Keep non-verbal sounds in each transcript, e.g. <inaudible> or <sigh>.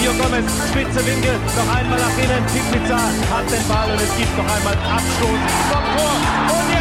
Mario Gomez, spitze Winkel, noch einmal nach innen. Pizza hat den Ball und es gibt noch einmal Abstoß vom Tor. Und jetzt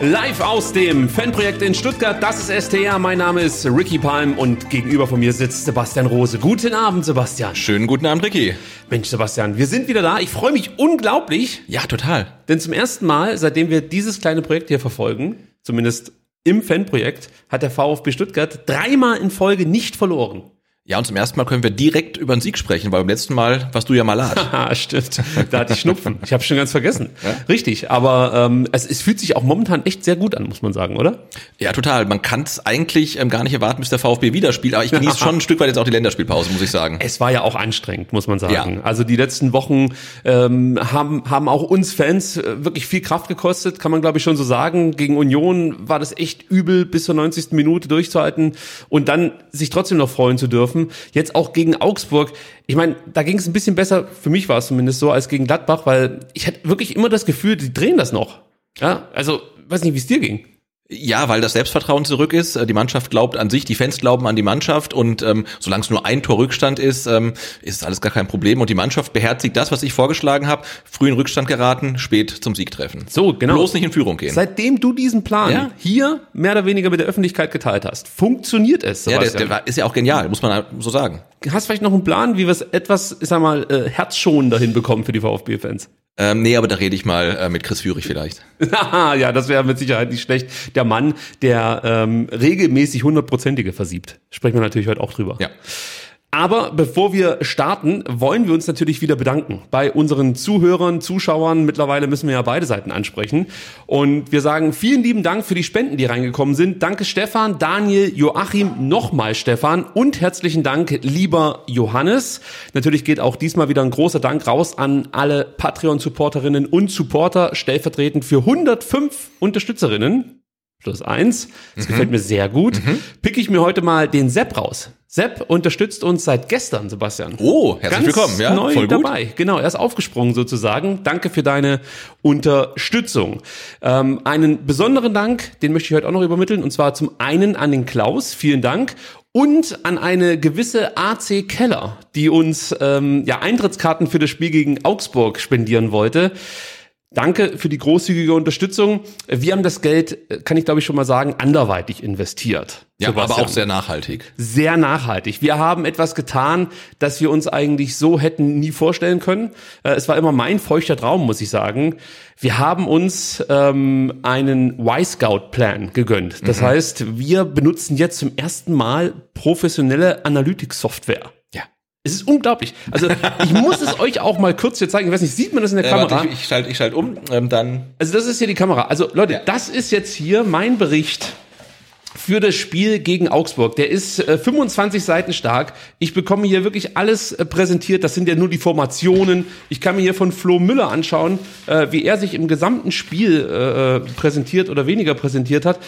Live aus dem Fanprojekt in Stuttgart, das ist STR. Mein Name ist Ricky Palm und gegenüber von mir sitzt Sebastian Rose. Guten Abend, Sebastian. Schönen guten Abend, Ricky. Mensch, Sebastian, wir sind wieder da. Ich freue mich unglaublich. Ja, total. Denn zum ersten Mal, seitdem wir dieses kleine Projekt hier verfolgen, zumindest im Fanprojekt, hat der VfB Stuttgart dreimal in Folge nicht verloren. Ja, und zum ersten Mal können wir direkt über den Sieg sprechen, weil beim letzten Mal warst du ja malat. Haha, <laughs> stimmt. Da hatte ich Schnupfen. Ich habe schon ganz vergessen. Ja? Richtig, aber ähm, es, es fühlt sich auch momentan echt sehr gut an, muss man sagen, oder? Ja, total. Man kann es eigentlich ähm, gar nicht erwarten, bis der VfB wieder spielt, aber ich genieße <laughs> schon ein Stück weit jetzt auch die Länderspielpause, muss ich sagen. Es war ja auch anstrengend, muss man sagen. Ja. Also die letzten Wochen ähm, haben, haben auch uns Fans äh, wirklich viel Kraft gekostet, kann man glaube ich schon so sagen. Gegen Union war das echt übel, bis zur 90. Minute durchzuhalten und dann sich trotzdem noch freuen zu dürfen dürfen. Jetzt auch gegen Augsburg. Ich meine, da ging es ein bisschen besser, für mich war es zumindest so, als gegen Gladbach, weil ich hatte wirklich immer das Gefühl, die drehen das noch. Ja, also, weiß nicht, wie es dir ging. Ja, weil das Selbstvertrauen zurück ist. Äh, die Mannschaft glaubt an sich, die Fans glauben an die Mannschaft und ähm, solange es nur ein Tor Rückstand ist, ähm, ist alles gar kein Problem. Und die Mannschaft beherzigt das, was ich vorgeschlagen habe: früh in Rückstand geraten, spät zum Sieg treffen. So, genau. Bloß nicht in Führung gehen. Seitdem du diesen Plan ja? hier mehr oder weniger mit der Öffentlichkeit geteilt hast, funktioniert es. Sebastian. Ja, der, der ist ja auch genial, muss man so sagen. Hast vielleicht noch einen Plan, wie wir es etwas, ich sag mal, äh, herzschonender hinbekommen für die VfB-Fans? Ähm, nee, aber da rede ich mal äh, mit Chris Führig vielleicht. <laughs> ja, das wäre mit Sicherheit nicht schlecht. Der Mann, der ähm, regelmäßig hundertprozentige versiebt. Sprechen wir natürlich heute auch drüber. Ja. Aber bevor wir starten, wollen wir uns natürlich wieder bedanken bei unseren Zuhörern, Zuschauern. Mittlerweile müssen wir ja beide Seiten ansprechen. Und wir sagen vielen lieben Dank für die Spenden, die reingekommen sind. Danke Stefan, Daniel, Joachim, nochmal Stefan und herzlichen Dank, lieber Johannes. Natürlich geht auch diesmal wieder ein großer Dank raus an alle Patreon-Supporterinnen und Supporter, stellvertretend für 105 Unterstützerinnen plus eins. Das mhm. gefällt mir sehr gut. Mhm. Pick ich mir heute mal den Sepp raus. Sepp unterstützt uns seit gestern, Sebastian. Oh, herzlich Ganz willkommen. Ja, neu voll gut. dabei. Genau, er ist aufgesprungen sozusagen. Danke für deine Unterstützung. Ähm, einen besonderen Dank, den möchte ich heute auch noch übermitteln, und zwar zum einen an den Klaus. Vielen Dank und an eine gewisse AC Keller, die uns ähm, ja Eintrittskarten für das Spiel gegen Augsburg spendieren wollte. Danke für die großzügige Unterstützung. Wir haben das Geld, kann ich glaube ich schon mal sagen, anderweitig investiert. Ja, Sebastian. aber auch sehr nachhaltig. Sehr nachhaltig. Wir haben etwas getan, das wir uns eigentlich so hätten nie vorstellen können. Äh, es war immer mein feuchter Traum, muss ich sagen. Wir haben uns ähm, einen Y-Scout-Plan gegönnt. Das mhm. heißt, wir benutzen jetzt zum ersten Mal professionelle Analytics-Software. Es ist unglaublich. Also ich muss es euch auch mal kurz hier zeigen. Ich weiß nicht, sieht man das in der äh, Kamera? Warte, ich, ich schalte ich schalt um, ähm, dann. Also das ist hier die Kamera. Also Leute, ja. das ist jetzt hier mein Bericht für das Spiel gegen Augsburg. Der ist äh, 25 Seiten stark. Ich bekomme hier wirklich alles äh, präsentiert. Das sind ja nur die Formationen. Ich kann mir hier von Flo Müller anschauen, äh, wie er sich im gesamten Spiel äh, äh präsentiert oder weniger präsentiert hat.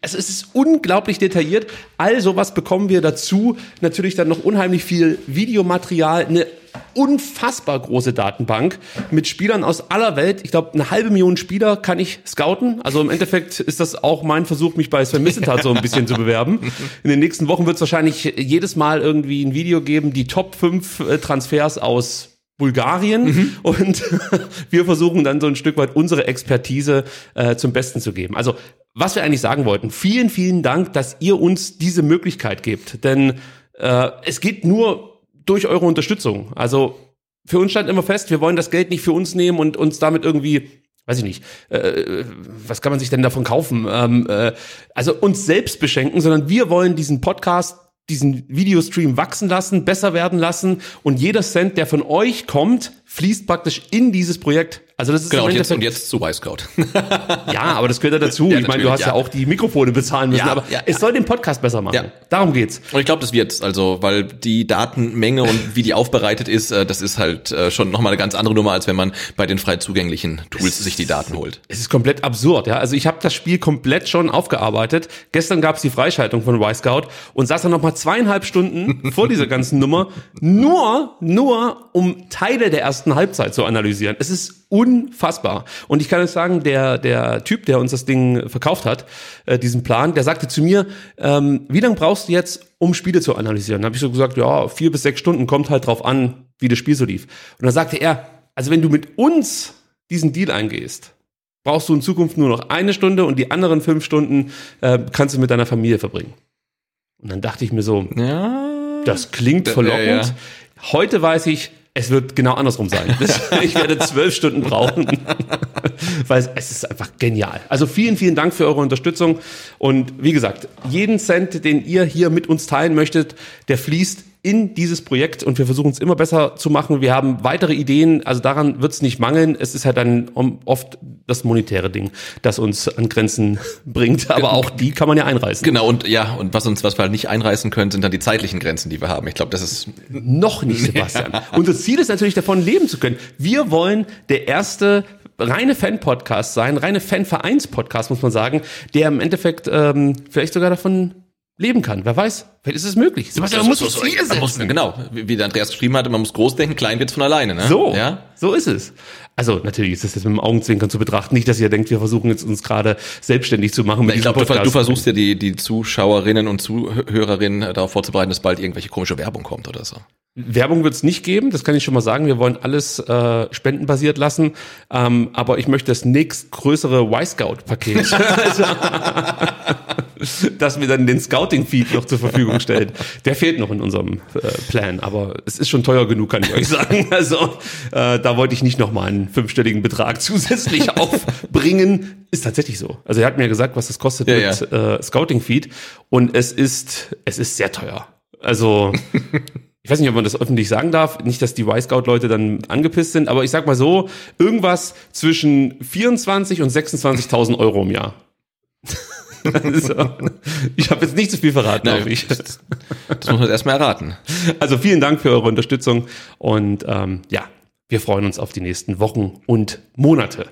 Es ist unglaublich detailliert. Also was bekommen wir dazu? Natürlich dann noch unheimlich viel Videomaterial, eine unfassbar große Datenbank mit Spielern aus aller Welt. Ich glaube, eine halbe Million Spieler kann ich scouten. Also im Endeffekt ist das auch mein Versuch, mich bei Sven Missentat so ein bisschen zu bewerben. In den nächsten Wochen wird es wahrscheinlich jedes Mal irgendwie ein Video geben, die Top 5 äh, Transfers aus Bulgarien mhm. und <laughs> wir versuchen dann so ein Stück weit unsere Expertise äh, zum Besten zu geben. Also was wir eigentlich sagen wollten. Vielen, vielen Dank, dass ihr uns diese Möglichkeit gebt. Denn äh, es geht nur durch eure Unterstützung. Also für uns stand immer fest, wir wollen das Geld nicht für uns nehmen und uns damit irgendwie weiß ich nicht, äh, was kann man sich denn davon kaufen? Ähm, äh, also uns selbst beschenken, sondern wir wollen diesen Podcast diesen Videostream wachsen lassen, besser werden lassen und jeder Cent, der von euch kommt, fließt praktisch in dieses Projekt. Also das ist genau, und jetzt, und jetzt zu Wisecout. <laughs> ja, aber das gehört ja dazu. <laughs> Ja, ich meine, du hast ja. ja. auch die Mikrofone bezahlen müssen, Ja, aber es soll den Podcast besser machen. Darum geht's. Und ich glaube, das wird's. Also, weil die Datenmenge und wie die aufbereitet ist, äh, das ist halt äh, schon nochmal eine ganz andere Nummer, als wenn man bei den frei zugänglichen Tools sich die Daten holt. Es ist komplett absurd, ja. Also ich habe das Spiel komplett schon aufgearbeitet. Gestern gab es die Freischaltung von Y-Scout und saß dann noch mal zweieinhalb Stunden <laughs> vor dieser ganzen Nummer, nur, nur um Teile der ersten Halbzeit zu analysieren. Es ist unfassbar. Und ich kann euch sagen, der, der Typ, der uns das Ding verkauft hat, äh, diesen Plan, der sagte zu mir, ähm, wie lange brauchst du jetzt, um Spiele zu analysieren? Dann habe ich so gesagt, ja, vier bis sechs Stunden, kommt halt drauf an, wie das Spiel so lief. Und dann sagte er, also wenn du mit uns diesen Deal eingehst, brauchst du in Zukunft nur noch eine Stunde und die anderen fünf Stunden äh, kannst du mit deiner Familie verbringen. Und dann dachte ich mir so, Ja. das klingt Ja, verlockend. ja. Heute weiß ich, es wird genau andersrum sein. <laughs> ich werde zwölf Stunden brauchen, <laughs> weil es ist einfach genial. Also vielen, vielen Dank für eure Unterstützung. Und wie gesagt, jeden Cent, den ihr hier mit uns teilen möchtet, der fließt in dieses Projekt und wir versuchen es immer besser zu machen. Wir haben weitere Ideen, also daran wird es nicht mangeln. Es ist halt dann oft das monetäre Ding, das uns an Grenzen <laughs> bringt, aber auch die kann man ja einreißen. Genau, und ja, und was uns, was wir halt nicht einreißen können, sind dann die zeitlichen Grenzen, die wir haben. Ich glaube, das ist Noch nicht, <laughs> Sebastian. Unser Ziel ist natürlich davon leben zu können. Wir wollen der erste reine Fan-Podcast sein, reine Fan-Vereins-Podcast, muss man sagen, der im Endeffekt ähm, vielleicht sogar davon leben kann. Wer weiß, vielleicht ist es möglich. Sebastian, man muss sich Ziele man muss, setzen. genau, wie der Andreas geschrieben hatte, man muss groß denken, klein wird's von alleine, ne? So, Ja. so ist es. Also natürlich ist das jetzt mit dem Augenzwinkern zu betrachten. Nicht, dass ihr denkt, wir versuchen jetzt uns gerade selbstständig zu machen. mit Ich glaube, du, du versuchst ja die, die Zuschauerinnen und Zuhörerinnen äh, darauf vorzubereiten, dass bald irgendwelche komische Werbung kommt oder so. Werbung wird es nicht geben, das kann ich schon mal sagen. Wir wollen alles äh, spendenbasiert lassen. Ähm, aber ich möchte das nächstgrößere Y-Scout-Paket, <laughs> <laughs> <laughs> also, <laughs> das mir dann den Scouting-Feed noch zur Verfügung stellt. Der fehlt noch in unserem äh, Plan, aber es ist schon teuer genug, kann ich euch sagen. <laughs> Also äh, da wollte ich nicht noch mal einen fünfstelligen Betrag <laughs> zusätzlich aufbringen. Ist tatsächlich so. Also er hat mir gesagt, was das kostet Ja, mit Äh, Scouting-Feed und es ist, es ist sehr teuer. Also ich weiß nicht, ob man das öffentlich sagen darf, nicht, dass die Y-Scout-Leute dann angepisst sind, aber ich sag mal so, irgendwas zwischen 24 und 26.000 Euro im Jahr. Also, ich habe jetzt nicht zu viel verraten, glaube ich. Das muss man erstmal erraten. Also vielen Dank für eure Unterstützung und ähm, ja, wir freuen uns auf die nächsten Wochen und Monate.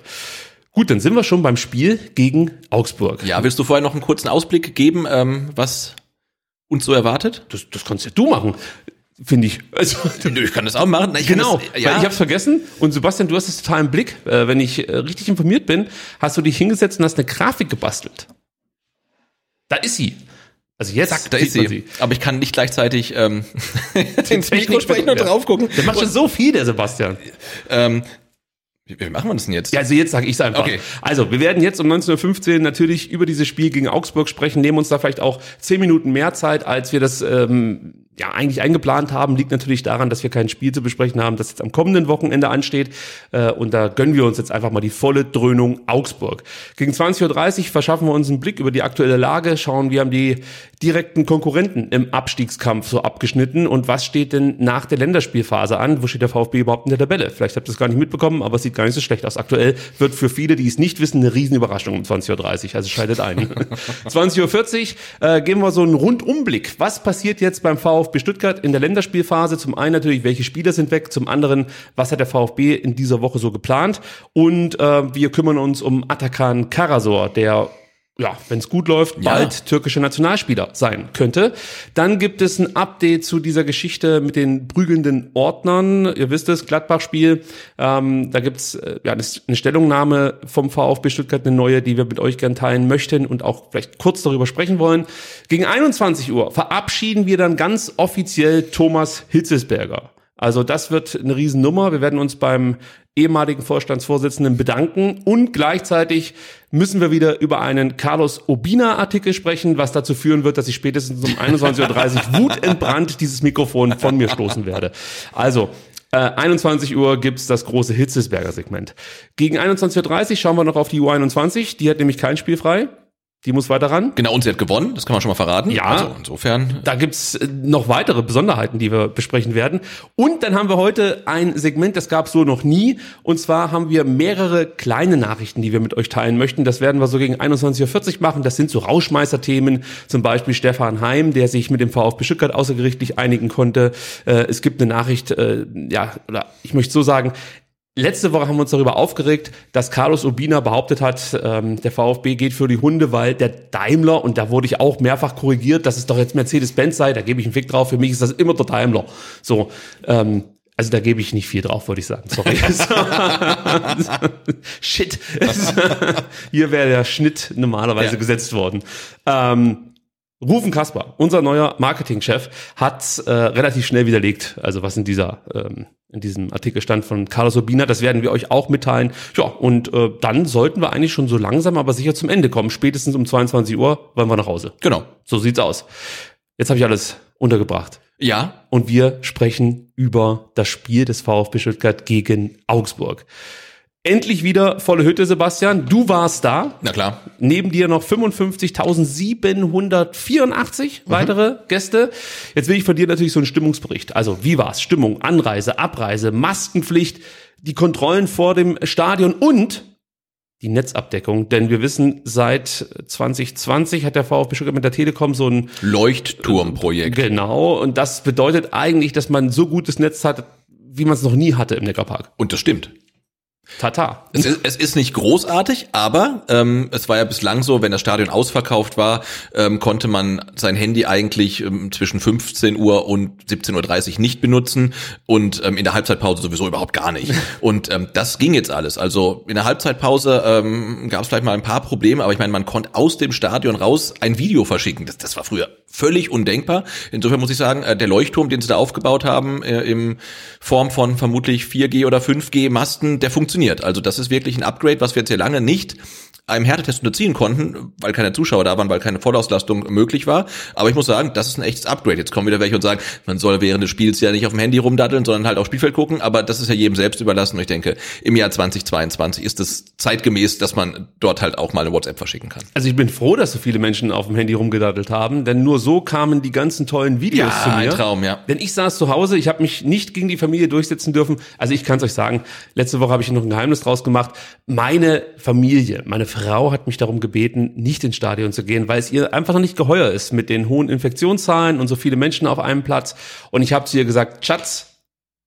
Gut, dann sind wir schon beim Spiel gegen Augsburg. Ja, willst du vorher noch einen kurzen Ausblick geben, ähm, was uns so erwartet? Das, das kannst ja du machen, finde ich. Also, Ich kann das auch machen. Ich Genau, das, weil ja. ich habe vergessen und Sebastian, du hast es total im Blick. Äh, wenn ich äh, richtig informiert bin, hast du dich hingesetzt und hast eine Grafik gebastelt. Da ist sie. Also jetzt Zack, da ist man sie. Aber ich kann nicht gleichzeitig ähm, <laughs> ins Technik Mikro sprechen und ja. drauf gucken. Der macht schon so viel, der Sebastian. Ähm, wie, wie machen wir das denn jetzt? Ja, also jetzt sage ich es einfach. Okay. Also, wir werden jetzt um 19.15 Uhr natürlich über dieses Spiel gegen Augsburg sprechen, nehmen uns da vielleicht auch zehn Minuten mehr Zeit, als wir das ähm, ja eigentlich eingeplant haben. Liegt natürlich daran, dass wir kein Spiel zu besprechen haben, das jetzt am kommenden Wochenende ansteht. Äh, und da gönnen wir uns jetzt einfach mal die volle Dröhnung Augsburg. Gegen 20.30 Uhr verschaffen wir uns einen Blick über die aktuelle Lage, schauen, wir haben die direkten Konkurrenten im Abstiegskampf so abgeschnitten und was steht denn nach der Länderspielphase an? Wo steht der VfB überhaupt in der Tabelle? Vielleicht habt ihr es gar nicht mitbekommen, aber es sieht gar nicht so schlecht aus. Aktuell wird für viele, die es nicht wissen, eine Riesenüberraschung um 20.30 Uhr. Also schaltet ein. <laughs> 20.40 Uhr äh, geben wir so einen Rundumblick. Was passiert jetzt beim VfB Stuttgart in der Länderspielphase? Zum einen natürlich, welche Spieler sind weg? Zum anderen, was hat der VfB in dieser Woche so geplant? Und äh, wir kümmern uns um Atakan Karasor, der ja, wenn es gut läuft, Ja. bald türkischer Nationalspieler sein könnte. Dann gibt es ein Update zu dieser Geschichte mit den prügelnden Ordnern. Ihr wisst es, Gladbach-Spiel. Ähm, da gibt's äh, ja, eine eine Stellungnahme vom VfB Stuttgart, eine neue, die wir mit euch gern teilen möchten und auch vielleicht kurz darüber sprechen wollen. Gegen 21 Uhr verabschieden wir dann ganz offiziell Thomas Hitzesberger. Also das wird eine Riesennummer. Wir werden uns beim ehemaligen Vorstandsvorsitzenden bedanken und gleichzeitig müssen wir wieder über einen Carlos Obina Artikel sprechen, was dazu führen wird, dass ich spätestens um 21.30 Uhr <laughs> wutentbrannt dieses Mikrofon von mir stoßen werde. Also, äh, 21 Uhr gibt's das große Hitzesberger Segment. Gegen 21.30 Uhr schauen wir noch auf die U21, die hat nämlich kein Spiel frei. Die muss weiter ran. Genau, und sie hat gewonnen, das kann man schon mal verraten. Ja. Also insofern. Da gibt's äh, noch weitere Besonderheiten, die wir besprechen werden. Und dann haben wir heute ein Segment, das gab's so noch nie. Und zwar haben wir mehrere kleine Nachrichten, die wir mit euch teilen möchten. Das werden wir so gegen 21.40 Uhr machen. Das sind so Rauschmeißer-Themen. Zum Beispiel Stefan Heim, der sich mit dem VfB Stuttgart außergerichtlich einigen konnte. Äh, Es gibt eine Nachricht, äh, ja, oder ich möchte so sagen, Letzte Woche haben wir uns darüber aufgeregt, dass Carlos Urbina behauptet hat, ähm, der VfB geht für die Hunde, weil der Daimler, und da wurde ich auch mehrfach korrigiert, dass es doch jetzt Mercedes-Benz sei, da gebe ich einen Fick drauf, für mich ist das immer der Daimler. So, ähm, also da gebe ich nicht viel drauf, würde ich sagen. Sorry. <laughs> <laughs> Shit. <laughs> Hier wäre der Schnitt normalerweise Ja. gesetzt worden. Ähm, Rufen Kasper, unser neuer Marketingchef, hat äh, relativ schnell widerlegt, also was in dieser ähm, in diesem Artikel stand von Carlos Urbina, das werden wir euch auch mitteilen. Ja, und äh, dann sollten wir eigentlich schon so langsam, aber sicher zum Ende kommen. Spätestens um 22 Uhr wollen wir nach Hause. Genau. So sieht's aus. Jetzt habe ich alles untergebracht. Ja. Und wir sprechen über das Spiel des VfB Stuttgart gegen Augsburg. Endlich wieder volle Hütte, Sebastian. Du warst da. Na klar. Neben dir noch 55.784 weitere Gäste. Jetzt will ich von dir natürlich so einen Stimmungsbericht. Also, wie war's? Stimmung, Anreise, Abreise, Maskenpflicht, die Kontrollen vor dem Stadion und die Netzabdeckung. Denn wir wissen, seit 2020 hat der VfB Stuttgart mit der Telekom so ein Leuchtturmprojekt. Genau. Und das bedeutet eigentlich, dass man so gutes Netz hat, wie man es noch nie hatte im Neckarpark. Und das stimmt. Tata. Es ist, es ist nicht großartig, aber ähm, es war ja bislang so, wenn das Stadion ausverkauft war, ähm, konnte man sein Handy eigentlich ähm, zwischen 15 Uhr und 17.30 Uhr nicht benutzen und ähm, in der Halbzeitpause sowieso überhaupt gar nicht. <laughs> Und ähm, das ging jetzt alles. Also in der Halbzeitpause ähm, gab es vielleicht mal ein paar Probleme, aber ich meine, man konnte aus dem Stadion raus ein Video verschicken. Das, das war früher völlig undenkbar. Insofern muss ich sagen, äh, der Leuchtturm, den sie da aufgebaut haben, äh, in Form von vermutlich 4G oder 5G Masten, der funktioniert. Also das ist wirklich ein Upgrade, was wir jetzt hier lange nicht einem Härtetest unterziehen konnten, weil keine Zuschauer da waren, weil keine Vollauslastung möglich war. Aber ich muss sagen, das ist ein echtes Upgrade. Jetzt kommen wieder welche und sagen, man soll während des Spiels ja nicht auf dem Handy rumdatteln, sondern halt aufs Spielfeld gucken. Aber das ist ja jedem selbst überlassen. Und ich denke, im Jahr 2022 ist es zeitgemäß, dass man dort halt auch mal eine WhatsApp verschicken kann. Also ich bin froh, dass so viele Menschen auf dem Handy rumgedattelt haben, denn nur so kamen die ganzen tollen Videos Ja, zu mir. ein Traum, ja. Denn ich saß zu Hause, ich habe mich nicht gegen die Familie durchsetzen dürfen. Also ich kann es euch sagen, letzte Woche habe ich noch ein Geheimnis draus gemacht. Meine Familie, meine Frau hat mich darum gebeten, nicht ins Stadion zu gehen, weil es ihr einfach noch nicht geheuer ist mit den hohen Infektionszahlen und so viele Menschen auf einem Platz. Und ich habe zu ihr gesagt, Schatz,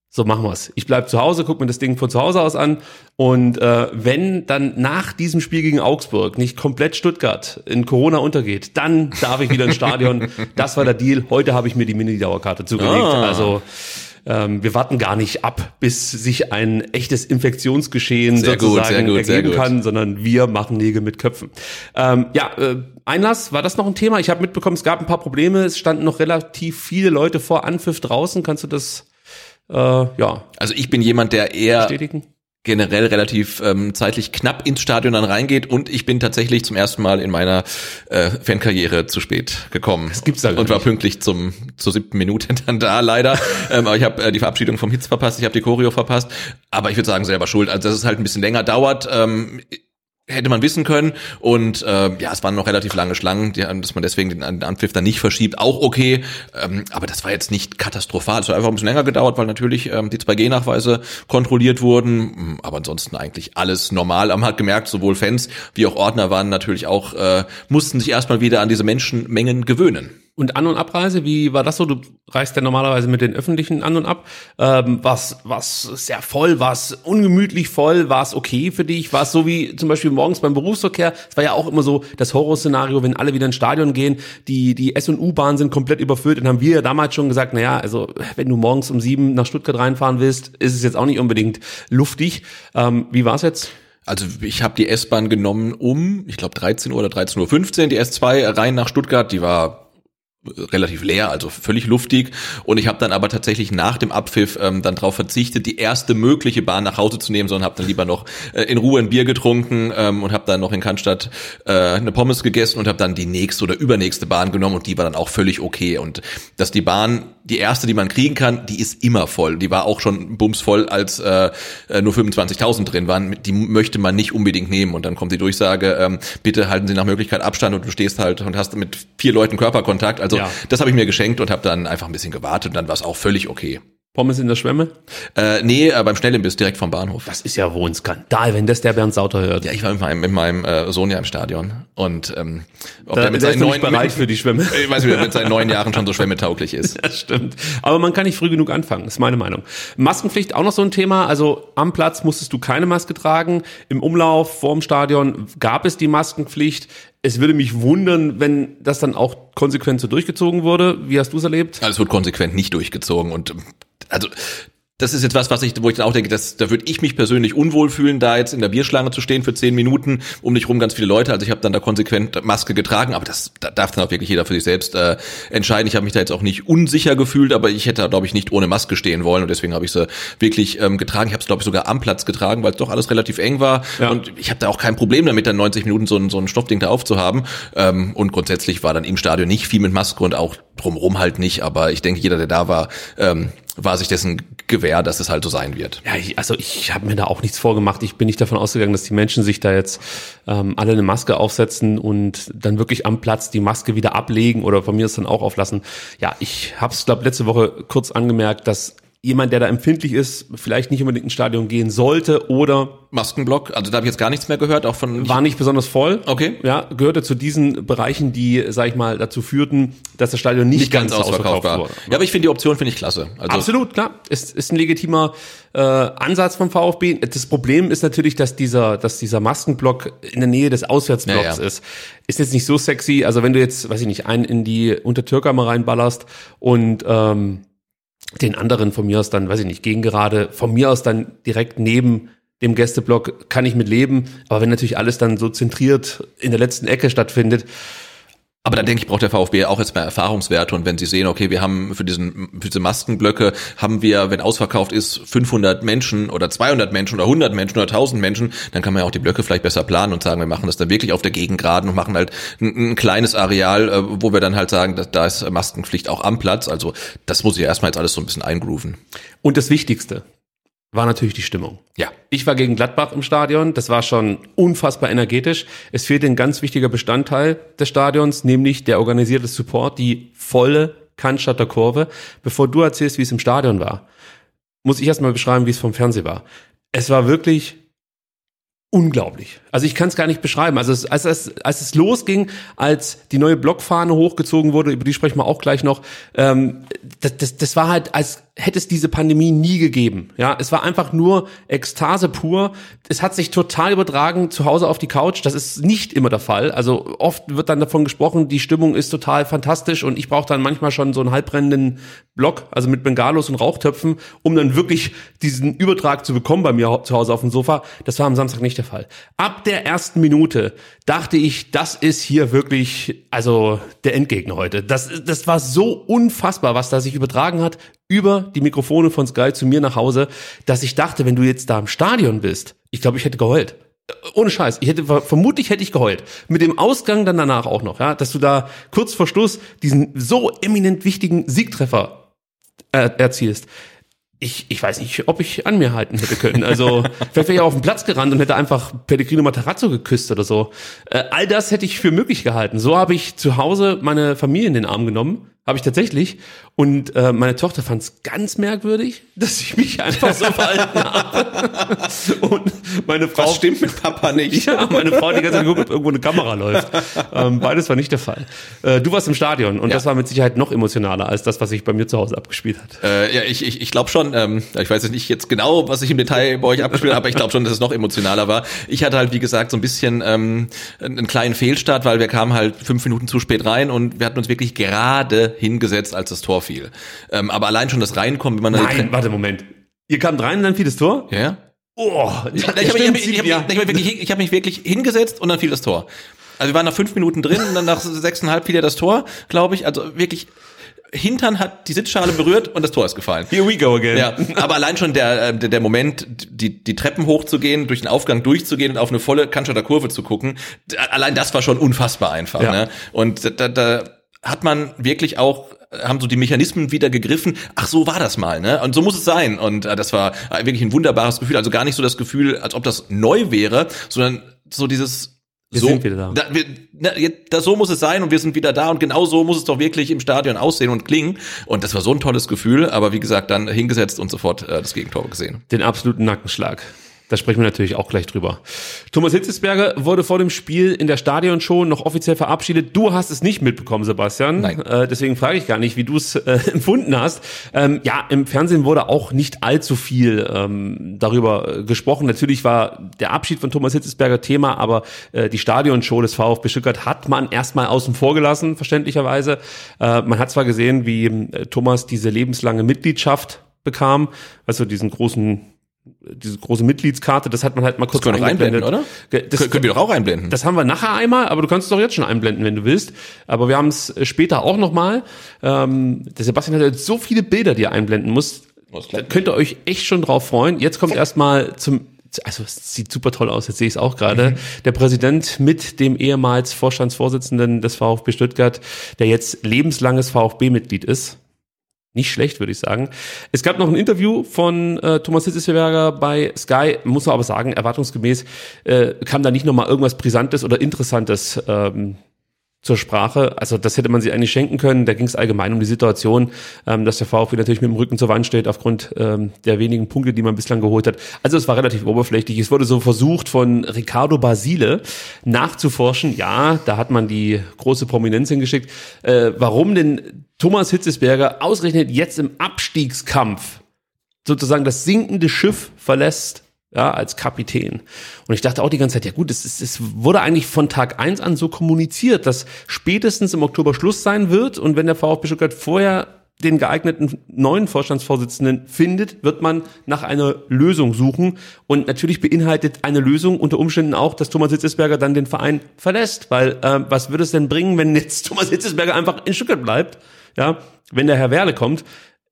so machen wir's. Ich bleib zu Hause, guck mir das Ding von zu Hause aus an. Und äh, wenn dann nach diesem Spiel gegen Augsburg nicht komplett Stuttgart in Corona untergeht, dann darf ich wieder ins Stadion. <laughs> Das war der Deal. Heute habe ich mir die Mini-Dauerkarte zugelegt. Ah. Also ähm, wir warten gar nicht ab, bis sich ein echtes Infektionsgeschehen Sehr gut, sozusagen sehr gut, sehr ergeben gut. kann, sondern wir machen Nägel mit Köpfen. Ähm, ja, äh, Einlass, war das noch ein Thema? Ich habe mitbekommen, es gab ein paar Probleme. Es standen noch relativ viele Leute vor Anpfiff draußen. Kannst du das äh, ja Also ich bin jemand, der eher bestätigen? Generell relativ ähm, zeitlich knapp ins Stadion dann reingeht und ich bin tatsächlich zum ersten Mal in meiner äh, Fankarriere zu spät gekommen. Das gibt's da gar Und war pünktlich zum zur siebten Minute <laughs> dann da leider. ähm, aber ich habe äh, die Verabschiedung vom Hitz verpasst, ich habe die Choreo verpasst. Aber ich würde sagen selber schuld. Also dass es halt ein bisschen länger dauert. Ähm, hätte man wissen können. Und äh, ja, es waren noch relativ lange Schlangen, die, dass man deswegen den An- Anpfiff dann nicht verschiebt, auch okay, ähm, aber das war jetzt nicht katastrophal, es hat einfach ein bisschen länger gedauert, weil natürlich ähm, die 2G-Nachweise kontrolliert wurden, Mm, aber ansonsten eigentlich alles normal. Man hat gemerkt, sowohl Fans wie auch Ordner waren natürlich auch, äh, mussten sich erstmal wieder an diese Menschenmengen gewöhnen. Und An- und Abreise, wie war das so? Du reist ja normalerweise mit den öffentlichen an und ab. Ähm, was was sehr voll, war es ungemütlich voll, war es okay für dich? War es so wie zum Beispiel morgens beim Berufsverkehr? Es war ja auch immer so das Horrorszenario, wenn alle wieder ins Stadion gehen, die die S- und U-Bahnen sind komplett überfüllt. Dann haben wir ja damals schon gesagt, na ja, also wenn du morgens um sieben nach Stuttgart reinfahren willst, ist es jetzt auch nicht unbedingt luftig. Ähm, wie war es jetzt? Also ich habe die S-Bahn genommen um, ich glaube 13 Uhr oder 13.15 Uhr, die S2 rein nach Stuttgart, die war relativ leer, also völlig luftig. Und ich habe dann aber tatsächlich nach dem Abpfiff ähm, dann darauf verzichtet, die erste mögliche Bahn nach Hause zu nehmen, sondern habe dann lieber noch äh, in Ruhe ein Bier getrunken ähm, und habe dann noch in Cannstatt äh, eine Pommes gegessen und habe dann die nächste oder übernächste Bahn genommen und die war dann auch völlig okay. Und dass die Bahn, die erste, die man kriegen kann, die ist immer voll. Die war auch schon bumsvoll, als äh, äh nur 25.000 drin waren. Die möchte man nicht unbedingt nehmen. Und dann kommt die Durchsage, ähm, bitte halten Sie nach Möglichkeit Abstand und du stehst halt und hast mit vier Leuten Körperkontakt. Also ja. das habe ich mir geschenkt und habe dann einfach ein bisschen gewartet und dann war es auch völlig okay. Pommes in der Schwemme? Äh, nee, äh, beim Schnellimbiss direkt vom Bahnhof. Das ist ja wohl ein Skandal, wenn das der Bernd Sauter hört. Ja, ich war mit meinem, mit meinem äh, Sohn ja im Stadion und ähm, ob da, der mit seinen neun bereit für die Schwemme. <laughs> Ich weiß nicht, ob er mit seinen neun Jahren schon so schwemmetauglich ist. <laughs> Das stimmt. Aber man kann nicht früh genug anfangen, ist meine Meinung. Maskenpflicht auch noch so ein Thema. Also am Platz musstest du keine Maske tragen. Im Umlauf vorm Stadion gab es die Maskenpflicht es würde mich wundern, wenn das dann auch konsequent so durchgezogen wurde. Wie hast du es erlebt? Also es wird konsequent nicht durchgezogen und also das ist jetzt was, was ich, wo ich dann auch denke, dass, da würde ich mich persönlich unwohl fühlen, da jetzt in der Bierschlange zu stehen für zehn Minuten, um mich rum ganz viele Leute. Also ich habe dann da konsequent Maske getragen, aber das da darf dann auch wirklich jeder für sich selbst äh, entscheiden. Ich habe mich da jetzt auch nicht unsicher gefühlt, aber ich hätte, glaube ich, nicht ohne Maske stehen wollen und deswegen habe ich sie wirklich ähm, getragen. Ich habe es, glaube ich, sogar am Platz getragen, weil es doch alles relativ eng war ja. und ich habe da auch kein Problem damit, dann 90 Minuten so ein, so ein Stoffding da aufzuhaben. Ähm, und grundsätzlich war dann im Stadion nicht viel mit Maske und auch drumherum halt nicht, aber ich denke, jeder, der da war, ähm, war sich dessen gewähr, dass es halt so sein wird. Ja, ich, also ich habe mir da auch nichts vorgemacht. Ich bin nicht davon ausgegangen, dass die Menschen sich da jetzt ähm, alle eine Maske aufsetzen und dann wirklich am Platz die Maske wieder ablegen oder von mir es dann auch auflassen. Ja, ich habe es, glaube letzte Woche kurz angemerkt, dass jemand, der da empfindlich ist, vielleicht nicht unbedingt ins Stadion gehen sollte oder Maskenblock, also da habe ich jetzt gar nichts mehr gehört, auch von war nicht besonders voll. Okay. Ja, gehörte zu diesen Bereichen, die, sag ich mal, dazu führten, dass das Stadion nicht, nicht ganz, ganz ausverkauft, war. Wurde. Ja, aber ich finde die Option finde ich klasse. Also Absolut, klar, ist ist ein legitimer äh, Ansatz vom VfB. Das Problem ist natürlich, dass dieser dass dieser Maskenblock in der Nähe des Auswärtsblocks ja, ja. ist. Ist jetzt nicht so sexy. Also wenn du jetzt, weiß ich nicht, einen in die Untertürker mal reinballerst und ähm, den anderen von mir aus dann, weiß ich nicht, gegen gerade, von mir aus dann direkt neben dem Gästeblock kann ich mit leben. Aber wenn natürlich alles dann so zentriert in der letzten Ecke stattfindet, aber da denke ich, braucht der VfB auch jetzt mehr Erfahrungswerte und wenn sie sehen, okay, wir haben für diesen für diese Maskenblöcke haben wir, wenn ausverkauft ist, 500 Menschen oder 200 Menschen oder 100 Menschen oder 1000 Menschen, dann kann man ja auch die Blöcke vielleicht besser planen und sagen, wir machen das dann wirklich auf der Gegengraden und machen halt ein, ein kleines Areal, äh, wo wir dann halt sagen, da ist Maskenpflicht auch am Platz. Also das muss ich ja erstmal jetzt alles so ein bisschen eingrooven. Und das Wichtigste, war natürlich die Stimmung. Ja. Ich war gegen Gladbach im Stadion. Das war schon unfassbar energetisch. Es fehlt ein ganz wichtiger Bestandteil des Stadions, nämlich der organisierte Support, die volle Cannstatter Kurve. Bevor du erzählst, wie es im Stadion war, muss ich erstmal beschreiben, wie es vom Fernsehen war. Es war wirklich unglaublich. Also ich kann es gar nicht beschreiben. Also es, als, es, als es losging, als die neue Blockfahne hochgezogen wurde, über die sprechen wir auch gleich noch, ähm, das, das, das war halt, als hätte es diese Pandemie nie gegeben. Ja, es war einfach nur Ekstase pur. Es hat sich total übertragen zu Hause auf die Couch. Das ist nicht immer der Fall. Also oft wird dann davon gesprochen, die Stimmung ist total fantastisch und ich brauche dann manchmal schon so einen halbbrennenden Block, also mit Bengalos und Rauchtöpfen, um dann wirklich diesen Übertrag zu bekommen bei mir zu Hause auf dem Sofa. Das war am Samstag nicht der Fall. Ab der ersten Minute dachte ich, das ist hier wirklich, also der Endgegner heute. Das, das war so unfassbar, was da sich übertragen hat über die Mikrofone von Sky zu mir nach Hause, dass ich dachte, wenn du jetzt da im Stadion bist, ich glaube, ich hätte geheult. Ohne Scheiß, ich hätte vermutlich hätte ich geheult. Mit dem Ausgang dann danach auch noch, ja, dass du da kurz vor Schluss diesen so eminent wichtigen Siegtreffer äh, erzielst ich, ich weiß nicht, ob ich an mir halten hätte können. Also vielleicht wäre ich auf den Platz gerannt und hätte einfach Pellegrino Matarazzo geküsst oder so. Äh, all das hätte ich für möglich gehalten. So habe ich zu Hause meine Familie in den Arm genommen habe ich tatsächlich. Und äh, meine Tochter fand es ganz merkwürdig, <laughs> dass ich mich einfach so verhalten habe. <laughs> Und meine Frau. Was stimmt mit Papa nicht? Ja, meine Frau die ganze Zeit geguckt, ob irgendwo eine Kamera läuft. Ähm, beides war nicht der Fall. Äh, du warst im Stadion und ja. das war mit Sicherheit noch emotionaler als das, was sich bei mir zu Hause abgespielt hat. Äh, ja, ich, ich, ich glaube schon, ähm, ich weiß jetzt nicht jetzt genau, was ich im Detail bei euch abgespielt habe, aber ich glaube schon, dass es noch emotionaler war. Ich hatte halt, wie gesagt, so ein bisschen ähm, einen kleinen Fehlstart, weil wir kamen halt fünf Minuten zu spät rein und wir hatten uns wirklich gerade hingesetzt, als das Tor fiel. Ähm, aber allein schon das Reinkommen, wenn man Nein, warte, Moment. Ihr kamt rein und dann fiel das Tor? Ja. Oh, ich, ich habe mich, hab, hab, hab mich, wirklich hingesetzt und dann fiel das Tor. Also wir waren nach fünf Minuten drin und dann nach sechseinhalb fiel ja das Tor, glaube ich. Also wirklich Hintern hat die Sitzschale berührt und das Tor ist gefallen. Here we go again. Ja, aber allein schon der, äh, der, der Moment, die, die Treppen hochzugehen, durch den Aufgang durchzugehen und auf eine volle Cannstatter Kurve zu gucken, allein das war schon unfassbar einfach. Ja. Ne? Und da, da hat man wirklich auch haben so die Mechanismen wieder gegriffen. Ach, so war das mal, ne? Und so muss es sein. Und äh, das war äh, wirklich ein wunderbares Gefühl. Also gar nicht so das Gefühl, als ob das neu wäre, sondern so dieses Wir so, sind wieder da. wir, na, das, so muss es sein und wir sind wieder da und genau so muss es doch wirklich im Stadion aussehen und klingen. Und das war so ein tolles Gefühl, aber wie gesagt, dann hingesetzt und sofort äh, das Gegentor gesehen. den absoluten Nackenschlag. Da sprechen wir natürlich auch gleich drüber. Thomas Hitzesberger wurde vor dem Spiel in der Stadionshow noch offiziell verabschiedet. Du hast es nicht mitbekommen, Sebastian. Nein. Äh, deswegen frage ich gar nicht, wie du es äh, <laughs> empfunden hast. Ähm, ja, im Fernsehen wurde auch nicht allzu viel ähm, darüber äh, gesprochen. Natürlich war der Abschied von Thomas Hitzesberger Thema, aber äh, die Stadionshow des VfB Stuttgart hat man erstmal außen vor gelassen, verständlicherweise. Äh, man hat zwar gesehen, wie äh, Thomas diese lebenslange Mitgliedschaft bekam, also diesen großen diese große Mitgliedskarte, das hat man halt mal kurz können wir doch eingeblendet. einblenden, Ge- Das, Kön- können wir doch auch einblenden. das haben wir nachher einmal, aber du kannst es doch jetzt schon einblenden, wenn du willst. Aber wir haben es später auch nochmal. Ähm, der Sebastian hat jetzt so viele Bilder, die er einblenden muss. Da könnt ihr euch echt schon drauf freuen. Jetzt kommt erstmal zum also es sieht super toll aus, jetzt sehe ich es auch gerade. Der Präsident mit dem ehemals Vorstandsvorsitzenden des VfB Stuttgart, der jetzt lebenslanges VfB-Mitglied ist. Nicht schlecht, würde ich sagen. Es gab noch ein Interview von äh, Thomas Hitzesberger bei Sky, muss man aber sagen, erwartungsgemäß äh, kam da nicht nochmal irgendwas Brisantes oder Interessantes ähm, zur Sprache. Also das hätte man sich eigentlich schenken können. Da ging es allgemein um die Situation, ähm, dass der VfB natürlich mit dem Rücken zur Wand steht aufgrund ähm, der wenigen Punkte, die man bislang geholt hat. Also es war relativ oberflächlich. Es wurde so versucht von Ricardo Basile nachzuforschen. Ja, da hat man die große Prominenz hingeschickt. Äh, warum denn Thomas Hitzesberger ausgerechnet jetzt im Abstiegskampf sozusagen das sinkende Schiff verlässt, ja, als Kapitän. Und ich dachte auch die ganze Zeit, ja gut, es, es wurde eigentlich von Tag eins an so kommuniziert, dass spätestens im Oktober Schluss sein wird und wenn der VfB Stuttgart vorher den geeigneten neuen Vorstandsvorsitzenden findet, wird man nach einer Lösung suchen. Und natürlich beinhaltet eine Lösung unter Umständen auch, dass Thomas Hitzesberger dann den Verein verlässt. Weil äh, was würde es denn bringen, wenn jetzt <laughs> Thomas Hitzesberger einfach in Stuttgart bleibt? Ja, wenn der Herr Werle kommt,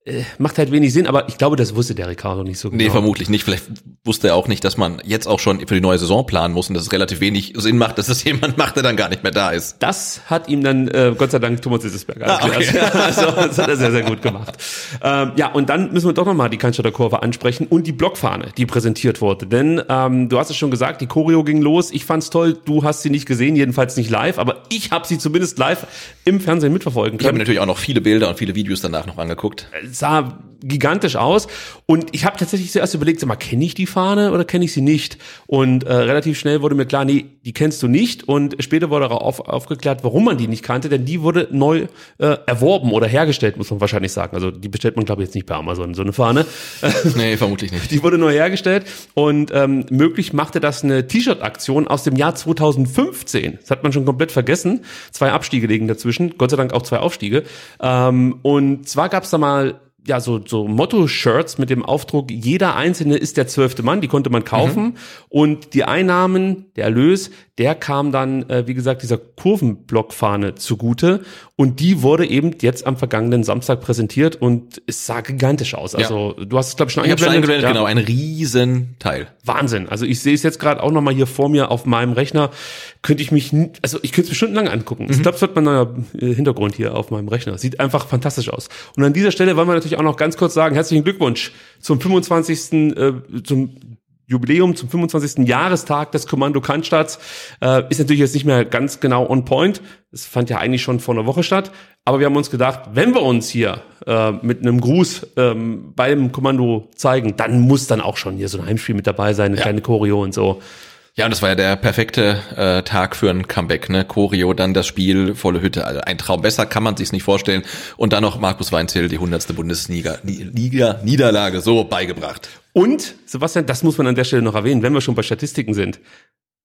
äh, macht halt wenig Sinn. Aber ich glaube, das wusste der Ricardo nicht so genau. Nee, vermutlich nicht. Vielleicht wusste er auch nicht, dass man jetzt auch schon für die neue Saison planen muss und dass es relativ wenig Sinn macht, dass es <laughs> jemand macht, der dann gar nicht mehr da ist. Das hat ihm dann äh, Gott sei Dank Thomas Hitzesberger erklärt. <laughs> also, das hat er sehr, sehr gut gemacht. Ähm, ja, und dann müssen wir doch nochmal die Cannstatter Kurve ansprechen und die Blockfahne, die präsentiert wurde. Denn ähm, du hast es schon gesagt, die Choreo ging los. Ich fand's toll, du hast sie nicht gesehen, jedenfalls nicht live, aber ich habe sie zumindest live im Fernsehen mitverfolgen Ich habe können. mir natürlich auch noch viele Bilder und viele Videos danach noch angeguckt. Sah gigantisch aus und ich habe tatsächlich zuerst überlegt, sag mal, kenne ich die Fahne oder kenne ich sie nicht? Und äh, relativ schnell wurde mir klar, nee, die kennst du nicht und später wurde darauf aufgeklärt, warum man die nicht kannte, denn die wurde neu äh, erworben oder hergestellt, muss man wahrscheinlich sagen. Also die bestellt man glaube ich jetzt nicht bei Amazon, so eine Fahne. <laughs> Nee, vermutlich nicht. Die wurde neu hergestellt und ähm, möglich machte das eine T-Shirt-Aktion aus dem Jahr 2015. Das hat man schon komplett vergessen. Zwei Abstiege liegen dazwischen, Gott sei Dank auch zwei Aufstiege. Ähm, und zwar gab's da mal ja so so Motto-Shirts mit dem Aufdruck: Jeder Einzelne ist der zwölfte Mann. Die konnte man kaufen und die Einnahmen, der Erlös, der kam dann äh, wie gesagt dieser Kurvenblockfahne zugute und die wurde eben jetzt am vergangenen Samstag präsentiert und es sah gigantisch aus. Also du hast es glaube ich schon Ich schon eingeblendet, Ja. genau, ein Riesenteil. Wahnsinn. Also ich sehe es jetzt gerade auch noch mal hier vor mir auf meinem Rechner. Könnte ich mich, also ich könnte es mir stundenlang angucken. Ich glaube, es wird mein neuer äh, Hintergrund hier auf meinem Rechner. Sieht einfach fantastisch aus. Und an dieser Stelle wollen wir natürlich auch noch ganz kurz sagen, herzlichen Glückwunsch zum 25. Äh, zum Jubiläum zum 25. Jahrestag des Kommando Cannstatt äh, ist natürlich jetzt nicht mehr ganz genau on point. Es fand ja eigentlich schon vor einer Woche statt. Aber wir haben uns gedacht, wenn wir uns hier äh, mit einem Gruß ähm, beim Kommando zeigen, dann muss dann auch schon hier so ein Heimspiel mit dabei sein, eine kleine Choreo und so. Ja, und das war ja der perfekte äh, Tag für ein Comeback, ne? Choreo, dann das Spiel, volle Hütte, also ein Traum. Besser kann man sich's nicht vorstellen. Und dann noch Markus Weinzel, die hundertste Bundesliga Ni- Liga Niederlage so beigebracht. Und, Sebastian, das muss man an der Stelle noch erwähnen, wenn wir schon bei Statistiken sind.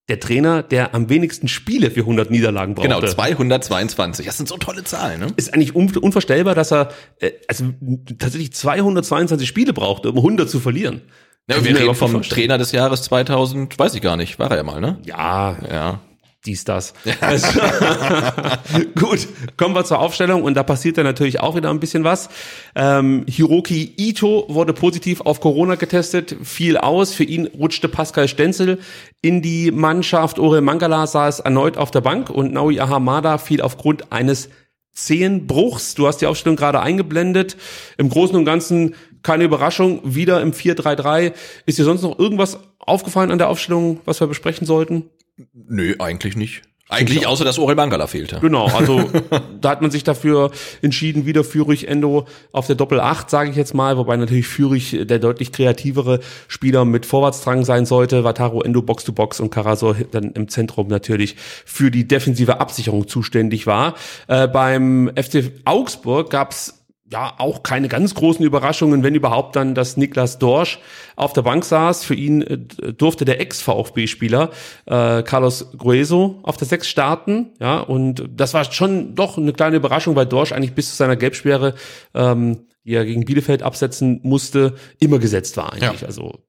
Der Trainer, der am wenigsten Spiele für 100 Niederlagen brauchte. Genau, 222. Das sind so tolle Zahlen, ne? ist eigentlich un unvorstellbar, dass er äh, also tatsächlich 222 Spiele brauchte, um 100 zu verlieren. Ja, wir reden vom vorstellen. Trainer des Jahres 2000, weiß ich gar nicht, war er ja mal, ne? Ja, Ja. dies, das. <laughs> Also, <laughs> gut, kommen wir zur Aufstellung und da passiert dann natürlich auch wieder ein bisschen was. Ähm, Hiroki Ito wurde positiv auf Corona getestet, fiel aus. Für ihn rutschte Pascal Stenzel in die Mannschaft. Orel Mangala saß erneut auf der Bank und Naui Ahamada fiel aufgrund eines Zehenbruchs. Du hast die Aufstellung gerade eingeblendet. Im Großen und Ganzen keine Überraschung. Wieder im 4-3-3. Ist dir sonst noch irgendwas aufgefallen an der Aufstellung, was wir besprechen sollten? Nö, eigentlich nicht. Eigentlich außer, dass Orel Mangala fehlte. Genau, also <laughs> da hat man sich dafür entschieden, wieder Fürich Endo auf der Doppel 8, sage ich jetzt mal, wobei natürlich Fürich der deutlich kreativere Spieler mit Vorwärtsdrang sein sollte, Wataru Endo Box to Box und Karasor dann im Zentrum natürlich für die defensive Absicherung zuständig war. Äh, beim FC Augsburg gab's ja, auch keine ganz großen Überraschungen, wenn überhaupt dann, dass Niklas Dorsch auf der Bank saß. Für ihn äh, durfte der Ex-VfB-Spieler äh, Carlos Grueso auf der Sechs starten. Ja, und das war schon doch eine kleine Überraschung, weil Dorsch eigentlich bis zu seiner Gelbsperre, ähm, die er gegen Bielefeld absetzen musste, immer gesetzt war eigentlich. Ja. Also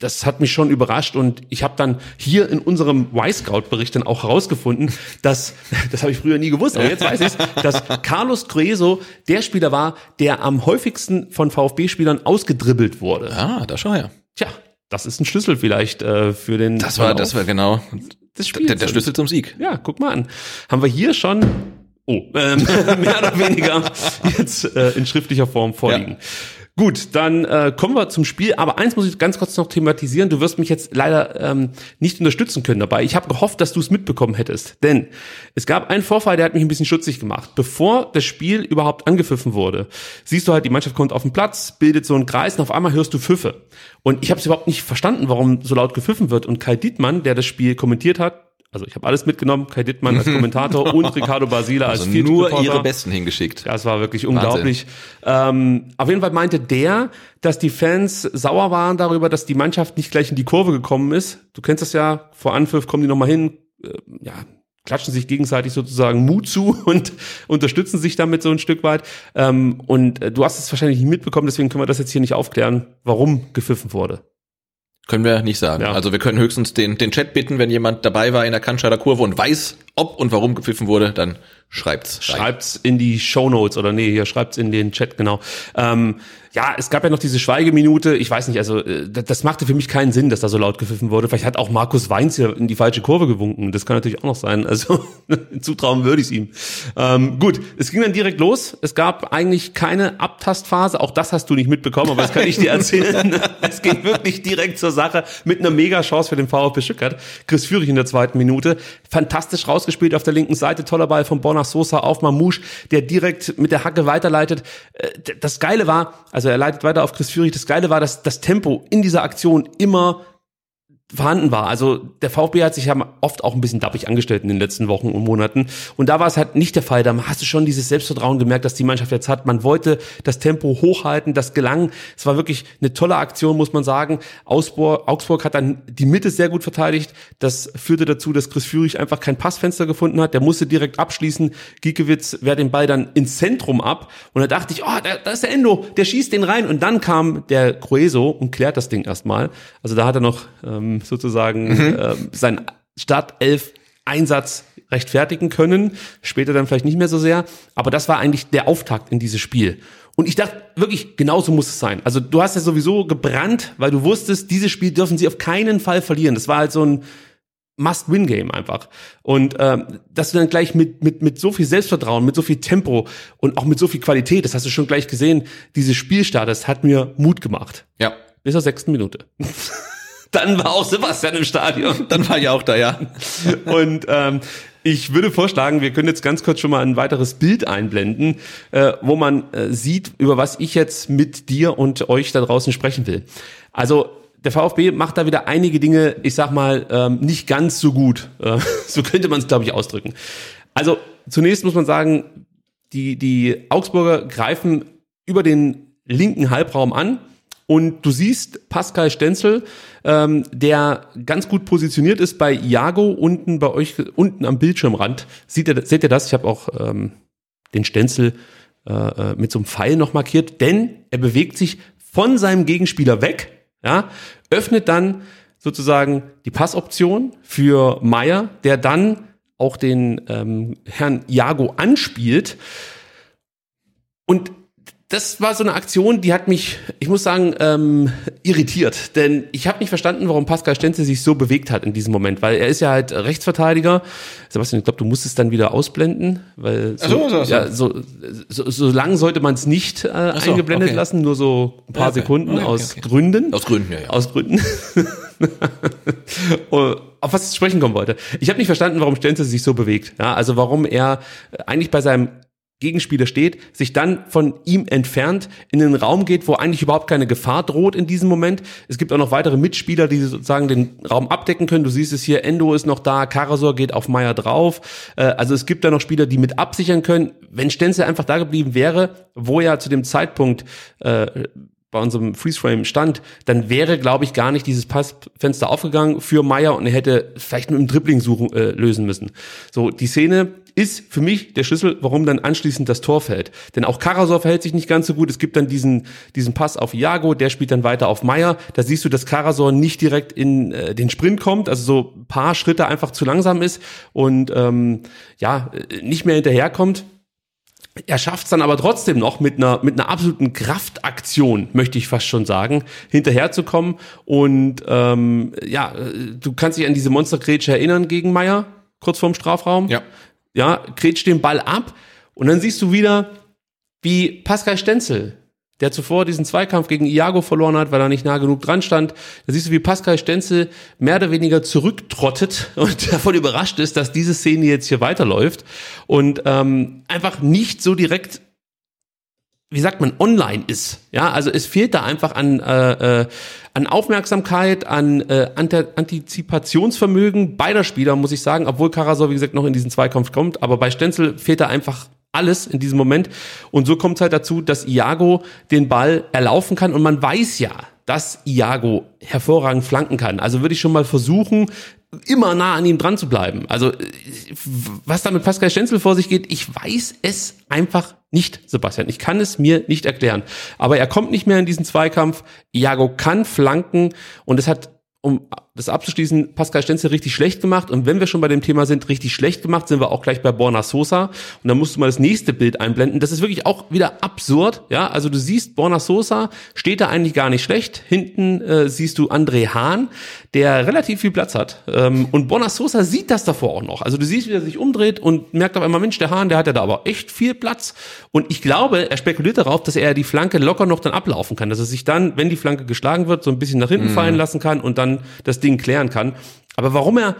das hat mich schon überrascht und ich habe dann hier in unserem Y-Scout-Bericht dann auch herausgefunden, dass, <laughs> das habe ich früher nie gewusst, aber jetzt weiß ich dass Carlos Grueso der Spieler war, der am häufigsten von VfB-Spielern ausgedribbelt wurde. Ah, da schau her. Tja, das ist ein Schlüssel vielleicht äh, für den Das war, das war genau das Spiel der, der Schlüssel zum Sieg. Ja, guck mal an. Haben wir hier schon Oh, <laughs> ähm, <laughs> mehr oder weniger jetzt äh, in schriftlicher Form vorliegen. Ja. Gut, dann äh, kommen wir zum Spiel. Aber eins muss ich ganz kurz noch thematisieren. Du wirst mich jetzt leider ähm, nicht unterstützen können dabei. Ich habe gehofft, dass du es mitbekommen hättest. Denn es gab einen Vorfall, der hat mich ein bisschen schutzig gemacht. Bevor das Spiel überhaupt angepfiffen wurde, siehst du halt, die Mannschaft kommt auf den Platz, bildet so einen Kreis und auf einmal hörst du Pfiffe. Und ich habe es überhaupt nicht verstanden, warum so laut gepfiffen wird. Und Kai Dietmann, der das Spiel kommentiert hat, also ich habe alles mitgenommen, Kai Dittmann als <laughs> Kommentator und Ricardo Basile als also nur ihre Besten hingeschickt. Das war wirklich unglaublich. Ähm, auf jeden Fall meinte der, dass die Fans sauer waren darüber, dass die Mannschaft nicht gleich in die Kurve gekommen ist. Du kennst das ja, vor Anpfiff kommen die nochmal hin, äh, ja, klatschen sich gegenseitig sozusagen Mut zu <laughs> und unterstützen sich damit so ein Stück weit. Ähm, und äh, du hast es wahrscheinlich nicht mitbekommen, deswegen können wir das jetzt hier nicht aufklären, warum gepfiffen wurde. Können wir nicht sagen. Ja. Also wir können höchstens den, den Chat bitten, wenn jemand dabei war in der Cannstatter Kurve und weiß, ob und warum gepfiffen wurde, dann schreibt's. Rein. Schreibt's in die Show Notes oder nee, hier schreibt's in den Chat, genau. Ähm, ja, es gab ja noch diese Schweigeminute. Ich weiß nicht, also äh, das machte für mich keinen Sinn, dass da so laut gepfiffen wurde. Vielleicht hat auch Markus Weinz hier in die falsche Kurve gewunken. Das kann natürlich auch noch sein. Also <laughs> zutrauen würde ich es ihm. Ähm, gut, es ging dann direkt los. Es gab eigentlich keine Abtastphase. Auch das hast du nicht mitbekommen, aber das kann ich dir erzählen. <laughs> es ging wirklich direkt zur Sache mit einer Mega-Chance für den VfB Stuttgart. Chris Führig in der zweiten Minute. Fantastisch rausgespielt auf der linken Seite. Toller Ball von Bonner Sosa auf Mamouche, der direkt mit der Hacke weiterleitet. Äh, das Geile war, also er leitet weiter auf Chris Führig. Das Geile war, dass das Tempo in dieser Aktion immer vorhanden war. Also der VfB hat sich ja oft auch ein bisschen dappig angestellt in den letzten Wochen und Monaten. Und da war es halt nicht der Fall. Da hast du schon dieses Selbstvertrauen gemerkt, dass die Mannschaft jetzt hat. Man wollte das Tempo hochhalten, das gelang. Es war wirklich eine tolle Aktion, muss man sagen. Augsburg, Augsburg hat dann die Mitte sehr gut verteidigt. Das führte dazu, dass Chris Führig einfach kein Passfenster gefunden hat. Der musste direkt abschließen. Giekewitz wehrt den Ball dann ins Zentrum ab. Und da dachte ich, oh, da, da ist der Endo, der schießt den rein. Und dann kam der Crueso und klärt das Ding erstmal. Also da hat er noch ähm, sozusagen mhm. äh, seinen Startelf-Einsatz rechtfertigen können. Später dann vielleicht nicht mehr so sehr. Aber das war eigentlich der Auftakt in dieses Spiel. Und ich dachte wirklich, genauso muss es sein. Also du hast ja sowieso gebrannt, weil du wusstest, dieses Spiel dürfen sie auf keinen Fall verlieren. Das war halt so ein Must-Win-Game einfach. Und ähm, dass du dann gleich mit, mit, mit so viel Selbstvertrauen, mit so viel Tempo und auch mit so viel Qualität, das hast du schon gleich gesehen, dieses Spielstart, das hat mir Mut gemacht. Ja. Bis zur sechsten Minute. <laughs> Dann war auch Sebastian im Stadion. <laughs> Dann war ich auch da, ja. Und ähm, ich würde vorschlagen, wir können jetzt ganz kurz schon mal ein weiteres Bild einblenden, äh, wo man äh, sieht, über was ich jetzt mit dir und euch da draußen sprechen will. Also der VfB macht da wieder einige Dinge, ich sag mal, ähm, nicht ganz so gut. Äh, <laughs> so könnte man es, glaube ich, ausdrücken. Also zunächst muss man sagen, die, die Augsburger greifen über den linken Halbraum an und du siehst Pascal Stenzel, ähm, der ganz gut positioniert ist bei Iago unten bei euch, unten am Bildschirmrand. Seht ihr, seht ihr das? Ich habe auch ähm, den Stenzel äh, äh, mit so einem Pfeil noch markiert, denn er bewegt sich von seinem Gegenspieler weg, ja, öffnet dann sozusagen die Passoption für Meier, der dann auch den ähm, Herrn Jago anspielt. Und das war so eine Aktion, die hat mich, ich muss sagen, ähm, irritiert. Denn ich habe nicht verstanden, warum Pascal Stenzel sich so bewegt hat in diesem Moment. Weil er ist ja halt Rechtsverteidiger. Sebastian, ich glaube, du musst es dann wieder ausblenden. Weil so, so, so, so. Ja, so, so, so lang sollte man es nicht äh, eingeblendet okay. lassen. Nur so ein paar okay. Sekunden okay, aus Gründen. Aus Gründen, ja. ja. Aus Gründen. <laughs> Oh, auf was ich sprechen kommen wollte. Ich habe nicht verstanden, warum Stenzel sich so bewegt. Ja, also warum er eigentlich bei seinem Gegenspieler steht, sich dann von ihm entfernt, in den Raum geht, wo eigentlich überhaupt keine Gefahr droht in diesem Moment. Es gibt auch noch weitere Mitspieler, die sozusagen den Raum abdecken können. Du siehst es hier, Endo ist noch da, Karasor geht auf Meier drauf. Äh, also es gibt da noch Spieler, die mit absichern können. Wenn Stenzel einfach da geblieben wäre, wo er zu dem Zeitpunkt äh, bei unserem Freeze-Frame stand, dann wäre, glaube ich, gar nicht dieses Passfenster aufgegangen für Meier und er hätte vielleicht mit dem Dribbling suchen, äh, lösen müssen. So, die Szene ist für mich der Schlüssel, warum dann anschließend das Tor fällt. Denn auch Karasor verhält sich nicht ganz so gut. Es gibt dann diesen, diesen Pass auf Iago, der spielt dann weiter auf Meier. Da siehst du, dass Karasor nicht direkt in äh, den Sprint kommt, also so ein paar Schritte einfach zu langsam ist und ähm, ja, nicht mehr hinterherkommt. Er schafft es dann aber trotzdem noch mit einer, mit einer absoluten Kraftaktion, möchte ich fast schon sagen, hinterherzukommen. Und ähm, ja, du kannst dich an diese Monstergrätsche erinnern gegen Meier, kurz vorm Strafraum. Ja. Ja, grätscht den Ball ab und dann siehst du wieder, wie Pascal Stenzel der zuvor diesen Zweikampf gegen Iago verloren hat, weil er nicht nah genug dran stand. Da siehst du, wie Pascal Stenzel mehr oder weniger zurücktrottet <laughs> und davon überrascht ist, dass diese Szene jetzt hier weiterläuft und ähm, einfach nicht so direkt wie sagt man, online ist. Ja, also es fehlt da einfach an, äh, äh, an Aufmerksamkeit, an äh, Antizipationsvermögen beider Spieler, muss ich sagen, obwohl Karasor, wie gesagt, noch in diesen Zweikampf kommt. Aber bei Stenzel fehlt da einfach alles in diesem Moment. Und so kommt es halt dazu, dass Iago den Ball erlaufen kann. Und man weiß ja, dass Iago hervorragend flanken kann. Also würde ich schon mal versuchen, immer nah an ihm dran zu bleiben. Also was da mit Pascal Stenzel vor sich geht, ich weiß es einfach nicht, Sebastian. Ich kann es mir nicht erklären. Aber er kommt nicht mehr in diesen Zweikampf. Iago kann flanken und es hat um das abzuschließen, Pascal Stenzel richtig schlecht gemacht. Und wenn wir schon bei dem Thema sind, richtig schlecht gemacht, sind wir auch gleich bei Borna Sosa. Und dann musst du mal das nächste Bild einblenden. Das ist wirklich auch wieder absurd. Ja, also du siehst, Borna Sosa steht da eigentlich gar nicht schlecht. Hinten äh, siehst du André Hahn, der relativ viel Platz hat. Ähm, und Borna Sosa sieht das davor auch noch. Also du siehst, wie er sich umdreht und merkt auf einmal, Mensch, der Hahn, der hat ja da aber echt viel Platz. Und ich glaube, er spekuliert darauf, dass er die Flanke locker noch dann ablaufen kann. Dass er sich dann, wenn die Flanke geschlagen wird, so ein bisschen nach hinten mhm. fallen lassen kann und dann das Ding klären kann. Aber warum er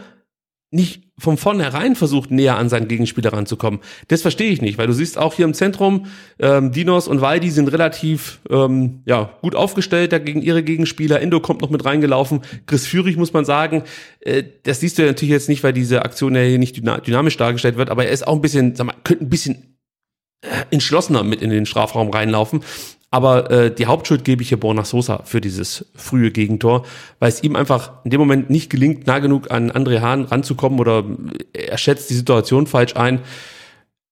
nicht von vornherein versucht, näher an seinen Gegenspieler ranzukommen. Das verstehe ich nicht, weil du siehst auch hier im Zentrum, ähm, Dinos und Waldi sind relativ ähm, ja, gut aufgestellt dagegen ihre Gegenspieler. Endo kommt noch mit reingelaufen. Chris Führig muss man sagen, äh, das siehst du natürlich jetzt nicht, weil diese Aktion ja hier nicht dynamisch dargestellt wird, aber er ist auch ein bisschen, sag mal, könnte ein bisschen äh, entschlossener mit in den Strafraum reinlaufen. Aber äh, die Hauptschuld gebe ich hier Borna Sosa für dieses frühe Gegentor, weil es ihm einfach in dem Moment nicht gelingt, nah genug an André Hahn ranzukommen oder er schätzt die Situation falsch ein.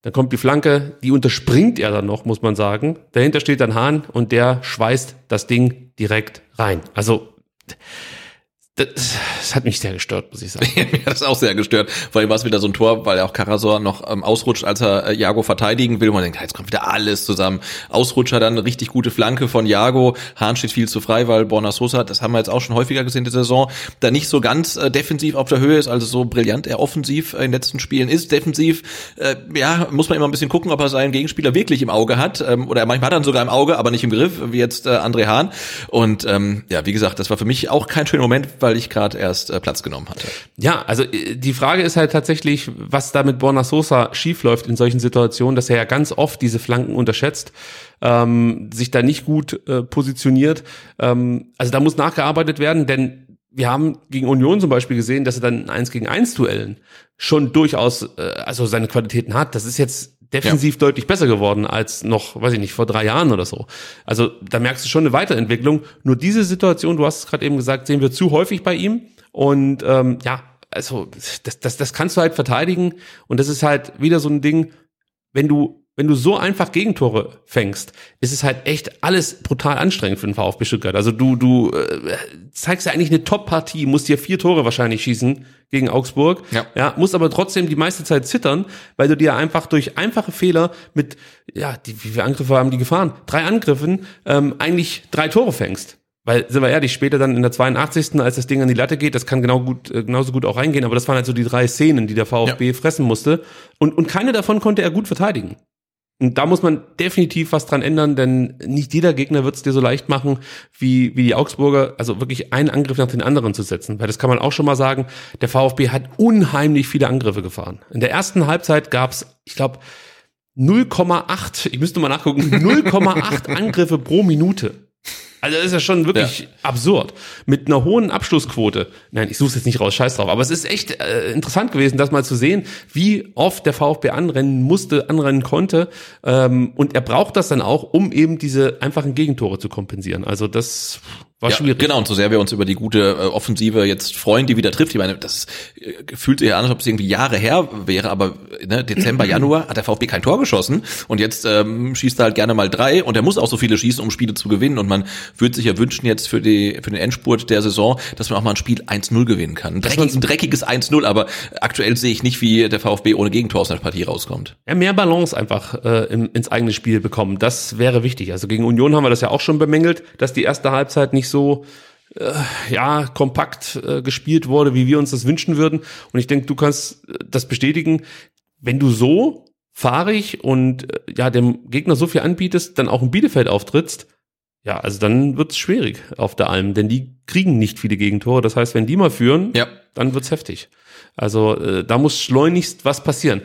Dann kommt die Flanke, die unterspringt er dann noch, muss man sagen. Dahinter steht dann Hahn und der schweißt das Ding direkt rein. Also das, das hat mich sehr gestört, muss ich sagen. <laughs> Mir hat das auch sehr gestört. Vor allem war es wieder so ein Tor, weil auch Karasor noch ähm, ausrutscht, als er äh, Jago verteidigen will. Und man denkt, jetzt kommt wieder alles zusammen. Ausrutscher, dann richtig gute Flanke von Jago. Hahn steht viel zu frei, weil Borna Sosa, das haben wir jetzt auch schon häufiger gesehen in der Saison, da nicht so ganz äh, defensiv auf der Höhe ist, also so brillant er offensiv in den letzten Spielen ist. Defensiv, äh, ja, muss man immer ein bisschen gucken, ob er seinen Gegenspieler wirklich im Auge hat. Ähm, oder manchmal hat er ihn sogar im Auge, aber nicht im Griff, wie jetzt äh, André Hahn. Und ähm, ja, wie gesagt, das war für mich auch kein schöner Moment, weil ich gerade erst äh, Platz genommen hatte. Ja, also äh, die Frage ist halt tatsächlich, was da mit Borna Sosa schiefläuft in solchen Situationen, dass er ja ganz oft diese Flanken unterschätzt, ähm, sich da nicht gut äh, positioniert. Ähm, also da muss nachgearbeitet werden, denn wir haben gegen Union zum Beispiel gesehen, dass er dann in 1 gegen 1 Duellen schon durchaus äh, also seine Qualitäten hat. Das ist jetzt defensiv ja. deutlich besser geworden als noch, weiß ich nicht, vor drei Jahren oder so. Also da merkst du schon eine Weiterentwicklung. Nur diese Situation, du hast es gerade eben gesagt, sehen wir zu häufig bei ihm. Und ähm, ja, also das, das, das kannst du halt verteidigen. Und das ist halt wieder so ein Ding, wenn du wenn du so einfach Gegentore fängst, ist es halt echt alles brutal anstrengend für den VfB Stuttgart. Also du, du äh, zeigst ja eigentlich eine Top-Partie, musst dir vier Tore wahrscheinlich schießen gegen Augsburg. Ja. ja. Musst aber trotzdem die meiste Zeit zittern, weil du dir einfach durch einfache Fehler mit, ja, die, wie viele Angriffe haben die gefahren? Drei Angriffen ähm, eigentlich drei Tore fängst. Weil, sind wir ehrlich, später dann in der 82. als das Ding an die Latte geht, das kann genau gut, äh, genauso gut auch reingehen, aber das waren halt so die drei Szenen, die der VfB fressen musste. Und, und keine davon konnte er gut verteidigen. Und da muss man definitiv was dran ändern, denn nicht jeder Gegner wird es dir so leicht machen, wie, wie die Augsburger, also wirklich einen Angriff nach den anderen zu setzen. Weil das kann man auch schon mal sagen, der VfB hat unheimlich viele Angriffe gefahren. In der ersten Halbzeit gab es, ich glaube, 0,8, ich müsste mal nachgucken, <laughs> 0,8 Angriffe pro Minute. Also das ist ja schon wirklich Ja. absurd. Mit einer hohen Abschlussquote. Nein, ich suche es jetzt nicht raus, scheiß drauf. Aber es ist echt äh, interessant gewesen, das mal zu sehen, wie oft der VfB anrennen musste, anrennen konnte. Ähm, und er braucht das dann auch, um eben diese einfachen Gegentore zu kompensieren. Also das war Ja, schwierig. genau, und so sehr wir uns über die gute äh, Offensive jetzt freuen, die wieder trifft, ich meine, das äh, fühlt sich ja an, als ob es irgendwie Jahre her wäre, aber ne, Dezember, <clears throat> Januar hat der VfB kein Tor geschossen und jetzt ähm, schießt er halt gerne mal drei und er muss auch so viele schießen, um Spiele zu gewinnen und man würde sich ja wünschen jetzt für die für den Endspurt der Saison, dass man auch mal ein Spiel 1-0 gewinnen kann. Ein, dreckig, ein dreckiges 1-0, aber aktuell sehe ich nicht, wie der VfB ohne Gegentor aus einer Partie rauskommt. Ja, mehr Balance einfach äh, ins eigene Spiel bekommen. Das wäre wichtig. Also gegen Union haben wir das ja auch schon bemängelt, dass die erste Halbzeit nicht so äh, ja kompakt äh, gespielt wurde, wie wir uns das wünschen würden. Und ich denke, du kannst äh, das bestätigen, wenn du so fahrig und äh, ja dem Gegner so viel anbietest, dann auch in Bielefeld auftrittst. Ja, also dann wird's schwierig auf der Alm, denn die kriegen nicht viele Gegentore. Das heißt, wenn die mal führen, Ja. dann wird's heftig. Also äh, da muss schleunigst was passieren.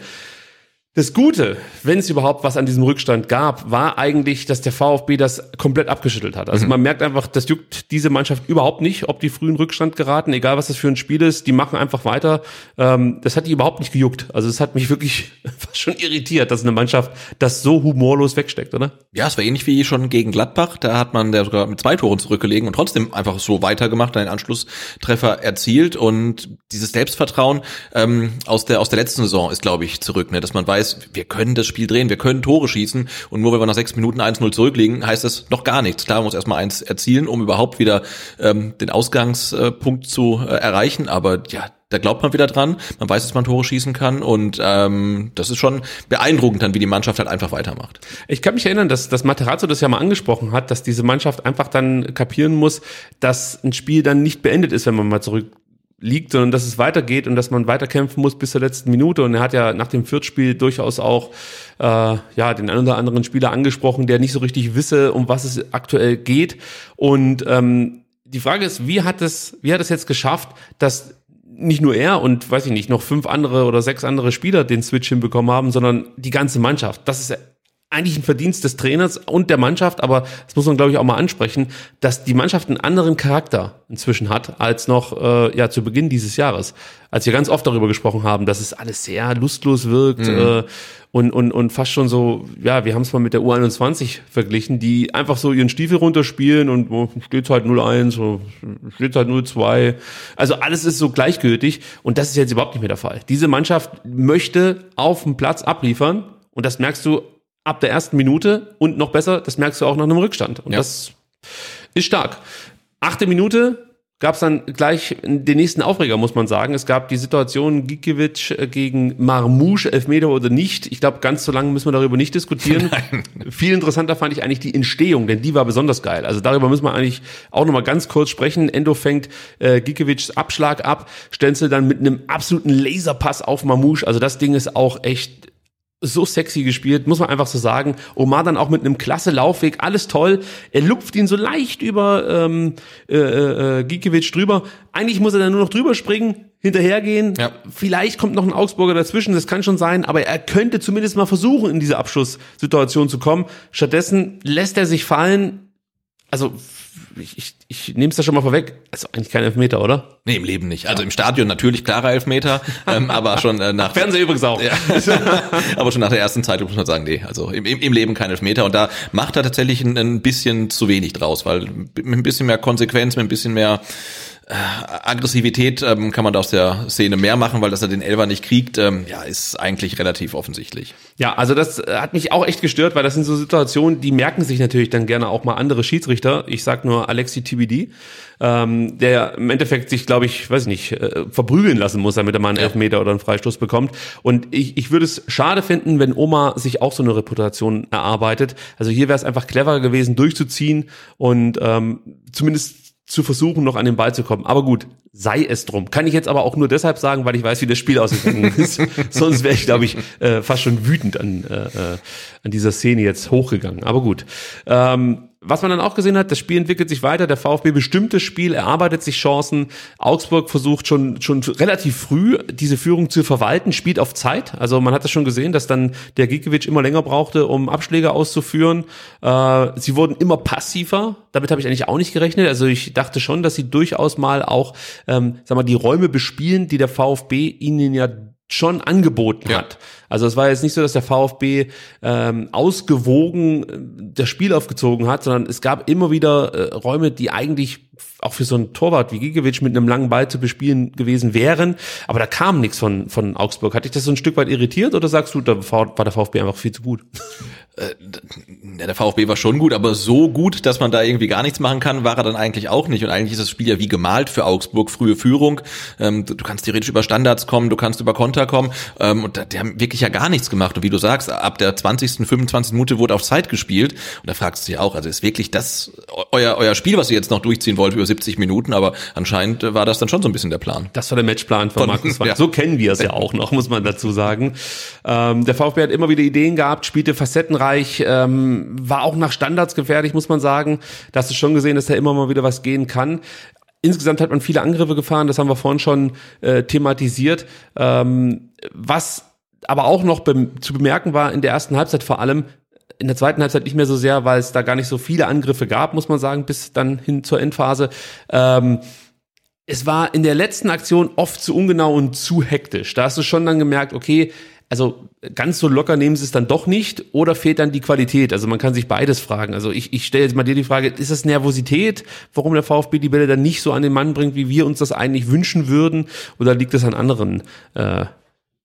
Das Gute, wenn es überhaupt was an diesem Rückstand gab, war eigentlich, dass der VfB das komplett abgeschüttelt hat. Also man merkt einfach, das juckt diese Mannschaft überhaupt nicht, ob die frühen Rückstand geraten, egal was das für ein Spiel ist, die machen einfach weiter. Ähm, das hat die überhaupt nicht gejuckt. Also es hat mich wirklich <laughs> fast schon irritiert, dass eine Mannschaft das so humorlos wegsteckt, oder? Ja, es war ähnlich wie schon gegen Gladbach. Da hat man der sogar mit zwei Toren zurückgelegen und trotzdem einfach so weitergemacht, einen Anschlusstreffer erzielt. Und dieses Selbstvertrauen ähm, aus der aus der letzten Saison ist, glaube ich, zurück, ne? dass man weiß, wir können das Spiel drehen, wir können Tore schießen. Und nur weil wir nach sechs Minuten 1-0 zurückliegen, heißt das noch gar nichts. Klar, man muss erstmal eins erzielen, um überhaupt wieder ähm, den Ausgangspunkt zu äh, erreichen. Aber ja, da glaubt man wieder dran. Man weiß, dass man Tore schießen kann. Und ähm, das ist schon beeindruckend dann, wie die Mannschaft halt einfach weitermacht. Ich kann mich erinnern, dass, dass Materazzo das ja mal angesprochen hat, dass diese Mannschaft einfach dann kapieren muss, dass ein Spiel dann nicht beendet ist, wenn man mal zurück liegt, sondern dass es weitergeht und dass man weiterkämpfen muss bis zur letzten Minute. Und er hat ja nach dem Viertspiel durchaus auch äh, ja den einen oder anderen Spieler angesprochen, der nicht so richtig wisse, um was es aktuell geht. Und ähm, die Frage ist, wie hat es, wie hat es jetzt geschafft, dass nicht nur er und weiß ich nicht, noch fünf andere oder sechs andere Spieler den Switch hinbekommen haben, sondern die ganze Mannschaft. Das ist eigentlich ein Verdienst des Trainers und der Mannschaft, aber das muss man, glaube ich, auch mal ansprechen, dass die Mannschaft einen anderen Charakter inzwischen hat als noch äh, ja zu Beginn dieses Jahres. Als wir ganz oft darüber gesprochen haben, dass es alles sehr lustlos wirkt äh, und, und, und fast schon so, ja, wir haben es mal mit der U21 verglichen, die einfach so ihren Stiefel runterspielen und oh, steht halt 0-1, oh, steht halt 0-2. Also alles ist so gleichgültig und das ist jetzt überhaupt nicht mehr der Fall. Diese Mannschaft möchte auf dem Platz abliefern und das merkst du ab der ersten Minute und noch besser, das merkst du auch nach einem Rückstand. Und Ja. das ist stark. Achte Minute gab es dann gleich den nächsten Aufreger, muss man sagen. Es gab die Situation Gikiewicz gegen Marmouche, Elfmeter oder nicht. Ich glaube, ganz so lange müssen wir darüber nicht diskutieren. <laughs> Viel interessanter fand ich eigentlich die Entstehung, denn die war besonders geil. Also darüber müssen wir eigentlich auch nochmal ganz kurz sprechen. Endo fängt äh, Gikiewicz Abschlag ab, Stenzel dann mit einem absoluten Laserpass auf Marmouche. Also das Ding ist auch echt so sexy gespielt, muss man einfach so sagen. Omar dann auch mit einem klasse Laufweg, alles toll. Er lupft ihn so leicht über ähm, äh, äh, Gikiewicz drüber. Eigentlich muss er dann nur noch drüber springen, hinterhergehen. Ja. Vielleicht kommt noch ein Augsburger dazwischen, das kann schon sein, aber er könnte zumindest mal versuchen, in diese Abschlusssituation zu kommen. Stattdessen lässt er sich fallen. Also ich, ich, ich nehme es da schon mal vorweg. Also eigentlich kein Elfmeter, oder? Nee, im Leben nicht. Also im Stadion natürlich klarer Elfmeter, ähm, aber schon äh, nach <laughs> Fernseher übrigens auch. Ja. <laughs> aber schon nach der ersten Zeit muss man sagen, nee, also im, im, im Leben kein Elfmeter. Und da macht er tatsächlich ein, ein bisschen zu wenig draus, weil mit ein bisschen mehr Konsequenz, mit ein bisschen mehr äh, Aggressivität ähm, kann man da aus der Szene mehr machen, weil dass er den Elfer nicht kriegt, ähm, ja, ist eigentlich relativ offensichtlich. Ja, also das äh, hat mich auch echt gestört, weil das sind so Situationen, die merken sich natürlich dann gerne auch mal andere Schiedsrichter. Ich sag nur Alexi TBD, ähm, der im Endeffekt sich, glaube ich, weiß ich nicht, äh, verprügeln lassen muss, damit er mal einen. Elfmeter oder einen Freistoß bekommt. Und ich, ich würde es schade finden, wenn Oma sich auch so eine Reputation erarbeitet. Also hier wäre es einfach clever gewesen, durchzuziehen und ähm, zumindest zu versuchen, noch an den Ball zu kommen. Aber gut, sei es drum. Kann ich jetzt aber auch nur deshalb sagen, weil ich weiß, wie das Spiel ausgegangen <laughs> ist. Sonst wäre ich, glaube ich, äh, fast schon wütend an, äh, äh, an dieser Szene jetzt hochgegangen. Aber gut. Ähm, was man dann auch gesehen hat, das Spiel entwickelt sich weiter, der VfB bestimmt das Spiel, erarbeitet sich Chancen. Augsburg versucht schon, schon relativ früh diese Führung zu verwalten, spielt auf Zeit. Also man hat das schon gesehen, dass dann der Gikiewicz immer länger brauchte, um Abschläge auszuführen. Äh, sie wurden immer passiver. Damit habe ich eigentlich auch nicht gerechnet. Also ich dachte schon, dass sie durchaus mal auch, ähm, sag mal, die Räume bespielen, die der VfB ihnen ja schon angeboten ja. hat. Also es war jetzt nicht so, dass der VfB ähm, ausgewogen äh, das Spiel aufgezogen hat, sondern es gab immer wieder äh, Räume, die eigentlich auch für so einen Torwart wie Gigovic mit einem langen Ball zu bespielen gewesen wären. Aber da kam nichts von, von Augsburg. Hat dich das so ein Stück weit irritiert oder sagst du, da war der VfB einfach viel zu gut? <laughs> Äh, der VfB war schon gut, aber so gut, dass man da irgendwie gar nichts machen kann, war er dann eigentlich auch nicht. Und eigentlich ist das Spiel ja wie gemalt für Augsburg, frühe Führung. Ähm, du, kannst theoretisch über Standards kommen, du kannst über Konter kommen. Ähm, und die haben wirklich ja gar nichts gemacht. Und wie du sagst, ab der 20., 25. Minute wurde auf Zeit gespielt. Und da fragst du dich auch, also ist wirklich das euer, euer Spiel, was ihr jetzt noch durchziehen wollt über 70 Minuten? Aber anscheinend war das dann schon so ein bisschen der Plan. Das war der Matchplan von, von Markus <laughs> Ja. So kennen wir es ja auch noch, muss man dazu sagen. Ähm, der VfB hat immer wieder Ideen gehabt, spielte facettenreich, ähm, war auch nach Standards gefährlich, muss man sagen. Da hast du schon gesehen, dass da immer mal wieder was gehen kann. Insgesamt hat man viele Angriffe gefahren, das haben wir vorhin schon äh, thematisiert. Ähm, was aber auch noch zu bemerken war in der ersten Halbzeit vor allem, in der zweiten Halbzeit nicht mehr so sehr, weil es da gar nicht so viele Angriffe gab, muss man sagen, bis dann hin zur Endphase. Ähm, es war in der letzten Aktion oft zu ungenau und zu hektisch. Da hast du schon dann gemerkt, okay, also ganz so locker nehmen sie es dann doch nicht oder fehlt dann die Qualität? Also man kann sich beides fragen. Also ich, ich stelle jetzt mal dir die Frage, ist das Nervosität, warum der VfB die Bälle dann nicht so an den Mann bringt, wie wir uns das eigentlich wünschen würden? Oder liegt es an anderen äh,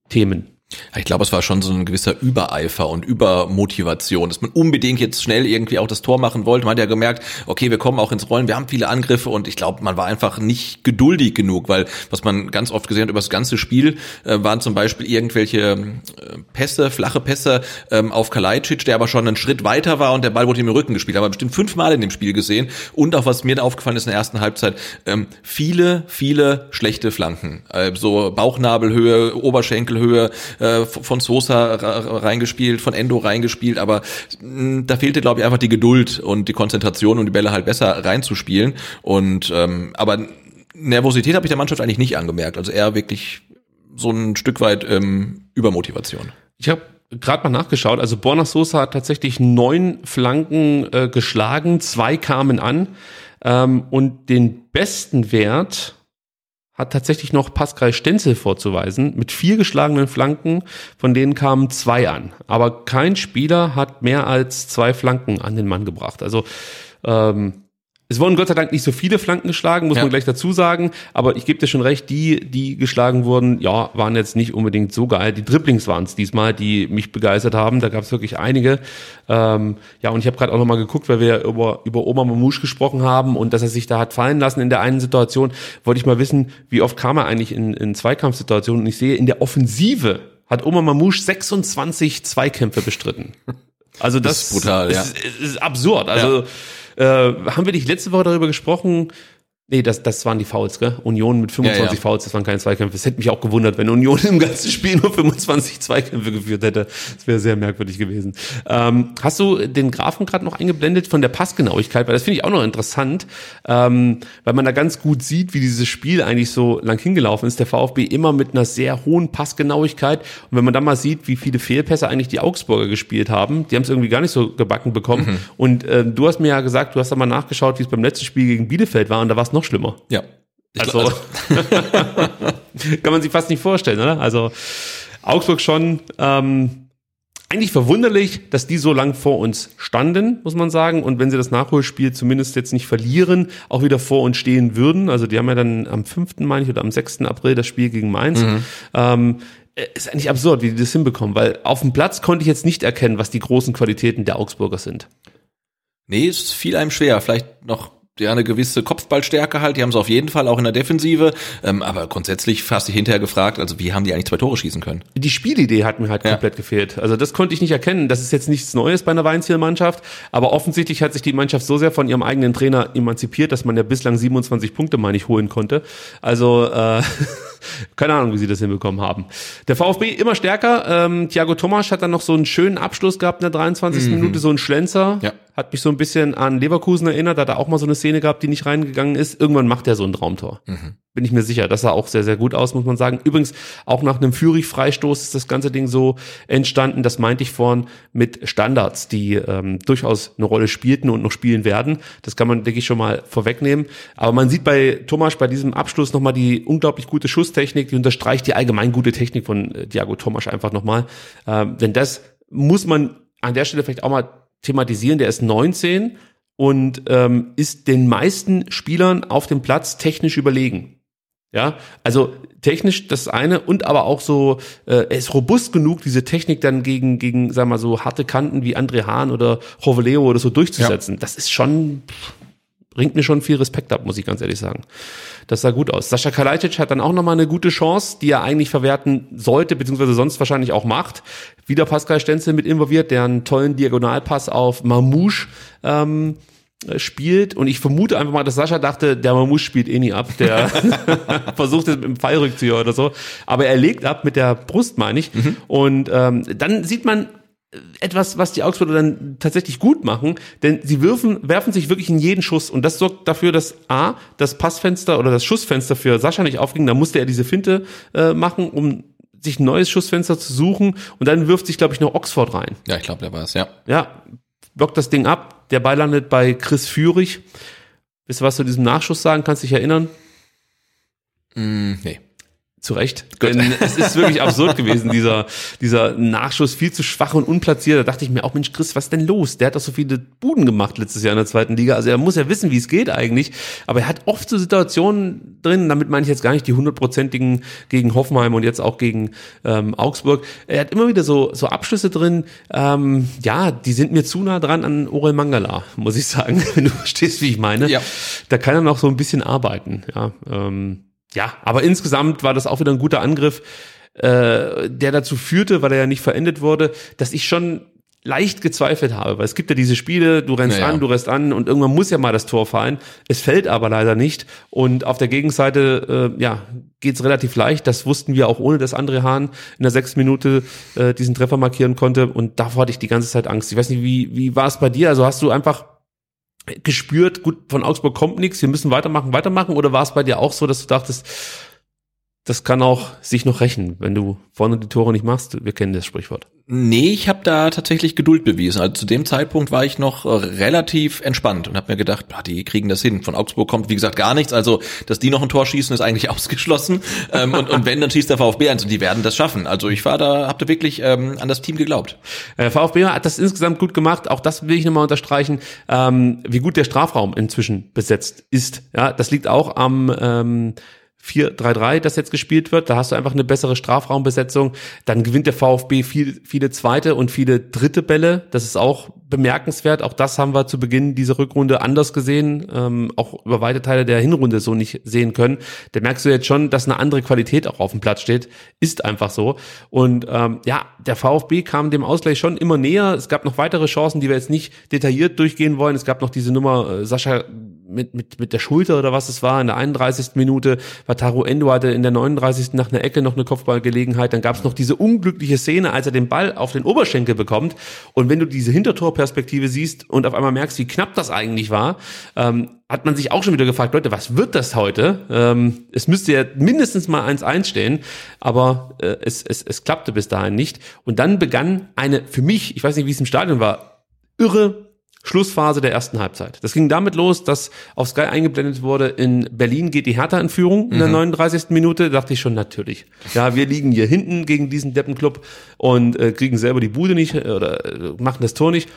Themen? Ich glaube, es war schon so ein gewisser Übereifer und Übermotivation, dass man unbedingt jetzt schnell irgendwie auch das Tor machen wollte. Man hat ja gemerkt, okay, wir kommen auch ins Rollen, wir haben viele Angriffe und ich glaube, man war einfach nicht geduldig genug, weil was man ganz oft gesehen hat über das ganze Spiel, äh, waren zum Beispiel irgendwelche äh, Pässe, flache Pässe ähm, auf Kalajdzic, der aber schon einen Schritt weiter war und der Ball wurde ihm im Rücken gespielt. Aber bestimmt fünfmal in dem Spiel gesehen und auch was mir da aufgefallen ist in der ersten Halbzeit, ähm, viele, viele schlechte Flanken. Äh, so Bauchnabelhöhe, Oberschenkelhöhe, äh, von Sosa reingespielt, von Endo reingespielt, aber mh, da fehlte, glaube ich, einfach die Geduld und die Konzentration, um die Bälle halt besser reinzuspielen. Und ähm, aber Nervosität habe ich der Mannschaft eigentlich nicht angemerkt. Also eher wirklich so ein Stück weit ähm, Übermotivation. Ich habe gerade mal nachgeschaut. Also Borna Sosa hat tatsächlich neun Flanken äh, geschlagen, zwei kamen an ähm, und den besten Wert hat tatsächlich noch Pascal Stenzel vorzuweisen mit vier geschlagenen Flanken, von denen kamen zwei an. Aber kein Spieler hat mehr als zwei Flanken an den Mann gebracht. Also ähm, es wurden Gott sei Dank nicht so viele Flanken geschlagen, muss ja. man gleich dazu sagen. Aber ich gebe dir schon recht, die, die geschlagen wurden, ja, waren jetzt nicht unbedingt so geil. Die Dribblings waren es diesmal, die mich begeistert haben. Da gab es wirklich einige. Ähm, ja, und ich habe gerade auch nochmal geguckt, weil wir über, über Oma Mamouche gesprochen haben und dass er sich da hat fallen lassen in der einen Situation. Wollte ich mal wissen, wie oft kam er eigentlich in, in Zweikampfsituationen. Und ich sehe, in der Offensive hat Oma Mamouche 26 Zweikämpfe bestritten. <laughs> Also das, das ist brutal, ja. Ist, ist absurd. Also ja äh, haben wir nicht letzte Woche darüber gesprochen, Nee, das, das waren die Fouls, gell? Union mit 25 ja, ja. Fouls, das waren keine Zweikämpfe. Es hätte mich auch gewundert, wenn Union im ganzen Spiel nur 25 Zweikämpfe geführt hätte. Das wäre sehr merkwürdig gewesen. Ähm, hast du den Graphen gerade noch eingeblendet von der Passgenauigkeit? Weil das finde ich auch noch interessant, ähm, weil man da ganz gut sieht, wie dieses Spiel eigentlich so lang hingelaufen ist. Der VfB immer mit einer sehr hohen Passgenauigkeit. Und wenn man dann mal sieht, wie viele Fehlpässe eigentlich die Augsburger gespielt haben, die haben es irgendwie gar nicht so gebacken bekommen. Mhm. Und äh, du hast mir ja gesagt, du hast da mal nachgeschaut, wie es beim letzten Spiel gegen Bielefeld war und da war es noch schlimmer. Ja. Also, also. <laughs> <laughs> kann man sich fast nicht vorstellen, oder? Also Augsburg schon ähm, eigentlich verwunderlich, dass die so lang vor uns standen, muss man sagen. Und wenn sie das Nachholspiel zumindest jetzt nicht verlieren, auch wieder vor uns stehen würden. Also die haben ja dann am 5. meine ich oder am 6. April das Spiel gegen Mainz. Mhm. Ähm, äh, ist eigentlich absurd, wie die das hinbekommen, weil auf dem Platz konnte ich jetzt nicht erkennen, was die großen Qualitäten der Augsburger sind. Nee, es fiel einem schwer. Vielleicht noch ja eine gewisse Kopfballstärke halt, die haben sie auf jeden Fall auch in der Defensive, ähm, aber grundsätzlich fast ich hinterher gefragt, also wie haben die eigentlich zwei Tore schießen können? Die Spielidee hat mir halt ja. komplett gefehlt. Also das konnte ich nicht erkennen. Das ist jetzt nichts Neues bei einer Weinziel-Mannschaft, aber offensichtlich hat sich die Mannschaft so sehr von ihrem eigenen Trainer emanzipiert, dass man ja bislang 27 Punkte mal nicht holen konnte. Also äh, <laughs> keine Ahnung, wie sie das hinbekommen haben. Der VfB immer stärker. Ähm, Thiago Tomasch hat dann noch so einen schönen Abschluss gehabt in der 23. Mhm. Minute, so einen Schlenzer. Ja. Hat mich so ein bisschen an Leverkusen erinnert, da hat er auch mal so eine Szene gehabt, die nicht reingegangen ist. Irgendwann macht er so ein Traumtor. Mhm. Bin ich mir sicher. Das sah auch sehr, sehr gut aus, muss man sagen. Übrigens, auch nach einem Führig-Freistoß ist das ganze Ding so entstanden, das meinte ich vorhin, mit Standards, die ähm, durchaus eine Rolle spielten und noch spielen werden. Das kann man, denke ich, schon mal vorwegnehmen. Aber man sieht bei Thomas bei diesem Abschluss nochmal die unglaublich gute Schusstechnik, die unterstreicht die allgemein gute Technik von äh, Thiago Thomas einfach nochmal. Ähm, denn das muss man an der Stelle vielleicht auch mal thematisieren, der ist 19 und ähm, ist den meisten Spielern auf dem Platz technisch überlegen. Ja, also technisch das eine und aber auch so, äh, er ist robust genug, diese Technik dann gegen, gegen, sag mal so, harte Kanten wie André Hahn oder Roveleo oder so durchzusetzen. Ja. Das ist schon, bringt mir schon viel Respekt ab, muss ich ganz ehrlich sagen. Das sah gut aus. Sascha Kalajdzic hat dann auch nochmal eine gute Chance, die er eigentlich verwerten sollte, beziehungsweise sonst wahrscheinlich auch macht. Wieder Pascal Stenzel mit involviert, der einen tollen Diagonalpass auf Mamouche ähm, spielt und ich vermute einfach mal, dass Sascha dachte, der Mamouche spielt eh nie ab, der <laughs> <laughs> versucht es mit dem Pfeilrückzieher oder so, aber er legt ab mit der Brust, meine ich mhm. und ähm, dann sieht man etwas, was die Augsburger dann tatsächlich gut machen, denn sie wirfen, werfen sich wirklich in jeden Schuss und das sorgt dafür, dass A, das Passfenster oder das Schussfenster für Sascha nicht aufging, da musste er diese Finte äh, machen, um sich ein neues Schussfenster zu suchen und dann wirft sich, glaube ich, noch Oxford rein. Ja, ich glaube, der war es, ja. Ja, blockt das Ding ab, der Ball landet bei Chris Führig. Wisst ihr, was du diesem Nachschuss sagen kannst, dich erinnern? Mm, nee. Zu Recht. Denn es ist wirklich absurd gewesen, dieser, dieser Nachschuss, viel zu schwach und unplatziert. Da dachte ich mir auch, Mensch, Chris, was ist denn los? Der hat doch so viele Buden gemacht letztes Jahr in der zweiten Liga. Also er muss ja wissen, wie es geht eigentlich. Aber er hat oft so Situationen drin, damit meine ich jetzt gar nicht die hundertprozentigen gegen Hoffenheim und jetzt auch gegen ähm, Augsburg. Er hat immer wieder so, so Abschlüsse drin, ähm, ja, die sind mir zu nah dran an Orel Mangala, muss ich sagen, <laughs> wenn du verstehst, wie ich meine. Ja. Da kann er noch so ein bisschen arbeiten, ja. Ähm, ja, aber insgesamt war das auch wieder ein guter Angriff, äh, der dazu führte, weil er ja nicht verendet wurde, dass ich schon leicht gezweifelt habe, weil es gibt ja diese Spiele, du rennst naja. an, du rennst an und irgendwann muss ja mal das Tor fallen. Es fällt aber leider nicht und auf der Gegenseite äh, ja geht's relativ leicht. Das wussten wir auch ohne, dass André Hahn in der sechsten Minute äh, diesen Treffer markieren konnte und davor hatte ich die ganze Zeit Angst. Ich weiß nicht, wie wie war es bei dir? Also hast du einfach gespürt, gut, von Augsburg kommt nichts, wir müssen weitermachen, weitermachen? Oder war es bei dir auch so, dass du dachtest, das kann auch sich noch rächen, wenn du vorne die Tore nicht machst. Wir kennen das Sprichwort. Nee, ich habe da tatsächlich Geduld bewiesen. Also zu dem Zeitpunkt war ich noch äh, relativ entspannt und habe mir gedacht, ah, die kriegen das hin. Von Augsburg kommt, wie gesagt, gar nichts. Also, dass die noch ein Tor schießen, ist eigentlich <laughs> ausgeschlossen. ähm, und, und wenn, dann schießt der VfB eins und die werden das schaffen. Also ich war da, habe da wirklich ähm, an das Team geglaubt. Der VfB hat das insgesamt gut gemacht. Auch das will ich nochmal unterstreichen, ähm, wie gut der Strafraum inzwischen besetzt ist. Ja, das liegt auch am ähm, 4-3-3, das jetzt gespielt wird, da hast du einfach eine bessere Strafraumbesetzung. Dann gewinnt der VfB viel, viele zweite und viele dritte Bälle. Das ist auch bemerkenswert. Auch das haben wir zu Beginn dieser Rückrunde anders gesehen, ähm, auch über weite Teile der Hinrunde so nicht sehen können. Da merkst du jetzt schon, dass eine andere Qualität auch auf dem Platz steht. Ist einfach so. Und ähm, ja, der VfB kam dem Ausgleich schon immer näher. Es gab noch weitere Chancen, die wir jetzt nicht detailliert durchgehen wollen. Es gab noch diese Nummer, äh, Sascha mit, mit, mit der Schulter oder was es war, in der 31. Minute. Wataru Endo hatte in der 39. nach einer Ecke noch eine Kopfballgelegenheit. Dann gab es noch diese unglückliche Szene, als er den Ball auf den Oberschenkel bekommt. Und wenn du diese Hintertorperspektive siehst und auf einmal merkst, wie knapp das eigentlich war, ähm, hat man sich auch schon wieder gefragt, Leute, was wird das heute? Ähm, es müsste ja mindestens mal 1-1 stehen, aber äh, es, es, es klappte bis dahin nicht. Und dann begann eine, für mich, ich weiß nicht, wie es im Stadion war, irre Schlussphase der ersten Halbzeit. Das ging damit los, dass auf Sky eingeblendet wurde, in Berlin geht die Hertha in Führung in der 39. Minute. Da dachte ich schon, natürlich. Ja, wir liegen hier hinten gegen diesen Deppenclub und äh, kriegen selber die Bude nicht äh, oder äh, machen das Tor nicht.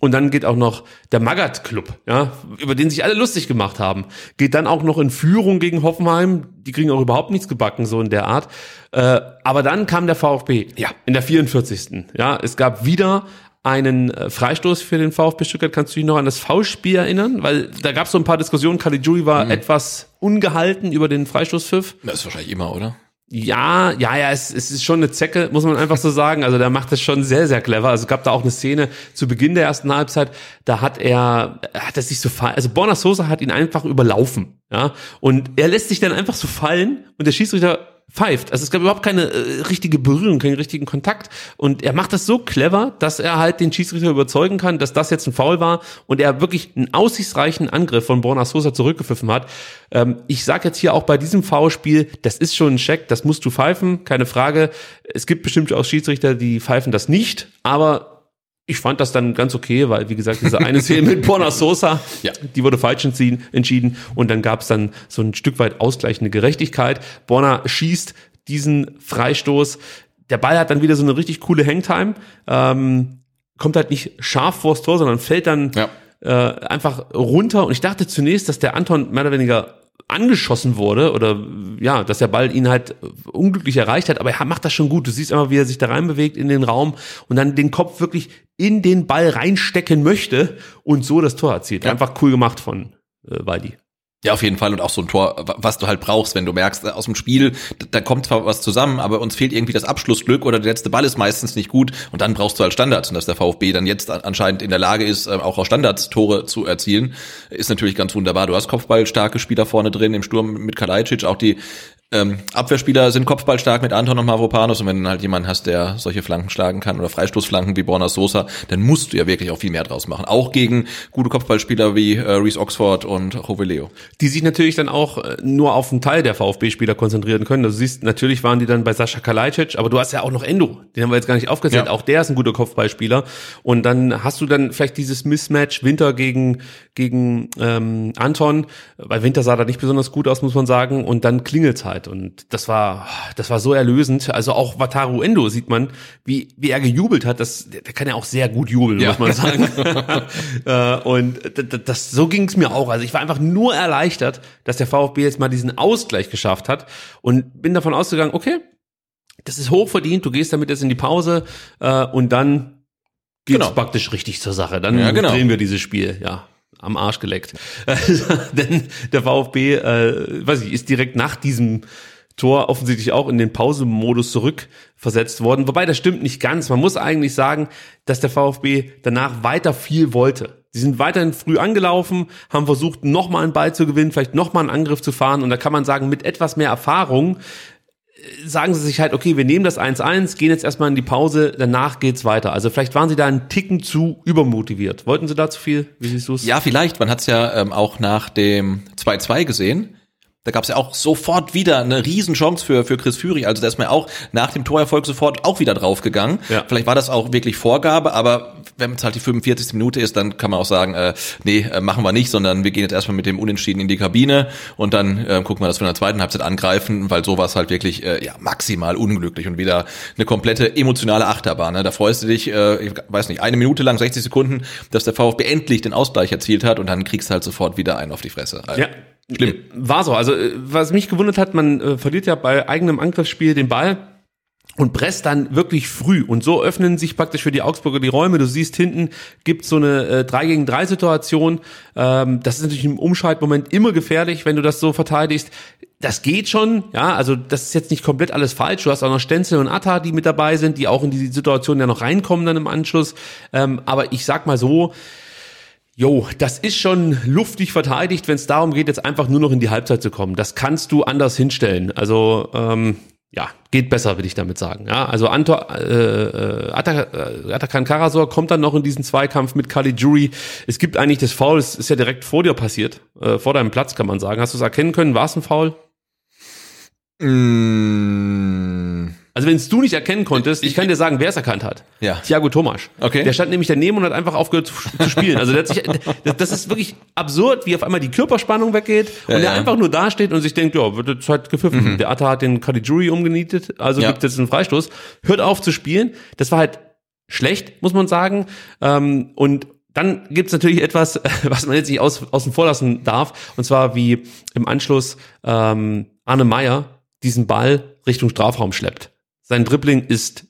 Und dann geht auch noch der Magath Club, ja, über den sich alle lustig gemacht haben, geht dann auch noch in Führung gegen Hoffenheim. Die kriegen auch überhaupt nichts gebacken, so in der Art. Äh, aber dann kam der VfB, ja, in der 44. Ja, es gab wieder einen äh, Freistoß für den VfB Stuttgart. Kannst du dich noch an das Foulspiel erinnern? Weil da gab es so ein paar Diskussionen. Caligiuri war etwas ungehalten über den Freistoßpfiff. Das ist wahrscheinlich immer, oder? Ja, ja, ja, es, es ist schon eine Zecke, muss man einfach so sagen. Also der macht das schon sehr, sehr clever. Also es gab da auch eine Szene zu Beginn der ersten Halbzeit, da hat er, hat er sich so fallen, also Borna Sosa hat ihn einfach überlaufen, ja. Und er lässt sich dann einfach so fallen und der Schiedsrichter pfeift. Also es gab überhaupt keine äh, richtige Berührung, keinen richtigen Kontakt. Und er macht das so clever, dass er halt den Schiedsrichter überzeugen kann, dass das jetzt ein Foul war und er wirklich einen aussichtsreichen Angriff von Borna Sosa zurückgepfiffen hat. Ähm, ich sage jetzt hier auch bei diesem Foulspiel, das ist schon ein Check, das musst du pfeifen, keine Frage. Es gibt bestimmt auch Schiedsrichter, die pfeifen das nicht, aber ich fand das dann ganz okay, weil, wie gesagt, diese eine Szene mit Borna <laughs> Sosa, Ja. die wurde falsch entschieden, und dann gab es dann so ein Stück weit ausgleichende Gerechtigkeit. Borna schießt diesen Freistoß. Der Ball hat dann wieder so eine richtig coole Hangtime, ähm, kommt halt nicht scharf vors Tor, sondern fällt dann Ja. äh, einfach runter. Und ich dachte zunächst, dass der Anton mehr oder weniger angeschossen wurde oder ja, dass der Ball ihn halt unglücklich erreicht hat, aber er macht das schon gut. Du siehst immer, wie er sich da reinbewegt in den Raum und dann den Kopf wirklich in den Ball reinstecken möchte und so das Tor erzielt. Ja. Einfach cool gemacht von äh, Waldi. Ja, auf jeden Fall. Und auch so ein Tor, wa- was du halt brauchst, wenn du merkst, äh, aus dem Spiel, da- kommt zwar was zusammen, aber uns fehlt irgendwie das Abschlussglück oder der letzte Ball ist meistens nicht gut. Und dann brauchst du halt Standards. Und dass der VfB dann jetzt an- anscheinend in der Lage ist, äh, auch aus Standards Tore zu erzielen, ist natürlich ganz wunderbar. Du hast Kopfballstarke Spieler vorne drin im Sturm mit Kalajdzic, auch die ähm, Abwehrspieler sind kopfballstark mit Anton und Mavropanos und wenn du halt jemanden hast, der solche Flanken schlagen kann oder Freistoßflanken wie Borna Sosa, dann musst du ja wirklich auch viel mehr draus machen. Auch gegen gute Kopfballspieler wie äh, Reese Oxford und Roveleo. die sich natürlich dann auch äh, nur auf einen Teil der VfB-Spieler konzentrieren können. Also Du siehst, natürlich waren die dann bei Sascha Kalajdzic, aber du hast ja auch noch Endo, den haben wir jetzt gar nicht aufgezählt. Ja. Auch der ist ein guter Kopfballspieler. Und dann hast du dann vielleicht dieses Mismatch Winter gegen gegen ähm, Anton. Bei Winter sah da nicht besonders gut aus, muss man sagen. Und dann klingelt's halt. Und das war das war so erlösend. Also auch Wataru Endo sieht man, wie wie er gejubelt hat. Das der, der kann ja auch sehr gut jubeln, Ja. muss man sagen. <laughs> <laughs> äh, und das, so ging es mir auch. Also ich war einfach nur erleichtert, dass der VfB jetzt mal diesen Ausgleich geschafft hat und bin davon ausgegangen, okay, das ist hochverdient, du gehst damit jetzt in die Pause äh, und dann geht's Genau. praktisch richtig zur Sache. Dann Ja, genau. drehen wir dieses Spiel, ja. Am Arsch geleckt. <laughs> Denn der VfB, äh, weiß ich, ist direkt nach diesem Tor offensichtlich auch in den Pausemodus zurückversetzt worden. Wobei das stimmt nicht ganz. Man muss eigentlich sagen, dass der VfB danach weiter viel wollte. Sie sind weiterhin früh angelaufen, haben versucht, nochmal einen Ball zu gewinnen, vielleicht nochmal einen Angriff zu fahren. Und da kann man sagen, mit etwas mehr Erfahrung sagen sie sich halt, okay, wir nehmen das 1-1, gehen jetzt erstmal in die Pause, danach geht's weiter. Also vielleicht waren sie da einen Ticken zu übermotiviert. Wollten sie da zu viel? Wie siehst du's? Ja, vielleicht. Man hat es ja ähm, auch nach dem 2-2 gesehen. Da gab es ja auch sofort wieder eine Riesenchance für, für Chris Führig. Also da ist man auch nach dem Torerfolg sofort auch wieder draufgegangen. Ja. Vielleicht war das auch wirklich Vorgabe, aber wenn es halt die 45. Minute ist, dann kann man auch sagen, äh, nee, äh, machen wir nicht, sondern wir gehen jetzt erstmal mit dem Unentschieden in die Kabine und dann äh, gucken wir, dass wir in der zweiten Halbzeit angreifen, weil so war es halt wirklich äh, ja, maximal unglücklich und wieder eine komplette emotionale Achterbahn. Ne? Da freust du dich, äh, ich weiß nicht, eine Minute lang, 60 Sekunden, dass der VfB endlich den Ausgleich erzielt hat und dann kriegst du halt sofort wieder einen auf die Fresse. Also, Ja. Schlimm. Äh, War so. Also, äh, was mich gewundert hat, man äh, verliert ja bei eigenem Angriffsspiel den Ball und presst dann wirklich früh. Und so öffnen sich praktisch für die Augsburger die Räume. Du siehst, hinten gibt's so eine äh, 3 gegen 3 Situation. Ähm, das ist natürlich im Umschaltmoment immer gefährlich, wenn du das so verteidigst. Das geht schon, ja, also das ist jetzt nicht komplett alles falsch. Du hast auch noch Stenzel und Atta, die mit dabei sind, die auch in die Situation ja noch reinkommen dann im Anschluss. Ähm, aber ich sag mal so, Jo, das ist schon luftig verteidigt, wenn es darum geht, jetzt einfach nur noch in die Halbzeit zu kommen. Das kannst du anders hinstellen. Also ähm, ja, geht besser, will ich damit sagen. Ja, also Anto, äh, äh, äh, Atakan Karasor kommt dann noch in diesen Zweikampf mit Caligiuri. Es gibt eigentlich das Foul, es ist ja direkt vor dir passiert, äh, vor deinem Platz kann man sagen. Hast du es erkennen können? War es ein Foul? Mm, Also wenn es du nicht erkennen konntest, ich kann dir sagen, wer es erkannt hat. Ja. Thiago Tomasch. Okay. Der stand nämlich daneben und hat einfach aufgehört zu, zu spielen. Also der hat sich, das- das ist wirklich absurd, wie auf einmal die Körperspannung weggeht und Ja, er ja. einfach nur da steht und sich denkt, ja, wird jetzt halt gepfiffen. Der Atta hat den Caligiuri umgenietet, also Ja. gibt jetzt einen Freistoß. Hört auf zu spielen. Das war halt schlecht, muss man sagen. Ähm, und dann gibt's natürlich etwas, <laughs> was man jetzt nicht aus, außen vor lassen darf, und zwar wie im Anschluss ähm, Arne Meyer diesen Ball Richtung Strafraum schleppt. Sein Dribbling ist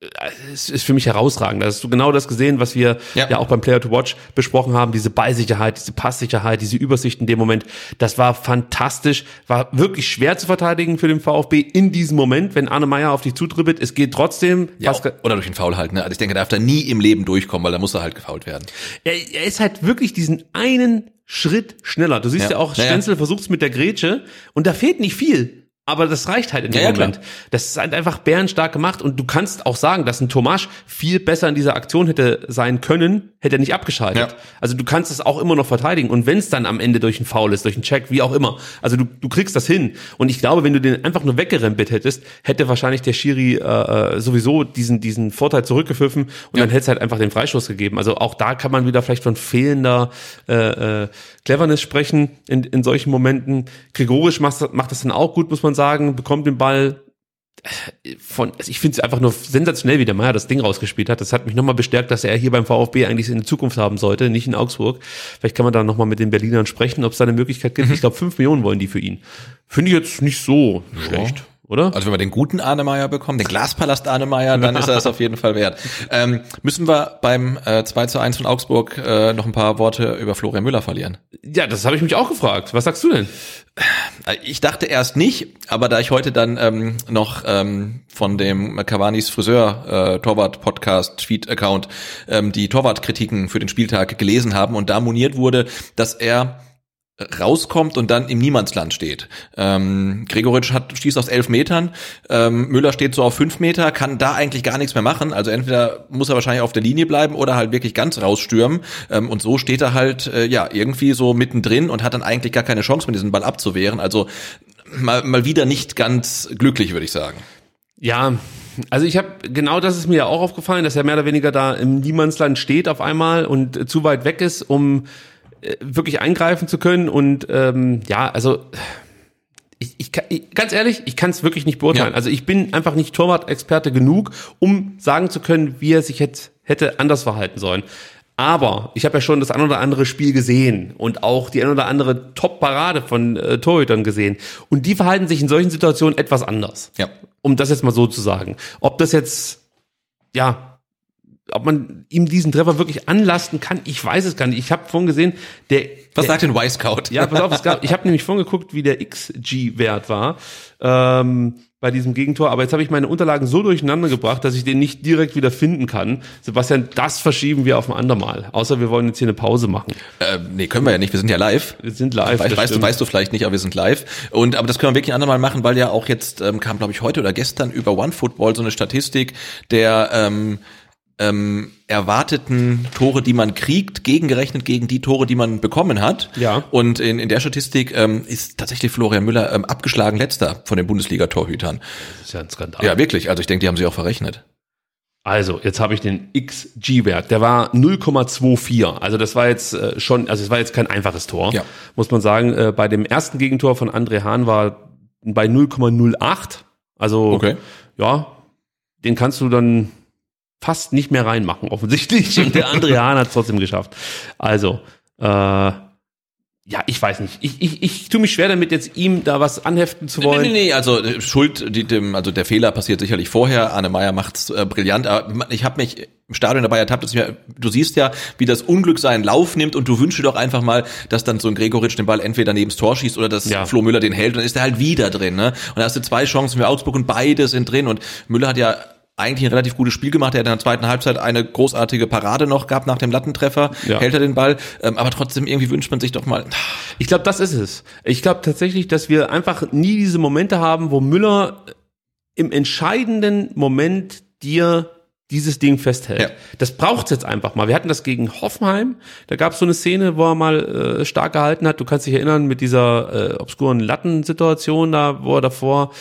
äh, es ist für mich herausragend. Da hast du genau das gesehen, was wir ja, Ja. auch beim Player to Watch besprochen haben. Diese Ballsicherheit, diese Passsicherheit, diese Übersicht in dem Moment. Das war fantastisch. War wirklich schwer zu verteidigen für den VfB in diesem Moment, wenn Arne Meyer auf dich zutribbelt. Es geht trotzdem. Ja, Pascal- oder durch den Foul halt. Ne? Also ich denke, er darf da nie im Leben durchkommen, weil da muss er halt gefault werden. er, er ist halt wirklich diesen einen Schritt schneller. Du siehst ja, Ja. auch, Ja, ja. Stenzel versucht's mit der Grätsche und da fehlt nicht viel. Aber das reicht halt in dem Ja, ja, klar. Moment. Das ist halt einfach bärenstark gemacht und du kannst auch sagen, dass ein Tomasch viel besser in dieser Aktion hätte sein können, hätte er nicht abgeschaltet. Ja. Also du kannst es auch immer noch verteidigen und wenn es dann am Ende durch einen Foul ist, durch einen Check, wie auch immer, also du, du kriegst das hin. Und ich glaube, wenn du den einfach nur weggerempelt hättest, hätte wahrscheinlich der Schiri äh, äh, sowieso diesen diesen Vorteil zurückgepfiffen und dann hätte es halt einfach den Freistoß gegeben. Also auch da kann man wieder vielleicht von fehlender äh, äh, Cleverness sprechen in, in solchen Momenten. Gregorisch macht, macht das dann auch gut, muss man sagen, bekommt den Ball von, also ich finde es einfach nur sensationell, wie der Meier das Ding rausgespielt hat. Das hat mich nochmal bestärkt, dass er hier beim VfB eigentlich in Zukunft haben sollte, nicht in Augsburg. Vielleicht kann man da nochmal mit den Berlinern sprechen, ob es da eine Möglichkeit gibt. Ich glaube, fünf Millionen wollen die für ihn. Finde ich jetzt nicht so schlecht, oder? Also wenn wir den guten Arnemeyer bekommen, den Glaspalast Arnemeyer, dann ist er das auf jeden Fall wert. Ähm, müssen wir beim äh, 2 zu 1 von Augsburg äh, noch ein paar Worte über Florian Müller verlieren? Ja, das habe ich mich auch gefragt. Was sagst du denn? Ich dachte erst nicht, aber da ich heute dann ähm, noch ähm, von dem Cavani's Friseur äh, Torwart Podcast Tweet Account ähm, die Torwartkritiken für den Spieltag gelesen haben und da moniert wurde, dass er rauskommt und dann im Niemandsland steht. Ähm, Gregoritsch hat schießt aus elf Metern, ähm, Müller steht so auf fünf Meter, kann da eigentlich gar nichts mehr machen. Also entweder muss er wahrscheinlich auf der Linie bleiben oder halt wirklich ganz rausstürmen. Ähm, und so steht er halt äh, ja irgendwie so mittendrin und hat dann eigentlich gar keine Chance mehr, diesen Ball abzuwehren. Also mal, mal wieder nicht ganz glücklich, würde ich sagen. Ja, also ich habe genau das ist mir ja auch aufgefallen, dass er mehr oder weniger da im Niemandsland steht auf einmal und äh, zu weit weg ist, um wirklich eingreifen zu können. Und ähm, ja, also ich, ich, kann- ich ganz ehrlich, ich kann es wirklich nicht beurteilen. Ja. Also ich bin einfach nicht Torwart-Experte genug, um sagen zu können, wie er sich hätte, hätte anders verhalten sollen. Aber ich habe ja schon das ein oder andere Spiel gesehen und auch die ein oder andere Top-Parade von äh, Torhütern gesehen. Und die verhalten sich in solchen Situationen etwas anders Ja. um das jetzt mal so zu sagen. Ob das jetzt, ja, ob man ihm diesen Treffer wirklich anlasten kann, ich weiß es gar nicht. Ich habe vorhin gesehen, der, Was der sagt denn Y-Scout? ja, pass auf, es gab, ich habe nämlich vorhin geguckt, wie der XG-Wert war ähm, bei diesem Gegentor, aber jetzt habe ich meine Unterlagen so durcheinander gebracht, dass ich den nicht direkt wieder finden kann. Sebastian, das verschieben wir auf ein andermal. Außer wir wollen jetzt hier eine Pause machen. Äh, nee, können wir ja nicht. Wir sind ja live. Wir sind live. Weißt, das weißt du, weißt du vielleicht nicht, aber wir sind live. Und aber das können wir wirklich ein andermal machen, weil ja auch jetzt ähm, kam, glaube ich, heute oder gestern über OneFootball so eine Statistik der ähm, ähm, erwarteten Tore, die man kriegt, gegengerechnet gegen die Tore, die man bekommen hat. Ja. Und in, in der Statistik ähm, ist tatsächlich Florian Müller ähm, abgeschlagen letzter von den Bundesliga-Torhütern. Das ist ja ein Skandal. Ja, wirklich. Also ich denke, die haben sich auch verrechnet. Also, jetzt habe ich den XG-Wert. Der war 0,24. Also das war jetzt äh, schon, also es war jetzt kein einfaches Tor, Ja. muss man sagen. Äh, bei dem ersten Gegentor von André Hahn war bei 0,08. Also Okay. ja, den kannst du dann fast nicht mehr reinmachen, offensichtlich. Und der André Hahn hat es trotzdem geschafft. Also, äh, ja, ich weiß nicht. Ich, ich, ich tue mich schwer damit, jetzt ihm da was anheften zu wollen. Nee, nee, nee, also äh, Schuld, die, dem, also der Fehler passiert sicherlich vorher. Anne Meyer macht's äh, brillant. Aber ich habe mich im Stadion dabei ertappt, dass ich mir, du siehst ja, wie das Unglück seinen Lauf nimmt und du wünschst dir doch einfach mal, dass dann so ein Gregoritsch den Ball entweder neben das Tor schießt oder dass Ja. Flo Müller den hält und dann ist er halt wieder drin. Ne? Und da hast du zwei Chancen für Augsburg und beide sind drin. Und Müller hat ja eigentlich ein relativ gutes Spiel gemacht. Er hat in der zweiten Halbzeit eine großartige Parade noch gehabt nach dem Lattentreffer. Ja. Hält er den Ball. Ähm, aber trotzdem irgendwie wünscht man sich doch mal. Ich glaube, das ist es. Ich glaube tatsächlich, dass wir einfach nie diese Momente haben, wo Müller im entscheidenden Moment dir dieses Ding festhält. Ja. Das braucht's jetzt einfach mal. Wir hatten das gegen Hoffenheim. Da gab es so eine Szene, wo er mal äh, stark gehalten hat. Du kannst dich erinnern mit dieser äh, obskuren Lattensituation da, wo er davor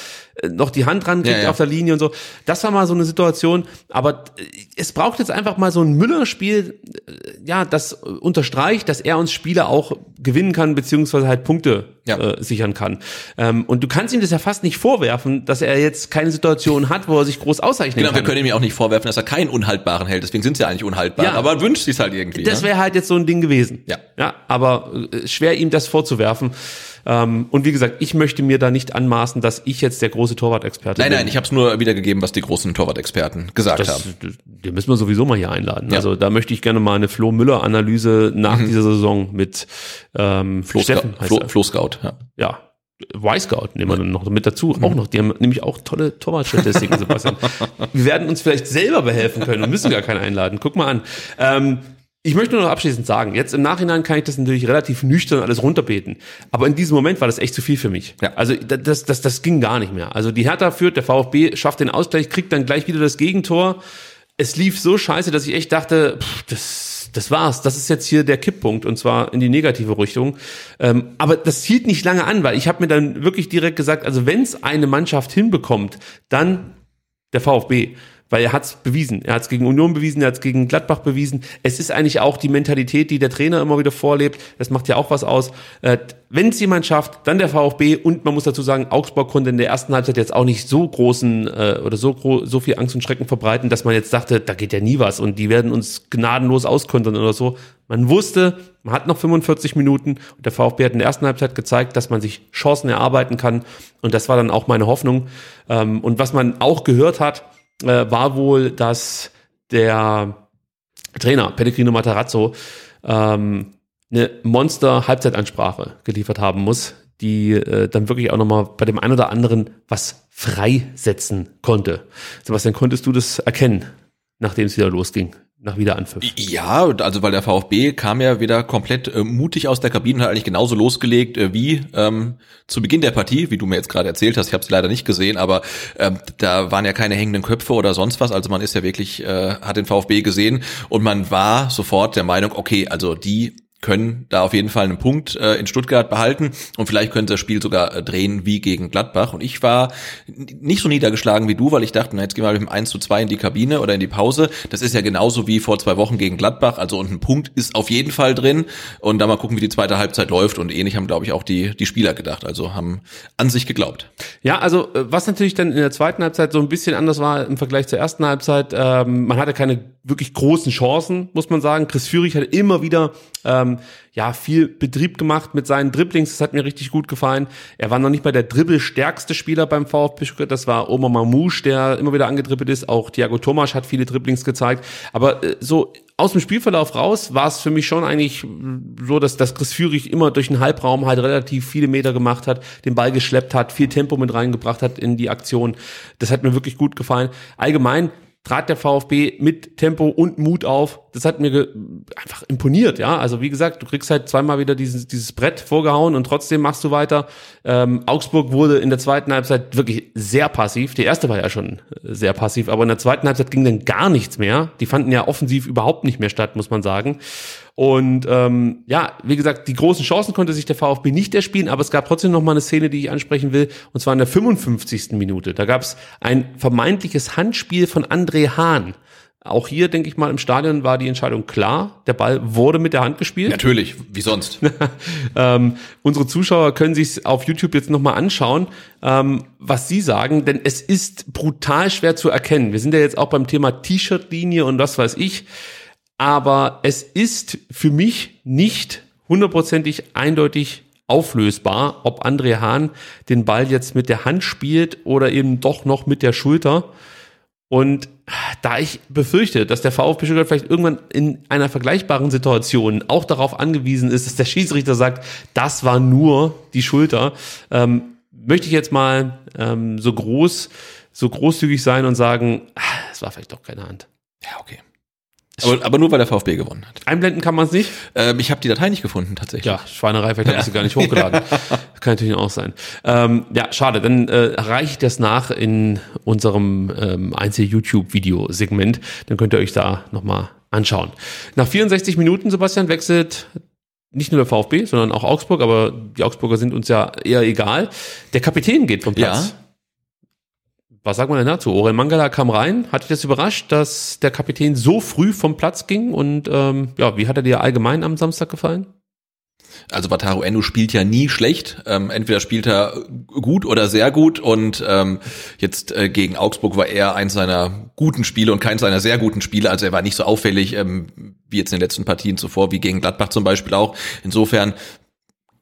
noch die Hand ran kriegt Ja, ja. auf der Linie und so. Das war mal so eine Situation, aber äh, es braucht jetzt einfach mal so ein Müller-Spiel, äh, ja, das unterstreicht, dass er uns Spiele auch gewinnen kann, beziehungsweise halt Punkte Ja. äh, sichern kann. Ähm, und du kannst ihm das ja fast nicht vorwerfen, dass er jetzt keine Situation hat, wo er sich groß auszeichnen Genau, kann. wir können ihm ja auch nicht vorwerfen, dass er keinen unhaltbaren hält. Deswegen sind sie eigentlich unhaltbar. Ja. Aber er wünscht sich halt irgendwie. Das ne? wäre halt jetzt so ein Ding gewesen. Ja. Ja, aber äh, schwer ihm das vorzuwerfen. Ähm, und wie gesagt, ich möchte mir da nicht anmaßen, dass ich jetzt der große Torwart-Experte Nein, bin. nein, ich habe es nur wiedergegeben, was die großen Torwart-Experten gesagt das, haben. den müssen wir sowieso mal hier einladen. Ja. Also da möchte ich gerne mal eine Flo Müller-Analyse nach Mhm. dieser Saison mit ähm, Flo, Steffen Flo. Flo Scout, ja. Ja. Y-Scout nehmen wir dann noch mit dazu. Auch noch. Die haben nämlich auch tolle Torwartstatistiken, <laughs> Sebastian. wir werden uns vielleicht selber behelfen können und müssen gar keinen einladen. Guck mal an. Ähm, ich möchte nur noch abschließend sagen, jetzt im Nachhinein kann ich das natürlich relativ nüchtern alles runterbeten. Aber in diesem Moment war das echt zu viel für mich. Ja. Also da- das, das, das ging gar nicht mehr. Also die Hertha führt, der VfB schafft den Ausgleich, kriegt dann gleich wieder das Gegentor. Es lief so scheiße, dass ich echt dachte, pff, das, das war's. Das ist jetzt hier der Kipppunkt und zwar in die negative Richtung. Ähm, aber das hielt nicht lange an, weil ich habe mir dann wirklich direkt gesagt, also wenn es eine Mannschaft hinbekommt, dann der VfB. Weil er hat es bewiesen. Er hat es gegen Union bewiesen, er hat es gegen Gladbach bewiesen. Es ist eigentlich auch die Mentalität, die der Trainer immer wieder vorlebt. Das macht ja auch was aus. Äh, Wenn es jemand schafft, dann der VfB. Und man muss dazu sagen, Augsburg konnte in der ersten Halbzeit jetzt auch nicht so großen äh, oder so, so viel Angst und Schrecken verbreiten, dass man jetzt dachte, da geht ja nie was und die werden uns gnadenlos auskontern oder so. Man wusste, man hat noch 45 Minuten und der VfB hat in der ersten Halbzeit gezeigt, dass man sich Chancen erarbeiten kann. Und das war dann auch meine Hoffnung. Ähm, Und was man auch gehört hat, äh, war wohl, dass der Trainer Pellegrino Matarazzo ähm, eine Monster-Halbzeitansprache geliefert haben muss, die äh, dann wirklich auch nochmal bei dem einen oder anderen was freisetzen konnte. Sebastian, konntest du das erkennen, nachdem es wieder losging, nach Wiederanpfiff? Ja, also weil der VfB kam ja wieder komplett äh, mutig aus der Kabine und hat eigentlich genauso losgelegt äh, wie ähm, zu Beginn der Partie, wie du mir jetzt gerade erzählt hast. Ich habe es leider nicht gesehen, aber ähm, da waren ja keine hängenden Köpfe oder sonst was. Also man ist ja wirklich, äh, hat den VfB gesehen und man war sofort der Meinung, okay, also die können da auf jeden Fall einen Punkt äh, in Stuttgart behalten und vielleicht können sie das Spiel sogar äh, drehen wie gegen Gladbach. Und ich war nicht so niedergeschlagen wie du, weil ich dachte, na, jetzt gehen wir mit dem 1 zu 2 in die Kabine oder in die Pause. Das ist ja genauso wie vor zwei Wochen gegen Gladbach. Also und ein Punkt ist auf jeden Fall drin. Und dann mal gucken, wie die zweite Halbzeit läuft. Und ähnlich haben, glaube ich, auch die, die Spieler gedacht. Also haben an sich geglaubt. Ja, also äh, was natürlich dann in der zweiten Halbzeit so ein bisschen anders war im Vergleich zur ersten Halbzeit, ähm, man hatte keine wirklich großen Chancen, muss man sagen. Chris Führig hat immer wieder ähm, ja viel Betrieb gemacht mit seinen Dribblings, das hat mir richtig gut gefallen. Er war noch nicht mal der dribbelstärkste Spieler beim VfB das war Omar Mamouche, der immer wieder angedribbelt ist. Auch Thiago Tomasch hat viele Dribblings gezeigt, aber äh, so aus dem Spielverlauf raus war es für mich schon eigentlich so, dass, dass Chris Führig immer durch den Halbraum halt relativ viele Meter gemacht hat, den Ball geschleppt hat, viel Tempo mit reingebracht hat in die Aktion. Das hat mir wirklich gut gefallen. Allgemein trat der VfB mit Tempo und Mut auf. Das hat mir einfach imponiert, ja. Also wie gesagt, du kriegst halt zweimal wieder dieses, dieses Brett vorgehauen und trotzdem machst du weiter. Ähm, Augsburg wurde in der zweiten Halbzeit wirklich sehr passiv. Die erste war ja schon äh, sehr passiv, aber in der zweiten Halbzeit ging dann gar nichts mehr. Die fanden ja offensiv überhaupt nicht mehr statt, muss man sagen. Und ähm, ja, wie gesagt, die großen Chancen konnte sich der VfB nicht erspielen, aber es gab trotzdem noch mal eine Szene, die ich ansprechen will, und zwar in der 55. Minute. Da gab es ein vermeintliches Handspiel von André Hahn. Auch hier, denke ich mal, im Stadion war die Entscheidung klar. Der Ball wurde mit der Hand gespielt. Natürlich, wie sonst. <laughs> Ähm, unsere Zuschauer können sich auf YouTube jetzt nochmal anschauen, ähm, was sie sagen, denn es ist brutal schwer zu erkennen. Wir sind ja jetzt auch beim Thema T-Shirt-Linie und was weiß ich, aber es ist für mich nicht hundertprozentig eindeutig auflösbar, ob André Hahn den Ball jetzt mit der Hand spielt oder eben doch noch mit der Schulter. Und da ich befürchte, dass der VfB Stuttgart vielleicht irgendwann in einer vergleichbaren Situation auch darauf angewiesen ist, dass der Schiedsrichter sagt, das war nur die Schulter, ähm, möchte ich jetzt mal ähm, so groß, so großzügig sein und sagen, ah, es war vielleicht doch keine Hand. Ja, okay. Aber, aber nur weil der VfB gewonnen hat. Einblenden kann man es nicht. Ähm, ich habe die Datei nicht gefunden, tatsächlich. Ja, Schweinerei, vielleicht habe ich sie gar nicht hochgeladen. <laughs> Kann natürlich auch sein. Ähm, ja, schade, dann äh, reiche ich das nach in unserem ähm, Einzel-YouTube-Video-Segment. Dann könnt ihr euch da nochmal anschauen. Nach 64 Minuten, Sebastian, wechselt nicht nur der VfB, sondern auch Augsburg, aber die Augsburger sind uns ja eher egal. Der Kapitän geht vom Platz. Was sagt man denn dazu? Orel Mangala kam rein. Hat dich das überrascht, dass der Kapitän so früh vom Platz ging? Und ähm, ja, wie hat er dir allgemein am Samstag gefallen? Also Wataru Endo spielt ja nie schlecht. Ähm, entweder spielt er gut oder sehr gut und ähm, jetzt äh, gegen Augsburg war er eins seiner guten Spiele und keins seiner sehr guten Spiele. Also er war nicht so auffällig ähm, wie jetzt in den letzten Partien zuvor, wie gegen Gladbach zum Beispiel auch. Insofern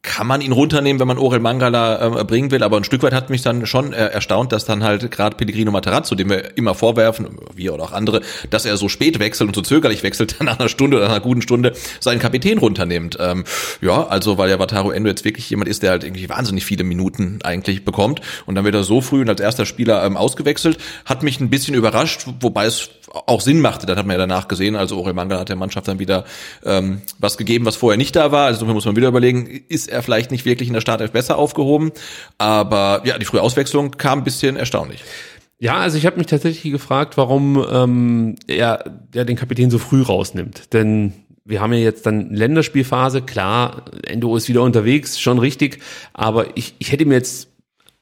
kann man ihn runternehmen, wenn man Orel Mangala äh, bringen will, aber ein Stück weit hat mich dann schon äh, erstaunt, dass dann halt gerade Pellegrino Materazzo, dem wir immer vorwerfen, wir oder auch andere, dass er so spät wechselt und so zögerlich wechselt, <laughs> dann nach einer Stunde oder nach einer guten Stunde seinen Kapitän runternimmt. Ähm, ja, also weil ja Wataru Endo jetzt wirklich jemand ist, der halt irgendwie wahnsinnig viele Minuten eigentlich bekommt und dann wird er so früh und als erster Spieler ähm, ausgewechselt, hat mich ein bisschen überrascht, wobei es auch Sinn machte. Das hat man ja danach gesehen. Also Orel Mangala hat der Mannschaft dann wieder ähm, was gegeben, was vorher nicht da war. Also muss man wieder überlegen, ist er vielleicht nicht wirklich in der Startelf besser aufgehoben. Aber ja, die frühe Auswechslung kam ein bisschen erstaunlich. Ja, also ich habe mich tatsächlich gefragt, warum ähm, er, er den Kapitän so früh rausnimmt. Denn wir haben ja jetzt dann Länderspielphase, klar, Endo ist wieder unterwegs, schon richtig, aber ich, ich hätte mir jetzt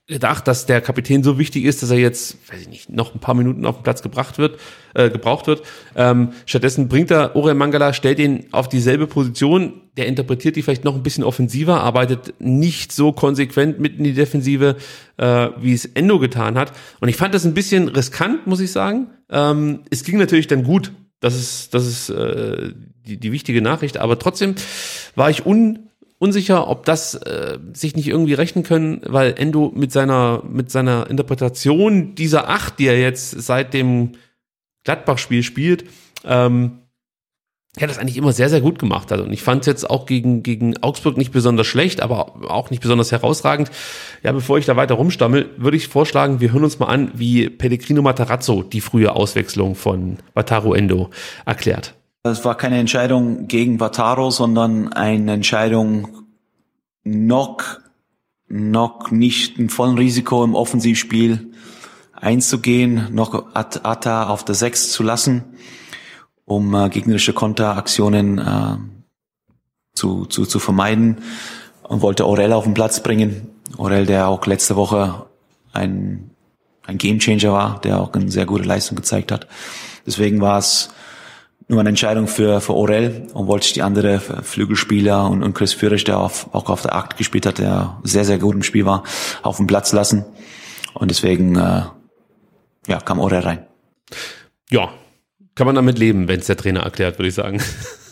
gedacht, dass der Kapitän so wichtig ist, dass er jetzt, weiß ich nicht, noch ein paar Minuten auf den Platz gebracht wird, äh, gebraucht wird. Ähm, stattdessen bringt er Orel Mangala, stellt ihn auf dieselbe Position, der interpretiert die vielleicht noch ein bisschen offensiver, arbeitet nicht so konsequent mit in die Defensive, äh, wie es Endo getan hat. Und ich fand das ein bisschen riskant, muss ich sagen. Ähm, es ging natürlich dann gut. Das ist, das ist äh, die, die wichtige Nachricht, aber trotzdem war ich un unsicher, ob das äh, sich nicht irgendwie rechnen können, weil Endo mit seiner mit seiner Interpretation dieser Acht, die er jetzt seit dem Gladbach-Spiel spielt, ähm, er hat das eigentlich immer sehr, sehr gut gemacht hat. Und ich fand es jetzt auch gegen, gegen Augsburg nicht besonders schlecht, aber auch nicht besonders herausragend. Ja, bevor ich da weiter rumstammel, würde ich vorschlagen, wir hören uns mal an, wie Pellegrino Matarazzo die frühe Auswechslung von Wataru Endo erklärt. Es war keine Entscheidung gegen Vataro, sondern eine Entscheidung noch, noch nicht ein vollen Risiko im Offensivspiel einzugehen, noch Atta auf der Sechs zu lassen, um äh, gegnerische Konteraktionen äh, zu, zu, zu vermeiden und wollte Aurel auf den Platz bringen. Aurel, der auch letzte Woche ein, ein Gamechanger war, der auch eine sehr gute Leistung gezeigt hat. Deswegen war es nur eine Entscheidung für, für Orel und wollte ich die andere Flügelspieler und, und Chris Führig, der auf, auch auf der Akt gespielt hat, der sehr, sehr gut im Spiel war, auf den Platz lassen. Und deswegen äh, ja, kam Orel rein. Ja, kann man damit leben, wenn es der Trainer erklärt, würde ich sagen. <laughs>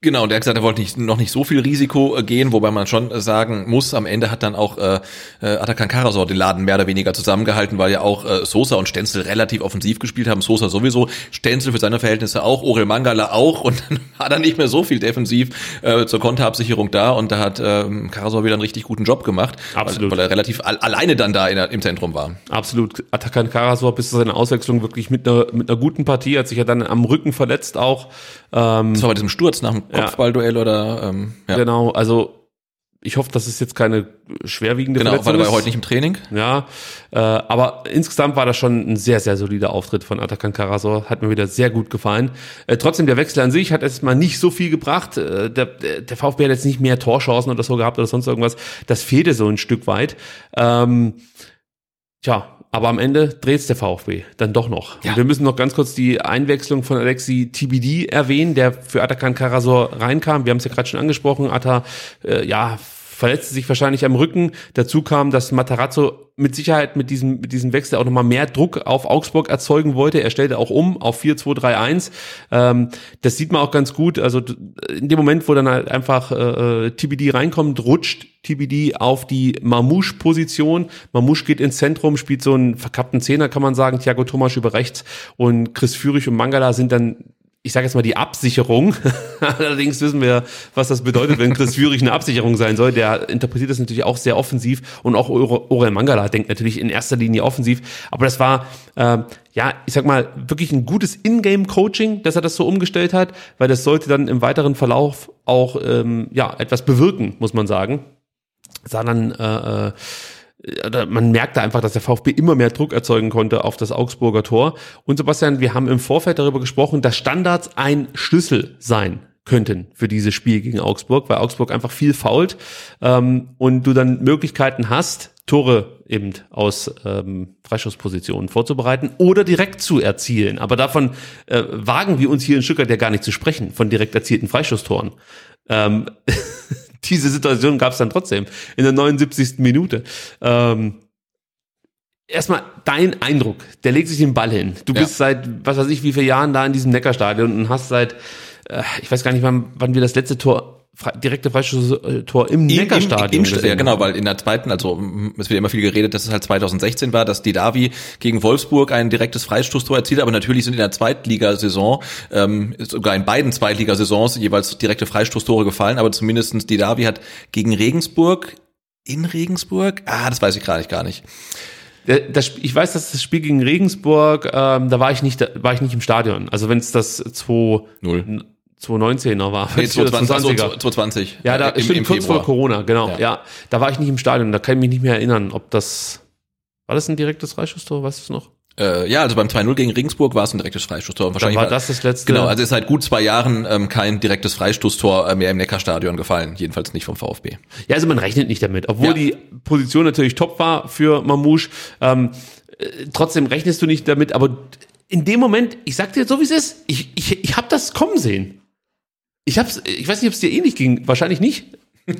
Genau, und er hat gesagt, er wollte nicht, noch nicht so viel Risiko äh, gehen, wobei man schon äh, sagen muss, am Ende hat dann auch äh, äh, Atakan Karasor den Laden mehr oder weniger zusammengehalten, weil ja auch äh, Sosa und Stenzel relativ offensiv gespielt haben. Sosa sowieso, Stenzel für seine Verhältnisse auch, Orel Mangala auch und dann <laughs> war da nicht mehr so viel defensiv äh, zur Konterabsicherung da und da hat äh, Karasor wieder einen richtig guten Job gemacht, Absolut. Weil, weil er relativ al alleine dann da in im Zentrum war. Absolut. Atakan Karasor bis zu seiner Auswechslung wirklich mit einer, mit einer guten Partie, hat sich ja dann am Rücken verletzt auch. Ähm, das war bei diesem Sturz nach dem Kopfballduell ja. oder ähm, ja. Genau, also ich hoffe, das ist jetzt keine schwerwiegende genau, Verletzung. Genau, weil er heute nicht im Training. Ja, äh, aber insgesamt war das schon ein sehr, sehr solider Auftritt von Atakan Karasor. Hat mir wieder sehr gut gefallen. Äh, trotzdem, der Wechsel an sich hat erstmal nicht so viel gebracht. Äh, der, der VfB hat jetzt nicht mehr Torchancen oder so gehabt oder sonst irgendwas. Das fehlte so ein Stück weit. Ähm, tja, aber am Ende dreht's der VfB dann doch noch. Ja. Und wir müssen noch ganz kurz die Einwechslung von Alexi TBD erwähnen, der für Atakan Karasor reinkam. Wir haben es ja gerade schon angesprochen. Atta, äh, ja, verletzte sich wahrscheinlich am Rücken. Dazu kam, dass Matarazzo mit Sicherheit mit diesem, mit diesem Wechsel auch nochmal mehr Druck auf Augsburg erzeugen wollte. Er stellte auch um auf 4-2-3-1. Ähm, das sieht man auch ganz gut. Also in dem Moment, wo dann halt einfach äh, äh TBD reinkommt, rutscht TBD auf die Mamouche-Position. Mamouche geht ins Zentrum, spielt so einen verkappten Zehner, kann man sagen. Thiago Thomas über rechts und Chris Führig und Mangala sind dann ich sage jetzt mal die Absicherung. <laughs> Allerdings wissen wir, was das bedeutet, wenn Chris Führig eine Absicherung sein soll. Der interpretiert das natürlich auch sehr offensiv und auch Orel Mangala denkt natürlich in erster Linie offensiv. Aber das war, äh, ja, ich sag mal, wirklich ein gutes Ingame-Coaching, dass er das so umgestellt hat, weil das sollte dann im weiteren Verlauf auch ähm, ja etwas bewirken, muss man sagen. Sah dann äh, äh man merkte einfach, dass der VfB immer mehr Druck erzeugen konnte auf das Augsburger Tor. Und Sebastian, wir haben im Vorfeld darüber gesprochen, dass Standards ein Schlüssel sein könnten für dieses Spiel gegen Augsburg, weil Augsburg einfach viel fault ähm, und du dann Möglichkeiten hast, Tore eben aus ähm, Freischusspositionen vorzubereiten oder direkt zu erzielen. Aber davon äh, wagen wir uns hier in Stuttgart ja gar nicht zu sprechen, von direkt erzielten Freischusstoren. Ähm, <laughs> diese Situation gab es dann trotzdem in der 79. Minute. Ähm, Erstmal dein Eindruck, der legt sich den Ball hin. Du Ja. bist seit, was weiß ich, wie viele Jahren da in diesem Neckarstadion und hast seit, äh, ich weiß gar nicht, wann, wann wir das letzte Tor, direkte Freistoßtor im, Im Neckarstadion. Im, im, ja, genau, weil in der zweiten, also es wird immer viel geredet, dass es halt 2016 war, dass Didavi gegen Wolfsburg ein direktes Freistoßtor erzielt, aber natürlich sind in der Zweitligasaison, ähm, sogar in beiden Zweitligasaisons jeweils direkte Freistoßtore gefallen, aber zumindestens Didavi hat gegen Regensburg in Regensburg? Ah, das weiß ich gerade gar nicht. Das, ich weiß, dass das Spiel gegen Regensburg, ähm, da war ich nicht, da war ich nicht im Stadion. Also wenn es das 2-0 2019er war. Nee, 2020er. Also 2020. Ja, da, im, stimmt, im kurz vor Corona, genau. Ja. ja. da war ich nicht im Stadion, da kann ich mich nicht mehr erinnern, ob das, war das ein direktes Freistoßtor, weißt du noch? Äh, ja, also beim 2-0 gegen Ringsburg war es ein direktes Freistoßtor. Wahrscheinlich Dann war das das letzte. Genau, also ist seit gut zwei Jahren ähm, kein direktes Freistoßtor äh, mehr im Neckarstadion gefallen, jedenfalls nicht vom VfB. Ja, also man rechnet nicht damit, obwohl ja. die Position natürlich top war für Mamouche. Ähm, äh, trotzdem rechnest du nicht damit, aber in dem Moment, ich sag dir so wie es ist, ich, ich, ich habe das kommen sehen. Ich hab's, ich weiß nicht, ob es dir ähnlich ging. Wahrscheinlich nicht. <laughs>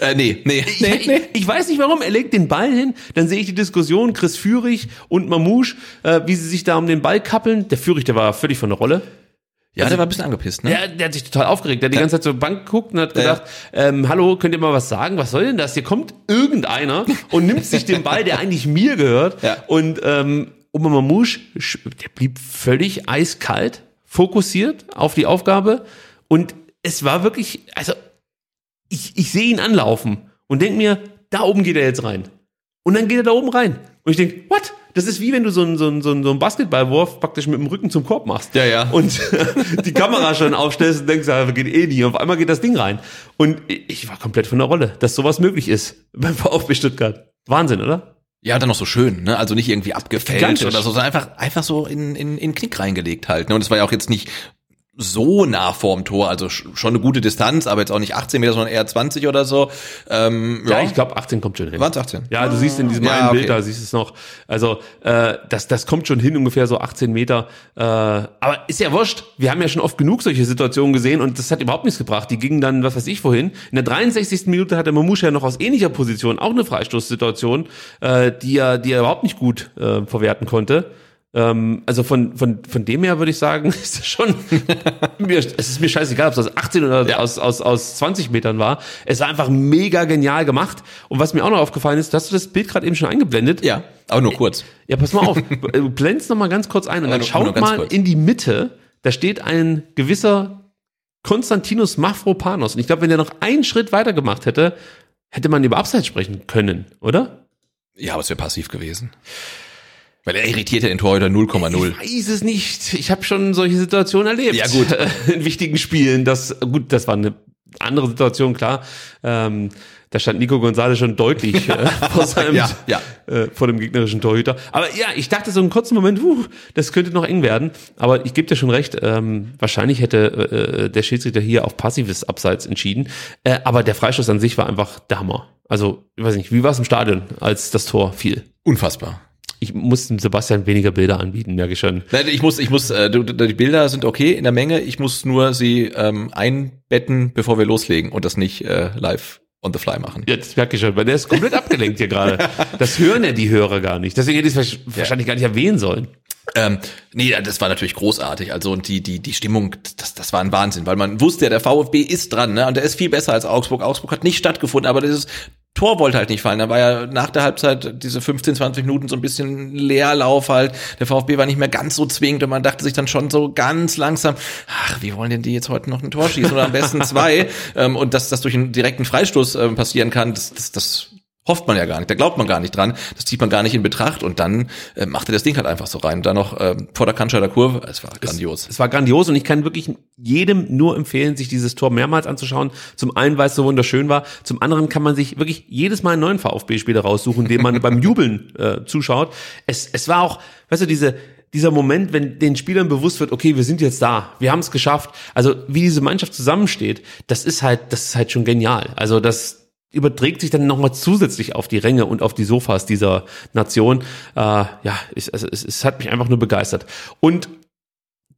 Äh, nee, nee, Ich, nee, ich, ich weiß nicht warum, er legt den Ball hin, dann sehe ich die Diskussion, Chris Führig und Mamouche, äh, wie sie sich da um den Ball kappeln. Der Führig, der war völlig von der Rolle. Ja, der war ein bisschen angepisst, ne? Der, der hat sich total aufgeregt. Der hat die ganze Zeit zur Bank geguckt und hat gedacht, ähm, hallo, könnt ihr mal was sagen? Was soll denn das? Hier kommt irgendeiner und nimmt sich den Ball, der eigentlich mir gehört. Ja. Und ähm, Oma Mamouche, der blieb völlig eiskalt, fokussiert auf die Aufgabe. Und es war wirklich, also ich, ich sehe ihn anlaufen und denk mir, da oben geht er jetzt rein. Und dann geht er da oben rein. Und ich denk, what? Das ist wie wenn du so einen, so einen, so einen, Basketballwurf praktisch mit dem Rücken zum Korb machst. Ja, ja. Und <laughs> die Kamera schon aufstellst und denkst, ja, geht eh nie. Auf einmal geht das Ding rein. Und ich war komplett von der Rolle, dass sowas möglich ist beim VfB Stuttgart. Wahnsinn, oder? Ja, dann noch so schön, ne? Also nicht irgendwie abgefälscht oder so, sondern einfach, einfach so in, in, in Knick reingelegt halt. Ne? Und es war ja auch jetzt nicht so nah vorm Tor, also sch- schon eine gute Distanz, aber jetzt auch nicht 18 Meter, sondern eher 20 oder so. Ähm, Ja, ja, ich glaube, 18 kommt schon hin. Waren's 18? Ja, du siehst in diesem Ja, einen okay. Bild, da siehst du es noch. Also, äh, das, das kommt schon hin, ungefähr so 18 Meter. Äh, aber ist ja wurscht. Wir haben ja schon oft genug solche Situationen gesehen und das hat überhaupt nichts gebracht. Die gingen dann, was weiß ich, wohin. In der 63. Minute hat der Mamouche ja noch aus ähnlicher Position auch eine Freistoßsituation, äh, die er, die er überhaupt nicht gut äh, verwerten konnte. Ähm, also von, von, von dem her würde ich sagen, <laughs> ist es schon, mir, es ist mir scheißegal, ob es aus 18 oder Ja. aus, aus, aus 20 Metern war. Es war einfach mega genial gemacht. Und was mir auch noch aufgefallen ist, hast du das Bild gerade eben schon eingeblendet? Ja, aber nur kurz. Ja, pass mal auf. <laughs> Du blendest noch mal ganz kurz ein und dann nur- nur schaut mal kurz. in die Mitte. Da steht ein gewisser Konstantinos Mafropanos. Und ich glaube, wenn der noch einen Schritt weiter gemacht hätte, hätte man über Abseits sprechen können, oder? Ja, aber es wäre passiv gewesen. Weil er irritiert ja den Torhüter 0,0. Ich weiß es nicht. Ich habe schon solche Situationen erlebt. Ja, gut. <laughs> In wichtigen Spielen. Das, gut, das war eine andere Situation, klar. Ähm, da stand Nico Gonzalez schon deutlich äh, <laughs> vor, seinem, Ja, ja. Äh, vor dem gegnerischen Torhüter. Aber ja, ich dachte so einen kurzen Moment, uh, das könnte noch eng werden. Aber ich gebe dir schon recht, ähm, wahrscheinlich hätte äh, der Schiedsrichter hier auf passives Abseits entschieden. Äh, aber der Freistoß an sich war einfach der Hammer. Also, ich weiß nicht, wie war es im Stadion, als das Tor fiel? Unfassbar. Ich muss dem Sebastian weniger Bilder anbieten, merke ich schon. Nein, ich muss, ich muss, äh, die Bilder sind okay in der Menge. Ich muss nur sie ähm, einbetten, bevor wir loslegen und das nicht äh, live on the fly machen. Jetzt merke ich schon, weil der ist komplett <laughs> abgelenkt hier gerade. Das hören ja die Hörer gar nicht. Deswegen hätte ich es wahrscheinlich gar nicht erwähnen sollen. Ähm, nee, das war natürlich großartig. Also und die die die Stimmung, das das war ein Wahnsinn, weil man wusste ja, der VfB ist dran, ne? Und der ist viel besser als Augsburg. Augsburg hat nicht stattgefunden, aber dieses Tor wollte halt nicht fallen. Da war ja nach der Halbzeit diese 15, 20 Minuten so ein bisschen Leerlauf halt. Der VfB war nicht mehr ganz so zwingend und man dachte sich dann schon so ganz langsam, ach, wie wollen denn die jetzt heute noch ein Tor schießen oder am besten zwei? <laughs> ähm, und dass das durch einen direkten Freistoß ähm, passieren kann, das, das, das hofft man ja gar nicht, da glaubt man gar nicht dran, das zieht man gar nicht in Betracht und dann äh, macht er das Ding halt einfach so rein. Und dann noch ähm, vor der Kanscheider Kurve, es war grandios. Es war grandios und ich kann wirklich jedem nur empfehlen, sich dieses Tor mehrmals anzuschauen. Zum einen, weil es so wunderschön war, zum anderen kann man sich wirklich jedes Mal einen neuen VfB-Spieler raussuchen, dem man <laughs> beim Jubeln äh, zuschaut. Es, es war auch, weißt du, diese dieser Moment, wenn den Spielern bewusst wird, okay, wir sind jetzt da, wir haben es geschafft. Also wie diese Mannschaft zusammensteht, das ist halt, das ist halt schon genial. Also das überträgt sich dann nochmal zusätzlich auf die Ränge und auf die Sofas dieser Nation. Äh, ja, es, es, es hat mich einfach nur begeistert. Und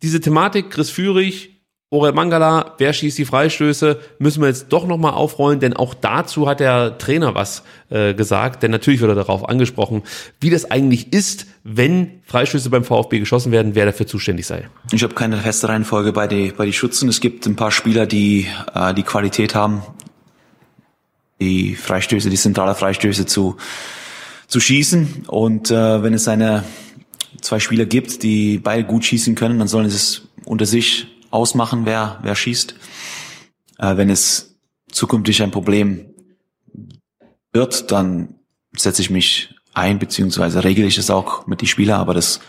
diese Thematik, Chris Führig, Orel Mangala, wer schießt die Freistöße, müssen wir jetzt doch nochmal aufrollen, denn auch dazu hat der Trainer was äh, gesagt, denn natürlich wird er darauf angesprochen, wie das eigentlich ist, wenn Freistöße beim VfB geschossen werden, wer dafür zuständig sei. Ich habe keine feste Reihenfolge bei die, bei die Schützen. Es gibt ein paar Spieler, die äh, die Qualität haben, die Freistöße, die zentrale Freistöße zu, zu schießen. Und äh, wenn es eine zwei Spieler gibt, die beide gut schießen können, dann sollen sie es unter sich ausmachen, wer, wer schießt. Äh, wenn es zukünftig ein Problem wird, dann setze ich mich ein, beziehungsweise regle ich es auch mit die Spieler, aber das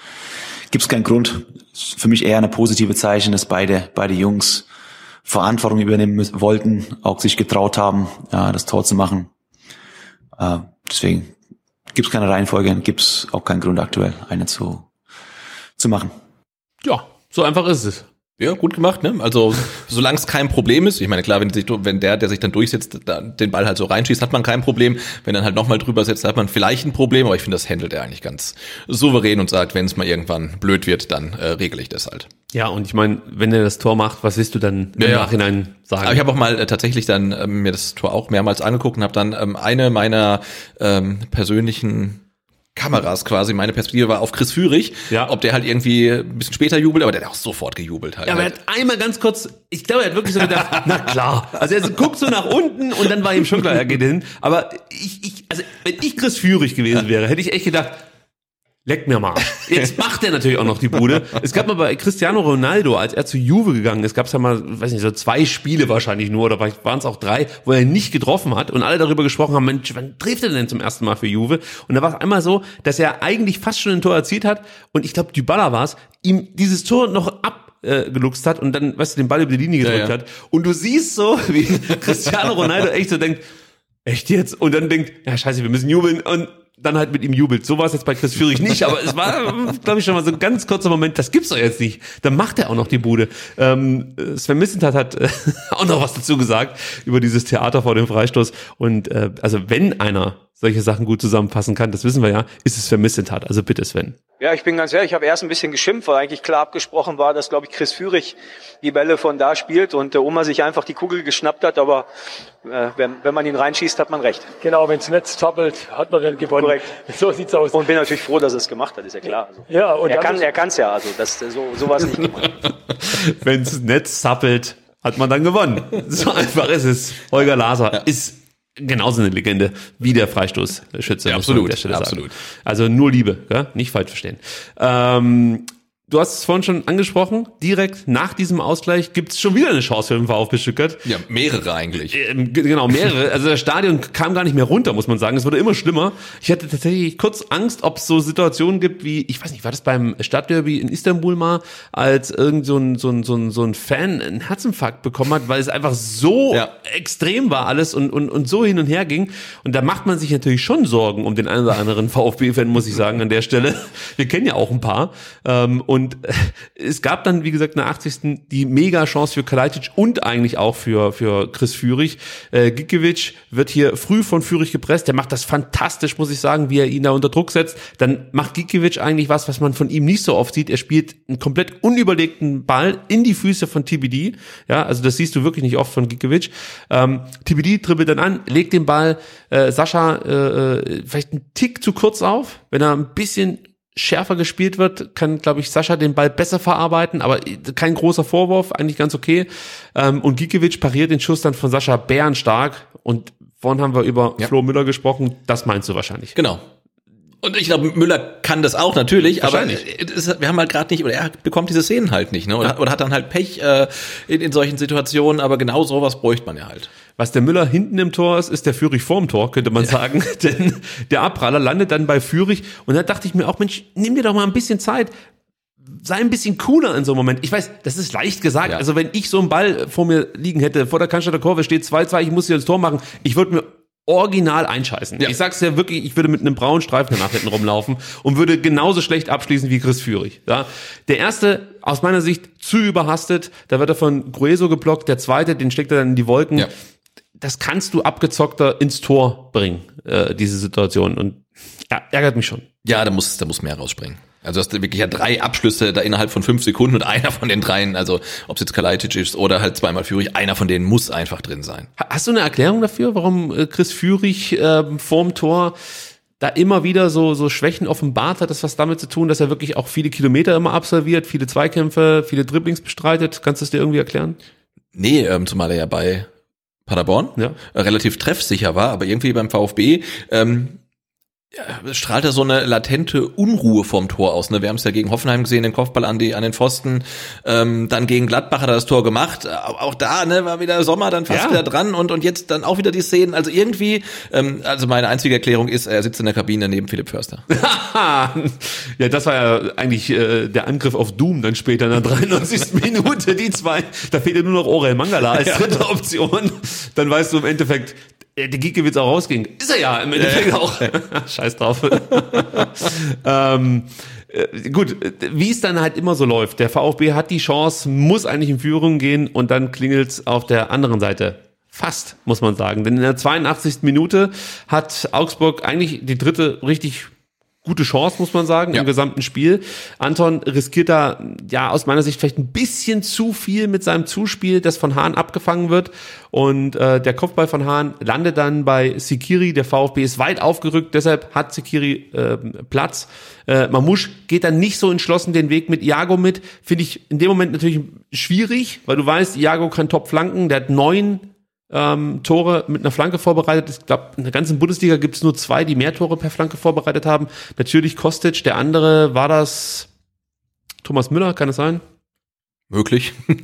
gibt es keinen Grund. Für mich eher eine positive Zeichen, dass beide, beide Jungs Verantwortung übernehmen wollten, auch sich getraut haben, ja, das Tor zu machen. Äh, deswegen gibt es keine Reihenfolge, gibt es auch keinen Grund aktuell, eine zu, zu machen. Ja, so einfach ist es. Ja, gut gemacht, ne? Also, solange es kein Problem ist, ich meine, klar, wenn, sich, wenn der, der sich dann durchsetzt, da, den Ball halt so reinschießt, hat man kein Problem. Wenn dann halt nochmal drüber setzt, hat man vielleicht ein Problem, aber ich finde, das handelt er eigentlich ganz souverän und sagt, wenn es mal irgendwann blöd wird, dann äh, regle ich das halt. Ja, und ich meine, wenn er das Tor macht, was willst du dann im Ja, Nachhinein sagen? Aber ich habe auch mal äh, tatsächlich dann ähm, mir das Tor auch mehrmals angeguckt und habe dann ähm, eine meiner ähm, persönlichen Kameras quasi, meine Perspektive war auf Chris Führig, Ja. ob der halt irgendwie ein bisschen später jubelt, aber der hat auch sofort gejubelt halt. Ja, aber er hat einmal ganz kurz, ich glaube, er hat wirklich so gedacht, <laughs> na klar. Also er guckt so nach unten und dann war ihm schon klar, er geht hin. Aber ich, ich, also wenn ich Chris Führig gewesen wäre, hätte ich echt gedacht, leck mir mal. <laughs> Jetzt macht er natürlich auch noch die Bude. Es gab mal bei Cristiano Ronaldo, als er zu Juve gegangen ist, gab es ja mal, weiß nicht, so zwei Spiele wahrscheinlich nur, oder waren es auch drei, wo er nicht getroffen hat und alle darüber gesprochen haben, Mensch, wann trifft er denn zum ersten Mal für Juve? Und da war es einmal so, dass er eigentlich fast schon ein Tor erzielt hat und ich glaube, Dybala war es, ihm dieses Tor noch ab äh, geluchst hat und dann, weißt du, den Ball über die Linie gedrückt ja. hat. Und du siehst so, wie <laughs> Cristiano Ronaldo echt so denkt, echt jetzt? Und dann denkt, ja scheiße, wir müssen jubeln und dann halt mit ihm jubelt. So war es jetzt bei Chris Führig nicht, aber es war, glaube ich, schon mal so ein ganz kurzer Moment, das gibt's doch jetzt nicht. Dann macht er auch noch die Bude. Ähm, Sven Missentat hat äh, <laughs> auch noch was dazu gesagt über dieses Theater vor dem Freistoß. Und äh, also wenn einer solche Sachen gut zusammenfassen kann, das wissen wir ja, ist es Sven Missentat. Also bitte Sven. Ja, ich bin ganz ehrlich, ich habe erst ein bisschen geschimpft, weil eigentlich klar abgesprochen war, dass, glaube ich, Chris Führig die Bälle von da spielt und der Oma sich einfach die Kugel geschnappt hat, aber äh, wenn, wenn man ihn reinschießt, hat man recht. Genau, wenn das Netz zappelt, hat man dann gewonnen. Korrekt. So sieht's aus. Und bin natürlich froh, dass er es gemacht hat, ist ja klar. Also, ja, und er dann kann er kann's ja, also das so sowas nicht gemacht. <laughs> Wenn's Netz zappelt, hat man dann gewonnen. So einfach ist es. Holger Laser ist genauso eine Legende wie der Freistoßschütze. Ja, absolut, der Stelle sagen. absolut. Also nur Liebe, gell? nicht falsch verstehen. Ähm, du hast es vorhin schon angesprochen, direkt nach diesem Ausgleich gibt's schon wieder eine Chance für den VfB Stuttgart. ja, mehrere eigentlich. Ähm, Genau, mehrere. Also das Stadion kam gar nicht mehr runter, muss man sagen. Es wurde immer schlimmer. Ich hatte tatsächlich kurz Angst, ob es so Situationen gibt wie, ich weiß nicht, war das beim Stadtderby in Istanbul mal, als irgend so ein, so ein, so ein, so ein Fan einen Herzinfarkt bekommen hat, weil es einfach so Ja. extrem war alles und, und, und so hin und her ging. Und da macht man sich natürlich schon Sorgen um den einen oder anderen <laughs> VfB-Fan, muss ich sagen, an der Stelle. Wir kennen ja auch ein paar. Ähm, Und äh, es gab dann, wie gesagt, in der 80. die Mega-Chance für Kalajdzic und eigentlich auch für, für Chris Führig. Äh, Gikiewicz wird hier früh von Führig gepresst. Der macht das fantastisch, muss ich sagen, wie er ihn da unter Druck setzt. Dann macht Gikiewicz eigentlich was, was man von ihm nicht so oft sieht. Er spielt einen komplett unüberlegten Ball in die Füße von TBD. Ja, also das siehst du wirklich nicht oft von Gikiewicz. Ähm, TBD dribbelt dann an, legt den Ball äh, Sascha äh, äh, vielleicht einen Tick zu kurz auf. Wenn er ein bisschen schärfer gespielt wird, kann, glaube ich, Sascha den Ball besser verarbeiten, aber kein großer Vorwurf, eigentlich ganz okay. Ähm, und Gikiewicz pariert den Schuss dann von Sascha bärenstark und vorhin haben wir über Ja. Flo Müller gesprochen, das meinst du wahrscheinlich. Genau. Und ich glaube, Müller kann das auch natürlich, aber ist, wir haben halt gerade nicht, oder er bekommt diese Szenen halt nicht, ne? Oder, oder hat dann halt Pech äh, in, in solchen Situationen, aber genau sowas bräuchte man ja halt. Was der Müller hinten im Tor ist, ist der Führig vorm Tor, könnte man sagen. <laughs> Denn der Abpraller landet dann bei Führig. Und da dachte ich mir auch, Mensch, nimm dir doch mal ein bisschen Zeit. Sei ein bisschen cooler in so einem Moment. Ich weiß, das ist leicht gesagt. Ja. Also wenn ich so einen Ball vor mir liegen hätte, vor der Cannstatter Kurve steht 2-2, ich muss hier ins Tor machen, ich würde mir original einscheißen. Ja. Ich sag's ja wirklich, ich würde mit einem braunen Streifen danach hinten rumlaufen und würde genauso schlecht abschließen wie Chris Führig. Ja? Der erste, aus meiner Sicht, zu überhastet. Da wird er von Grueso geblockt. Der zweite, den steckt er dann in die Wolken Ja. das kannst du abgezockter ins Tor bringen, äh, diese Situation. Und ja, ärgert mich schon. Ja, da muss, da muss mehr rausspringen. Also hast du wirklich ja drei Abschlüsse da innerhalb von fünf Sekunden und einer von den dreien, also ob es jetzt Kalajdzic ist oder halt zweimal Führig, einer von denen muss einfach drin sein. Hast du eine Erklärung dafür, warum äh, Chris Führig äh, vorm Tor da immer wieder so, so Schwächen offenbart hat? Das was damit zu tun, dass er wirklich auch viele Kilometer immer absolviert, viele Zweikämpfe, viele Dribblings bestreitet? Kannst du es dir irgendwie erklären? Nee, ähm, zumal er ja bei Paderborn Ja. äh, relativ treffsicher war, aber irgendwie beim VfB ähm, ja, strahlt er so eine latente Unruhe vorm Tor aus. Ne? Wir haben es ja gegen Hoffenheim gesehen, den Kopfball an, die, an den Pfosten. Ähm, dann gegen Gladbach hat er das Tor gemacht. Auch da ne, war wieder Sommer dann fast Ja. wieder dran und, und jetzt dann auch wieder die Szenen. Also irgendwie, ähm, also meine einzige Erklärung ist, er sitzt in der Kabine neben Philipp Förster. <laughs> ja, das war ja eigentlich äh, der Angriff auf Doom dann später in der 93. <laughs> Minute, die zwei. Da fehlt ja nur noch Orel Mangala als dritte Option. Dann weißt du im Endeffekt, der Gieke wird auch rausgehen. Ist er ja im Endeffekt auch. <laughs> Scheiß drauf. <laughs> ähm, äh, gut, wie es dann halt immer so läuft. Der VfB hat die Chance, muss eigentlich in Führung gehen und dann klingelt's auf der anderen Seite. Fast, muss man sagen. Denn in der 82. Minute hat Augsburg eigentlich die dritte richtig gute Chance, muss man sagen, Ja. im gesamten Spiel. Anton riskiert da, ja, aus meiner Sicht vielleicht ein bisschen zu viel mit seinem Zuspiel, das von Hahn abgefangen wird. Und äh, der Kopfball von Hahn landet dann bei Sikiri. Der VfB ist weit aufgerückt, deshalb hat Sikiri äh, Platz. Äh, Mamouche geht dann nicht so entschlossen den Weg mit Iago mit. Finde ich in dem Moment natürlich schwierig, weil du weißt, Iago kann top flanken. Der hat neun ähm, Tore mit einer Flanke vorbereitet. Ich glaube, in der ganzen Bundesliga gibt es nur zwei, die mehr Tore per Flanke vorbereitet haben. Natürlich Kostic, der andere war das Thomas Müller, kann es sein? Möglich. <laughs>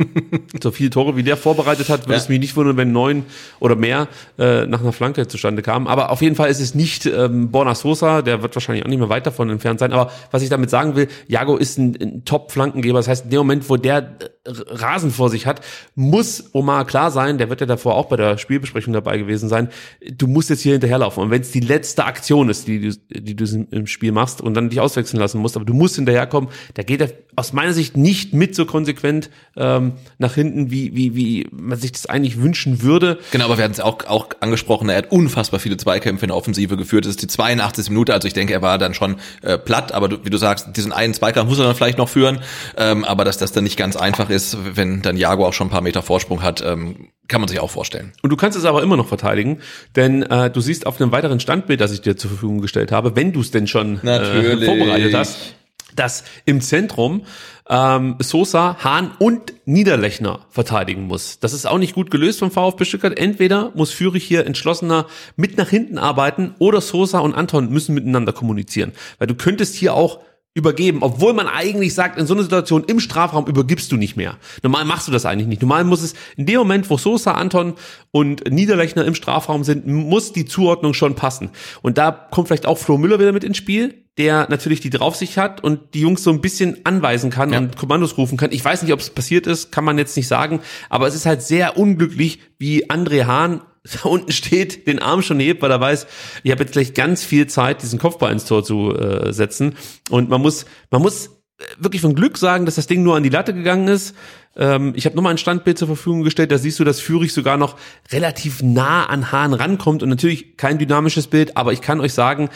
So viele Tore, wie der vorbereitet hat, würde Ja. es mich nicht wundern, wenn neun oder mehr äh, nach einer Flanke zustande kamen. Aber auf jeden Fall ist es nicht ähm, Borna Sosa, der wird wahrscheinlich auch nicht mehr weit davon entfernt sein. Aber was ich damit sagen will, Jago ist ein, ein Top-Flankengeber. Das heißt, in dem Moment, wo der äh, Rasen vor sich hat, muss Omar klar sein, der wird ja davor auch bei der Spielbesprechung dabei gewesen sein, du musst jetzt hier hinterherlaufen. Und wenn es die letzte Aktion ist, die, du- die du im Spiel machst und dann dich auswechseln lassen musst, aber du musst hinterherkommen, da geht er aus meiner Sicht nicht mit so konsequent ähm, nach hinten, wie, wie, wie man sich das eigentlich wünschen würde. Genau, aber wir hatten es auch, auch angesprochen, er hat unfassbar viele Zweikämpfe in der Offensive geführt. Das ist die 82. Minute, also ich denke, er war dann schon äh, platt, aber du, wie du sagst, diesen einen Zweikampf muss er dann vielleicht noch führen, ähm, aber dass das dann nicht ganz einfach ist, wenn dann Jago auch schon ein paar Meter Vorsprung hat, ähm, kann man sich auch vorstellen. Und du kannst es aber immer noch verteidigen, denn äh, du siehst auf einem weiteren Standbild, das ich dir zur Verfügung gestellt habe, wenn du es denn schon äh, vorbereitet hast, dass im Zentrum ähm, Sosa, Hahn und Niederlechner verteidigen muss. Das ist auch nicht gut gelöst vom VfB Stuttgart. Entweder muss Führig hier entschlossener mit nach hinten arbeiten oder Sosa und Anton müssen miteinander kommunizieren. Weil du könntest hier auch übergeben, obwohl man eigentlich sagt, in so einer Situation im Strafraum übergibst du nicht mehr. Normal machst du das eigentlich nicht. Normal muss es in dem Moment, wo Sosa, Anton und Niederlechner im Strafraum sind, muss die Zuordnung schon passen. Und da kommt vielleicht auch Flo Müller wieder mit ins Spiel, der natürlich die Draufsicht hat und die Jungs so ein bisschen anweisen kann Ja. und Kommandos rufen kann. Ich weiß nicht, ob es passiert ist, kann man jetzt nicht sagen, aber es ist halt sehr unglücklich, wie André Hahn <laughs> da unten steht, den Arm schon hebt, weil er weiß, ich habe jetzt gleich ganz viel Zeit, diesen Kopfball ins Tor zu äh, setzen. Und man muss, man muss äh, wirklich von Glück sagen, dass das Ding nur an die Latte gegangen ist. Ähm, ich habe nochmal ein Standbild zur Verfügung gestellt, da siehst du, dass Führig sogar noch relativ nah an Hahn rankommt und natürlich kein dynamisches Bild, aber ich kann euch sagen,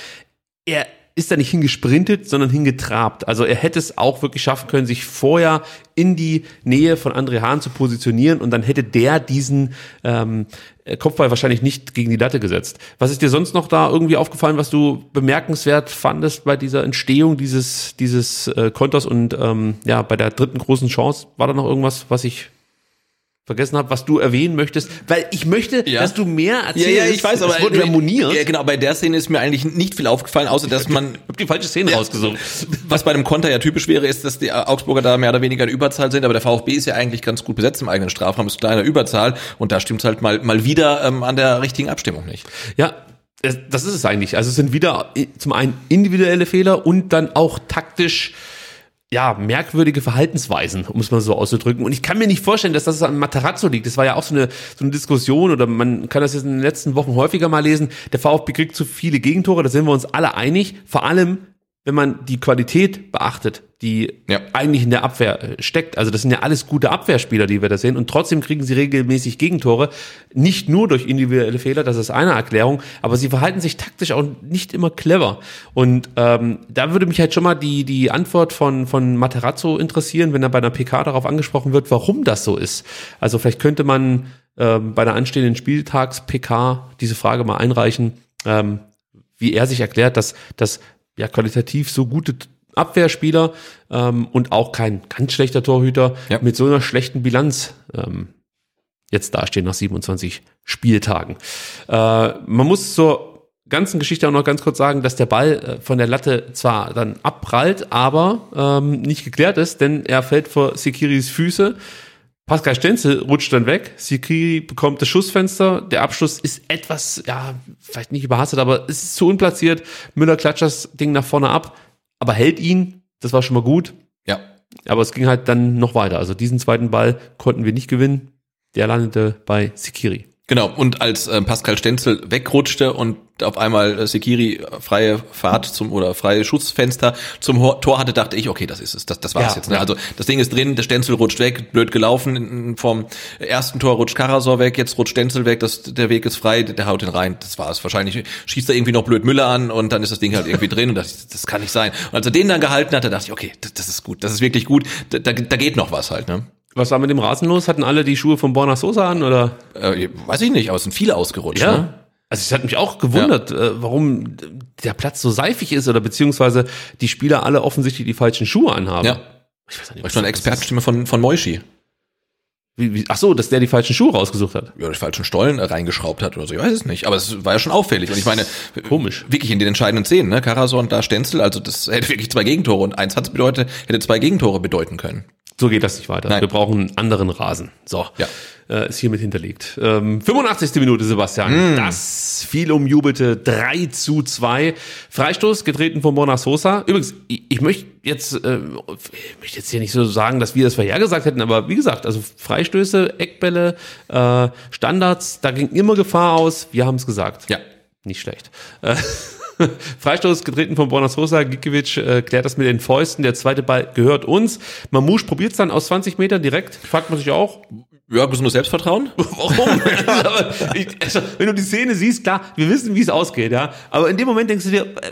er ist da nicht hingesprintet, sondern hingetrabt. Also er hätte es auch wirklich schaffen können, sich vorher in die Nähe von André Hahn zu positionieren und dann hätte der diesen ähm, Kopfball wahrscheinlich nicht gegen die Latte gesetzt. Was ist dir sonst noch da irgendwie aufgefallen, was du bemerkenswert fandest bei dieser Entstehung dieses dieses äh, Konters und ähm, ja bei der dritten großen Chance? War da noch irgendwas, was ich vergessen habe, was du erwähnen möchtest? Weil ich möchte, Ja. dass du mehr Ja, erzählst. ja, ich weiß, aber es wurde ja moniert. Ja, genau, bei der Szene ist mir eigentlich nicht viel aufgefallen, außer dass man Ich hab die falsche Szene rausgesucht. Was bei einem Konter ja typisch wäre, ist, dass die Augsburger da mehr oder weniger in Überzahl sind, aber der VfB ist ja eigentlich ganz gut besetzt im eigenen Strafraum, ist kleiner Überzahl und da stimmt es halt mal, mal wieder ähm, an der richtigen Abstimmung nicht. Ja, das ist es eigentlich. Also es sind wieder zum einen individuelle Fehler und dann auch taktisch ja, merkwürdige Verhaltensweisen, um es mal so auszudrücken. Und ich kann mir nicht vorstellen, dass das an Materazzo liegt. Das war ja auch so eine, so eine Diskussion oder man kann das jetzt in den letzten Wochen häufiger mal lesen. Der VfB kriegt zu viele Gegentore, da sind wir uns alle einig. Vor allem, wenn man die Qualität beachtet, die Ja. eigentlich in der Abwehr äh, steckt. Also das sind ja alles gute Abwehrspieler, die wir da sehen. Und trotzdem kriegen sie regelmäßig Gegentore. Nicht nur durch individuelle Fehler, das ist eine Erklärung, aber sie verhalten sich taktisch auch nicht immer clever. Und ähm, da würde mich halt schon mal die, die Antwort von, von Materazzo interessieren, wenn er bei einer PK darauf angesprochen wird, warum das so ist. Also vielleicht könnte man ähm, bei der anstehenden Spieltags-PK diese Frage mal einreichen, ähm, wie er sich erklärt, dass, dass ja qualitativ so gute Abwehrspieler ähm, und auch kein ganz schlechter Torhüter Ja. mit so einer schlechten Bilanz ähm, jetzt dastehen nach 27 Spieltagen. Äh, man muss zur ganzen Geschichte auch noch ganz kurz sagen, dass der Ball äh, von der Latte zwar dann abprallt, aber ähm, nicht geklärt ist, denn er fällt vor Sekiris Füße. Pascal Stenzel rutscht dann weg. Sikiri bekommt das Schussfenster. Der Abschluss ist etwas, ja, vielleicht nicht überhastet, aber es ist zu unplatziert. Müller klatscht das Ding nach vorne ab, aber hält ihn. Das war schon mal gut. Ja. Aber es ging halt dann noch weiter. Also diesen zweiten Ball konnten wir nicht gewinnen. Der landete bei Sikiri. Genau, und als ähm, Pascal Stenzel wegrutschte und auf einmal äh, Sekiri äh, freie Fahrt zum oder freie Schussfenster zum Ho Tor hatte, dachte ich, okay, das ist es, das, das war's Ja, jetzt. Ne? ja. Also das Ding ist drin, der Stenzel rutscht weg, blöd gelaufen. Vom ersten Tor rutscht Karasor weg, jetzt rutscht Stenzel weg, das, der Weg ist frei, der, der haut den rein. Das war's. Wahrscheinlich schießt er irgendwie noch blöd Müller an und dann ist das Ding halt irgendwie <laughs> drin und dachte ich, das kann nicht sein. Und als er den dann gehalten hatte, dachte ich, okay, das, das ist gut, das ist wirklich gut, da, da, da geht noch was halt. Ne? Was war mit dem Rasen los? Hatten alle die Schuhe von Borna Sosa an oder? Äh, weiß ich nicht, aber es sind viele ausgerutscht. Ne? Also es hat mich auch gewundert, äh, warum der Platz so seifig ist oder beziehungsweise die Spieler alle offensichtlich die falschen Schuhe anhaben. Ja. Ich weiß nicht, schon eine. Expertenstimme von, von Moischi. Wie, wie, ach so, dass der die falschen Schuhe rausgesucht hat. ja, die falschen Stollen äh, reingeschraubt hat oder so. Ich weiß es nicht. Aber es war ja schon auffällig. Und ich meine, Komisch. wirklich in den entscheidenden Szenen, ne? Karasor und da Stenzel, also das hätte wirklich zwei Gegentore und eins hat's bedeutet, hätte zwei Gegentore bedeuten können. So geht das nicht weiter. Nein. Wir brauchen einen anderen Rasen. So. Ja. Äh, ist hiermit hinterlegt. Ähm, 85. Minute, Sebastian. Das viel umjubelte 3 zu 2. Freistoß getreten von Borna Sosa. Übrigens, ich, ich möchte jetzt, äh, ich möchte jetzt hier nicht so sagen, dass wir das vorhergesagt hätten, aber wie gesagt, also Freistöße, Eckbälle, äh, Standards, da ging immer Gefahr aus. Wir haben es gesagt. Ja. Nicht schlecht. Äh, <laughs> <laughs> Freistoß getreten von Borna Sosa. Gikiewicz äh, klärt das mit den Fäusten. Der zweite Ball gehört uns. Mamouche probiert es dann aus 20 Metern direkt. Fragt man sich auch, Ja, gesundes Selbstvertrauen. <laughs> warum? Ich, also, wenn du die Szene siehst, klar, wir wissen, wie es ausgeht, ja. Aber in dem Moment denkst du dir, äh,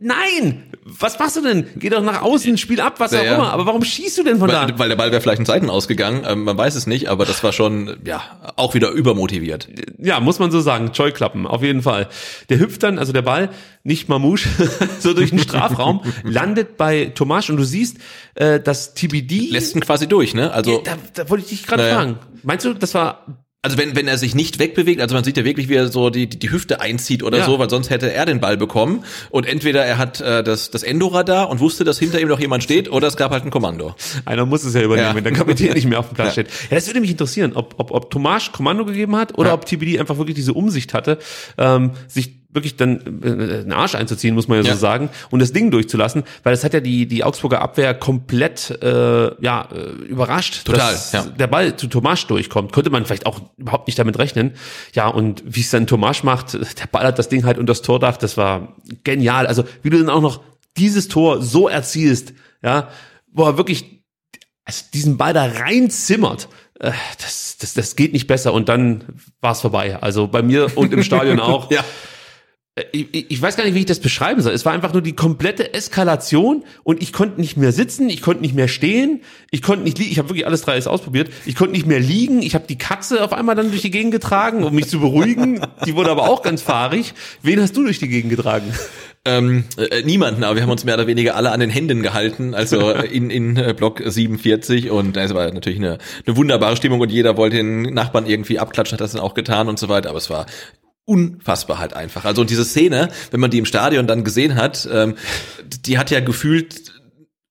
nein, was machst du denn? Geh doch nach außen, spiel ab, was Ja, auch ja. immer. Aber warum schießt du denn von da? Weil, weil der Ball wäre vielleicht in Seiten ausgegangen. Ähm, man weiß es nicht, aber das war schon, ja, auch wieder übermotiviert. Ja, muss man so sagen. Scheuklappen, auf jeden Fall. Der hüpft dann, also der Ball, nicht Mamouche, <laughs> so durch den Strafraum, <laughs> landet bei Tomasch und du siehst, äh, dass TBD. Lässt ihn quasi durch, ne? Also, da, da wollte ich dich gerade Naja. fragen. Meinst du, das war also wenn, wenn er sich nicht wegbewegt, also man sieht ja wirklich, wie er so die, die, die Hüfte einzieht oder Ja. so, weil sonst hätte er den Ball bekommen. Und entweder er hat äh, das, das Endoradar und wusste, dass hinter ihm noch jemand steht, oder es gab halt ein Kommando. Einer muss es ja übernehmen, Ja. wenn der Kapitän nicht mehr auf dem Platz Ja. steht. Ja, das würde mich interessieren, ob, ob, ob Tomasch Kommando gegeben hat oder ob TBD einfach wirklich diese Umsicht hatte, ähm, sich wirklich dann äh, den Arsch einzuziehen, muss man ja, Ja. so sagen, und das Ding durchzulassen, weil das hat ja die, die Augsburger Abwehr komplett äh, ja, äh, überrascht, Total, dass ja. der Ball zu Tomasch durchkommt. Konnte man vielleicht auch überhaupt nicht damit rechnen. Ja, und wie es dann Tomasch macht, der Ball hat das Ding halt unter das Tordach, das war genial. Also wie du dann auch noch dieses Tor so erzielst, ja, wo er wirklich also diesen Ball da reinzimmert, äh, das, das, das geht nicht besser und dann war es vorbei. Also bei mir und im Stadion <laughs> auch. Ja. Äh, Ich, ich weiß gar nicht, wie ich das beschreiben soll. Es war einfach nur die komplette Eskalation und ich konnte nicht mehr sitzen, ich konnte nicht mehr stehen, ich konnte nicht liegen. Ich habe wirklich alles drei ausprobiert. Ich konnte nicht mehr liegen. Ich habe die Katze auf einmal dann durch die Gegend getragen, um mich zu beruhigen. Die wurde aber auch ganz fahrig. Wen hast du durch die Gegend getragen? Ähm, äh, niemanden, aber wir haben uns mehr oder weniger alle an den Händen gehalten, also äh, in, in äh, Block 47 und es war natürlich eine, eine wunderbare Stimmung und jeder wollte den Nachbarn irgendwie abklatschen, hat das dann auch getan und so weiter, aber es war unfassbar halt einfach. Also und diese Szene, wenn man die im Stadion dann gesehen hat, ähm, die hat ja gefühlt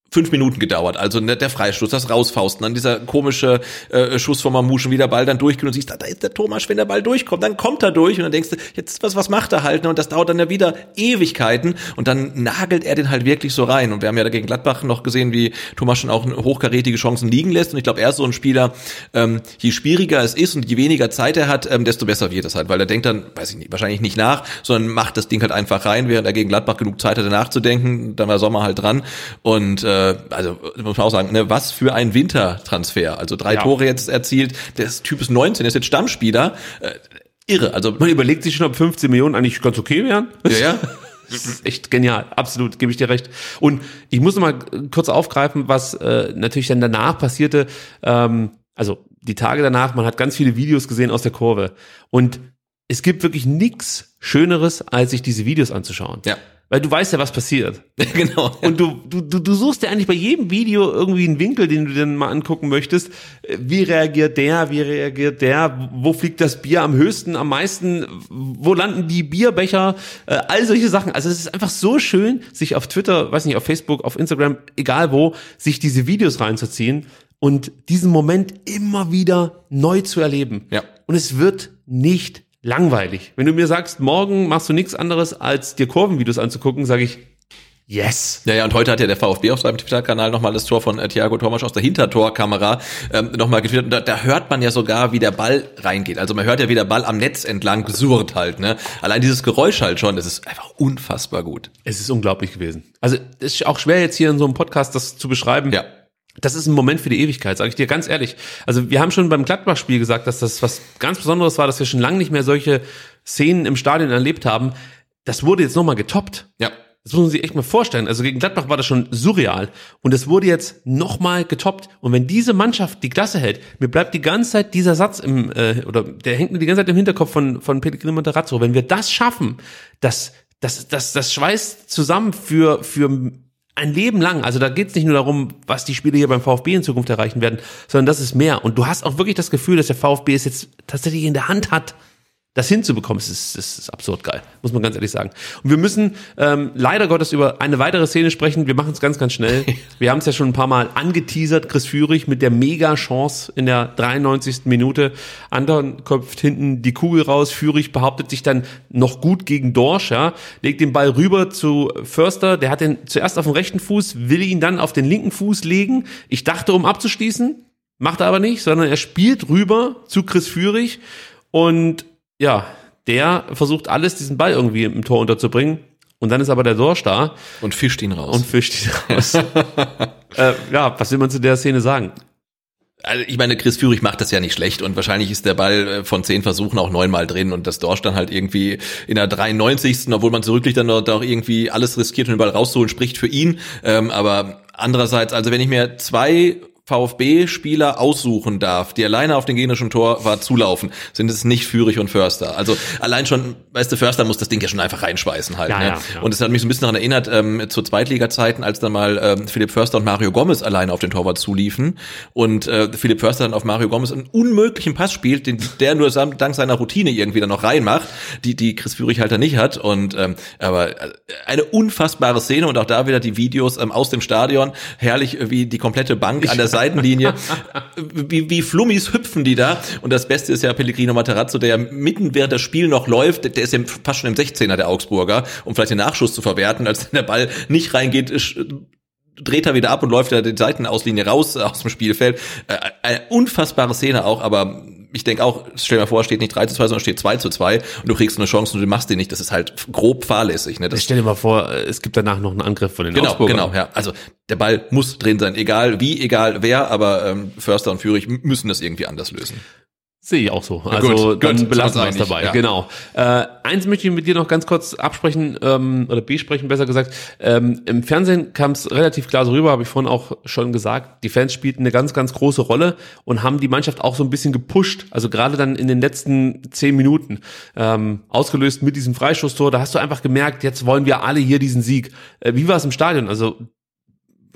fünf Minuten gedauert. Also ne, der Freistoß, das Rausfausten, dann dieser komische äh, Schuss von wie der Ball dann durchgeht und siehst, da, da ist der Thomas, wenn der Ball durchkommt, dann kommt er durch und dann denkst du, jetzt was, was macht er halt? Ne? Und das dauert dann ja wieder Ewigkeiten und dann nagelt er den halt wirklich so rein. Und wir haben ja dagegen Gladbach noch gesehen, wie Thomas schon auch hochkarätige Chancen liegen lässt. Und ich glaube, er ist so ein Spieler, ähm, je schwieriger es ist und je weniger Zeit er hat, ähm, desto besser wird es halt, weil er denkt dann, weiß ich nicht, wahrscheinlich nicht nach, sondern macht das Ding halt einfach rein, während er gegen Gladbach genug Zeit hatte nachzudenken. Dann war Sommer halt dran. Und äh, also muss man auch sagen, ne, was für ein Wintertransfer. Also drei Ja. Tore jetzt erzielt. Der Typ ist 19, der ist jetzt Stammspieler. Äh, irre. Also Man überlegt sich schon, ob 15 Millionen eigentlich ganz okay wären. ja, ja. <laughs> Das ist echt genial, absolut, gebe ich dir recht. Und ich muss noch mal kurz aufgreifen, was äh, natürlich dann danach passierte. Ähm, also die Tage danach, man hat ganz viele Videos gesehen aus der Kurve. Und es gibt wirklich nichts Schöneres, als sich diese Videos anzuschauen. Ja. Weil du weißt ja, was passiert. <laughs> genau. Und du, du, du, du suchst ja eigentlich bei jedem Video irgendwie einen Winkel, den du dir mal angucken möchtest. Äh, Wie reagiert der? Wie reagiert der? Wo fliegt das Bier am höchsten, am meisten? Wo landen die Bierbecher? Äh, All solche Sachen. Also es ist einfach so schön, sich auf Twitter, weiß nicht, auf Facebook, auf Instagram, egal wo, sich diese Videos reinzuziehen und diesen Moment immer wieder neu zu erleben. Ja. Und es wird nicht langweilig. Wenn du mir sagst, morgen machst du nichts anderes, als dir Kurvenvideos anzugucken, sage ich, yes. Ja, ja, und heute hat ja der VfB auf seinem Twitter-Kanal nochmal das Tor von äh, Thiago Thomas aus der Hintertorkamera ähm, nochmal getwittert. Und da, da hört man ja sogar, wie der Ball reingeht. Also man hört ja, wie der Ball am Netz entlang surrt halt. Ne? Allein dieses Geräusch halt schon, das ist einfach unfassbar gut. Es ist unglaublich gewesen. Also es ist auch schwer jetzt hier in so einem Podcast das zu beschreiben. Ja. Das ist ein Moment für die Ewigkeit, sage ich dir ganz ehrlich. Also wir haben schon beim Gladbach-Spiel gesagt, dass das was ganz Besonderes war, dass wir schon lange nicht mehr solche Szenen im Stadion erlebt haben. Das wurde jetzt nochmal getoppt. Ja. Das muss man sich echt mal vorstellen. Also gegen Gladbach war das schon surreal. Und es wurde jetzt nochmal getoppt. Und wenn diese Mannschaft die Klasse hält, mir bleibt die ganze Zeit dieser Satz im, äh, oder der hängt mir die ganze Zeit im Hinterkopf von, von Pellegrino Materazzo. Wenn wir das schaffen, das, das, das, das schweißt zusammen für, für ein Leben lang. Also da geht es nicht nur darum, was die Spieler hier beim VfB in Zukunft erreichen werden, sondern das ist mehr. Und du hast auch wirklich das Gefühl, dass der VfB es jetzt tatsächlich in der Hand hat, das hinzubekommen, ist, es ist absurd geil, muss man ganz ehrlich sagen. Und wir müssen ähm, leider Gottes über eine weitere Szene sprechen. Wir machen es ganz, ganz schnell. <laughs> Wir haben es ja schon ein paar Mal angeteasert, Chris Führig mit der Mega-Chance in der 93. Minute. Anton köpft hinten die Kugel raus. Führig behauptet sich dann noch gut gegen Dorsch, ja, legt den Ball rüber zu Förster. Der hat den zuerst auf den rechten Fuß, will ihn dann auf den linken Fuß legen. Ich dachte, um abzuschließen, macht er aber nicht, sondern er spielt rüber zu Chris Führig und ja, der versucht alles, diesen Ball irgendwie im Tor unterzubringen. Und dann ist aber der Dorsch da Und fischt ihn raus. und fischt ihn raus. <laughs> äh, ja, was will man zu der Szene sagen? Also ich meine, Chris Führig macht das ja nicht schlecht und wahrscheinlich ist der Ball äh, von zehn Versuchen auch neunmal drin und das Dorsch dann halt irgendwie in der 93. obwohl man zurückliegt, dann auch irgendwie alles riskiert, um den Ball rauszuholen, spricht für ihn. Ähm, aber andererseits, also wenn ich mir zwei VfB-Spieler aussuchen darf, die alleine auf den gegnerischen Tor war zulaufen, sind es nicht Führig und Förster. Also allein schon, weißt du, Förster muss das Ding ja schon einfach reinschweißen halt. Ja, ne? ja, ja. Und es hat mich so ein bisschen daran erinnert, ähm, zu Zweitliga-Zeiten, als dann mal ähm, Philipp Förster und Mario Gomez alleine auf den Torwart zuliefen und äh, Philipp Förster dann auf Mario Gomez einen unmöglichen Pass spielt, den der nur dank seiner Routine irgendwie dann noch reinmacht, die die Chris Führig halt da nicht hat. Und ähm, aber äh, eine unfassbare Szene und auch da wieder die Videos ähm, aus dem Stadion, herrlich äh, wie die komplette Bank an der Seitenlinie, wie, wie Flummis hüpfen die da. Und das Beste ist ja Pellegrino Materazzo, der ja mitten während das Spiel noch läuft, der ist ja fast schon im 16er der Augsburger, um vielleicht den Nachschuss zu verwerten, als der Ball nicht reingeht, dreht er wieder ab und läuft ja die Seitenauslinie raus äh, aus dem Spielfeld. Äh, Eine unfassbare Szene auch, aber ich denke auch, stell dir mal vor, steht nicht 3 zu 2, sondern steht 2 zu 2 und du kriegst eine Chance und du machst die nicht. Das ist halt grob fahrlässig. Ne? Das, Stell dir mal vor, es gibt danach noch einen Angriff von den Genau, Augsburgern. genau, ja. Also der Ball muss drin sein, egal wie, egal wer, aber ähm, Förster und Führig müssen das irgendwie anders lösen. Sehe ich auch so. Also gut, dann gut, belassen wir es dabei. ja. Genau. Äh, eins möchte ich mit dir noch ganz kurz absprechen ähm, oder besprechen, besser gesagt. Ähm, Im Fernsehen kam es relativ klar so rüber, habe ich vorhin auch schon gesagt. Die Fans spielten eine ganz, ganz große Rolle und haben die Mannschaft auch so ein bisschen gepusht. Also gerade dann in den letzten zehn Minuten ähm, ausgelöst mit diesem Freistoßtor. Da hast du einfach gemerkt, jetzt wollen wir alle hier diesen Sieg. Äh, wie war es im Stadion? Also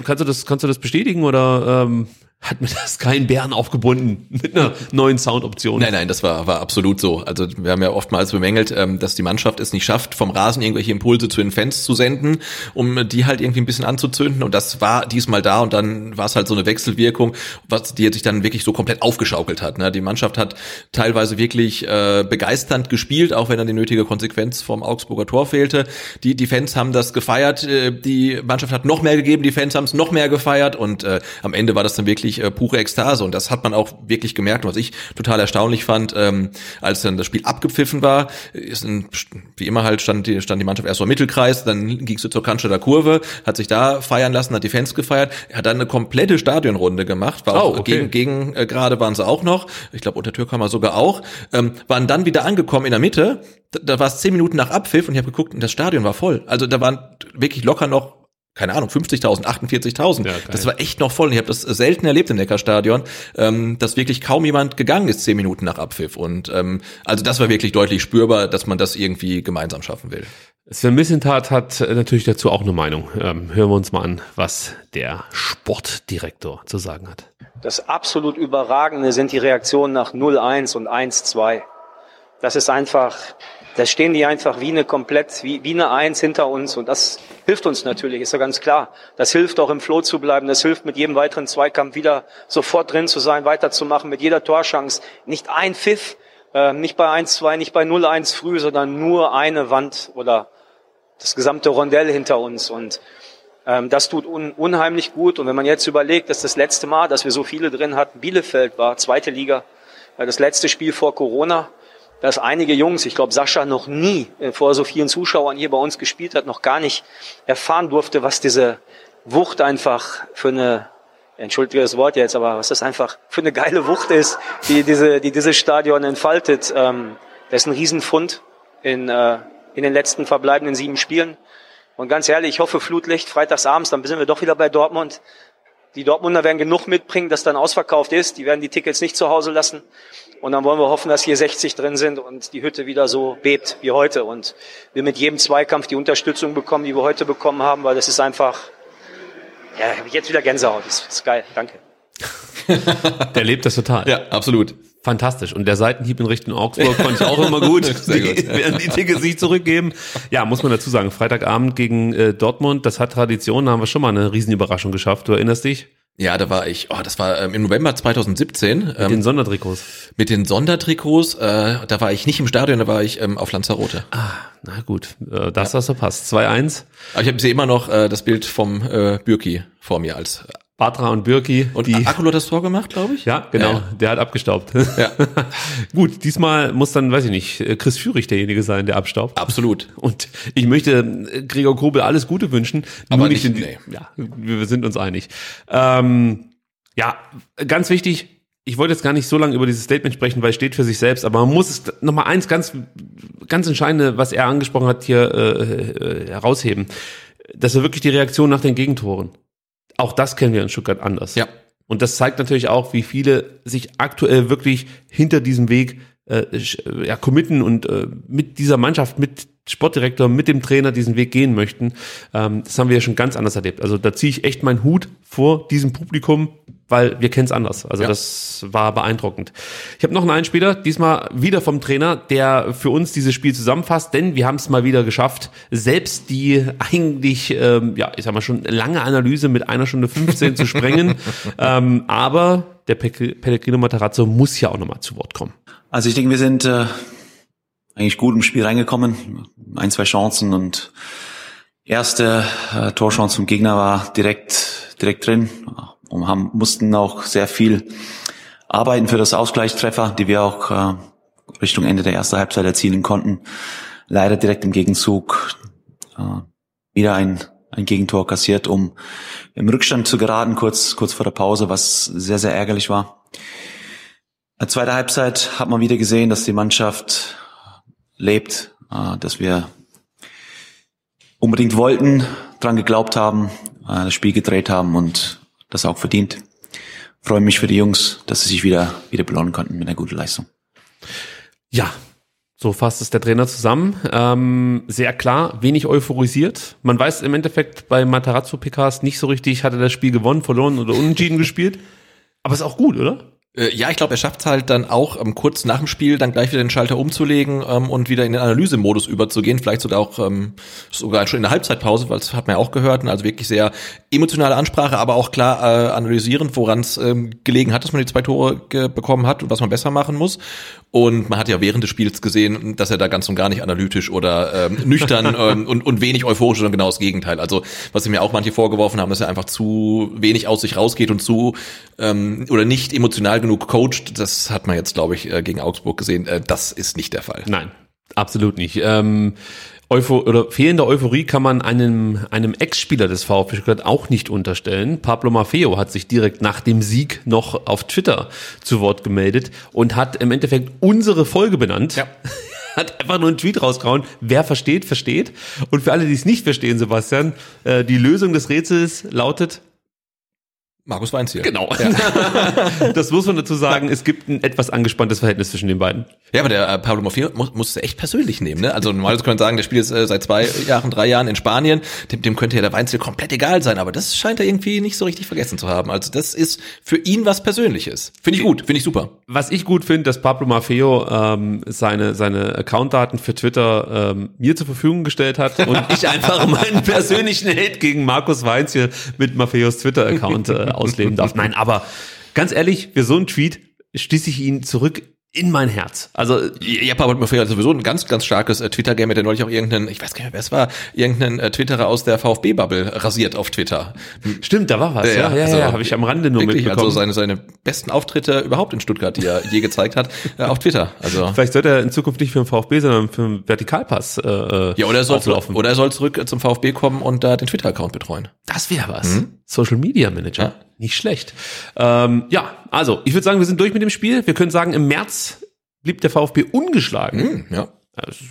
kannst du das, kannst du das bestätigen oder ähm, hat mir das keinen Bären aufgebunden mit einer neuen Soundoption. Nein, nein, das war, war absolut so. Also wir haben ja oftmals bemängelt, ähm, dass die Mannschaft es nicht schafft, vom Rasen irgendwelche Impulse zu den Fans zu senden, um die halt irgendwie ein bisschen anzuzünden. Und das war diesmal da und dann war es halt so eine Wechselwirkung, was die sich dann wirklich so komplett aufgeschaukelt hat. Ne? Die Mannschaft hat teilweise wirklich äh, begeisternd gespielt, auch wenn dann die nötige Konsequenz vom Augsburger Tor fehlte. Die, die Fans haben das gefeiert, äh, die Mannschaft hat noch mehr gegeben, die Fans haben es noch mehr gefeiert und äh, am Ende war das dann wirklich wirklich äh, pure Ekstase und das hat man auch wirklich gemerkt. was ich total erstaunlich fand, ähm, als dann das Spiel abgepfiffen war, ist ein, wie immer halt stand die, stand die Mannschaft erst so im Mittelkreis, dann ging sie zur Cannstatter Kurve, hat sich da feiern lassen, hat die Fans gefeiert, er hat dann eine komplette Stadionrunde gemacht, war auch oh, okay. gegen, gegen äh, gerade waren sie auch noch, ich glaube unter Türkheimer sogar auch, ähm, waren dann wieder angekommen in der Mitte, da, da war es zehn Minuten nach Abpfiff und ich habe geguckt und das Stadion war voll. Also da waren wirklich locker noch keine Ahnung, 50.000, 48.000. Ja, das war echt noch voll. Ich habe das selten erlebt im Neckarstadion, ähm, dass wirklich kaum jemand gegangen ist zehn Minuten nach Abpfiff. Und ähm, also das war wirklich deutlich spürbar, dass man das irgendwie gemeinsam schaffen will. Sven Missentat hat natürlich dazu auch eine Meinung. Ähm, hören wir uns mal an, was der Sportdirektor zu sagen hat. Das absolut Überragende sind die Reaktionen nach 0-1 und 1-2. Das ist einfach da stehen die einfach wie eine komplett, wie, wie eine Eins hinter uns und das hilft uns natürlich, ist ja ganz klar. Das hilft auch im Flow zu bleiben, das hilft mit jedem weiteren Zweikampf wieder sofort drin zu sein, weiterzumachen, mit jeder Torschance. Nicht ein Pfiff, äh, nicht bei 1-2, nicht bei 0-1 früh, sondern nur eine Wand oder das gesamte Rondell hinter uns und ähm, das tut un unheimlich gut und wenn man jetzt überlegt, dass das letzte Mal, dass wir so viele drin hatten, Bielefeld war, zweite Liga, äh, das letzte Spiel vor Corona, dass einige Jungs, ich glaube Sascha noch nie äh, vor so vielen Zuschauern hier bei uns gespielt hat, noch gar nicht erfahren durfte, was diese Wucht einfach für eine, entschuldige das Wort jetzt, aber was das einfach für eine geile Wucht ist, die diese, die dieses Stadion entfaltet. Ähm, das ist ein Riesenfund in, äh, in den letzten verbleibenden sieben Spielen. Und ganz ehrlich, ich hoffe Flutlicht, freitagsabends, dann sind wir doch wieder bei Dortmund. Die Dortmunder werden genug mitbringen, dass dann ausverkauft ist. Die werden die Tickets nicht zu Hause lassen. Und dann wollen wir hoffen, dass hier 60 drin sind und die Hütte wieder so bebt wie heute und wir mit jedem Zweikampf die Unterstützung bekommen, die wir heute bekommen haben, weil das ist einfach, ja, habe ich jetzt wieder Gänsehaut. Das ist geil. Danke. <laughs> Der lebt das total. Ja, absolut. Fantastisch. Und der Seitenhieb in Richtung Augsburg fand ich auch immer <laughs> gut. Sehr gut. Während die Tickets sich zurückgeben. Ja, muss man dazu sagen, Freitagabend gegen äh, Dortmund, das hat Tradition, da haben wir schon mal eine Riesenüberraschung geschafft. Du erinnerst dich? Ja, da war ich, oh, das war ähm, im November 2017. Mit ähm, den Sondertrikots. Mit den Sondertrikots, äh, da war ich nicht im Stadion, da war ich ähm, auf Lanzarote. Ah, na gut, äh, das ja. hast du passt. 2-1. Aber ich habe sie immer noch äh, das Bild vom äh, Bürki vor mir als Batra und Birki. Und die Akulu hat das Tor gemacht, glaube ich. Ja, genau. Ja. Der hat abgestaubt. Ja. <laughs> Gut, diesmal muss dann, weiß ich nicht, Chris Führig derjenige sein, der abstaubt. Absolut. <laughs> Und ich möchte Gregor Kobel alles Gute wünschen. Aber nicht, in, nee. Ja, wir sind uns einig. Ähm, ja, ganz wichtig, ich wollte jetzt gar nicht so lange über dieses Statement sprechen, weil es steht für sich selbst, aber man muss es nochmal eins ganz, ganz entscheidende, was er angesprochen hat, hier äh, äh, herausheben. Das war wirklich die Reaktion nach den Gegentoren. Auch das kennen wir in Stuttgart anders. Ja. Und das zeigt natürlich auch, wie viele sich aktuell wirklich hinter diesem Weg äh, ja, committen und äh, mit dieser Mannschaft, mit Sportdirektor, mit dem Trainer diesen Weg gehen möchten. Ähm, das haben wir ja schon ganz anders erlebt. Also da ziehe ich echt meinen Hut vor diesem Publikum, weil wir kennen es anders. Also ja. das war beeindruckend. Ich habe noch einen Einspieler, diesmal wieder vom Trainer, der für uns dieses Spiel zusammenfasst, denn wir haben es mal wieder geschafft, selbst die eigentlich, ähm, ja, ich sag mal schon lange Analyse mit einer Stunde 15 zu sprengen. <laughs> Ähm, aber der Pellegrino Matarazzo muss ja auch nochmal zu Wort kommen. Also ich denke, wir sind äh, eigentlich gut im Spiel reingekommen. Ein, zwei Chancen und erste äh, Torchance vom Gegner war direkt, direkt drin und haben, mussten auch sehr viel arbeiten für das Ausgleichstreffer, die wir auch äh, Richtung Ende der ersten Halbzeit erzielen konnten. Leider direkt im Gegenzug äh, wieder ein, ein Gegentor kassiert, um im Rückstand zu geraten, kurz, kurz vor der Pause, was sehr, sehr ärgerlich war. In der zweiten Halbzeit hat man wieder gesehen, dass die Mannschaft lebt, äh, dass wir unbedingt wollten, dran geglaubt haben, äh, das Spiel gedreht haben und das auch verdient. Freue mich für die Jungs, dass sie sich wieder, wieder belohnen konnten mit einer guten Leistung. Ja, so fasst es der Trainer zusammen. Ähm, sehr klar, wenig euphorisiert. Man weiß im Endeffekt bei Matarazzo PKs nicht so richtig, hat er das Spiel gewonnen, verloren oder unentschieden <laughs> gespielt. Aber ist auch gut, oder? Äh, ja, ich glaube, er schafft es halt dann auch ähm, kurz nach dem Spiel dann gleich wieder den Schalter umzulegen ähm, und wieder in den Analysemodus überzugehen, vielleicht sogar auch ähm, sogar schon in der Halbzeitpause, weil das hat man ja auch gehört, also wirklich sehr emotionale Ansprache, aber auch klar äh, analysierend, woran es ähm, gelegen hat, dass man die zwei Tore bekommen hat und was man besser machen muss. Und man hat ja während des Spiels gesehen, dass er da ganz und gar nicht analytisch oder ähm, nüchtern <laughs> ähm, und, und wenig euphorisch, sondern genau das Gegenteil. Also was sie mir auch manche vorgeworfen haben, dass er einfach zu wenig aus sich rausgeht und zu ähm, oder nicht emotional genug coacht. Das hat man jetzt, glaube ich, äh, gegen Augsburg gesehen. Äh, das ist nicht der Fall. Nein, absolut nicht. Ähm, Eupho oder fehlende Euphorie kann man einem, einem Ex-Spieler des VfB Stuttgart auch nicht unterstellen. Pablo Maffeo hat sich direkt nach dem Sieg noch auf Twitter zu Wort gemeldet und hat im Endeffekt unsere Folge benannt. Ja. <laughs> hat einfach nur einen Tweet rausgehauen. Wer versteht, versteht. Und für alle, die es nicht verstehen, Sebastian, äh, die Lösung des Rätsels lautet Markus Weinz hier. Genau. Ja. <laughs> das muss man dazu sagen. Es gibt ein etwas angespanntes Verhältnis zwischen den beiden. Ja, aber der äh, Pablo Maffeo muss, muss es echt persönlich nehmen. Ne? Also normalerweise könnte man sagen, der spielt jetzt äh, seit zwei Jahren, drei Jahren in Spanien. Dem, dem könnte ja der Weinzel komplett egal sein. Aber das scheint er irgendwie nicht so richtig vergessen zu haben. Also das ist für ihn was Persönliches. Finde ich gut, finde ich super. Was ich gut finde, dass Pablo Maffeo ähm, seine, seine Accountdaten für Twitter ähm, mir zur Verfügung gestellt hat und <laughs> ich einfach meinen persönlichen Hate gegen Markus Weinz hier mit Maffeos Twitter-Account äh, ausleben darf. Nein, aber ganz ehrlich, für so einen Tweet schließe ich ihn zurück in mein Herz. Also ja, Papa Maffei hat sowieso ein ganz, ganz starkes äh, Twitter-Game, der neulich auch irgendeinen, ich weiß gar nicht mehr, wer es war, irgendeinen äh, Twitterer aus der VfB-Bubble rasiert auf Twitter. Stimmt, da war was. Ja, ja, ja, also, ja habe ich am Rande nur wirklich, mitbekommen. Also seine, seine besten Auftritte überhaupt in Stuttgart, die er je gezeigt hat, <laughs> äh, auf Twitter. Also Vielleicht sollte er in Zukunft nicht für den VfB, sondern für den Vertikalpass äh, Ja, oder er soll, auflaufen. oder er soll zurück zum VfB kommen und da den Twitter-Account betreuen. Das wäre was. Mhm. Social Media Manager. Ja. Nicht schlecht. Ähm, ja, also ich würde sagen, wir sind durch mit dem Spiel. Wir können sagen, im März blieb der VfB ungeschlagen. Hm, ja. Also,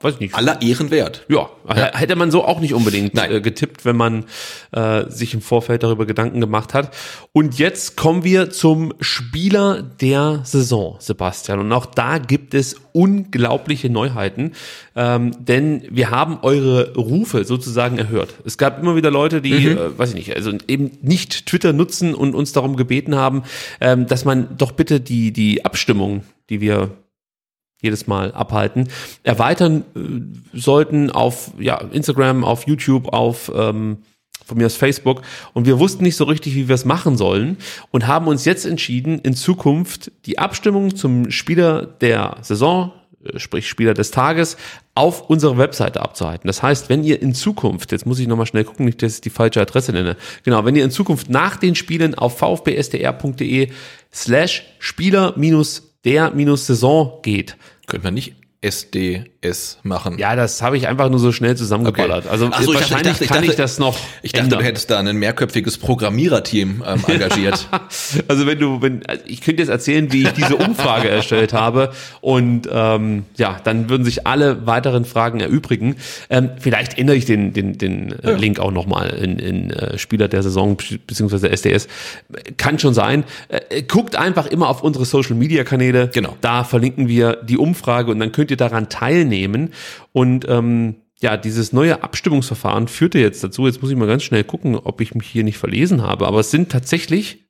weiß ich nicht. Aller Ehren wert. Ja, ja, hätte man so auch nicht unbedingt äh, getippt, wenn man äh, sich im Vorfeld darüber Gedanken gemacht hat. Und jetzt kommen wir zum Spieler der Saison, Sebastian. Und auch da gibt es unglaubliche Neuheiten, ähm, denn wir haben eure Rufe sozusagen erhört. Es gab immer wieder Leute, die, mhm. äh, weiß ich nicht, also eben nicht Twitter nutzen und uns darum gebeten haben, ähm, dass man doch bitte die die Abstimmung, die wir jedes Mal abhalten, erweitern äh, sollten auf ja, Instagram, auf YouTube, auf ähm, von mir aus Facebook. Und wir wussten nicht so richtig, wie wir es machen sollen und haben uns jetzt entschieden, in Zukunft die Abstimmung zum Spieler der Saison, äh, sprich Spieler des Tages, auf unserer Webseite abzuhalten. Das heißt, wenn ihr in Zukunft, jetzt muss ich nochmal schnell gucken, nicht, dass ich die falsche Adresse nenne, genau, wenn ihr in Zukunft nach den Spielen auf vfbstr.de slash Spieler minus der-Saison geht. Könnte man nicht SDS machen. Ja, das habe ich einfach nur so schnell zusammengeballert. Okay. Also so, wahrscheinlich ich dachte, kann ich, dachte, ich das noch. Ich dachte, ändern. du hättest da ein mehrköpfiges Programmiererteam ähm, engagiert. <laughs> also wenn du, wenn also ich könnte jetzt erzählen, wie ich diese Umfrage erstellt habe und ähm, ja, dann würden sich alle weiteren Fragen erübrigen. Ähm, vielleicht ändere ich den den den äh, ja. Link auch nochmal in, in äh, Spieler der Saison beziehungsweise SDS. Kann schon sein. Äh, guckt einfach immer auf unsere Social Media Kanäle. Genau. Da verlinken wir die Umfrage und dann könnt könnt ihr daran teilnehmen. Und ähm, ja, dieses neue Abstimmungsverfahren führte jetzt dazu, jetzt muss ich mal ganz schnell gucken, ob ich mich hier nicht verlesen habe, aber es sind tatsächlich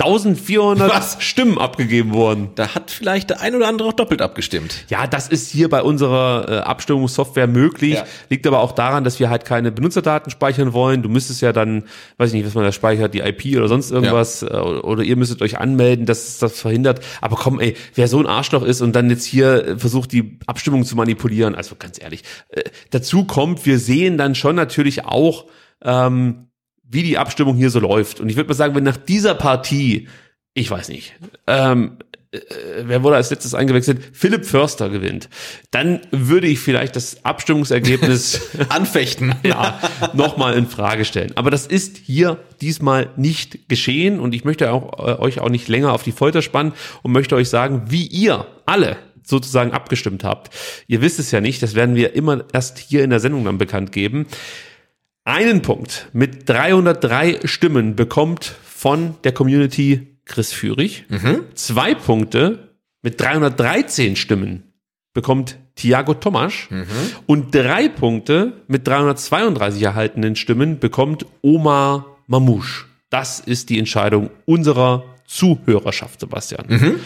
1400 Was? Stimmen abgegeben worden. Da hat vielleicht der ein oder andere auch doppelt abgestimmt. Ja, das ist hier bei unserer äh, Abstimmungssoftware möglich. Ja. Liegt aber auch daran, dass wir halt keine Benutzerdaten speichern wollen. Du müsstest ja dann, weiß ich nicht, was man da speichert, die IP oder sonst irgendwas. Ja. Äh, oder ihr müsstet euch anmelden, dass es das verhindert. Aber komm, ey, wer so ein Arschloch ist und dann jetzt hier äh, versucht, die Abstimmung zu manipulieren, also ganz ehrlich. Äh, dazu kommt, wir sehen dann schon natürlich auch, ähm, wie die Abstimmung hier so läuft. Und ich würde mal sagen, wenn nach dieser Partie, ich weiß nicht, ähm, äh, wer wurde als letztes eingewechselt? Philipp Förster gewinnt. Dann würde ich vielleicht das Abstimmungsergebnis <laughs> anfechten. <laughs> ja, nochmal in Frage stellen. Aber das ist hier diesmal nicht geschehen und ich möchte auch, äh, euch auch nicht länger auf die Folter spannen und möchte euch sagen, wie ihr alle sozusagen abgestimmt habt. Ihr wisst es ja nicht, das werden wir immer erst hier in der Sendung dann bekannt geben. Einen Punkt mit 303 Stimmen bekommt von der Community Chris Führig. Mhm. Zwei Punkte mit 313 Stimmen bekommt Thiago Tomasch. Mhm. Und drei Punkte mit 332 erhaltenen Stimmen bekommt Omar Mamouche. Das ist die Entscheidung unserer Zuhörerschaft, Sebastian. Mhm.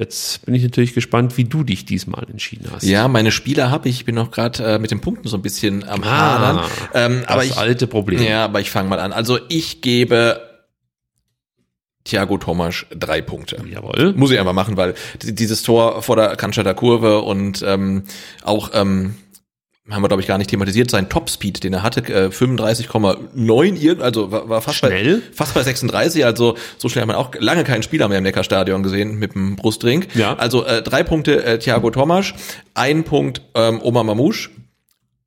Jetzt bin ich natürlich gespannt, wie du dich diesmal entschieden hast. Ja, meine Spieler habe ich. Ich bin noch gerade äh, mit den Punkten so ein bisschen am Ah, Hadern. Ähm, aber das ich, alte Problem. Ja, aber ich fange mal an. Also ich gebe Thiago Thomas drei Punkte. Jawohl. Muss ich einfach machen, weil die- dieses Tor vor der Cannstatter Kurve und ähm, auch ähm, haben wir glaube ich gar nicht thematisiert sein Topspeed, den er hatte, äh, 35,9 irgend, also war, war fast Schnell. bei fast bei 36, also so schnell hat man auch lange keinen Spieler mehr im Neckarstadion gesehen mit dem Brustring. Ja. Also äh, drei Punkte äh, Thiago Thomas, ein Punkt ähm, Omar Mamouche,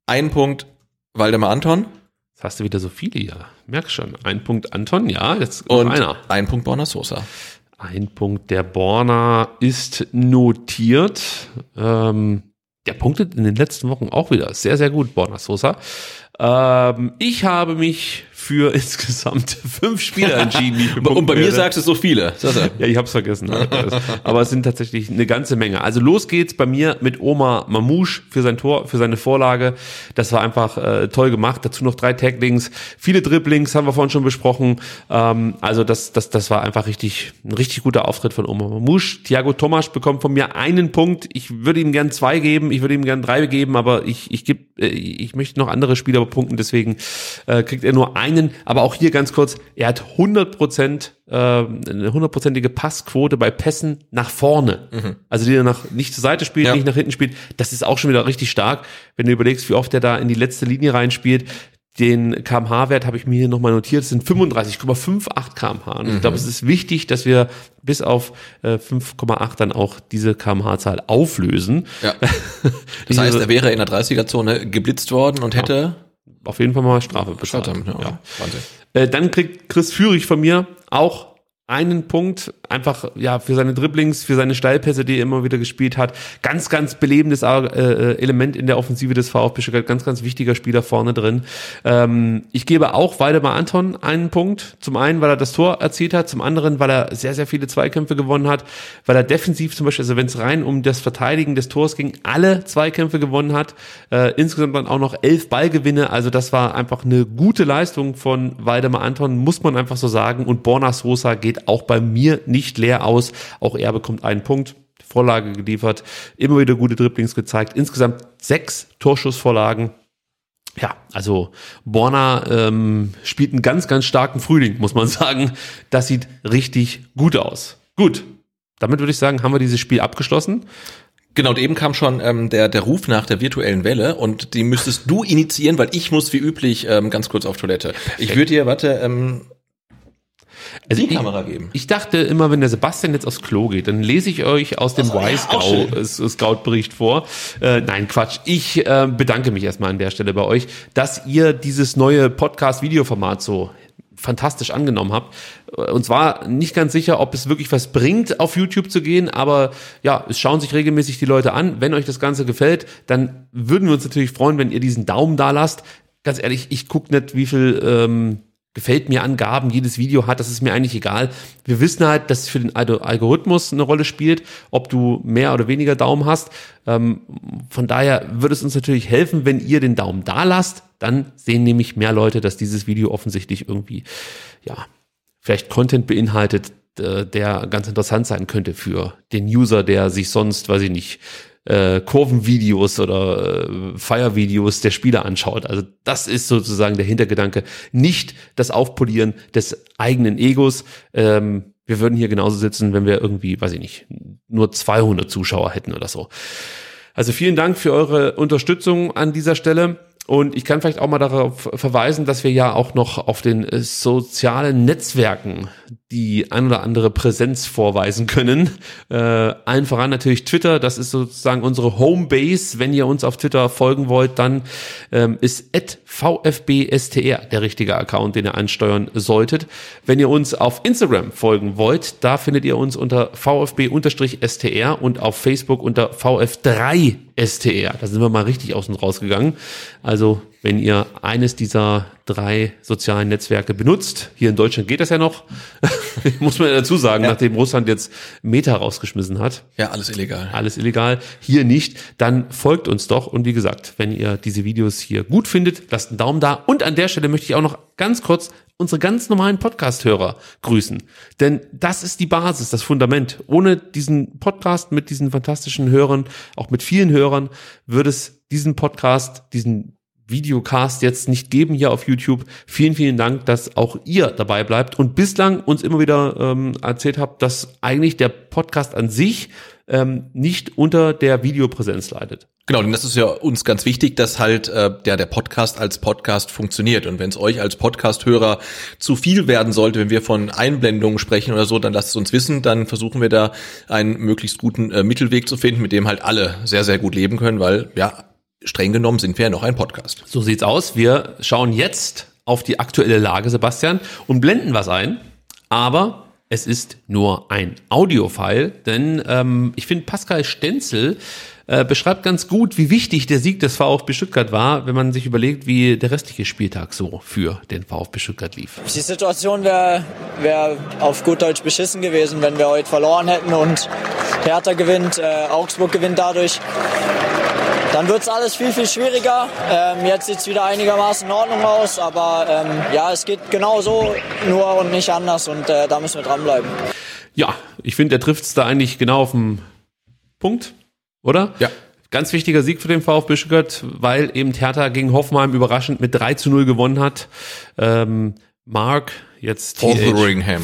ein Punkt Waldemar Anton Jetzt hast du wieder so viele hier. Merk schon. Ein Punkt Anton, ja, jetzt und einer. ein Punkt Borna Sosa. Ein Punkt der Borna ist notiert. Ähm, der punktet in den letzten Wochen auch wieder sehr, sehr gut, Borna Sosa. Ähm, ich habe mich für <laughs> insgesamt fünf Spieler entschieden. <laughs> Und bei mir sagst du so viele. <laughs> Ja, ich hab's vergessen. Aber es sind tatsächlich eine ganze Menge. Also los geht's bei mir mit Oma Mamouche für sein Tor, für seine Vorlage. Das war einfach äh, toll gemacht. Dazu noch drei Tacklings, viele Dribblings haben wir vorhin schon besprochen. Ähm, also das, das, das war einfach richtig, ein richtig guter Auftritt von Oma Mamouche. Thiago Tomasch bekommt von mir einen Punkt. Ich würde ihm gern zwei geben, ich würde ihm gern drei geben, aber ich, ich gebe, äh, ich möchte noch andere Spieler punkten, deswegen äh, kriegt er nur einen. Aber auch hier ganz kurz, er hat 100 Prozent äh, eine hundertprozentige Passquote bei Pässen nach vorne. Also die er nach, nicht zur Seite spielt, Ja. nicht nach hinten spielt. Das ist auch schon wieder richtig stark, wenn du überlegst, wie oft er da in die letzte Linie reinspielt. Den kmh-Wert habe ich mir hier nochmal notiert, das sind 35,58 kmh. Und ich glaube, es ist wichtig, dass wir bis auf äh, 5,8 dann auch diese kmh-Zahl auflösen. Ja. <laughs> Das heißt, er wäre in der 30er-Zone geblitzt worden und hätte auf jeden Fall mal Strafe bezahlt. Verdammt, ja. Ja. Äh, dann kriegt Chris Führig von mir auch einen Punkt, einfach ja für seine Dribblings, für seine Steilpässe, die er immer wieder gespielt hat. Ganz, ganz belebendes äh, äh, Element in der Offensive des VfB Stuttgart, ganz, ganz wichtiger Spieler vorne drin. Ähm, ich gebe auch Waldemar Anton einen Punkt. Zum einen, weil er das Tor erzielt hat, zum anderen, weil er sehr, sehr viele Zweikämpfe gewonnen hat, weil er defensiv zum Beispiel, also wenn es rein um das Verteidigen des Tors ging, alle Zweikämpfe gewonnen hat. Äh, insgesamt dann auch noch elf Ballgewinne. Also das war einfach eine gute Leistung von Waldemar Anton, muss man einfach so sagen. Und Borna Sosa geht auch bei mir nicht leer aus. Auch er bekommt einen Punkt. Vorlage geliefert, immer wieder gute Dribblings gezeigt. Insgesamt sechs Torschussvorlagen. Ja, also Borna ähm, spielt einen ganz, ganz starken Frühling, muss man <laughs> sagen. Das sieht richtig gut aus. Gut, damit würde ich sagen, haben wir dieses Spiel abgeschlossen. Genau, und eben kam schon ähm, der, der Ruf nach der virtuellen Welle und die müsstest du initiieren, weil ich muss wie üblich ähm, ganz kurz auf Toilette. Ich würde dir, warte, ähm, Also die ich, Kamera geben. ich dachte immer, wenn der Sebastian jetzt aufs Klo geht, dann lese ich euch aus dem so, ja, Y-Scout-Bericht vor. Äh, nein, Quatsch. Ich äh, bedanke mich erstmal an der Stelle bei euch, dass ihr dieses neue Podcast-Videoformat so fantastisch angenommen habt. Und zwar nicht ganz sicher, ob es wirklich was bringt, auf YouTube zu gehen, aber ja, es schauen sich regelmäßig die Leute an. Wenn euch das Ganze gefällt, dann würden wir uns natürlich freuen, wenn ihr diesen Daumen da lasst. Ganz ehrlich, ich gucke nicht, wie viel ähm, gefällt mir Angaben jedes Video hat, das ist mir eigentlich egal. Wir wissen halt, dass es für den Algo- Algorithmus eine Rolle spielt, ob du mehr oder weniger Daumen hast. Ähm, von daher würde es uns natürlich helfen, wenn ihr den Daumen da lasst. Dann sehen nämlich mehr Leute, dass dieses Video offensichtlich irgendwie, ja, vielleicht Content beinhaltet, äh, der ganz interessant sein könnte für den User, der sich sonst, weiß ich nicht, äh, Kurvenvideos oder äh, Feiervideos der Spieler anschaut. Also das ist sozusagen der Hintergedanke. Nicht das Aufpolieren des eigenen Egos. Ähm, wir würden hier genauso sitzen, wenn wir irgendwie, weiß ich nicht, nur 200 Zuschauer hätten oder so. Also vielen Dank für eure Unterstützung an dieser Stelle. Und ich kann vielleicht auch mal darauf verweisen, dass wir ja auch noch auf den äh, sozialen Netzwerken die ein oder andere Präsenz vorweisen können. Äh, allen voran natürlich Twitter, das ist sozusagen unsere Homebase. Wenn ihr uns auf Twitter folgen wollt, dann ähm, ist VfBSTR der richtige Account, den ihr ansteuern solltet. Wenn ihr uns auf Instagram folgen wollt, da findet ihr uns unter VfB-STR und auf Facebook unter VF3STR. Da sind wir mal richtig außen rausgegangen. Also wenn ihr eines dieser drei sozialen Netzwerke benutzt, hier in Deutschland geht das ja noch, <laughs> muss man ja dazu sagen, nachdem Russland jetzt Meta rausgeschmissen hat, Ja, alles illegal. alles illegal, hier nicht, dann folgt uns doch. Und wie gesagt, wenn ihr diese Videos hier gut findet, lasst einen Daumen da. Und an der Stelle möchte ich auch noch ganz kurz unsere ganz normalen Podcast-Hörer grüßen. Denn das ist die Basis, das Fundament. Ohne diesen Podcast mit diesen fantastischen Hörern, auch mit vielen Hörern, würde es diesen Podcast, diesen Videocast jetzt nicht geben hier auf YouTube. Vielen, vielen Dank, dass auch ihr dabei bleibt und bislang uns immer wieder ähm, erzählt habt, dass eigentlich der Podcast an sich ähm, nicht unter der Videopräsenz leidet. Genau, denn das ist ja uns ganz wichtig, dass halt äh, der, der Podcast als Podcast funktioniert. Und wenn es euch als Podcast-Hörer zu viel werden sollte, wenn wir von Einblendungen sprechen oder so, dann lasst es uns wissen. Dann versuchen wir da einen möglichst guten äh, Mittelweg zu finden, mit dem halt alle sehr, sehr gut leben können, weil ja, streng genommen sind wir ja noch ein Podcast. So sieht's aus. Wir schauen jetzt auf die aktuelle Lage, Sebastian, und blenden was ein. Aber es ist nur ein Audiofile, denn ähm, ich finde Pascal Stenzel äh, beschreibt ganz gut, wie wichtig der Sieg des VfB Stuttgart war, wenn man sich überlegt, wie der restliche Spieltag so für den VfB Stuttgart lief. Die Situation wäre wär auf gut Deutsch beschissen gewesen, wenn wir heute verloren hätten und Hertha gewinnt, äh, Augsburg gewinnt dadurch dann wird es alles viel, viel schwieriger. Ähm, jetzt sieht es wieder einigermaßen in Ordnung aus, aber ähm, ja, es geht genau so, nur und nicht anders und äh, da müssen wir dranbleiben. Ja, ich finde, er trifft es da eigentlich genau auf den Punkt, oder? Ja. Ganz wichtiger Sieg für den VfB Stuttgart, weil eben Hertha gegen Hoffenheim überraschend mit 3 zu 0 gewonnen hat. Ähm, Mark jetzt Fotheringham,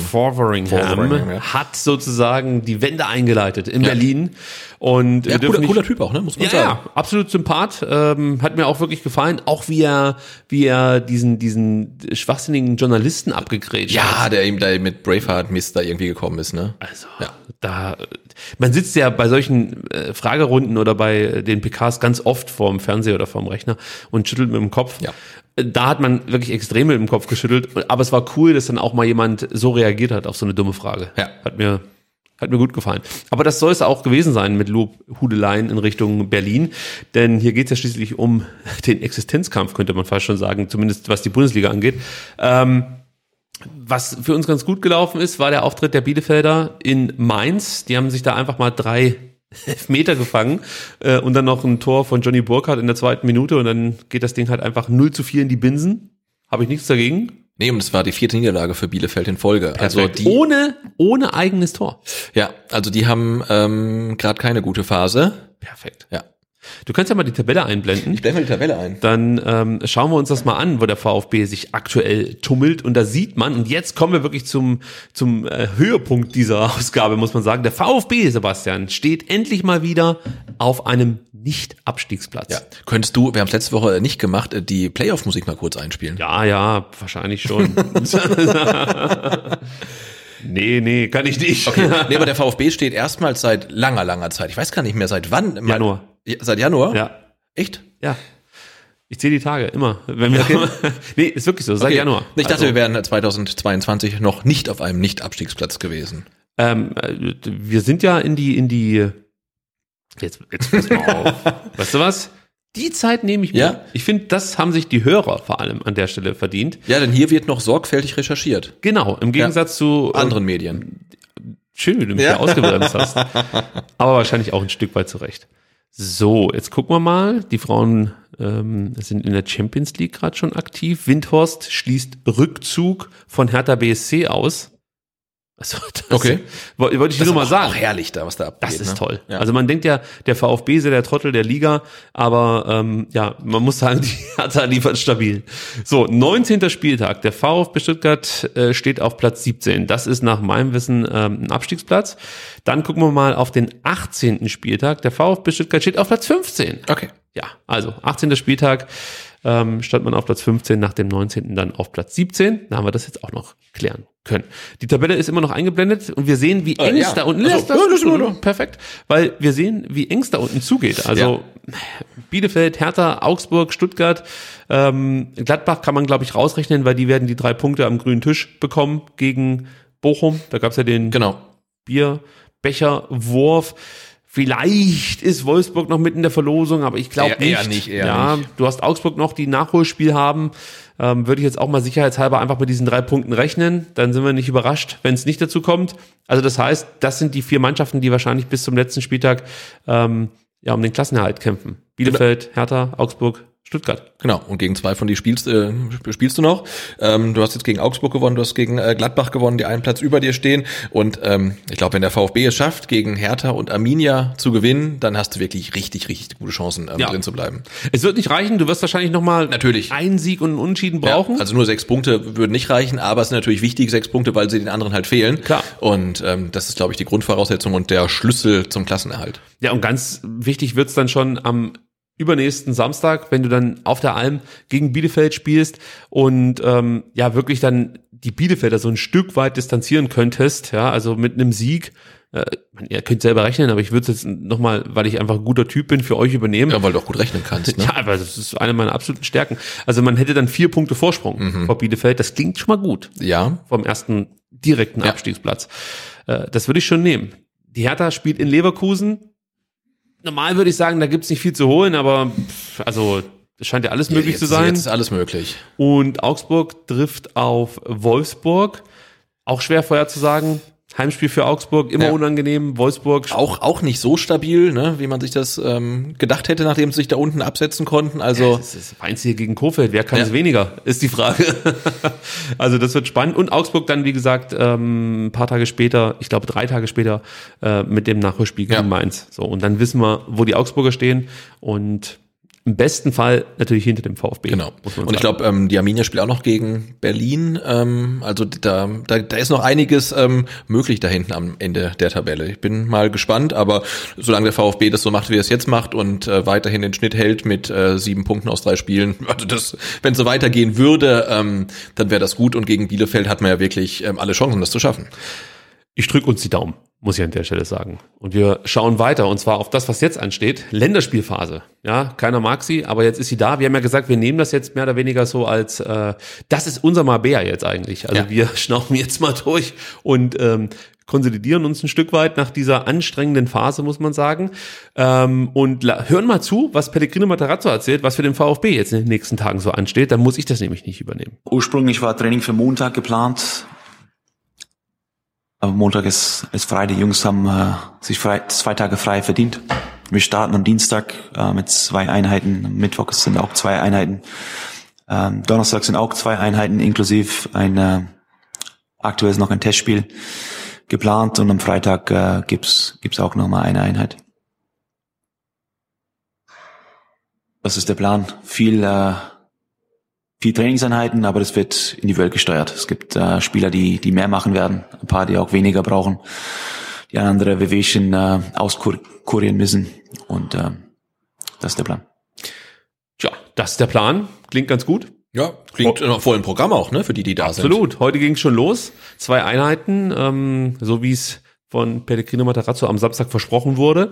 ja. hat sozusagen die Wende eingeleitet in Berlin und Ja, wir dürfen cooler, cooler Typ auch, ne? Muss man ja, sagen. ja, absolut Sympath. Ähm, hat mir auch wirklich gefallen. Auch wie er, wie er diesen, diesen schwachsinnigen Journalisten abgegrätscht hat. Ja, der ihm da mit Braveheart Mist da irgendwie gekommen ist, ne? Also, da, man sitzt ja bei solchen äh, Fragerunden oder bei den PKs ganz oft vorm Fernseher oder vorm Rechner und schüttelt mit dem Kopf. Ja. Da hat man wirklich extrem mit dem Kopf geschüttelt. Aber es war cool, dass dann auch mal jemand so reagiert hat auf so eine dumme Frage. Ja. Hat mir, hat mir gut gefallen. Aber das soll es auch gewesen sein mit Lobhudeleien in Richtung Berlin. Denn hier geht es ja schließlich um <laughs> den Existenzkampf, könnte man fast schon sagen, zumindest was die Bundesliga angeht. Ähm, was für uns ganz gut gelaufen ist, war der Auftritt der Bielefelder in Mainz. Die haben sich da einfach mal drei <laughs> Meter gefangen äh, und dann noch ein Tor von Johnny Burkhardt in der zweiten Minute und dann geht das Ding halt einfach 0 zu 4 in die Binsen. Habe ich nichts dagegen. Nee, und es war die vierte Niederlage für Bielefeld in Folge. Also Perfekt. die, ohne, ohne eigenes Tor. ja, also die haben ähm, gerade keine gute Phase. Perfekt. Ja. Du kannst ja mal die Tabelle einblenden. Ich blende mal die Tabelle ein. Dann ähm, schauen wir uns das mal an, wo der VfB sich aktuell tummelt. Und da sieht man, und jetzt kommen wir wirklich zum, zum äh, Höhepunkt dieser <laughs> Ausgabe, muss man sagen. Der VfB, Sebastian, steht endlich mal wieder auf einem Nicht-Abstiegsplatz. Ja. Könntest du, wir haben es letzte Woche nicht gemacht, äh, die Playoff-Musik mal kurz einspielen? Ja, ja, wahrscheinlich schon. <laughs> <laughs> nee, nee, kann ich nicht. Okay. Nee, aber der VfB steht erstmals seit langer, langer Zeit. Ich weiß gar nicht mehr seit wann. Januar. Ja, Seit Januar? Ja, Echt? ja. Ich zähle die Tage, immer. Wenn wir, <laughs> nee, ist wirklich so, seit Okay. Januar. Ich dachte, Also, wir wären 2022 noch nicht auf einem Nicht-Abstiegsplatz gewesen. Ähm, äh, wir sind ja in die, in die, jetzt, jetzt pass mal auf. <laughs> weißt du was? Die Zeit nehme ich mir. Ja? Ich finde, das haben sich die Hörer vor allem an der Stelle verdient. Ja, denn hier wird noch sorgfältig recherchiert. Genau, im Gegensatz zu äh, Anderen Medien. Schön, wie du mich Ja. hier ausgebremst hast. <laughs> Aber wahrscheinlich auch ein Stück weit zurecht. So, jetzt gucken wir mal. Die Frauen ähm, sind in der Champions League gerade schon aktiv. Windhorst schließt Rückzug von Hertha BSC aus. Also, <laughs> das Okay. Woll- Wollte ich Das nur ist mal auch- sagen. Auch herrlich da, was da abgeht. Das ist ne? toll. Ja. Also man denkt ja, der VfB sei der Trottel der Liga, aber ähm, ja, man muss sagen, <laughs> die Hertha liefert stabil. So, 19. Spieltag. Der VfB Stuttgart äh, steht auf Platz 17. Das ist nach meinem Wissen ähm, ein Abstiegsplatz. Dann gucken wir mal auf den 18. Spieltag. Der VfB Stuttgart steht auf Platz 15. Okay. Ja, also 18. Spieltag ähm, stand man auf Platz 15, nach dem 19. dann auf Platz 17. Da haben wir das jetzt auch noch klären können. Die Tabelle ist immer noch eingeblendet und wir sehen, wie eng es ja. da unten Ach so, Lass das- ja, das ist. Perfekt, weil wir sehen, wie eng es da unten zugeht. Also Bielefeld, Hertha, Augsburg, Stuttgart, ähm, Gladbach kann man, glaube ich, rausrechnen, weil die werden die drei Punkte am grünen Tisch bekommen gegen Bochum. Da gab es ja den Genau. Bierbecherwurf. Vielleicht ist Wolfsburg noch mit in der Verlosung, aber ich glaube nicht. eher nicht, eher ja, nicht. du hast Augsburg noch, die Nachholspiel haben. Ähm, würde ich jetzt auch mal sicherheitshalber einfach mit diesen drei Punkten rechnen. Dann sind wir nicht überrascht, wenn es nicht dazu kommt. Also das heißt, das sind die vier Mannschaften, die wahrscheinlich bis zum letzten Spieltag ähm, ja um den Klassenerhalt kämpfen. Bielefeld, Hertha, Augsburg, Stuttgart. Genau, und gegen zwei von die spielst, äh, spielst du noch. Ähm, du hast jetzt gegen Augsburg gewonnen, du hast gegen äh, Gladbach gewonnen, die einen Platz über dir stehen. Und ähm, ich glaube, wenn der VfB es schafft, gegen Hertha und Arminia zu gewinnen, dann hast du wirklich richtig, richtig gute Chancen, ähm, Ja. drin zu bleiben. Es wird nicht reichen, du wirst wahrscheinlich nochmal Natürlich. einen Sieg und einen Unentschieden brauchen. Ja, also nur sechs Punkte würden nicht reichen, aber es sind natürlich wichtig, sechs Punkte, weil sie den anderen halt fehlen. Klar. Und ähm, das ist, glaube ich, die Grundvoraussetzung und der Schlüssel zum Klassenerhalt. Ja, und ganz wichtig wird's dann schon am übernächsten Samstag, wenn du dann auf der Alm gegen Bielefeld spielst und ähm, ja wirklich dann die Bielefelder so ein Stück weit distanzieren könntest, ja, also mit einem Sieg. Äh, ihr könnt selber rechnen, aber ich würde es jetzt nochmal, weil ich einfach ein guter Typ bin, für euch übernehmen. Ja, weil du auch gut rechnen kannst. Ne? <laughs> Ja, aber das ist eine meiner absoluten Stärken. Also man hätte dann vier Punkte Vorsprung vor Bielefeld. Das klingt schon mal gut Ja, vom ersten direkten Ja. Abstiegsplatz. Äh, das würde ich schon nehmen. Die Hertha spielt in Leverkusen. Normal würde ich sagen, da gibt's nicht viel zu holen, aber pff, also es scheint ja alles möglich jetzt, zu sein. Jetzt ist alles möglich. Und Augsburg trifft auf Wolfsburg. Auch schwer vorher zu sagen. Heimspiel für Augsburg, immer Ja. unangenehm. Wolfsburg Auch, auch nicht so stabil, ne, wie man sich das ähm, gedacht hätte, nachdem sie sich da unten absetzen konnten. Also Das ist Mainz hier gegen Kofeld. Wer kann Ja. es weniger? Ist die Frage. <laughs> also das wird spannend. Und Augsburg dann, wie gesagt, ähm, ein paar Tage später, ich glaube drei Tage später, äh, mit dem Nachholspiel gegen Ja. Mainz. So, und dann wissen wir, wo die Augsburger stehen. Und im besten Fall natürlich hinter dem VfB. Genau. Und ich glaube, ähm, die Arminia spielt auch noch gegen Berlin. Ähm, also da, da, da ist noch einiges ähm, möglich da hinten am Ende der Tabelle. Ich bin mal gespannt, aber solange der VfB das so macht, wie er es jetzt macht und äh, weiterhin den Schnitt hält mit äh, sieben Punkten aus drei Spielen, <laughs> also das, wenn es so weitergehen würde, ähm, dann wäre das gut. Und gegen Bielefeld hat man ja wirklich ähm, alle Chancen, das zu schaffen. Ich drücke uns die Daumen, muss ich an der Stelle sagen. Und wir schauen weiter und zwar auf das, was jetzt ansteht. Länderspielphase. Ja, keiner mag sie, aber jetzt ist sie da. Wir haben ja gesagt, wir nehmen das jetzt mehr oder weniger so als, äh, das ist unser Mabea jetzt eigentlich. Also Ja. wir <laughs> schnaufen jetzt mal durch und ähm, konsolidieren uns ein Stück weit nach dieser anstrengenden Phase, muss man sagen. Ähm, und hören mal zu, was Pellegrino Matarazzo erzählt, was für den VfB jetzt in den nächsten Tagen so ansteht. Dann muss ich das nämlich nicht übernehmen. Ursprünglich war Training für Montag geplant. Aber Montag ist, ist frei. Die Jungs haben äh, sich frei, zwei Tage frei verdient. Wir starten am Dienstag äh, mit zwei Einheiten. Mittwoch sind auch zwei Einheiten. Ähm, Donnerstag sind auch zwei Einheiten, inklusive ein äh, aktuell ist noch ein Testspiel geplant und am Freitag äh, gibt's gibt's auch noch mal eine Einheit. Das ist der Plan. Viel äh, viel Trainingseinheiten, aber das wird individuell gesteuert. Es gibt äh, Spieler, die, die mehr machen werden, ein paar, die auch weniger brauchen, die andere Wehwehchen äh, auskurieren müssen und äh, das ist der Plan. Tja, das ist der Plan. Klingt ganz gut. Ja, klingt noch voll im Programm auch, ne, für die, die da sind. Absolut. Heute ging es schon los. Zwei Einheiten, ähm, so wie es von Pellegrino Matarazzo am Samstag versprochen wurde.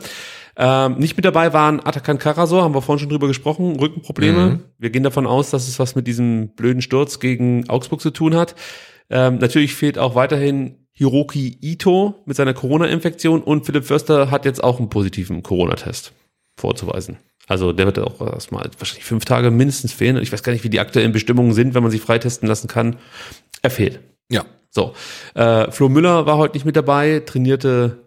Ähm, nicht mit dabei waren Atakan Karasor, haben wir vorhin schon drüber gesprochen, Rückenprobleme. Mhm. Wir gehen davon aus, dass es was mit diesem blöden Sturz gegen Augsburg zu tun hat. Ähm, natürlich fehlt auch weiterhin Hiroki Ito mit seiner Corona-Infektion und Philipp Förster hat jetzt auch einen positiven Corona-Test vorzuweisen. Also der wird auch erstmal wahrscheinlich fünf Tage mindestens fehlen. Ich weiß gar nicht, wie die aktuellen Bestimmungen sind, wenn man sich freitesten lassen kann. Er fehlt. Ja. So. Äh, Flo Müller war heute nicht mit dabei, trainierte,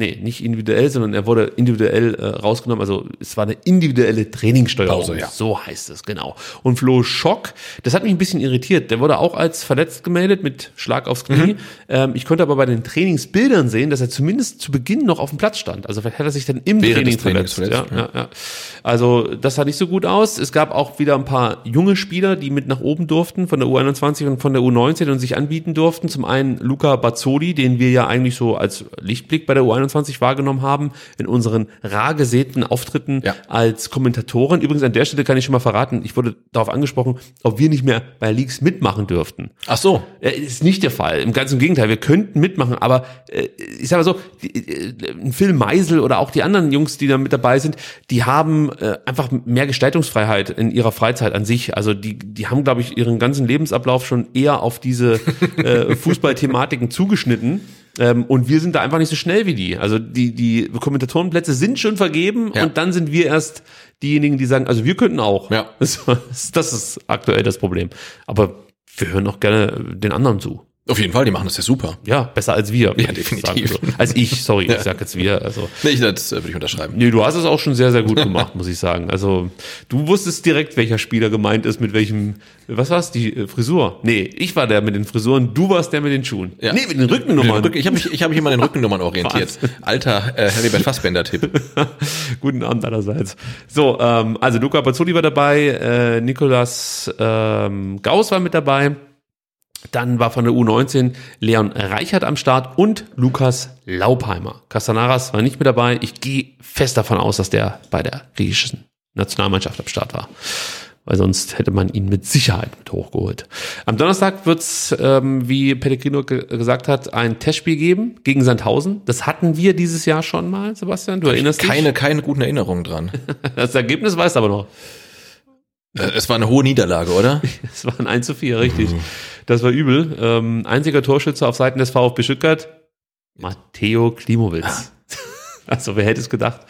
nee, nicht individuell, sondern er wurde individuell äh, rausgenommen. Also es war eine individuelle Trainingssteuerung. Pause, ja. So heißt es, genau. Und Flo Schock, das hat mich ein bisschen irritiert. Der wurde auch als verletzt gemeldet mit Schlag aufs Knie. Ähm, ich konnte aber bei den Trainingsbildern sehen, dass er zumindest zu Beginn noch auf dem Platz stand. Also vielleicht hat er sich dann im Während Training verletzt. verletzt, ja, ja, ja. Also das sah nicht so gut aus. Es gab auch wieder ein paar junge Spieler, die mit nach oben durften von der U21 und von der U19 und sich anbieten durften. Zum einen Luca Bazzoli, den wir ja eigentlich so als Lichtblick bei der U21 wahrgenommen haben, in unseren rar gesäten Auftritten Ja. als Kommentatoren. Übrigens an der Stelle kann ich schon mal verraten, ich wurde darauf angesprochen, ob wir nicht mehr bei Leaks mitmachen dürften. Ach so. Äh, Ist nicht der Fall. Im ganz im Gegenteil. Wir könnten mitmachen, aber äh, ich sag mal so, äh, Phil Meisel oder auch die anderen Jungs, die da mit dabei sind, die haben einfach mehr Gestaltungsfreiheit in ihrer Freizeit an sich. Also die, die haben, glaube ich, ihren ganzen Lebensablauf schon eher auf diese äh, <laughs> Fußballthematiken zugeschnitten. Ähm, und wir sind da einfach nicht so schnell wie die. Also die, die Kommentatorenplätze sind schon vergeben Ja. und dann sind wir erst diejenigen, die sagen, also wir könnten auch. Ja. <laughs> Das, das ist aktuell das Problem. Aber wir hören auch gerne den anderen zu. Auf jeden Fall, die machen das ja super. Ja, besser als wir. Ja, definitiv. So. Als ich, sorry, ich sag jetzt wir. Also Nee, ich, das äh, würde ich unterschreiben. Nee, du hast es auch schon sehr, sehr gut <laughs> gemacht, muss ich sagen. Also, du wusstest direkt, welcher Spieler gemeint ist, mit welchem, was war's, die äh, Frisur? Nee, ich war der mit den Frisuren, du warst der mit den Schuhen. Ja. Nee, mit den Rückennummern. Rück- Ich habe mich, ich hab mich immer an den Rückennummern orientiert. <laughs> Alter äh, Heribert Fassbender-Tipp. <laughs> Guten Abend allerseits. So, ähm, also Luca Pazzoli war dabei, äh, Nikolas ähm, Gauss war mit dabei. Dann war von der U19 Leon Reichert am Start und Lukas Laupheimer. Castanaras war nicht mit dabei. Ich gehe fest davon aus, dass der bei der griechischen Nationalmannschaft am Start war. Weil sonst hätte man ihn mit Sicherheit mit hochgeholt. Am Donnerstag wird's, ähm, wie Pellegrino ge gesagt hat, ein Testspiel geben gegen Sandhausen. Das hatten wir dieses Jahr schon mal, Sebastian. Du erinnerst dich? Keine, keine guten Erinnerungen dran. <laughs> Das Ergebnis weißt du aber noch. Äh, es war eine hohe Niederlage, oder? <laughs> Es war ein 1 zu 4, richtig. Das war übel. Ähm, einziger Torschütze auf Seiten des VfB Stuttgart, Matteo Klimowitz. <laughs> Also wer hätte es gedacht?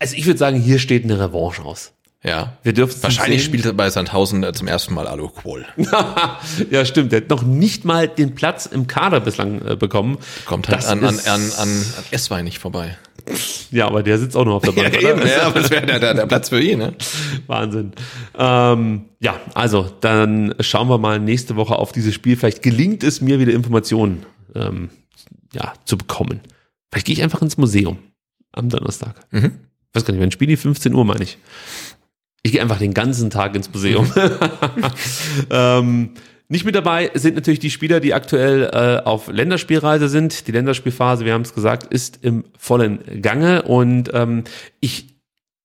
Also ich würde sagen, hier steht eine Revanche aus. Ja. Wir dürfen Wahrscheinlich sehen. spielt er bei Sandhausen äh, zum ersten Mal Alu <laughs> ja, stimmt. Der hat noch nicht mal den Platz im Kader bislang äh, bekommen. Kommt halt Das an, an, an, an, an Esswein nicht vorbei. Ja, aber der sitzt auch noch auf der <laughs> Bank. oder? ja, aber das wäre der, der, der Platz für ihn, ne? Wahnsinn. Ähm, ja, also dann schauen wir mal nächste Woche auf dieses Spiel. Vielleicht gelingt es mir wieder Informationen ähm, ja, zu bekommen. Vielleicht gehe ich einfach ins Museum am Donnerstag. Mhm. Weiß gar nicht, wenn Spiel die 15 Uhr meine ich. Ich gehe einfach den ganzen Tag ins Museum. <laughs> <laughs> ähm, nicht mit dabei sind natürlich die Spieler, die aktuell äh, auf Länderspielreise sind. Die Länderspielphase, wir haben es gesagt, ist im vollen Gange. Und ähm, ich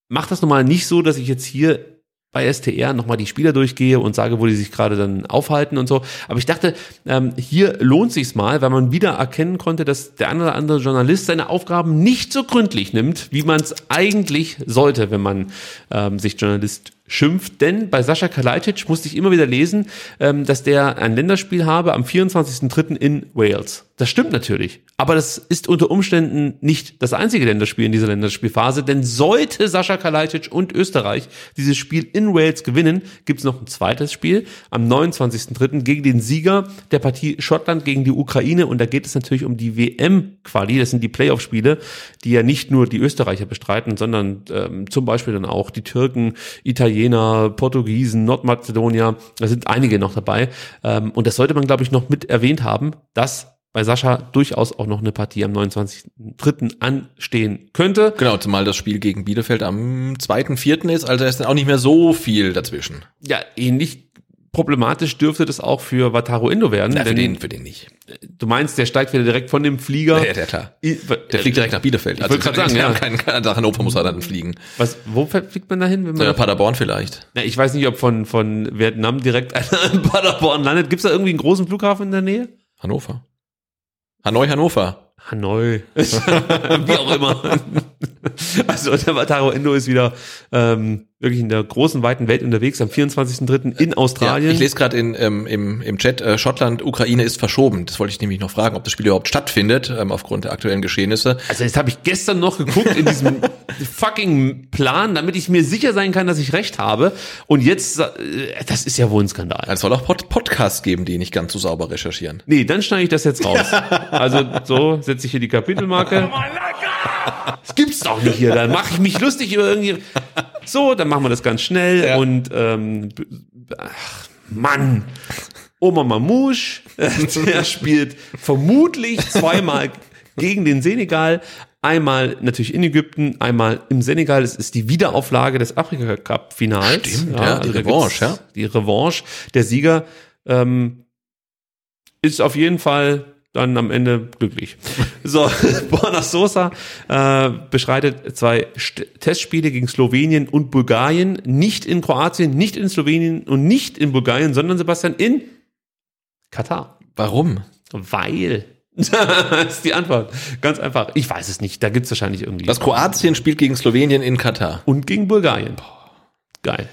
mache das normal nicht so, dass ich jetzt hier bei STR nochmal die Spieler durchgehe und sage, wo die sich gerade dann aufhalten und so. Aber ich dachte, ähm, hier lohnt sich's mal, weil man wieder erkennen konnte, dass der eine oder andere Journalist seine Aufgaben nicht so gründlich nimmt, wie man es eigentlich sollte, wenn man ähm, sich Journalist schimpft. Denn bei Sascha Kalajdzic musste ich immer wieder lesen, ähm, dass der ein Länderspiel habe am 24.03. in Wales. Das stimmt natürlich. Aber das ist unter Umständen nicht das einzige Länderspiel in dieser Länderspielphase, denn sollte Sascha Kalajdzic und Österreich dieses Spiel in Wales gewinnen, gibt es noch ein zweites Spiel am 29.03. gegen den Sieger der Partie Schottland gegen die Ukraine und da geht es natürlich um die WM-Quali, das sind die Playoff-Spiele, die ja nicht nur die Österreicher bestreiten, sondern ähm, zum Beispiel dann auch die Türken, Italiener, Portugiesen, Nordmazedonier, da sind einige noch dabei ähm, und das sollte man glaube ich noch mit erwähnt haben, dass bei Sascha durchaus auch noch eine Partie am 29.03. anstehen könnte. Genau, zumal das Spiel gegen Bielefeld am 2.4. ist, also ist dann auch nicht mehr so viel dazwischen. Ja, ähnlich problematisch dürfte das auch für Wataru Endo werden. Ja, für den, für den nicht. Du meinst, der steigt wieder direkt von dem Flieger. Ja, der, klar. Der fliegt direkt nach Bielefeld. Ich wollte gerade sagen, ja. hat keinen, keiner nach Hannover muss er dann fliegen. Was, wo fliegt man da hin? Wenn man Äh, Paderborn vielleicht. Na, ich weiß nicht, ob von, von Vietnam direkt <laughs> einer in Paderborn landet. Gibt es da irgendwie einen großen Flughafen in der Nähe? Hannover. Hanoi, Hannover. Hanoi. <laughs> Wie auch immer. Also der Wataru Endo ist wieder ähm, wirklich in der großen, weiten Welt unterwegs am 24.03. in Ja, Australien. ich lese gerade in, ähm, im, im Chat, äh, Schottland, Ukraine ist verschoben. Das wollte ich nämlich noch fragen, ob das Spiel überhaupt stattfindet, ähm, aufgrund der aktuellen Geschehnisse. Also jetzt habe ich gestern noch geguckt in diesem <laughs> fucking Plan, damit ich mir sicher sein kann, dass ich recht habe. Und jetzt, äh, das ist ja wohl ein Skandal. Es soll auch Pod Podcasts geben, die nicht ganz so sauber recherchieren. Nee, dann schneide ich das jetzt raus. <laughs> Also so setze ich hier die Kapitelmarke. <laughs> Das gibt's doch nicht hier. Dann mache ich mich lustig über irgendwie. So, dann machen wir das ganz schnell Ja. und ähm, ach, Mann. Oma Mamouche, der <laughs> spielt vermutlich zweimal gegen den Senegal. Einmal natürlich in Ägypten, einmal im Senegal. Es ist die Wiederauflage des Afrika Cup Finals. Stimmt, ja, die da Revanche, ja. Die Revanche. Der Sieger ähm, ist auf jeden Fall dann am Ende glücklich. <laughs> So, <laughs> Borna Sosa äh, beschreitet zwei St Testspiele gegen Slowenien und Bulgarien. Nicht in Kroatien, nicht in Slowenien und nicht in Bulgarien, sondern Sebastian in Katar. Warum? Weil. <laughs> das ist die Antwort. Ganz einfach. Ich weiß es nicht. Da gibt's wahrscheinlich irgendwie. Das Kroatien spielt gegen Slowenien in Katar. Und gegen Bulgarien. Geil.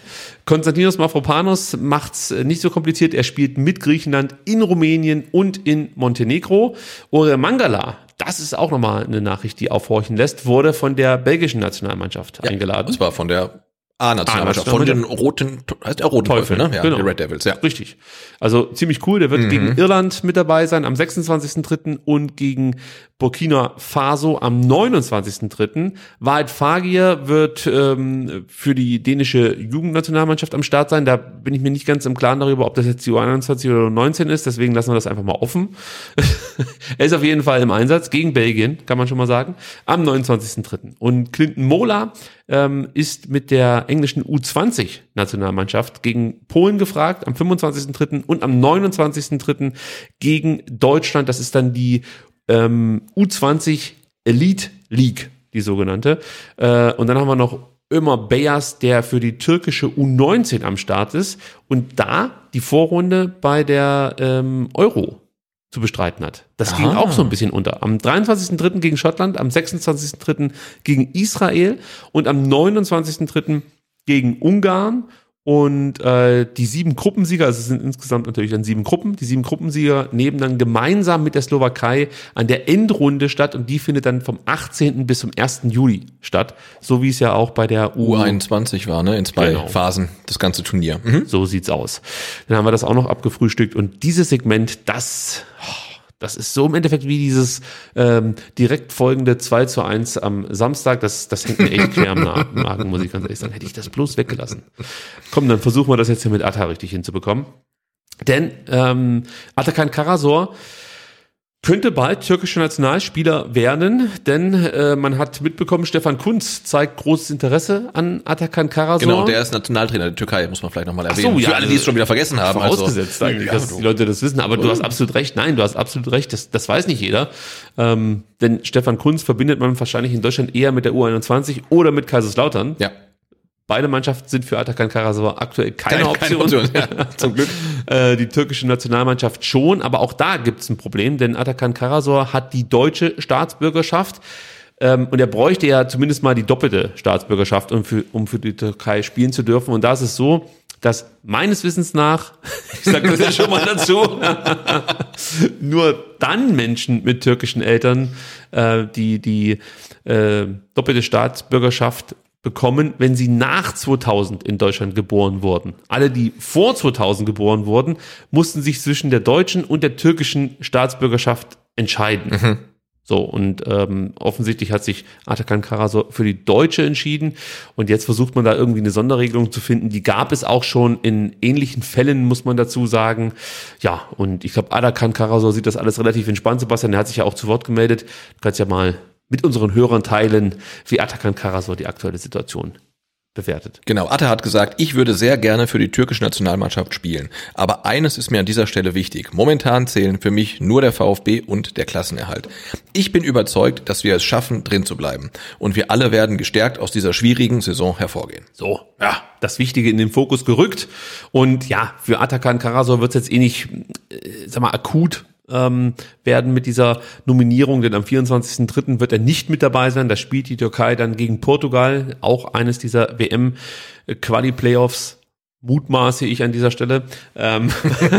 Konstantinos Mavropanos macht's äh, nicht so kompliziert. Er spielt mit Griechenland in Rumänien und in Montenegro. Ore Mangala, das ist auch nochmal eine Nachricht, die aufhorchen lässt, wurde von der belgischen Nationalmannschaft eingeladen. Das war von der A-Nationalmannschaft von den roten, heißt der roten Teufel, ne? Ja, genau. die Red Devils, ja. Richtig. Also ziemlich cool. Der wird Mhm. gegen Irland mit dabei sein am 26.3. und gegen Burkina Faso am 29.3. Wahrheit Fagir wird ähm, für die dänische Jugendnationalmannschaft am Start sein. Da bin ich mir nicht ganz im Klaren darüber, ob das jetzt die U21 oder U19 ist. Deswegen lassen wir das einfach mal offen. <laughs> er ist auf jeden Fall im Einsatz gegen Belgien, kann man schon mal sagen, am 29.3. Und Clinton Mola ähm, ist mit der englischen U20-Nationalmannschaft gegen Polen gefragt, am 25.3. und am 29.3. gegen Deutschland. Das ist dann die ähm, U20 Elite League, die sogenannte. Äh, und dann haben wir noch Ömer Beyers, der für die türkische U19 am Start ist und da die Vorrunde bei der ähm, Euro zu bestreiten hat. Das ging Aha. auch so ein bisschen unter. Am 23.3. gegen Schottland, am 26.3. gegen Israel und am 29.3. gegen Ungarn. Und äh, die sieben Gruppensieger, also es sind insgesamt natürlich dann sieben Gruppen, die sieben Gruppensieger nehmen dann gemeinsam mit der Slowakei an der Endrunde statt und die findet dann vom 18. bis zum 1. Juli statt, so wie es ja auch bei der U U21 war, ne? In zwei Genau. Phasen, das ganze Turnier. Mhm. so sieht's aus. Dann haben wir das auch noch abgefrühstückt und dieses Segment, das, oh, das ist so im Endeffekt wie dieses ähm, direkt folgende 2 zu 1 am Samstag. Das, das hängt mir echt quer am Magen, muss ich ganz ehrlich sagen. Hätte ich das bloß weggelassen. Komm, dann versuchen wir das jetzt hier mit Atta richtig hinzubekommen. Denn ähm, Atakan Karasor könnte bald türkischer Nationalspieler werden, denn äh, man hat mitbekommen, Stefan Kunz zeigt großes Interesse an Atakan Karasor. Genau, der ist Nationaltrainer der Türkei, muss man vielleicht nochmal Ach erwähnen. so, ja, Für alle, die es schon wieder vergessen haben. also- Vorausgesetzt eigentlich, Ja, dass die Leute das wissen. Aber du hast absolut recht. Nein, du hast absolut recht. Das, das weiß nicht jeder. Ähm, denn Stefan Kunz verbindet man wahrscheinlich in Deutschland eher mit der U21 oder mit Kaiserslautern. Ja. Beide Mannschaften sind für Atakan Karasor aktuell keine, Keine- Option. keine Option, ja, <laughs> zum Glück. Äh, die türkische Nationalmannschaft schon, aber auch da gibt es ein Problem, denn Atakan Karasor hat die deutsche Staatsbürgerschaft ähm, und er bräuchte ja zumindest mal die doppelte Staatsbürgerschaft, um für, um für die Türkei spielen zu dürfen. Und da ist es so, dass meines Wissens nach, <laughs> ich sage das ja schon mal dazu, <laughs> nur dann Menschen mit türkischen Eltern äh, die die äh, doppelte Staatsbürgerschaft bekommen, wenn sie nach 2000 in Deutschland geboren wurden. Alle, die vor 2000 geboren wurden, mussten sich zwischen der deutschen und der türkischen Staatsbürgerschaft entscheiden. So, und ähm, offensichtlich hat sich Atakan Karasor für die Deutsche entschieden. Und jetzt versucht man da irgendwie eine Sonderregelung zu finden. Die gab es auch schon in ähnlichen Fällen, muss man dazu sagen. Ja, und ich glaube, Atakan Karasor sieht das alles relativ entspannt, Sebastian. Der hat sich ja auch zu Wort gemeldet. Du kannst ja mal mit unseren Hörern teilen, wie Atakan Karasor die aktuelle Situation bewertet. Genau, Atta hat gesagt, ich würde sehr gerne für die türkische Nationalmannschaft spielen. Aber eines ist mir an dieser Stelle wichtig. Momentan zählen für mich nur der VfB und der Klassenerhalt. Ich bin überzeugt, dass wir es schaffen, drin zu bleiben. Und wir alle werden gestärkt aus dieser schwierigen Saison hervorgehen. So, ja, das Wichtige in den Fokus gerückt. Und ja, für Atakan Karasor wird es jetzt eh nicht, äh, sag mal, akut ähm, werden mit dieser Nominierung, denn am 24.03. wird er nicht mit dabei sein. Da spielt die Türkei dann gegen Portugal, auch eines dieser WM-Quali-Playoffs. Mutmaße ich an dieser Stelle. Ähm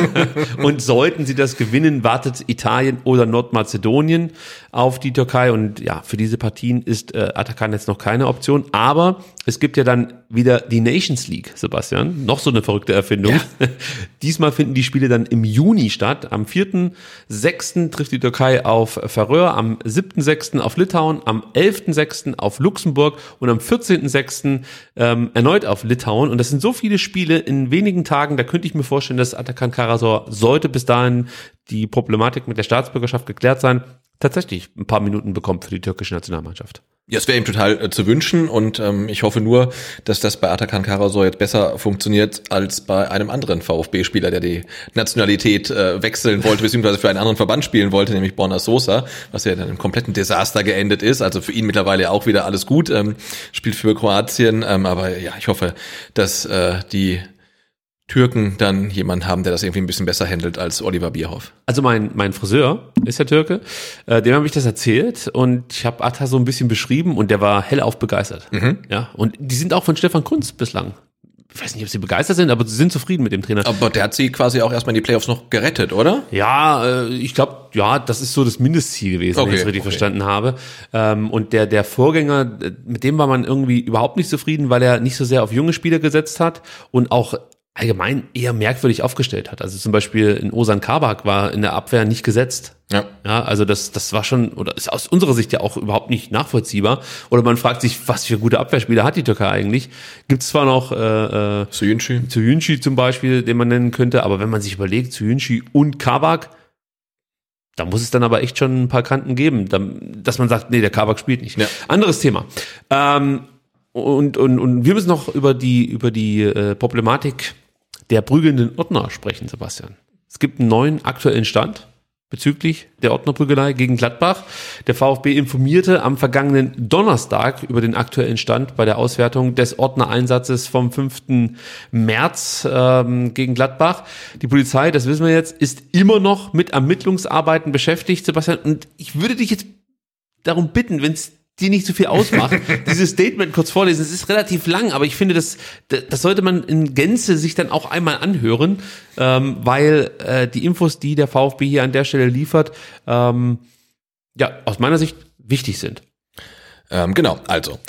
<laughs> und sollten sie das gewinnen, wartet Italien oder Nordmazedonien auf die Türkei. Und ja, für diese Partien ist äh, Atakan jetzt noch keine Option. Aber es gibt ja dann wieder die Nations League, Sebastian. Noch so eine verrückte Erfindung. <laughs> Diesmal finden die Spiele dann im Juni statt. Am 4.6. trifft die Türkei auf Färöer, am 7.6. auf Litauen, am 11.6. auf Luxemburg und am 14.6. Ähm, erneut auf Litauen. Und das sind so viele Spiele in wenigen Tagen, da könnte ich mir vorstellen, dass Atakan Karasor sollte bis dahin die Problematik mit der Staatsbürgerschaft geklärt sein, tatsächlich ein paar Minuten bekommt für die türkische Nationalmannschaft. Ja, es wäre ihm total äh, zu wünschen und ähm, ich hoffe nur, dass das bei Atakan Karasor jetzt besser funktioniert als bei einem anderen VfB-Spieler, der die Nationalität äh, wechseln wollte, beziehungsweise für einen anderen Verband spielen wollte, nämlich Borna Sosa, was ja dann im kompletten Desaster geendet ist. Also für ihn mittlerweile auch wieder alles gut, ähm, spielt für Kroatien, ähm, aber ja, ich hoffe, dass äh, die Türken dann jemanden haben, der das irgendwie ein bisschen besser handelt als Oliver Bierhoff. Also mein, mein Friseur ist ja Türke, äh, dem habe ich das erzählt und ich habe Atta so ein bisschen beschrieben und der war hellauf begeistert. Ja, und die sind auch von Stefan Kunz bislang ich weiß nicht, ob sie begeistert sind, aber sie sind zufrieden mit dem Trainer. Aber der hat sie quasi auch erstmal in die Playoffs noch gerettet, oder? Ja, äh, ich glaube, ja, das ist so das Mindestziel gewesen, Okay, wenn ich es richtig okay. verstanden habe. Ähm, und der, der Vorgänger, äh, mit dem war man irgendwie überhaupt nicht zufrieden, weil er nicht so sehr auf junge Spieler gesetzt hat und auch allgemein eher merkwürdig aufgestellt hat. Also zum Beispiel in Osan Kabak war in der Abwehr nicht gesetzt. Ja. Ja, also das, das war schon, oder ist aus unserer Sicht ja auch überhaupt nicht nachvollziehbar. Oder man fragt sich, was für gute Abwehrspieler hat die Türkei eigentlich? Gibt es zwar noch äh, äh, Suyuncu. Zuyunchi zum Beispiel, den man nennen könnte, aber wenn man sich überlegt, Zuyunchi und Kabak, da muss es dann aber echt schon ein paar Kanten geben, dass man sagt, nee, der Kabak spielt nicht. Ja. Anderes Thema. Ähm, und, und, und wir müssen noch über die, über die äh, Problematik der prügelnden Ordner sprechen, Sebastian. Es gibt einen neuen aktuellen Stand bezüglich der Ordnerprügelei gegen Gladbach. Der VfB informierte am vergangenen Donnerstag über den aktuellen Stand bei der Auswertung des Ordnereinsatzes vom 5. März ähm, gegen Gladbach. Die Polizei, das wissen wir jetzt, ist immer noch mit Ermittlungsarbeiten beschäftigt, Sebastian. Und ich würde dich jetzt darum bitten, wenn es dir nicht so viel ausmacht, <laughs> dieses Statement kurz vorlesen. Es ist relativ lang, aber ich finde, das, das sollte man in Gänze sich dann auch einmal anhören, ähm, weil äh, die Infos, die der VfB hier an der Stelle liefert, ähm, ja, aus meiner Sicht wichtig sind. Ähm, genau, also.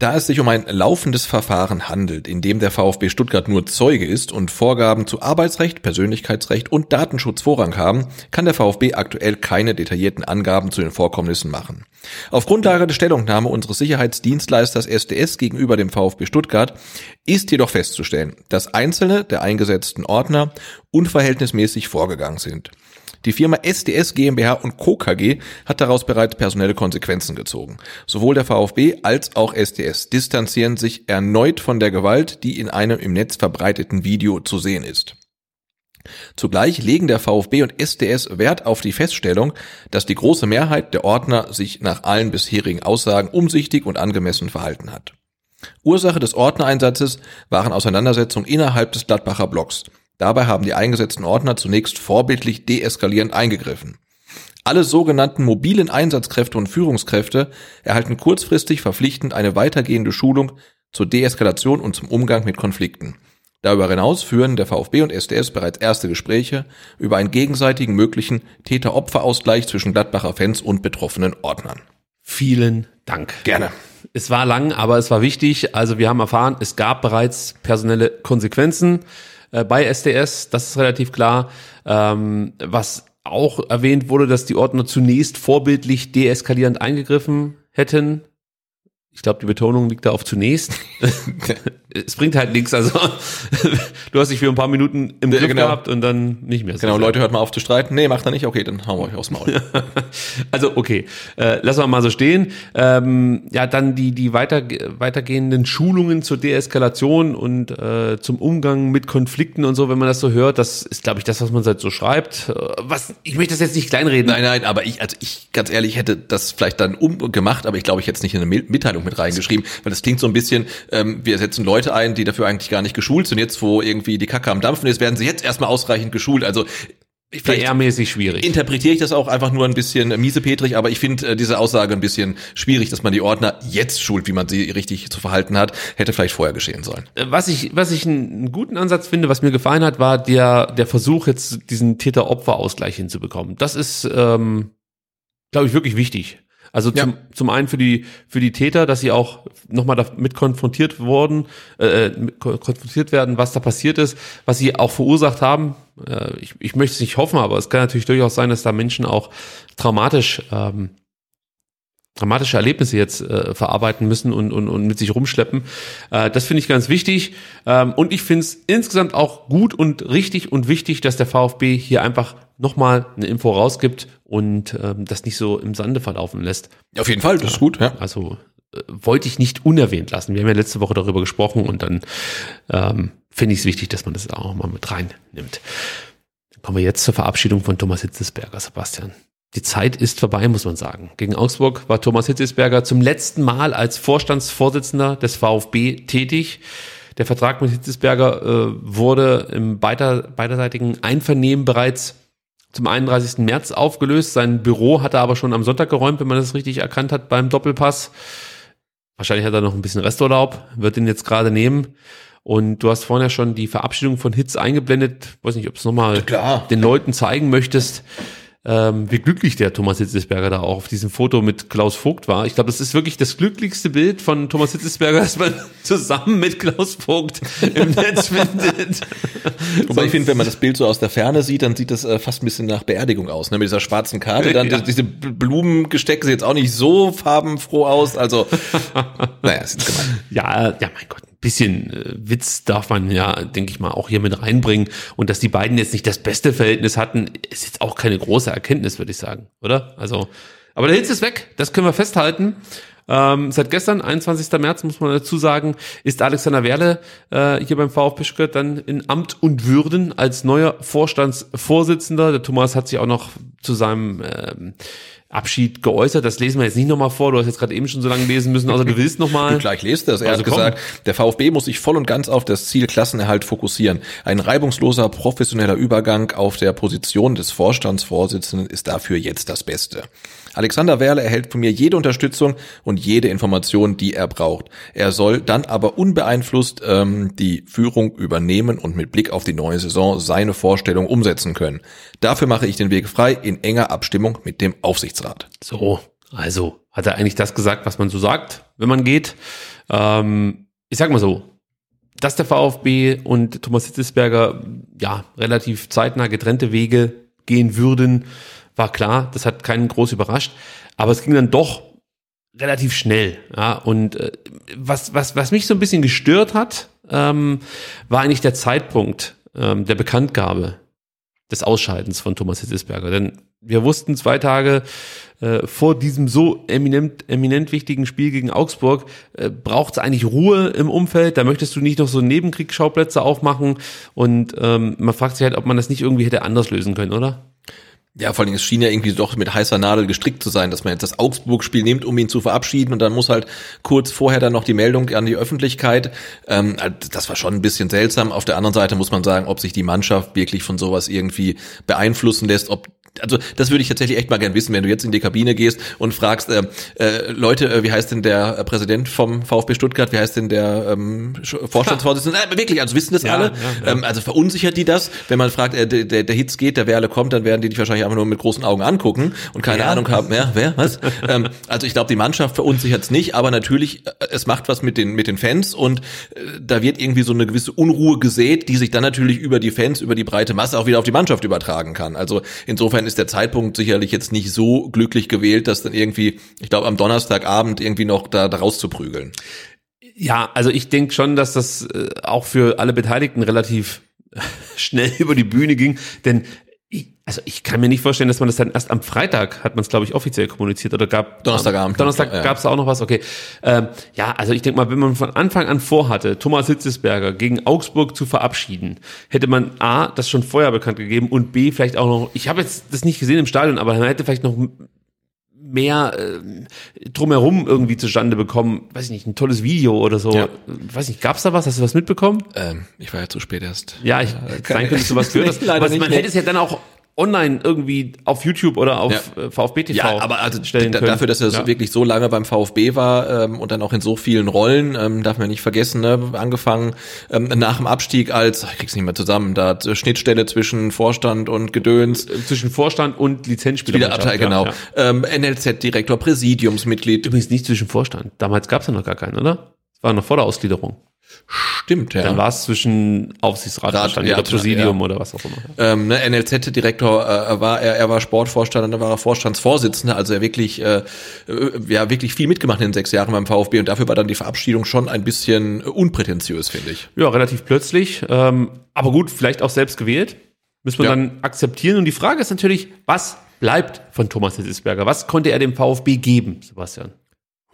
Da es sich um ein laufendes Verfahren handelt, in dem der VfB Stuttgart nur Zeuge ist und Vorgaben zu Arbeitsrecht, Persönlichkeitsrecht und Datenschutz Vorrang haben, kann der VfB aktuell keine detaillierten Angaben zu den Vorkommnissen machen. Auf Grundlage der Stellungnahme unseres Sicherheitsdienstleisters SDS gegenüber dem VfB Stuttgart ist jedoch festzustellen, dass einzelne der eingesetzten Ordner unverhältnismäßig vorgegangen sind. Die Firma SDS GmbH und Co. KG hat daraus bereits personelle Konsequenzen gezogen. Sowohl der VfB als auch SDS distanzieren sich erneut von der Gewalt, die in einem im Netz verbreiteten Video zu sehen ist. Zugleich legen der VfB und SDS Wert auf die Feststellung, dass die große Mehrheit der Ordner sich nach allen bisherigen Aussagen umsichtig und angemessen verhalten hat. Ursache des Ordnereinsatzes waren Auseinandersetzungen innerhalb des Gladbacher Blocks. Dabei haben die eingesetzten Ordner zunächst vorbildlich deeskalierend eingegriffen. Alle sogenannten mobilen Einsatzkräfte und Führungskräfte erhalten kurzfristig verpflichtend eine weitergehende Schulung zur Deeskalation und zum Umgang mit Konflikten. Darüber hinaus führen der VfB und SDS bereits erste Gespräche über einen gegenseitigen möglichen Täter-Opfer-Ausgleich zwischen Gladbacher Fans und betroffenen Ordnern. Vielen Dank. Gerne. Es war lang, aber es war wichtig. Also wir haben erfahren, es gab bereits personelle Konsequenzen äh, bei SDS. Das ist relativ klar. Ähm, was auch erwähnt wurde, dass die Ordner zunächst vorbildlich deeskalierend eingegriffen hätten. Ich glaube, die Betonung liegt da auf zunächst. <laughs> <laughs> es bringt halt nichts. Also <laughs> du hast dich für ein paar Minuten im Ja, Griff genau. gehabt und dann nicht mehr. Genau, Leute, hört mal auf zu streiten. Nee, macht er nicht. Okay, dann hauen wir euch aufs Maul. <laughs> Also okay, äh, lassen wir mal so stehen. Ähm, ja, dann die die weiter, weitergehenden Schulungen zur Deeskalation und äh, zum Umgang mit Konflikten und so, wenn man das so hört, das ist, glaube ich, das, was man seit so schreibt. Äh, Was ich möchte das jetzt nicht kleinreden. Nein, nein, aber ich, also ich, ganz ehrlich, hätte das vielleicht dann umgemacht, aber ich glaube, ich hätte es nicht in eine Mi- Mitteilung mit reingeschrieben, weil das klingt so ein bisschen, ähm, wir setzen Leute ein, die dafür eigentlich gar nicht geschult sind. Jetzt, wo irgendwie die Kacke am Dampfen ist, werden sie jetzt erstmal ausreichend geschult. Also PR-mäßig schwierig. interpretiere ich das auch einfach nur ein bisschen miesepetrig, aber ich finde äh, diese Aussage ein bisschen schwierig, dass man die Ordner jetzt schult, wie man sie richtig zu verhalten hat. Hätte vielleicht vorher geschehen sollen. Äh, Was ich, was ich einen, einen guten Ansatz finde, was mir gefallen hat, war der, der Versuch, jetzt diesen Täter-Opfer-Ausgleich hinzubekommen. Das ist, ähm, glaube ich, wirklich wichtig. Also zum, zum einen für die, für die Täter, dass sie auch nochmal damit konfrontiert wurden, äh, kon- konfrontiert werden, was da passiert ist, was sie auch verursacht haben. Äh, ich, ich möchte es nicht hoffen, aber es kann natürlich durchaus sein, dass da Menschen auch traumatisch ähm, dramatische Erlebnisse jetzt äh, verarbeiten müssen und, und, und mit sich rumschleppen. Äh, das finde ich ganz wichtig. Ähm, und ich finde es insgesamt auch gut und richtig und wichtig, dass der VfB hier einfach nochmal eine Info rausgibt und ähm, das nicht so im Sande verlaufen lässt. Auf jeden Fall, das ist gut, ja. Also äh, wollte ich nicht unerwähnt lassen. Wir haben ja letzte Woche darüber gesprochen und dann ähm, finde ich es wichtig, dass man das auch mal mit reinnimmt. Dann kommen wir jetzt zur Verabschiedung von Thomas Hitzesberger, Sebastian. Die Zeit ist vorbei, muss man sagen. Gegen Augsburg war Thomas Hitzesberger zum letzten Mal als Vorstandsvorsitzender des VfB tätig. Der Vertrag mit Hitzesberger äh, wurde im beider, beiderseitigen Einvernehmen bereits zum 31. März aufgelöst. Sein Büro hat er aber schon am Sonntag geräumt, wenn man das richtig erkannt hat beim Doppelpass. Wahrscheinlich hat er noch ein bisschen Resturlaub, wird ihn jetzt gerade nehmen. Und du hast vorhin ja schon die Verabschiedung von Hits eingeblendet. Weiß nicht, ob du es nochmal den Leuten zeigen möchtest, ähm, wie glücklich der Thomas Hitzesberger da auch auf diesem Foto mit Klaus Vogt war. Ich glaube, das ist wirklich das glücklichste Bild von Thomas Hitzesberger, <laughs> das man zusammen mit Klaus Vogt im Netz findet. <laughs> Wobei ich finde, wenn man das Bild so aus der Ferne sieht, dann sieht das äh, fast ein bisschen nach Beerdigung aus, ne? Mit dieser schwarzen Karte. Dann <laughs> Ja. diese Blumengestecke sieht jetzt auch nicht so farbenfroh aus. Also, naja, ist gemein. Ja, ja, mein Gott, bisschen äh, Witz darf man ja, denke ich mal, auch hier mit reinbringen. Und dass die beiden jetzt nicht das beste Verhältnis hatten, ist jetzt auch keine große Erkenntnis, würde ich sagen, oder? Also, aber der Hitz ist weg, das können wir festhalten. Ähm, seit gestern, 21. März, muss man dazu sagen, ist Alexander Werle äh, hier beim VfB Stuttgart dann in Amt und Würden als neuer Vorstandsvorsitzender. Der Thomas hat sich auch noch zu seinem ähm, Abschied geäußert. Das lesen wir jetzt nicht nochmal vor. Du hast jetzt gerade eben schon so lange lesen müssen, außer du willst nochmal. <laughs> Gleich lest das. Er Also hat komm. gesagt, der VfB muss sich voll und ganz auf das Ziel Klassenerhalt fokussieren. Ein reibungsloser, professioneller Übergang auf der Position des Vorstandsvorsitzenden ist dafür jetzt das Beste. Alexander Werle erhält von mir jede Unterstützung und jede Information, die er braucht. Er soll dann aber unbeeinflusst ähm, die Führung übernehmen und mit Blick auf die neue Saison seine Vorstellung umsetzen können. Dafür mache ich den Weg frei in enger Abstimmung mit dem Aufsichtsrat. So, also hat er eigentlich das gesagt, was man so sagt, wenn man geht. Ähm, ich sag mal so, dass der VfB und Thomas Hitzesberger ja relativ zeitnah getrennte Wege gehen würden, war klar. Das hat keinen groß überrascht. Aber es ging dann doch relativ schnell. Ja, und äh, was, was, was mich so ein bisschen gestört hat, ähm, war eigentlich der Zeitpunkt ähm, der Bekanntgabe des Ausscheidens von Thomas Hitzesberger. Denn wir wussten zwei Tage äh, vor diesem so eminent, eminent wichtigen Spiel gegen Augsburg, äh, braucht es eigentlich Ruhe im Umfeld. Da möchtest du nicht noch so Nebenkriegsschauplätze aufmachen. Und ähm, man fragt sich halt, ob man das nicht irgendwie hätte anders lösen können, oder? Ja, vor allem, es schien ja irgendwie doch mit heißer Nadel gestrickt zu sein, dass man jetzt das Augsburg-Spiel nimmt, um ihn zu verabschieden und dann muss halt kurz vorher dann noch die Meldung an die Öffentlichkeit. Ähm, das war schon ein bisschen seltsam. Auf der anderen Seite muss man sagen, ob sich die Mannschaft wirklich von sowas irgendwie beeinflussen lässt, ob also das würde ich tatsächlich echt mal gern wissen, wenn du jetzt in die Kabine gehst und fragst, äh, äh, Leute, äh, wie heißt denn der äh, Präsident vom VfB Stuttgart, wie heißt denn der ähm, Sch- Vorstandsvorsitzende? Äh, wirklich, also wissen das Ja, alle? ja, ja. Ähm, also verunsichert die das? Wenn man fragt, äh, der, der, Hitz geht, der Werle kommt, dann werden die dich wahrscheinlich einfach nur mit großen Augen angucken und keine? Ahnung haben, wer, wer, was? <laughs> ähm, also ich glaube, die Mannschaft verunsichert es nicht, aber natürlich, äh, es macht was mit den, mit den Fans und äh, da wird irgendwie so eine gewisse Unruhe gesät, die sich dann natürlich über die Fans, über die breite Masse auch wieder auf die Mannschaft übertragen kann. Also insofern ist der Zeitpunkt sicherlich jetzt nicht so glücklich gewählt, dass dann irgendwie, ich glaube, am Donnerstagabend irgendwie noch da, da rauszuprügeln. Ja, also ich denke schon, dass das äh, auch für alle Beteiligten relativ <laughs> schnell über die Bühne ging, denn ich, also ich kann mir nicht vorstellen, dass man das dann erst am Freitag hat man es glaube ich offiziell kommuniziert oder gab Donnerstagabend. Donnerstag Ja. gab es auch noch was. Okay, ähm, ja, also ich denke mal, wenn man von Anfang an vorhatte, Thomas Hitzesberger gegen Augsburg zu verabschieden, hätte man a das schon vorher bekannt gegeben und b vielleicht auch noch. Ich habe jetzt das nicht gesehen im Stadion, aber man hätte vielleicht noch mehr äh, drumherum irgendwie zustande bekommen, weiß ich nicht, ein tolles Video oder so. Ja. Weiß nicht, gab's da was? Hast du was mitbekommen? Ähm, ich war ja zu spät erst. Ja, ich sein könnte, dass du was <laughs> gehört hast. Aber man hätte es ja dann auch online irgendwie auf YouTube oder auf Ja. äh, VfB TV Ja, aber also stellen können. dafür, dass er so Ja. wirklich so lange beim VfB war ähm, und dann auch in so vielen Rollen, ähm, darf man nicht vergessen, ne, angefangen ähm, nach dem Abstieg als, ich krieg's nicht mehr zusammen, da hat, äh, Schnittstelle zwischen Vorstand und Gedöns, zwischen Vorstand und. Spielerabteil, genau, Ja. Ähm, NLZ-Direktor, Präsidiumsmitglied, Übrigens nicht zwischen Vorstand. Damals gab's ja noch gar keinen, oder? Das war noch vor der Ausgliederung. Stimmt, ja. Dann war es zwischen Aufsichtsrat Rat, ja, oder Präsidium ja. oder was auch immer. ähm, ne, NLZ-Direktor äh, war er, er war Sportvorstand und dann war er Vorstandsvorsitzender, also er wirklich, äh, äh, ja wirklich viel mitgemacht in den sechs Jahren beim VfB und dafür war dann die Verabschiedung schon ein bisschen unprätentiös, finde ich. Ja, relativ plötzlich. Ähm, aber gut, vielleicht auch selbst gewählt. Müssen wir Ja. dann akzeptieren. Und die Frage ist natürlich, was bleibt von Thomas Hitzelsberger? Was konnte er dem VfB geben, Sebastian?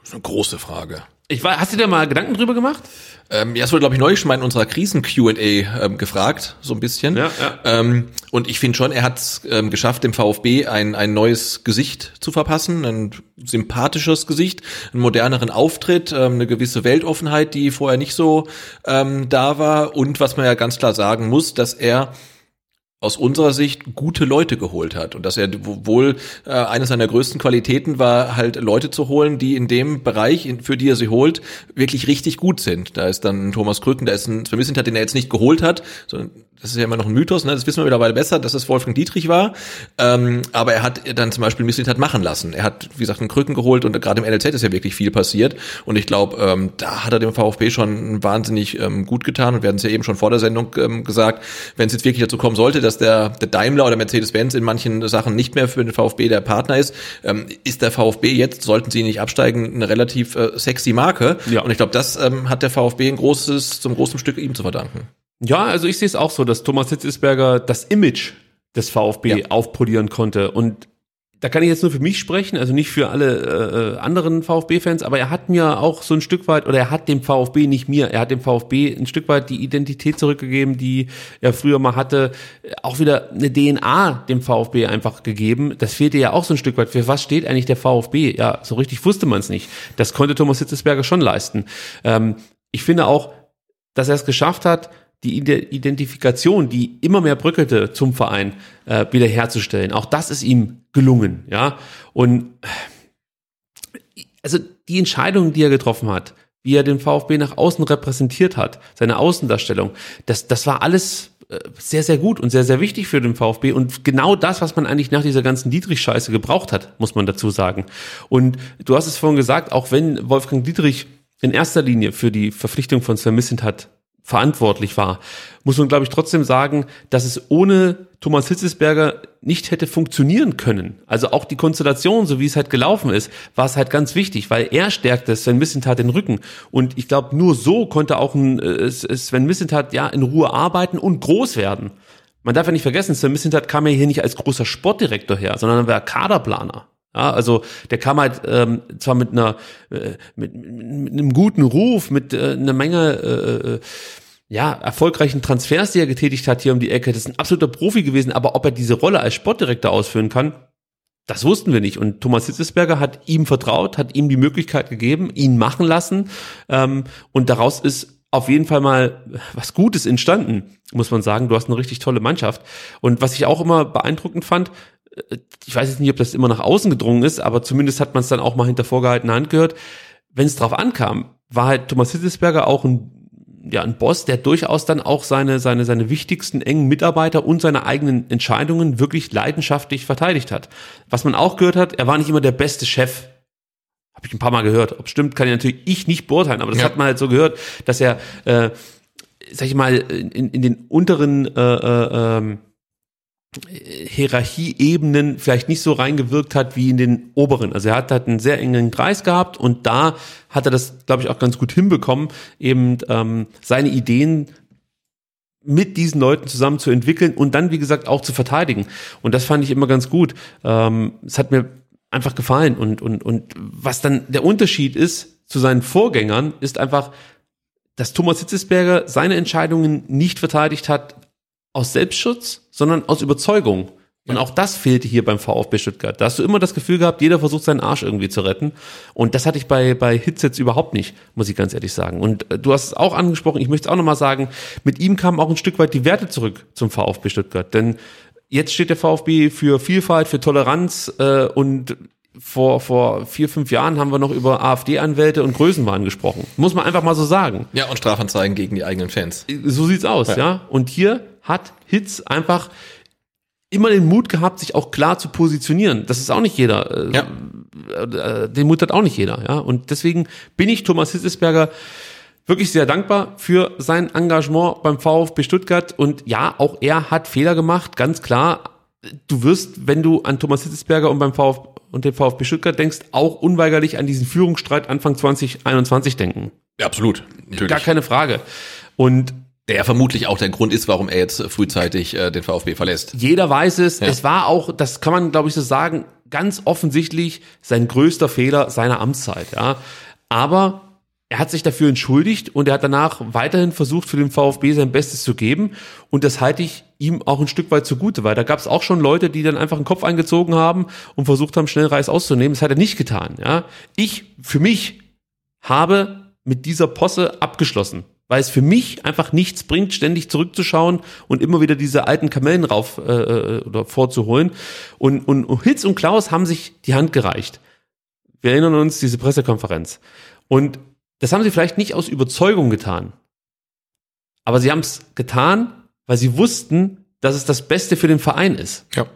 Das ist eine große Frage. Ich war, hast du dir mal Gedanken drüber gemacht? Ähm, ja, es wurde, glaube ich, neulich schon mal in unserer Krisen-Q&A ähm, gefragt, so ein bisschen. Ja, ja. Ähm, und ich finde schon, er hat es ähm, geschafft, dem VfB ein, ein neues Gesicht zu verpassen, ein sympathisches Gesicht, einen moderneren Auftritt, ähm, eine gewisse Weltoffenheit, die vorher nicht so ähm, da war. Und was man ja ganz klar sagen muss, dass er aus unserer Sicht gute Leute geholt hat und dass er wohl äh, eine seiner größten Qualitäten war, halt Leute zu holen, die in dem Bereich, in, für die er sie holt, wirklich richtig gut sind. Da ist dann Thomas Krücken, da ist ein Sven Mislintat, den er jetzt nicht geholt hat, sondern das ist ja immer noch ein Mythos, ne? das wissen wir mittlerweile besser, dass es Wolfgang Dietrich war, ähm, aber er hat dann zum Beispiel Mislintat machen lassen. Er hat, wie gesagt, einen Krücken geholt und gerade im NLZ ist ja wirklich viel passiert und ich glaube, ähm, da hat er dem VfB schon wahnsinnig ähm, gut getan und wir hatten es ja eben schon vor der Sendung ähm, gesagt, wenn es jetzt wirklich dazu kommen sollte, dass der, der Daimler oder Mercedes-Benz in manchen Sachen nicht mehr für den VfB der Partner ist, ähm, ist der VfB jetzt, sollten sie nicht absteigen, eine relativ äh, sexy Marke. Ja. Und ich glaube, das ähm, hat der VfB ein großes, zum großen Stück ihm zu verdanken. Ja, also ich sehe es auch so, dass Thomas Hitzesberger das Image des VfB ja. aufpolieren konnte. Und da kann ich jetzt nur für mich sprechen, also nicht für alle äh, anderen VfB-Fans, aber er hat mir auch so ein Stück weit, oder er hat dem VfB, nicht mir, er hat dem VfB ein Stück weit die Identität zurückgegeben, die er früher mal hatte, auch wieder eine DNA dem VfB einfach gegeben. Das fehlte ja auch so ein Stück weit. Für was steht eigentlich der VfB? Ja, so richtig wusste man es nicht. Das konnte Thomas Hitzesberger schon leisten. Ähm, ich finde auch, dass er es geschafft hat, die Identifikation, die immer mehr bröckelte zum Verein, äh, wiederherzustellen. Auch das ist ihm gelungen, ja. Und also die Entscheidungen, die er getroffen hat, wie er den VfB nach außen repräsentiert hat, seine Außendarstellung, das, das war alles äh, sehr, sehr gut und sehr, sehr wichtig für den VfB und genau das, was man eigentlich nach dieser ganzen Dietrich-Scheiße gebraucht hat, muss man dazu sagen. Und du hast es vorhin gesagt, auch wenn Wolfgang Dietrich in erster Linie für die Verpflichtung von Sven hat, verantwortlich war, muss man, glaube ich, trotzdem sagen, dass es ohne Thomas Hitzesberger nicht hätte funktionieren können. Also auch die Konstellation, so wie es halt gelaufen ist, war es halt ganz wichtig, weil er stärkte Sven Missentat den Rücken. Und ich glaube, nur so konnte auch ein äh, Sven Missentat ja in Ruhe arbeiten und groß werden. Man darf ja nicht vergessen, Sven Missentat kam ja hier nicht als großer Sportdirektor her, sondern er war Kaderplaner. Ja, also der kam halt ähm, zwar mit einer äh, mit, mit einem guten Ruf, mit äh, einer Menge äh, äh, ja, erfolgreichen Transfers, die er getätigt hat hier um die Ecke. Das ist ein absoluter Profi gewesen, aber ob er diese Rolle als Sportdirektor ausführen kann, das wussten wir nicht. Und Thomas Hitzesberger hat ihm vertraut, hat ihm die Möglichkeit gegeben, ihn machen lassen. Ähm, und daraus ist auf jeden Fall mal was Gutes entstanden, muss man sagen. Du hast eine richtig tolle Mannschaft. Und was ich auch immer beeindruckend fand, ich weiß jetzt nicht, ob das immer nach außen gedrungen ist, aber zumindest hat man es dann auch mal hinter vorgehaltener Hand gehört. Wenn es drauf ankam, war halt Thomas Hitzelsberger auch ein ja, ein Boss, der durchaus dann auch seine, seine, seine wichtigsten engen Mitarbeiter und seine eigenen Entscheidungen wirklich leidenschaftlich verteidigt hat. Was man auch gehört hat, er war nicht immer der beste Chef. Habe ich ein paar Mal gehört. Ob stimmt, kann ich natürlich ich nicht beurteilen, aber das ja. hat man halt so gehört, dass er, äh, sag ich mal, in, in den unteren äh, äh, ähm, Hierarchieebenen vielleicht nicht so reingewirkt hat wie in den oberen. Also er hat halt einen sehr engen Kreis gehabt und da hat er das, glaube ich, auch ganz gut hinbekommen, eben ähm, seine Ideen mit diesen Leuten zusammen zu entwickeln und dann, wie gesagt, auch zu verteidigen. Und das fand ich immer ganz gut. Ähm, es hat mir einfach gefallen. Und, und, und was dann der Unterschied ist zu seinen Vorgängern, ist einfach, dass Thomas Hitzesberger seine Entscheidungen nicht verteidigt hat aus Selbstschutz, sondern aus Überzeugung. Und auch das fehlte hier beim VfB Stuttgart. Da hast du immer das Gefühl gehabt, jeder versucht seinen Arsch irgendwie zu retten. Und das hatte ich bei, bei Hitz jetzt überhaupt nicht, muss ich ganz ehrlich sagen. Und äh, du hast es auch angesprochen, ich möchte es auch nochmal sagen, mit ihm kamen auch ein Stück weit die Werte zurück zum VfB Stuttgart. Denn jetzt steht der VfB für Vielfalt, für Toleranz äh, und vor, vor vier, fünf Jahren haben wir noch über AfD-Anwälte und Größenwahn gesprochen. Muss man einfach mal so sagen. Ja, und Strafanzeigen gegen die eigenen Fans. So sieht's aus, ja. ja. Und hier hat Hitz einfach immer den Mut gehabt, sich auch klar zu positionieren. Das ist auch nicht jeder. Äh, ja. Äh, den Mut hat auch nicht jeder, ja. Und deswegen bin ich Thomas Hitzesberger wirklich sehr dankbar für sein Engagement beim VfB Stuttgart. Und ja, auch er hat Fehler gemacht, ganz klar. Du wirst, wenn du an Thomas Hitzesberger und beim VfB und den VfB Stuttgart denkst, auch unweigerlich an diesen Führungsstreit Anfang 2021 denken. Ja, absolut. Natürlich. Gar keine Frage. Und der vermutlich auch der Grund ist, warum er jetzt frühzeitig äh, den VfB verlässt. Jeder weiß es. Ja. Es war auch, das kann man, glaube ich, so sagen, ganz offensichtlich sein größter Fehler seiner Amtszeit. Ja, aber er hat sich dafür entschuldigt und er hat danach weiterhin versucht, für den VfB sein Bestes zu geben. Und das halte ich ihm auch ein Stück weit zugute, weil da gab es auch schon Leute, die dann einfach einen Kopf eingezogen haben und versucht haben, schnell Reis auszunehmen. Das hat er nicht getan. Ja, ich für mich habe mit dieser Posse abgeschlossen. Weil es für mich einfach nichts bringt, ständig zurückzuschauen und immer wieder diese alten Kamellen rauf äh, äh, oder vorzuholen. Und, und, und Hitz und Klaus haben sich die Hand gereicht. Wir erinnern uns diese Pressekonferenz. Und das haben sie vielleicht nicht aus Überzeugung getan, aber sie haben es getan, weil sie wussten, dass es das Beste für den Verein ist. Ja.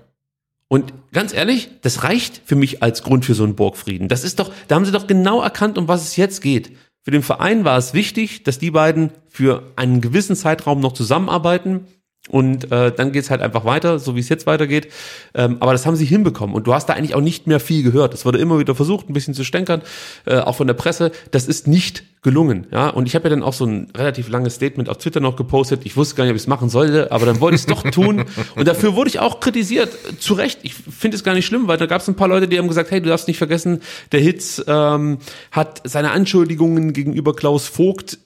Und ganz ehrlich, das reicht für mich als Grund für so einen Burgfrieden. Das ist doch, da haben sie doch genau erkannt, um was es jetzt geht. Für den Verein war es wichtig, dass die beiden für einen gewissen Zeitraum noch zusammenarbeiten und äh, dann geht's halt einfach weiter, so wie es jetzt weitergeht. Ähm, aber das haben sie hinbekommen. Und du hast da eigentlich auch nicht mehr viel gehört. Es wurde immer wieder versucht, ein bisschen zu stänkern, äh, auch von der Presse. Das ist nicht gelungen. Ja, und ich habe ja dann auch so ein relativ langes Statement auf Twitter noch gepostet. Ich wusste gar nicht, ob ich es machen sollte, aber dann wollte ich es doch tun. <laughs> Und dafür wurde ich auch kritisiert. Zu Recht. Ich finde es gar nicht schlimm, weil da gab es ein paar Leute, die haben gesagt, hey, du darfst nicht vergessen, der Hitz ähm, hat seine Anschuldigungen gegenüber Klaus Vogt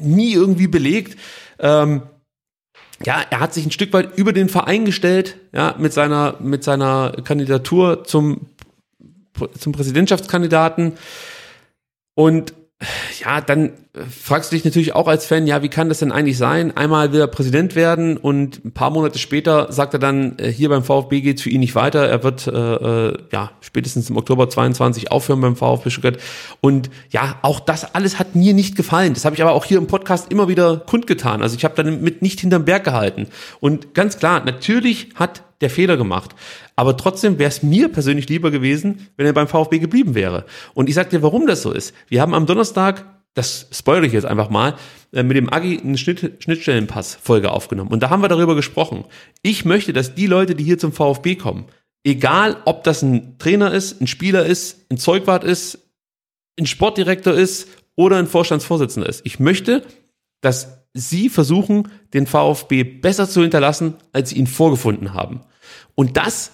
nie irgendwie belegt. Ähm, ja, er hat sich ein Stück weit über den Verein gestellt, ja, mit seiner, mit seiner Kandidatur zum, zum Präsidentschaftskandidaten. Und ja, dann fragst du dich natürlich auch als Fan, ja, wie kann das denn eigentlich sein? Einmal will er Präsident werden und ein paar Monate später sagt er dann, äh, hier beim VfB geht's für ihn nicht weiter. Er wird äh, äh ja spätestens im Oktober 22 aufhören beim VfB Stuttgart. Und ja, auch das alles hat mir nicht gefallen. Das habe ich aber auch hier im Podcast immer wieder kundgetan. Also ich habe damit nicht hinterm Berg gehalten. Und ganz klar, natürlich hat der Fehler gemacht. Aber trotzdem wäre es mir persönlich lieber gewesen, wenn er beim VfB geblieben wäre. Und ich sag dir, warum das so ist. Wir haben am Donnerstag, das spoilere ich jetzt einfach mal, äh, mit dem Agi eine Schnitt, Schnittstellenpass-Folge aufgenommen. Und da haben wir darüber gesprochen. Ich möchte, dass die Leute, die hier zum VfB kommen, egal ob das ein Trainer ist, ein Spieler ist, ein Zeugwart ist, ein Sportdirektor ist oder ein Vorstandsvorsitzender ist. Ich möchte, dass sie versuchen, den VfB besser zu hinterlassen, als sie ihn vorgefunden haben. Und das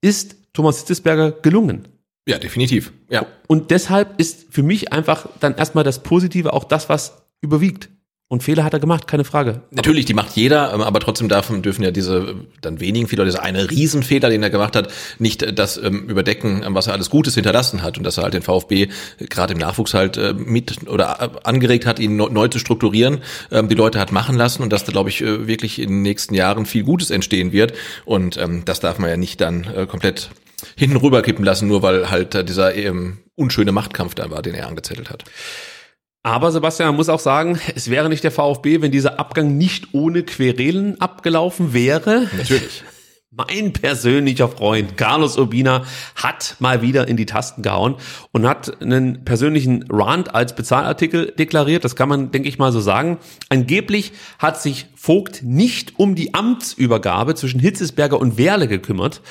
ist Thomas Hitzesberger gelungen. Ja, definitiv. Ja. Und deshalb ist für mich einfach dann erstmal das Positive auch das, was überwiegt. Und Fehler hat er gemacht, keine Frage. Natürlich, die macht jeder, ähm, aber trotzdem davon dürfen ja diese dann wenigen Fehler, dieser eine Riesenfehler, den er gemacht hat, nicht äh, das ähm, überdecken, ähm, was er alles Gutes hinterlassen hat und dass er halt den VfB äh, gerade im Nachwuchs halt äh, mit oder äh, angeregt hat, ihn neu zu strukturieren, ähm, die Leute hat machen lassen und dass da, glaube ich, wirklich in den nächsten Jahren viel Gutes entstehen wird. Und ähm, das darf man ja nicht dann äh, komplett hinten rüberkippen lassen, nur weil halt äh, dieser ähm, unschöne Machtkampf da war, den er angezettelt hat. Aber Sebastian, man muss auch sagen, es wäre nicht der VfB, wenn dieser Abgang nicht ohne Querelen abgelaufen wäre. Natürlich. <laughs> Mein persönlicher Freund Carlos Urbina hat mal wieder in die Tasten gehauen und hat einen persönlichen Rant als Bezahlartikel deklariert. Das kann man, denke ich mal, so sagen. Angeblich hat sich Vogt nicht um die Amtsübergabe zwischen Hitzesberger und Werle gekümmert.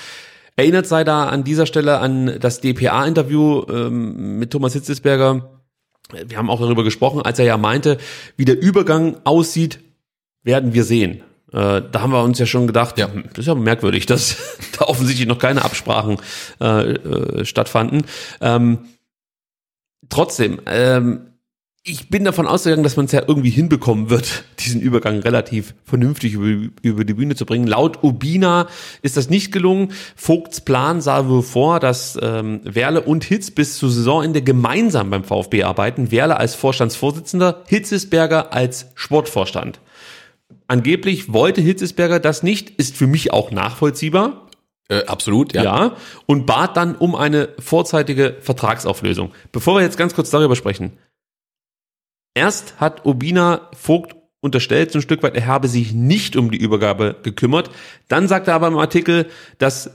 Erinnert sei da an dieser Stelle an das DPA-Interview ähm, mit Thomas Hitzesberger wir haben auch darüber gesprochen, als er ja meinte, wie der Übergang aussieht, werden wir sehen. Äh, da haben wir uns ja schon gedacht, ja. Hm, das ist ja merkwürdig, <laughs> dass da offensichtlich noch keine Absprachen äh, äh, stattfanden. Ähm, trotzdem, ähm, ich bin davon ausgegangen, dass man es ja irgendwie hinbekommen wird, <laughs> diesen Übergang relativ vernünftig über, über, die Bühne zu bringen. Laut Ubina ist das nicht gelungen. Vogts Plan sah wohl vor, dass ähm, Werle und Hitz bis zu Saisonende gemeinsam beim VfB arbeiten. Werle als Vorstandsvorsitzender, Hitzesberger als Sportvorstand. Angeblich wollte Hitzesberger das nicht, ist für mich auch nachvollziehbar. Äh, absolut, ja. Ja, und bat dann um eine vorzeitige Vertragsauflösung. Bevor wir jetzt ganz kurz darüber sprechen, Erst hat Urbina Vogt unterstellt, so ein Stück weit, er habe sich nicht um die Übergabe gekümmert. Dann sagt er aber im Artikel, dass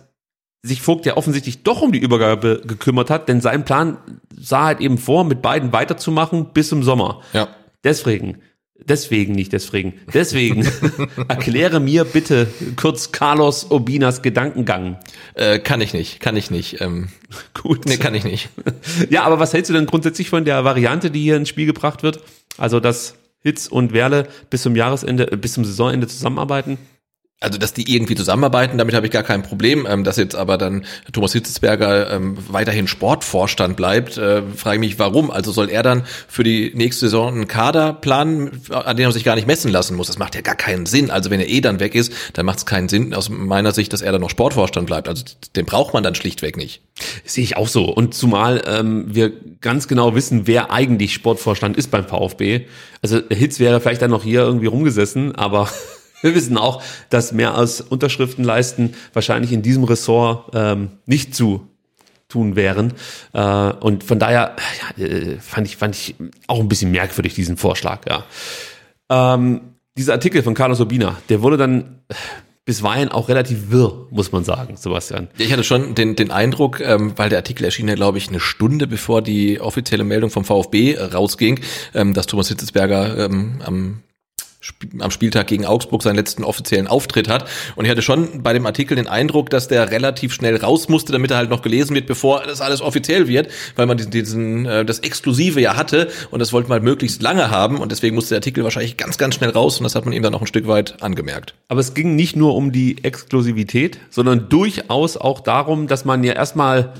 sich Vogt ja offensichtlich doch um die Übergabe gekümmert hat, denn sein Plan sah halt eben vor, mit beiden weiterzumachen bis zum Sommer. Ja. Deswegen Deswegen, nicht deswegen. Deswegen <laughs> erkläre mir bitte kurz Carlos Urbinas Gedankengang. Äh, kann ich nicht, kann ich nicht. Ähm, <laughs> Gut. Nee, kann ich nicht. ja, aber was hältst du denn grundsätzlich von der Variante, die hier ins Spiel gebracht wird? Also, dass Hitz und Werle bis zum Jahresende, äh, bis zum Saisonende zusammenarbeiten? Also dass die irgendwie zusammenarbeiten, damit habe ich gar kein Problem. Ähm, dass jetzt aber dann Thomas Hitzesberger ähm, weiterhin Sportvorstand bleibt, äh, frage ich mich, warum? Also soll er dann für die nächste Saison einen Kader planen, an dem er sich gar nicht messen lassen muss? Das macht ja gar keinen Sinn. Also wenn er eh dann weg ist, dann macht es keinen Sinn aus meiner Sicht, dass er dann noch Sportvorstand bleibt. Also den braucht man dann schlichtweg nicht. Sehe ich auch so. Und zumal ähm, wir ganz genau wissen, wer eigentlich Sportvorstand ist beim VfB. Also Hitz wäre vielleicht dann noch hier irgendwie rumgesessen, aber <laughs> wir wissen auch, dass mehr als Unterschriften leisten wahrscheinlich in diesem Ressort ähm, nicht zu tun wären. Äh, und von daher ja, äh, fand ich fand ich auch ein bisschen merkwürdig diesen Vorschlag. Ja. Ähm, dieser Artikel von Carlos Urbina, der wurde dann bisweilen auch relativ wirr, muss man sagen, Sebastian. Ich hatte schon den, den Eindruck, ähm, weil der Artikel erschien ja, glaube ich, eine Stunde bevor die offizielle Meldung vom VfB rausging, ähm, dass Thomas Hitzesberger ähm, am am Spieltag gegen Augsburg seinen letzten offiziellen Auftritt hat. Und ich hatte schon bei dem Artikel den Eindruck, dass der relativ schnell raus musste, damit er halt noch gelesen wird, bevor das alles offiziell wird, weil man diesen, diesen äh, das Exklusive ja hatte und das wollte man halt möglichst lange haben und deswegen musste der Artikel wahrscheinlich ganz, ganz schnell raus und das hat man ihm dann auch ein Stück weit angemerkt. Aber es ging nicht nur um die Exklusivität, sondern durchaus auch darum, dass man ja erstmal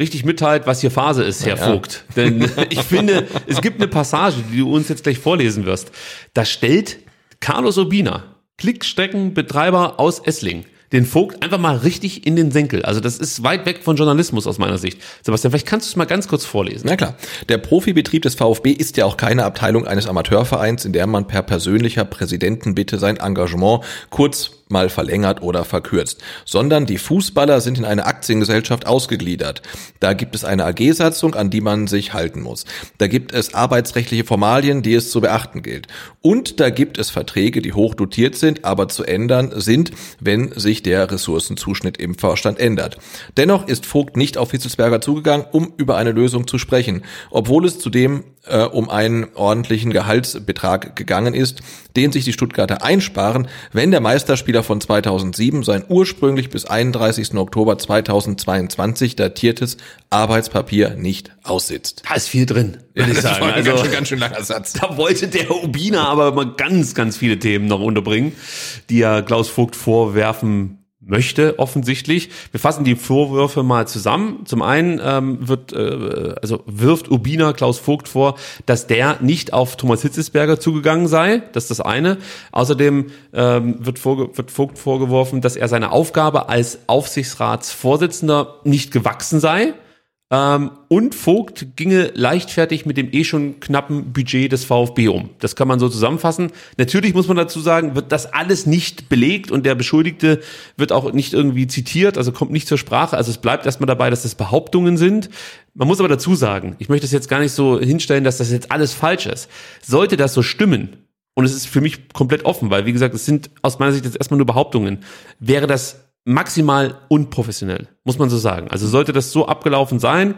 richtig mitteilt, was hier Phase ist, Herr ja. Vogt. Denn <laughs> ich finde, es gibt eine Passage, die du uns jetzt gleich vorlesen wirst. Da stellt Carlos Urbina, Klickstreckenbetreiber aus Essling, den Vogt einfach mal richtig in den Senkel. Also das ist weit weg von Journalismus aus meiner Sicht. Sebastian, vielleicht kannst du es mal ganz kurz vorlesen. Na klar. Der Profibetrieb des VfB ist ja auch keine Abteilung eines Amateurvereins, in der man per persönlicher Präsidentenbitte sein Engagement kurz mal verlängert oder verkürzt, sondern die Fußballer sind in eine Aktiengesellschaft ausgegliedert. Da gibt es eine AG-Satzung, an die man sich halten muss. Da gibt es arbeitsrechtliche Formalien, die es zu beachten gilt. Und da gibt es Verträge, die hoch dotiert sind, aber zu ändern sind, wenn sich der Ressourcenzuschnitt im Vorstand ändert. Dennoch ist Vogt nicht auf Hitzelsberger zugegangen, um über eine Lösung zu sprechen, obwohl es zudem äh, um einen ordentlichen Gehaltsbetrag gegangen ist, den sich die Stuttgarter einsparen, wenn der Meisterspieler von 2007 sein ursprünglich bis 31. Oktober 2022 datiertes Arbeitspapier nicht aussitzt. Da ist viel drin, würde ja, ich sagen. also, ganz, schön, ganz schön langer Satz. Da wollte der Ubina aber mal ganz, ganz viele Themen noch unterbringen, die ja Klaus Vogt vorwerfen möchte offensichtlich. Wir fassen die Vorwürfe mal zusammen. Zum einen ähm, wird äh, also wirft Urbina Klaus Vogt vor, dass der nicht auf Thomas Hitzesberger zugegangen sei. Das ist das eine. Außerdem ähm, wird, wird Vogt vorgeworfen, dass er seine Aufgabe als Aufsichtsratsvorsitzender nicht gewachsen sei. Ähm, und Vogt ginge leichtfertig mit dem eh schon knappen Budget des VfB um. Das kann man so zusammenfassen. Natürlich muss man dazu sagen, wird das alles nicht belegt und der Beschuldigte wird auch nicht irgendwie zitiert, also kommt nicht zur Sprache. Also es bleibt erstmal dabei, dass das Behauptungen sind. Man muss aber dazu sagen, ich möchte es jetzt gar nicht so hinstellen, dass das jetzt alles falsch ist. Sollte das so stimmen, und es ist für mich komplett offen, weil wie gesagt, es sind aus meiner Sicht jetzt erstmal nur Behauptungen, wäre das maximal unprofessionell, muss man so sagen. Also sollte das so abgelaufen sein,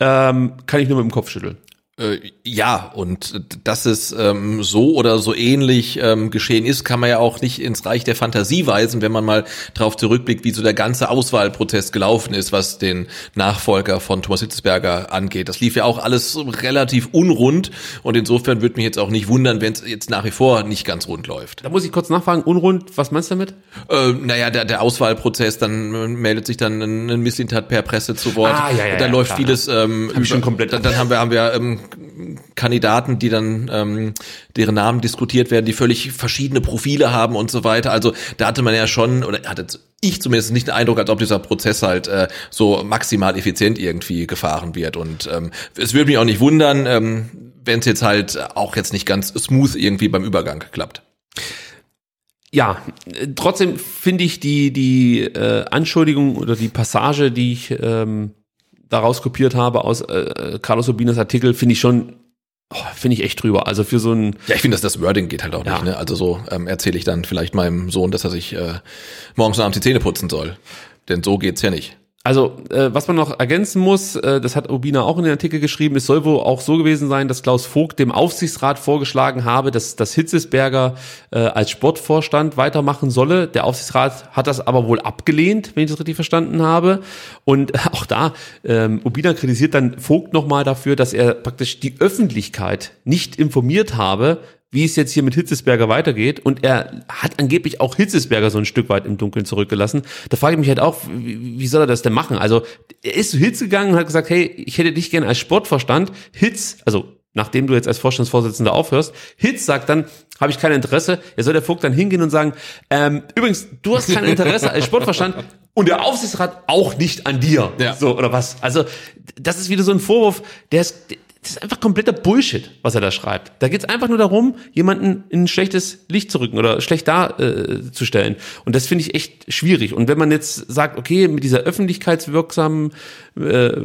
ähm, kann ich nur mit dem Kopf schütteln. Äh, ja, und dass es ähm, so oder so ähnlich ähm, geschehen ist, kann man ja auch nicht ins Reich der Fantasie weisen, wenn man mal darauf zurückblickt, wie so der ganze Auswahlprozess gelaufen ist, was den Nachfolger von Thomas Hitzberger angeht. Das lief ja auch alles relativ unrund und insofern würde mich jetzt auch nicht wundern, wenn es jetzt nach wie vor nicht ganz rund läuft. Da muss ich kurz nachfragen, unrund, was meinst du damit? Äh, naja, der, der Auswahlprozess, dann meldet sich dann ein Misslintat per Presse zu Wort. Ah, ja, ja, da ja, läuft klar, vieles ähm, über, schon komplett. Dann, dann haben wir, haben wir ähm, Kandidaten, die dann ähm, deren Namen diskutiert werden, die völlig verschiedene Profile haben und so weiter. Also da hatte man ja schon oder hatte ich zumindest nicht den Eindruck, als ob dieser Prozess halt äh, so maximal effizient irgendwie gefahren wird. Und ähm, es würde mich auch nicht wundern, ähm, wenn es jetzt halt auch jetzt nicht ganz smooth irgendwie beim Übergang klappt. Ja, trotzdem finde ich die die äh, Anschuldigung oder die Passage, die ich ähm, daraus kopiert habe aus äh, Carlos Urbinas Artikel, finde ich schon Oh, finde ich echt drüber. Also für so ein. Ja, ich finde, dass das Wording geht halt auch ja. nicht. Ne? Also so ähm, erzähle ich dann vielleicht meinem Sohn, dass er sich äh, morgens und abends die Zähne putzen soll. Denn so geht's ja nicht. Also, äh, was man noch ergänzen muss, äh, das hat Urbina auch in den Artikel geschrieben, es soll wohl auch so gewesen sein, dass Klaus Vogt dem Aufsichtsrat vorgeschlagen habe, dass, dass Hitzesberger äh, als Sportvorstand weitermachen solle. Der Aufsichtsrat hat das aber wohl abgelehnt, wenn ich das richtig verstanden habe. Und <laughs> auch da, ähm, Urbina kritisiert dann Vogt nochmal dafür, dass er praktisch die Öffentlichkeit nicht informiert habe, wie es jetzt hier mit Hitzesberger weitergeht. Und er hat angeblich auch Hitzesberger so ein Stück weit im Dunkeln zurückgelassen. Da frage ich mich halt auch, wie, wie soll er das denn machen? Also er ist zu Hitz gegangen und hat gesagt, hey, ich hätte dich gerne als Sportverstand. Hitz, also nachdem du jetzt als Vorstandsvorsitzender aufhörst, Hitz sagt dann, habe ich kein Interesse. Er soll der Vogt dann hingehen und sagen, ähm, übrigens, du hast kein Interesse als Sportverstand und der Aufsichtsrat auch nicht an dir. Ja. So, oder was? Also, das ist wieder so ein Vorwurf, der ist, das ist einfach kompletter Bullshit, was er da schreibt. Da geht's einfach nur darum, jemanden in ein schlechtes Licht zu rücken oder schlecht darzustellen. Äh, und das finde ich echt schwierig. Und wenn man jetzt sagt, okay, mit dieser öffentlichkeitswirksamen, äh,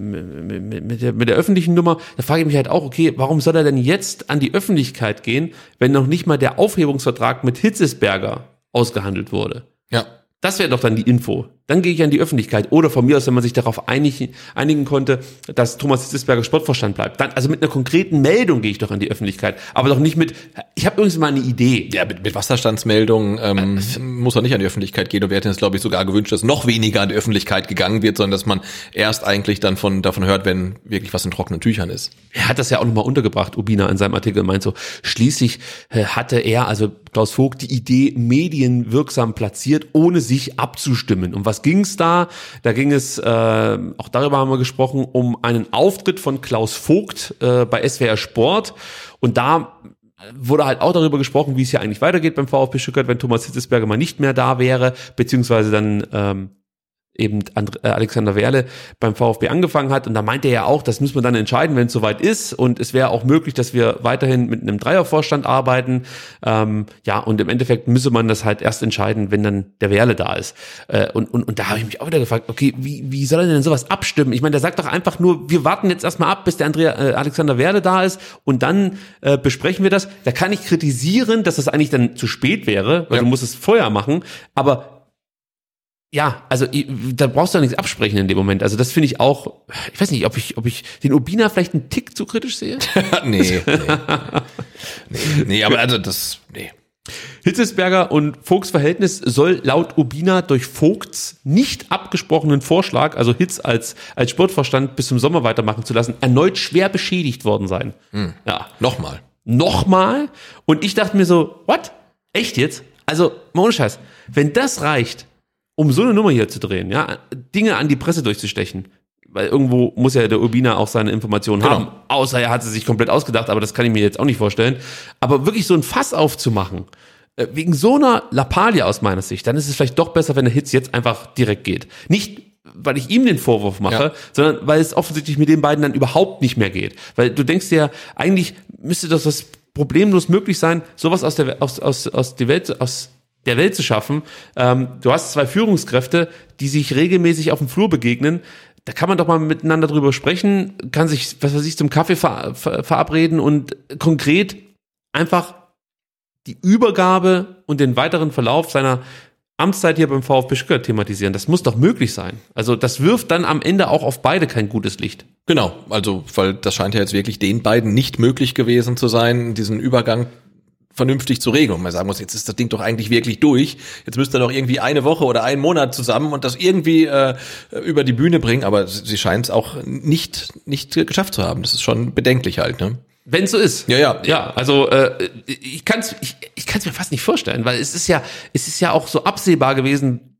mit, der, mit der öffentlichen Nummer, da frage ich mich halt auch, okay, warum soll er denn jetzt an die Öffentlichkeit gehen, wenn noch nicht mal der Aufhebungsvertrag mit Hitzesberger ausgehandelt wurde? Ja. Das wäre doch dann die Info. Dann gehe ich an die Öffentlichkeit. Oder von mir aus, wenn man sich darauf einigen, einigen konnte, dass Thomas Hitzesberger Sportvorstand bleibt. Dann, also mit einer konkreten Meldung gehe ich doch an die Öffentlichkeit. Aber doch nicht mit, ich habe übrigens mal eine Idee. Ja, mit, mit Wasserstandsmeldungen ähm, muss er nicht an die Öffentlichkeit gehen. Und wir hätten uns, glaube ich, sogar gewünscht, dass noch weniger an die Öffentlichkeit gegangen wird, sondern dass man erst eigentlich dann von davon hört, wenn wirklich was in trockenen Tüchern ist. Er hat das ja auch nochmal untergebracht, Ubina, in seinem Artikel meint so, schließlich äh, hatte er, also Klaus Vogt, die Idee medienwirksam platziert, ohne sich abzustimmen. Um was ging es da? Da ging es, äh, auch darüber haben wir gesprochen, um einen Auftritt von Klaus Vogt äh, bei SWR Sport. Und da wurde halt auch darüber gesprochen, wie es hier eigentlich weitergeht beim VfB Stuttgart, wenn Thomas Hitzesberger mal nicht mehr da wäre, beziehungsweise dann ähm, eben äh, Alexander Werle beim VfB angefangen hat. Und da meinte er ja auch, das müssen wir dann entscheiden, wenn es soweit ist. Und es wäre auch möglich, dass wir weiterhin mit einem Dreiervorstand arbeiten. Ähm, ja, und im Endeffekt müsse man das halt erst entscheiden, wenn dann der Werle da ist. Äh, und, und, und da habe ich mich auch wieder gefragt, okay, wie, wie soll er denn sowas abstimmen? Ich meine, der sagt doch einfach nur, wir warten jetzt erstmal ab, bis der Andrea, äh, Alexander Werle da ist und dann äh, besprechen wir das. Da kann ich kritisieren, dass das eigentlich dann zu spät wäre, weil Ja. du musst es vorher machen. Aber ja, also da brauchst du ja nichts absprechen in dem Moment. Also das finde ich auch, ich weiß nicht, ob ich, ob ich den Urbina vielleicht einen Tick zu kritisch sehe. <laughs> nee, nee, nee. Nee, aber also das, nee. Hitzesberger und Vogts Verhältnis soll laut Urbina durch Vogts nicht abgesprochenen Vorschlag, also Hitz als, als Sportvorstand bis zum Sommer weitermachen zu lassen, erneut schwer beschädigt worden sein. Ja. Nochmal. Nochmal. Und ich dachte mir so, what? Echt jetzt? Also, mal ohne Scheiß. Wenn das reicht, um so eine Nummer hier zu drehen, ja, Dinge an die Presse durchzustechen, weil irgendwo muss ja der Urbina auch seine Informationen Genau. haben. Außer er hat sie sich komplett ausgedacht, aber das kann ich mir jetzt auch nicht vorstellen. Aber wirklich so ein Fass aufzumachen, äh, wegen so einer Lappalie aus meiner Sicht, dann ist es vielleicht doch besser, wenn der Hitz jetzt einfach direkt geht. Nicht, weil ich ihm den Vorwurf mache, Ja. sondern weil es offensichtlich mit den beiden dann überhaupt nicht mehr geht. Weil du denkst dir, eigentlich müsste das was problemlos möglich sein, sowas aus der, aus, aus, aus, der Welt, aus der Welt zu schaffen. Ähm, du hast zwei Führungskräfte, die sich regelmäßig auf dem Flur begegnen. Da kann man doch mal miteinander drüber sprechen, kann sich, was weiß ich, zum Kaffee ver, ver, verabreden und konkret einfach die Übergabe und den weiteren Verlauf seiner Amtszeit hier beim VfB Stuttgart thematisieren. Das muss doch möglich sein. Also das wirft dann am Ende auch auf beide kein gutes Licht. Genau, also weil das scheint ja jetzt wirklich den beiden nicht möglich gewesen zu sein, diesen Übergang vernünftig zu regeln. Und man sagen muss, jetzt ist das Ding doch eigentlich wirklich durch. Jetzt müsst ihr noch irgendwie eine Woche oder einen Monat zusammen und das irgendwie äh, über die Bühne bringen. Aber sie scheint es auch nicht nicht geschafft zu haben. Das ist schon bedenklich halt. Ne? Wenn es so ist. Ja, ja. Ja, also äh, ich kann es ich, ich kann's mir fast nicht vorstellen, weil es ist ja, es ist ja auch so absehbar gewesen,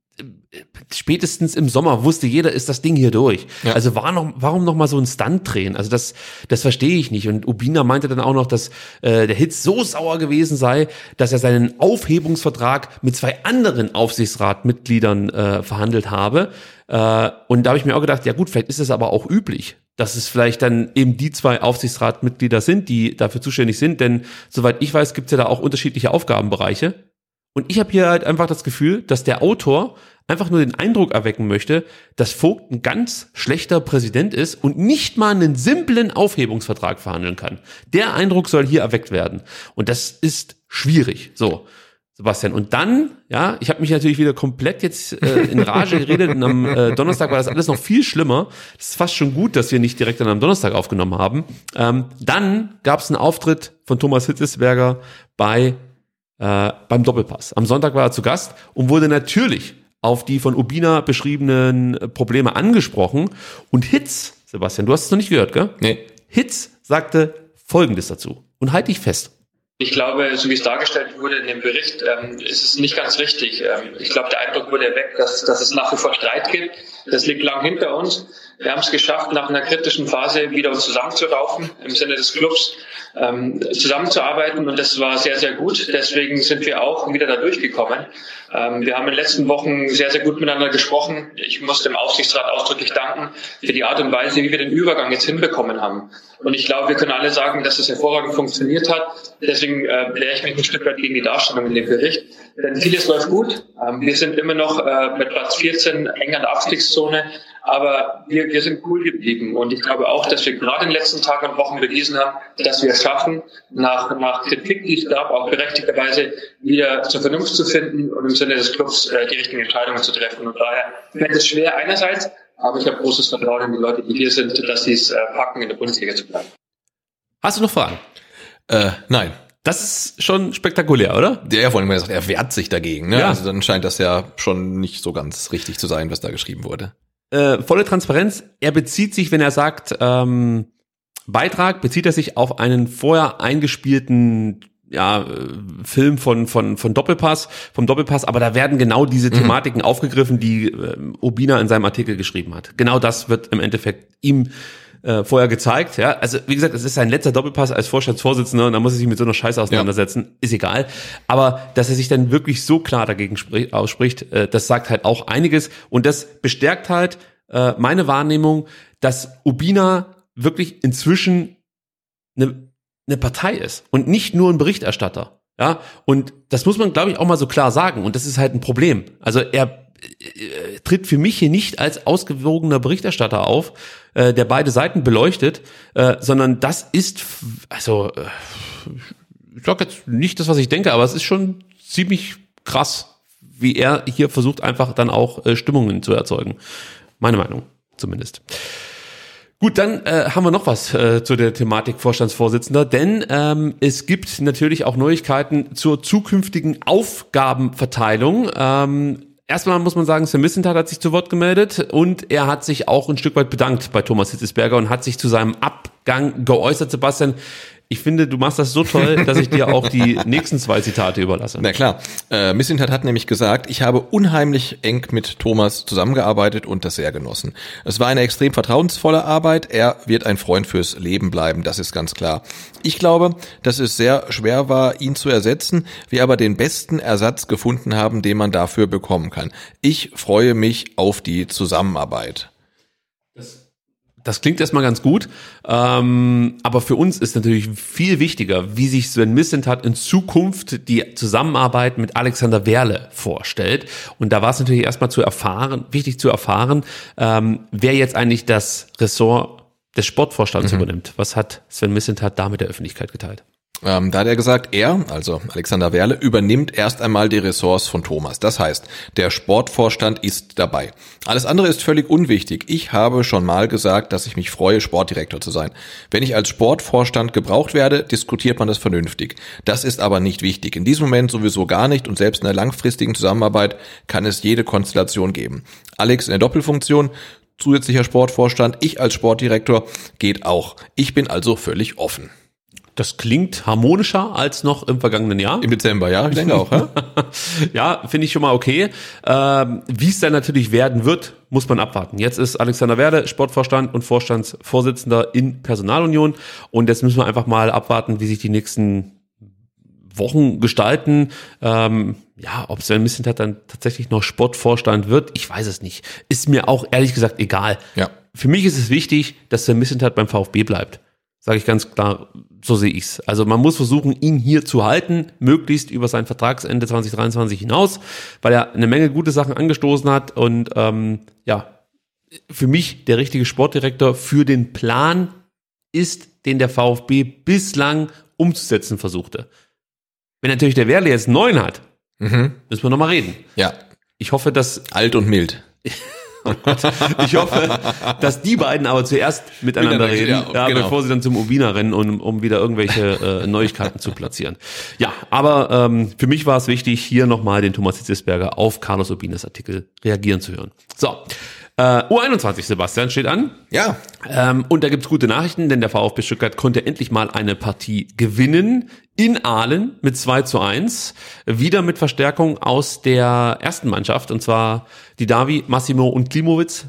spätestens im Sommer wusste jeder, ist das Ding hier durch. Ja. Also war noch, warum noch mal so ein Stunt drehen? Also das, das verstehe ich nicht. Und Ubina meinte dann auch noch, dass äh, der Hitz so sauer gewesen sei, dass er seinen Aufhebungsvertrag mit zwei anderen Aufsichtsratmitgliedern äh, verhandelt habe. Äh, und da habe ich mir auch gedacht, ja gut, vielleicht ist es aber auch üblich, dass es vielleicht dann eben die zwei Aufsichtsratmitglieder sind, die dafür zuständig sind. Denn soweit ich weiß, gibt es ja da auch unterschiedliche Aufgabenbereiche. Und ich habe hier halt einfach das Gefühl, dass der Autor einfach nur den Eindruck erwecken möchte, dass Vogt ein ganz schlechter Präsident ist und nicht mal einen simplen Aufhebungsvertrag verhandeln kann. Der Eindruck soll hier erweckt werden. Und das ist schwierig. So. Sebastian. Und dann, ja, ich habe mich natürlich wieder komplett jetzt äh, in Rage geredet und am äh, Donnerstag war das alles noch viel schlimmer. Es ist fast schon gut, dass wir nicht direkt dann am Donnerstag aufgenommen haben. Ähm, dann gab es einen Auftritt von Thomas Hitzesberger bei äh, beim Doppelpass. Am Sonntag war er zu Gast und wurde natürlich auf die von Ubina beschriebenen äh, Probleme angesprochen. Und Hitz, Sebastian, du hast es noch nicht gehört, gell? Nee. Hitz sagte Folgendes dazu. Und halt dich fest. Ich glaube, so wie es dargestellt wurde in dem Bericht, ähm, ist es nicht ganz richtig. Ähm, ich glaube, der Eindruck wurde weg, dass, dass es nach wie vor Streit gibt. Das liegt lang hinter uns. Wir haben es geschafft, nach einer kritischen Phase wieder zusammenzuraufen im Sinne des Clubs, ähm, zusammenzuarbeiten und das war sehr, sehr gut. Deswegen sind wir auch wieder da durchgekommen. Ähm, wir haben in den letzten Wochen sehr, sehr gut miteinander gesprochen. Ich muss dem Aufsichtsrat ausdrücklich danken für die Art und Weise, wie wir den Übergang jetzt hinbekommen haben. Und ich glaube, wir können alle sagen, dass es hervorragend funktioniert hat. Deswegen äh, lehre ich mich ein Stück weit gegen die Darstellung in dem Bericht. Denn vieles läuft gut. Ähm, wir sind immer noch äh, mit Platz 14 eng an der Abstiegszone. Aber wir, wir sind cool geblieben. Und ich glaube auch, dass wir gerade in den letzten Tagen und Wochen bewiesen haben, dass wir es schaffen, nach, nach Kritik, die es gab, auch berechtigterweise wieder zur Vernunft zu finden und im Sinne des Clubs äh, die richtigen Entscheidungen zu treffen. Und daher fällt es schwer einerseits, aber ich habe großes Vertrauen in die Leute, die hier sind, dass sie es äh, packen, in der Bundesliga zu bleiben. Hast du noch Fragen? Äh, nein. Das ist schon spektakulär, oder? Der ja vorhin gesagt, er wehrt sich dagegen. Ne? Ja. Also dann scheint das ja schon nicht so ganz richtig zu sein, was da geschrieben wurde. Äh, volle Transparenz. Er bezieht sich, wenn er sagt, ähm, Beitrag, bezieht er sich auf einen vorher eingespielten ja, äh, Film von, von, von Doppelpass, vom Doppelpass, aber da werden genau diese Thematiken aufgegriffen, die äh, Obina in seinem Artikel geschrieben hat. Genau das wird im Endeffekt ihm äh, vorher gezeigt. Ja, also wie gesagt, es ist sein letzter Doppelpass als Vorstandsvorsitzender und da muss er sich mit so einer Scheiße auseinandersetzen. Ist egal. Aber dass er sich dann wirklich so klar dagegen sprich, ausspricht, äh, das sagt halt auch einiges und das bestärkt halt äh, meine Wahrnehmung, dass Ubina wirklich inzwischen eine, eine Partei ist und nicht nur ein Berichterstatter. Ja, und das muss man, glaube ich, auch mal so klar sagen. Und das ist halt ein Problem. Also er äh, tritt für mich hier nicht als ausgewogener Berichterstatter auf, äh, der beide Seiten beleuchtet, äh, sondern das ist, also äh, ich sag jetzt nicht das, was ich denke, aber es ist schon ziemlich krass, wie er hier versucht, einfach dann auch äh, Stimmungen zu erzeugen. Meine Meinung zumindest. Gut, dann äh, haben wir noch was äh, zu der Thematik Vorstandsvorsitzender, denn ähm, es gibt natürlich auch Neuigkeiten zur zukünftigen Aufgabenverteilung. Ähm, erstmal muss man sagen, Sven Missentat hat sich zu Wort gemeldet und er hat sich auch ein Stück weit bedankt bei Thomas Hitzesberger und hat sich zu seinem Abgang geäußert. Sebastian, ich finde, du machst das so toll, <laughs> dass ich dir auch die nächsten zwei Zitate überlasse. Na klar. Äh, Missintat hat nämlich gesagt, ich habe unheimlich eng mit Thomas zusammengearbeitet und das sehr genossen. Es war eine extrem vertrauensvolle Arbeit. Er wird ein Freund fürs Leben bleiben, das ist ganz klar. Ich glaube, dass es sehr schwer war, ihn zu ersetzen, wir aber den besten Ersatz gefunden haben, den man dafür bekommen kann. Ich freue mich auf die Zusammenarbeit. Das klingt erstmal ganz gut, ähm, aber für uns ist natürlich viel wichtiger, wie sich Sven Missentat in Zukunft die Zusammenarbeit mit Alexander Werle vorstellt. Und da war es natürlich erstmal zu erfahren, wichtig zu erfahren, ähm, wer jetzt eigentlich das Ressort des Sportvorstands übernimmt. Was hat Sven Missentat da mit der Öffentlichkeit geteilt? Ähm, da hat er gesagt, er, also Alexander Werle, übernimmt erst einmal die Ressorts von Thomas. Das heißt, der Sportvorstand ist dabei. Alles andere ist völlig unwichtig. Ich habe schon mal gesagt, dass ich mich freue, Sportdirektor zu sein. Wenn ich als Sportvorstand gebraucht werde, diskutiert man das vernünftig. Das ist aber nicht wichtig. In diesem Moment sowieso gar nicht und selbst in der langfristigen Zusammenarbeit kann es jede Konstellation geben. Alex in der Doppelfunktion, zusätzlicher Sportvorstand, ich als Sportdirektor geht auch. Ich bin also völlig offen. Das klingt harmonischer als noch im vergangenen Jahr. Im Dezember, ja, ich denke auch. Ja? <laughs> ja, finde ich schon mal okay. Ähm, Wie es dann natürlich werden wird, muss man abwarten. Jetzt ist Alexander Werde Sportvorstand und Vorstandsvorsitzender in Personalunion und jetzt müssen wir einfach mal abwarten, wie sich die nächsten Wochen gestalten. Ähm, ja, ob Sven Missentat dann tatsächlich noch Sportvorstand wird, ich weiß es nicht. Ist mir auch ehrlich gesagt egal. Ja. Für mich ist es wichtig, dass Sven Missentat beim VfB bleibt. Sage ich ganz klar, so sehe ich's. Also man muss versuchen, ihn hier zu halten, möglichst über sein Vertragsende 2023 hinaus, weil er eine Menge gute Sachen angestoßen hat und ähm, ja, für mich der richtige Sportdirektor für den Plan ist, den der VfB bislang umzusetzen versuchte. Wenn natürlich der Werle jetzt einen neuen hat, Mhm. müssen wir nochmal reden. Ja, Ich hoffe, dass alt und mild. <laughs> ich hoffe, dass die beiden aber zuerst miteinander Miteinander, reden, ja, ja, genau. bevor sie dann zum Ubina rennen, um, um wieder irgendwelche äh, Neuigkeiten zu platzieren. Ja, aber ähm, für mich war es wichtig, hier nochmal den Thomas Hitzesberger auf Carlos Ubinas Artikel reagieren zu hören. So, Äh, U21, Sebastian, steht an. Ja. Ähm, und da gibt's gute Nachrichten, denn der VfB Stuttgart konnte endlich mal eine Partie gewinnen in Aalen mit 2 zu 1. Wieder mit Verstärkung aus der ersten Mannschaft, und zwar die Davi, Massimo und Klimowitz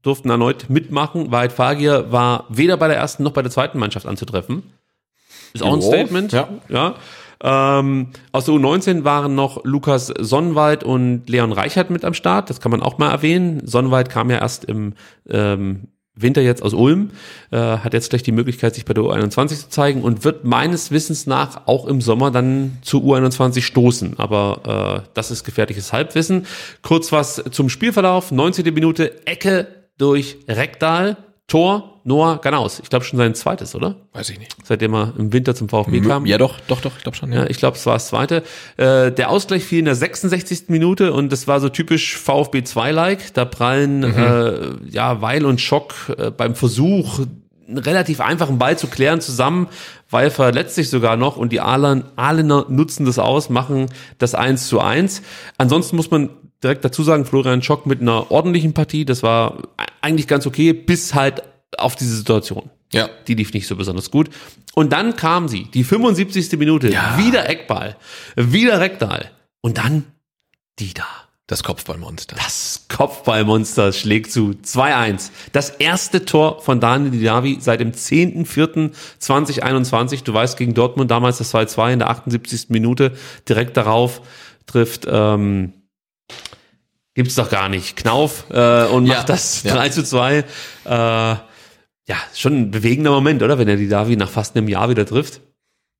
durften erneut mitmachen. Wahrheit Fagir war weder bei der ersten noch bei der zweiten Mannschaft anzutreffen. Ist auch ein Statement. ja. ja. Ähm, aus der U19 waren noch Lukas Sonnenwald und Leon Reichert mit am Start. Das kann man auch mal erwähnen. Sonnenwald kam ja erst im ähm, Winter jetzt aus Ulm, äh, hat jetzt gleich die Möglichkeit, sich bei der U21 zu zeigen und wird meines Wissens nach auch im Sommer dann zur U21 stoßen. Aber äh, das ist gefährliches Halbwissen. Kurz was zum Spielverlauf. 19. Minute, Ecke durch Rekdal. Tor Noah Ganaus. Ich glaube schon sein zweites, oder? Weiß ich nicht. Seitdem er im Winter zum VfB kam. Ja, doch, doch, doch, ich glaube schon. Ja, ich glaube, es war das zweite. Äh, der Ausgleich fiel in der 66. Minute und das war so typisch VfB 2-like. Da prallen äh, ja Weil und Schock äh, beim Versuch, einen relativ einfachen Ball zu klären zusammen. Weil verletzt sich sogar noch und die Ahlen, Ahlener nutzen das aus, machen das 1 zu 1. Ansonsten muss man direkt dazu sagen, Florian Schock mit einer ordentlichen Partie, das war eigentlich ganz okay, bis halt auf diese Situation. Ja. Die lief nicht so besonders gut. Und dann kam sie, die 75. Minute, wieder Eckball, wieder Rektal. Und dann die da. Das Kopfballmonster. Das Kopfballmonster schlägt zu 2-1. Das erste Tor von Daniel Didavi seit dem 10.04.2021. Du weißt, gegen Dortmund damals das 2-2 in der 78. Minute. Direkt darauf trifft, ähm, gibt's doch gar nicht, Knauf äh, und Ja, macht das ja. 3 zu 2. Äh, ja, schon ein bewegender Moment, oder? Wenn er Didavi nach fast einem Jahr wieder trifft.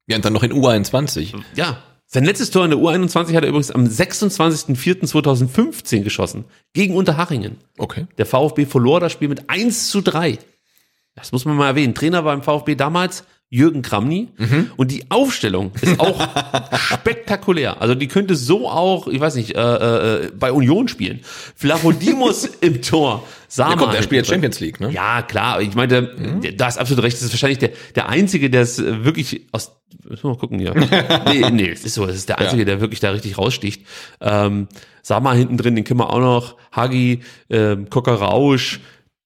Ja, und dann noch in U21. Ja. Sein letztes Tor in der U21 hat er übrigens am 26.04.2015 geschossen. Gegen Unterhachingen. Okay. Der VfB verlor das Spiel mit 1 zu 3. Das muss man mal erwähnen. Trainer beim VfB damals Jürgen Kramny. Und die Aufstellung ist auch <laughs> spektakulär. Also die könnte so auch, ich weiß nicht, äh, äh, bei Union spielen. Flavodimos <laughs> im Tor. Sama Ja, komm, der spielt jetzt. Champions League, ne? Ja, klar. Ich meine, da ist absolut recht. Das ist wahrscheinlich der, der Einzige, der es äh, wirklich aus, müssen wir mal gucken hier. <laughs> nee, nee, es ist so. Es ist der Einzige, der wirklich da richtig raussticht. Ähm, Sama hinten drin, den kennen wir auch noch. Hagi, ähm,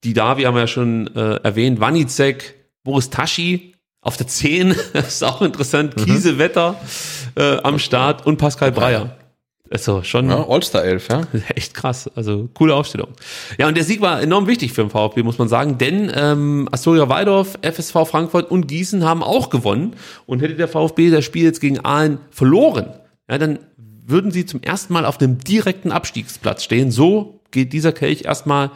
die Davi haben wir ja schon äh, erwähnt. Wanizek, Boris Taschi auf der 10, <laughs> das ist auch interessant. Kiesewetter äh, am Start und Pascal Breyer. Also schon Ja, All-Star 11, ja. <laughs> Echt krass, also coole Aufstellung. Ja, und der Sieg war enorm wichtig für den VfB, muss man sagen, denn ähm, Astoria Waldorf, FSV Frankfurt und Gießen haben auch gewonnen. Und hätte der VfB das Spiel jetzt gegen Aalen verloren, ja, dann würden sie zum ersten Mal auf einem direkten Abstiegsplatz stehen. So geht dieser Kelch erstmal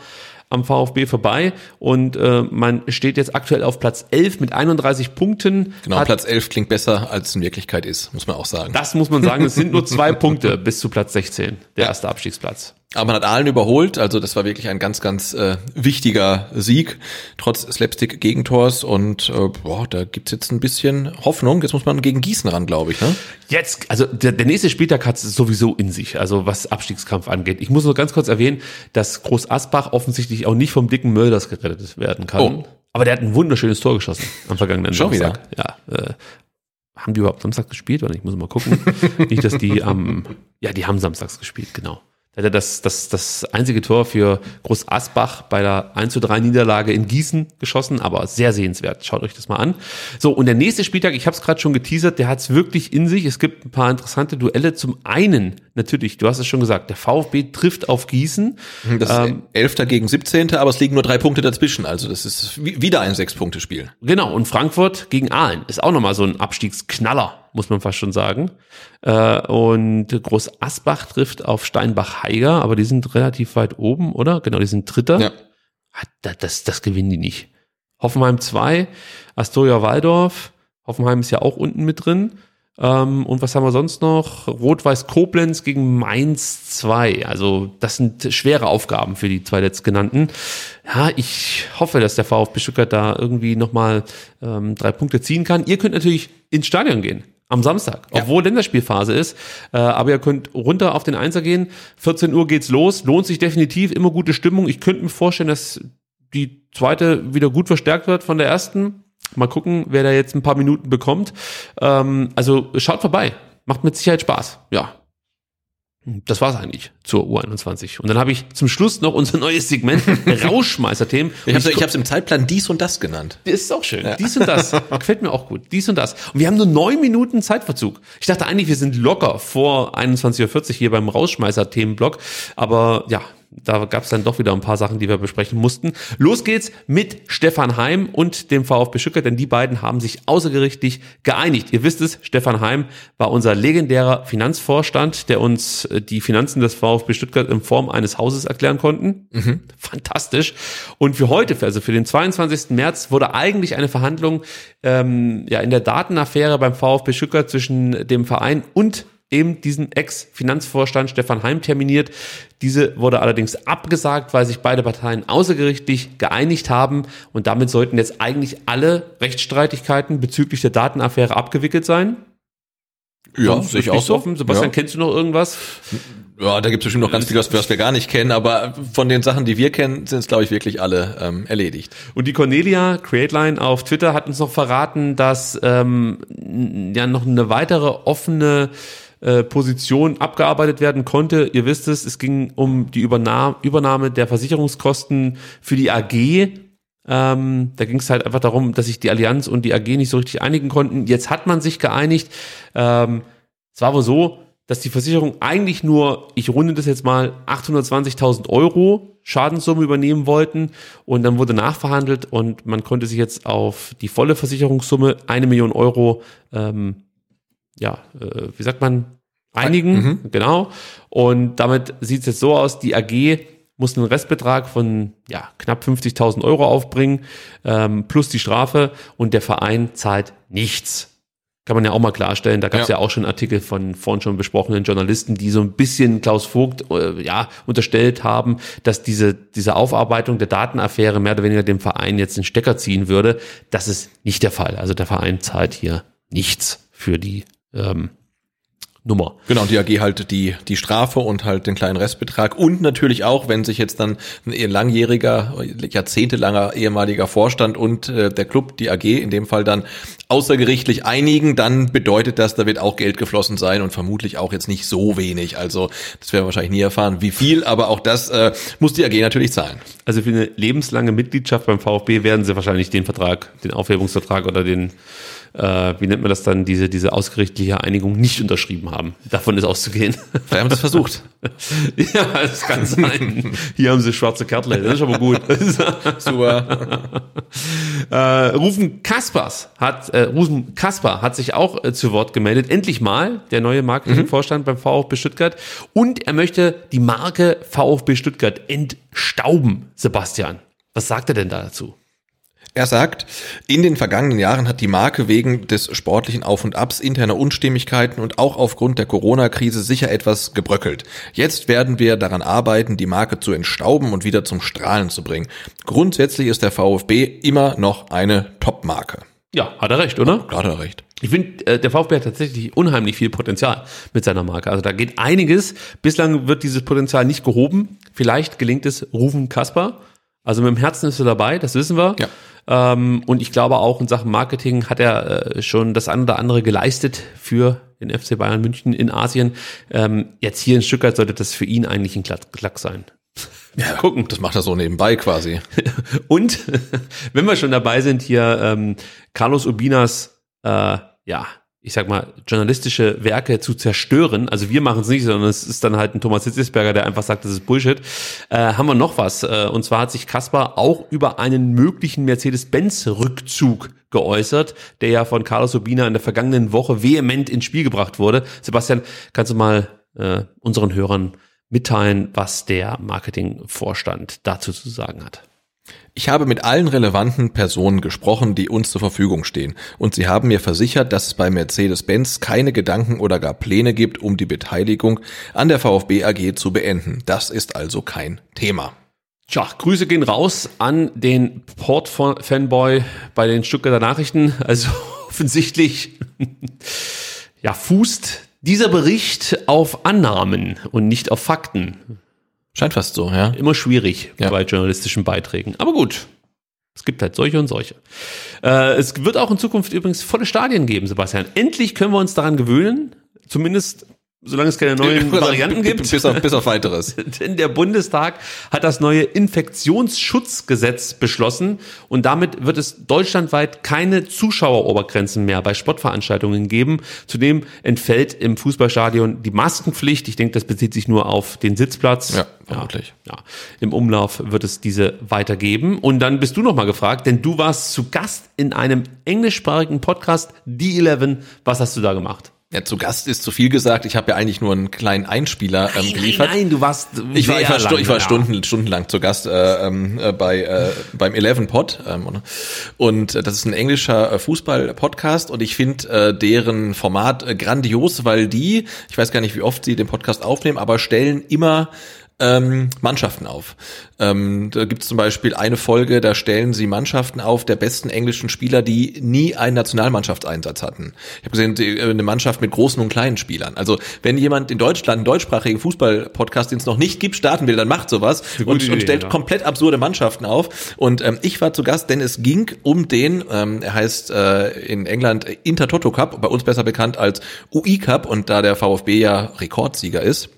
am VfB vorbei und äh, man steht jetzt aktuell auf Platz 11 mit 31 Punkten. Genau, Platz 11 klingt besser, als es in Wirklichkeit ist, muss man auch sagen. Das muss man sagen, es sind nur zwei <laughs> Punkte bis zu Platz 16, der erste Abstiegsplatz. Aber man hat Aalen überholt, also das war wirklich ein ganz, ganz äh, wichtiger Sieg, trotz Slapstick-Gegentors und äh, boah, da gibt's jetzt ein bisschen Hoffnung. Jetzt muss man gegen Gießen ran, glaube ich. Ne? Jetzt, also der, der nächste Spieltag hat es sowieso in sich, also was Abstiegskampf angeht. Ich muss nur ganz kurz erwähnen, dass Groß Asbach offensichtlich auch nicht vom dicken Mölders gerettet werden kann. Oh. Aber der hat ein wunderschönes Tor geschossen am vergangenen Schon Samstag. Ja, äh, haben die überhaupt Samstag gespielt? Oder ich muss mal gucken. <laughs> nicht, dass die am, ja, die haben samstags gespielt, genau. Da hat das, das, das einzige Tor für Groß Asbach bei der 1 zu 3 Niederlage in Gießen geschossen, aber sehr sehenswert. Schaut euch das mal an. So, und der nächste Spieltag, ich habe es gerade schon geteasert, der hat es wirklich in sich. Es gibt ein paar interessante Duelle. Zum einen, natürlich, du hast es schon gesagt, der VfB trifft auf Gießen. Das ist Elfter gegen 17., aber es liegen nur drei Punkte dazwischen. Also das ist wi- wieder ein Sechs-Punkte-Spiel. Genau, und Frankfurt gegen Aalen ist auch nochmal so ein Abstiegsknaller, muss man fast schon sagen. Äh, und Groß Asbach trifft auf Steinbach-Heiger, aber die sind relativ weit oben, oder? Genau, die sind Dritter. Ja. Ah, Das, das, das gewinnen die nicht. Hoffenheim 2, Astoria Waldorf. Hoffenheim ist ja auch unten mit drin. Ähm, und was haben wir sonst noch? Rot-Weiß Koblenz gegen Mainz 2. Also das sind schwere Aufgaben für die zwei letztgenannten. Ja, ich hoffe, dass der VfB Stuttgart da irgendwie nochmal ähm, drei Punkte ziehen kann. Ihr könnt natürlich ins Stadion gehen. Am Samstag, obwohl Länderspielphase ist. Äh, aber ihr könnt runter auf den Einser gehen. 14 Uhr geht's los. Lohnt sich definitiv. Immer gute Stimmung. Ich könnte mir vorstellen, dass die zweite wieder gut verstärkt wird von der ersten. Mal gucken, wer da jetzt ein paar Minuten bekommt. Ähm, also schaut vorbei. Macht mit Sicherheit Spaß. Ja. Das war's eigentlich zur U21. Und dann habe ich zum Schluss noch unser neues Segment <laughs> Rauschmeißer-Themen. Ich habe es im Zeitplan dies und das genannt. Das ist auch schön. Ja. Dies und das. <laughs> Gefällt mir auch gut. Dies und das. Und wir haben nur neun Minuten Zeitverzug. Ich dachte eigentlich, wir sind locker vor 21.40 Uhr hier beim Rauschmeißer-Themenblock. Aber ja, da gab es dann doch wieder ein paar Sachen, die wir besprechen mussten. Los geht's mit Stefan Heim und dem VfB Stuttgart, denn die beiden haben sich außergerichtlich geeinigt. Ihr wisst es, Stefan Heim war unser legendärer Finanzvorstand, der uns äh, die Finanzen des VfB Stuttgart in Form eines Hauses erklären konnten. Mhm. Fantastisch. Und für heute, also für den 22. März, wurde eigentlich eine Verhandlung ähm, ja in der Datenaffäre beim VfB Stuttgart zwischen dem Verein und eben diesen Ex-Finanzvorstand Stefan Heim terminiert. Diese wurde allerdings abgesagt, weil sich beide Parteien außergerichtlich geeinigt haben und damit sollten jetzt eigentlich alle Rechtsstreitigkeiten bezüglich der Datenaffäre abgewickelt sein. Ja, sehe ich auch so. Offen. Sebastian, ja. kennst du noch irgendwas? Ja, da gibt es bestimmt noch ganz viel, was wir gar nicht kennen, aber von den Sachen, die wir kennen, sind es, glaube ich, wirklich alle ähm, erledigt. Und die Cornelia CreateLine auf Twitter hat uns noch verraten, dass ähm, ja noch eine weitere offene äh, Position abgearbeitet werden konnte. Ihr wisst es, es ging um die Übernahme, Übernahme der Versicherungskosten für die AG. Ähm, da ging es halt einfach darum, dass sich die Allianz und die AG nicht so richtig einigen konnten. Jetzt hat man sich geeinigt. Ähm, es war wohl so, dass die Versicherung eigentlich nur, ich runde das jetzt mal, 820.000 Euro Schadenssumme übernehmen wollten und dann wurde nachverhandelt und man konnte sich jetzt auf die volle Versicherungssumme, eine Million Euro, ähm, ja, äh, wie sagt man, einigen, mhm. genau. Und damit sieht es jetzt so aus, die AG muss einen Restbetrag von ja, knapp 50.000 Euro aufbringen, ähm, plus die Strafe und der Verein zahlt nichts. Kann man ja auch mal klarstellen. Da gab es ja. ja. auch schon Artikel von vorhin schon besprochenen Journalisten, die so ein bisschen Klaus Vogt äh, ja, unterstellt haben, dass diese, diese Aufarbeitung der Datenaffäre mehr oder weniger dem Verein jetzt einen Stecker ziehen würde. Das ist nicht der Fall. Also der Verein zahlt hier nichts für die ähm, Nummer. Genau, die AG halt die, die Strafe und halt den kleinen Restbetrag und natürlich auch, wenn sich jetzt dann ein langjähriger, jahrzehntelanger ehemaliger Vorstand und äh, der Club, die AG in dem Fall dann außergerichtlich einigen, dann bedeutet das, da wird auch Geld geflossen sein und vermutlich auch jetzt nicht so wenig. Also das werden wir wahrscheinlich nie erfahren, wie viel, aber auch das äh, muss die AG natürlich zahlen. Also für eine lebenslange Mitgliedschaft beim VfB werden sie wahrscheinlich den Vertrag, den Aufhebungsvertrag oder den äh, wie nennt man das dann, diese, diese ausgerichtliche Einigung nicht unterschrieben haben. Davon ist auszugehen. Vielleicht haben sie es versucht. <laughs> ja, das kann sein. Hier haben sie schwarze Kärtle, das ist aber gut. <laughs> Super. <laughs> äh, Rufen Kaspers hat, äh, Rufen Kasper hat sich auch äh, zu Wort gemeldet. Endlich mal, der neue Marketingvorstand mhm. beim VfB Stuttgart. Und er möchte die Marke VfB Stuttgart entstauben, Sebastian. Was sagt er denn da dazu? Er sagt, in den vergangenen Jahren hat die Marke wegen des sportlichen Auf und Abs, interner Unstimmigkeiten und auch aufgrund der Corona-Krise sicher etwas gebröckelt. Jetzt werden wir daran arbeiten, die Marke zu entstauben und wieder zum Strahlen zu bringen. Grundsätzlich ist der VfB immer noch eine Top-Marke. Ja, hat er recht, oder? Ja, hat er recht. Ich finde, äh, der VfB hat tatsächlich unheimlich viel Potenzial mit seiner Marke. Also da geht einiges. Bislang wird dieses Potenzial nicht gehoben. Vielleicht gelingt es Rufen Kasper. Also mit dem Herzen ist er dabei, das wissen wir. Ja. Ähm, und ich glaube auch in Sachen Marketing hat er äh, schon das eine oder andere geleistet für den FC Bayern München in Asien. Ähm, jetzt hier in Stuttgart sollte das für ihn eigentlich ein Klack sein. <laughs> Ja, gucken. Das macht er so nebenbei quasi. <laughs> und <laughs> wenn wir schon dabei sind, hier ähm, Carlos Urbinas äh, ja, ich sag mal, journalistische Werke zu zerstören. Also wir machen es nicht, sondern es ist dann halt ein Thomas Hitzesberger, der einfach sagt, das ist Bullshit. Äh, haben wir noch was? Äh, und zwar hat sich Kaspar auch über einen möglichen Mercedes-Benz-Rückzug geäußert, der ja von Carlos Urbina in der vergangenen Woche vehement ins Spiel gebracht wurde. Sebastian, kannst du mal äh, unseren Hörern mitteilen, was der Marketingvorstand dazu zu sagen hat? Ich habe mit allen relevanten Personen gesprochen, die uns zur Verfügung stehen, und sie haben mir versichert, dass es bei Mercedes-Benz keine Gedanken oder gar Pläne gibt, um die Beteiligung an der VfB AG zu beenden. Das ist also kein Thema. Tja, Grüße gehen raus an den Port-Fanboy bei den Stuttgarter Nachrichten. Also <laughs> offensichtlich, ja, fußt dieser Bericht auf Annahmen und nicht auf Fakten. Scheint fast so, ja. Immer schwierig ja. bei journalistischen Beiträgen. Aber gut. Es gibt halt solche und solche. Äh, es wird auch in Zukunft übrigens volle Stadien geben, Sebastian. Endlich können wir uns daran gewöhnen, zumindest solange es keine neuen <laughs> Varianten gibt. Bis auf, bis auf weiteres. <laughs> Denn der Bundestag hat das neue Infektionsschutzgesetz beschlossen und damit wird es deutschlandweit keine Zuschauerobergrenzen mehr bei Sportveranstaltungen geben. Zudem entfällt im Fußballstadion die Maskenpflicht. Ich denke, das bezieht sich nur auf den Sitzplatz. Ja, vermutlich. Ja, ja. Im Umlauf wird es diese weitergeben. Und dann bist du noch mal gefragt, denn du warst zu Gast in einem englischsprachigen Podcast, The Eleven. Was hast du da gemacht? Ja, zu Gast ist zu viel gesagt. Ich habe ja eigentlich nur einen kleinen Einspieler ähm, geliefert. Nein, nein, du warst ich war, ich war, lang, ich war ja. Stunden, stundenlang zu Gast äh, ähm, äh, bei äh, beim Eleven Pod ähm, und äh, das ist ein englischer äh, Fußball-Podcast und ich finde äh, deren Format äh, grandios, weil die, ich weiß gar nicht, wie oft sie den Podcast aufnehmen, aber stellen immer ähm, Mannschaften auf. Ähm, da gibt es zum Beispiel eine Folge, da stellen sie Mannschaften auf der besten englischen Spieler, die nie einen Nationalmannschaftseinsatz hatten. Ich habe gesehen, die, äh, eine Mannschaft mit großen und kleinen Spielern. Also wenn jemand in Deutschland einen deutschsprachigen Fußball-Podcast, den es noch nicht gibt, starten will, dann macht sowas und, gute und Idee, stellt ja. komplett absurde Mannschaften auf. Und ähm, ich war zu Gast, denn es ging um den, ähm, er heißt äh, in England Intertoto Cup, bei uns besser bekannt als UI Cup und da der VfB ja Rekordsieger ist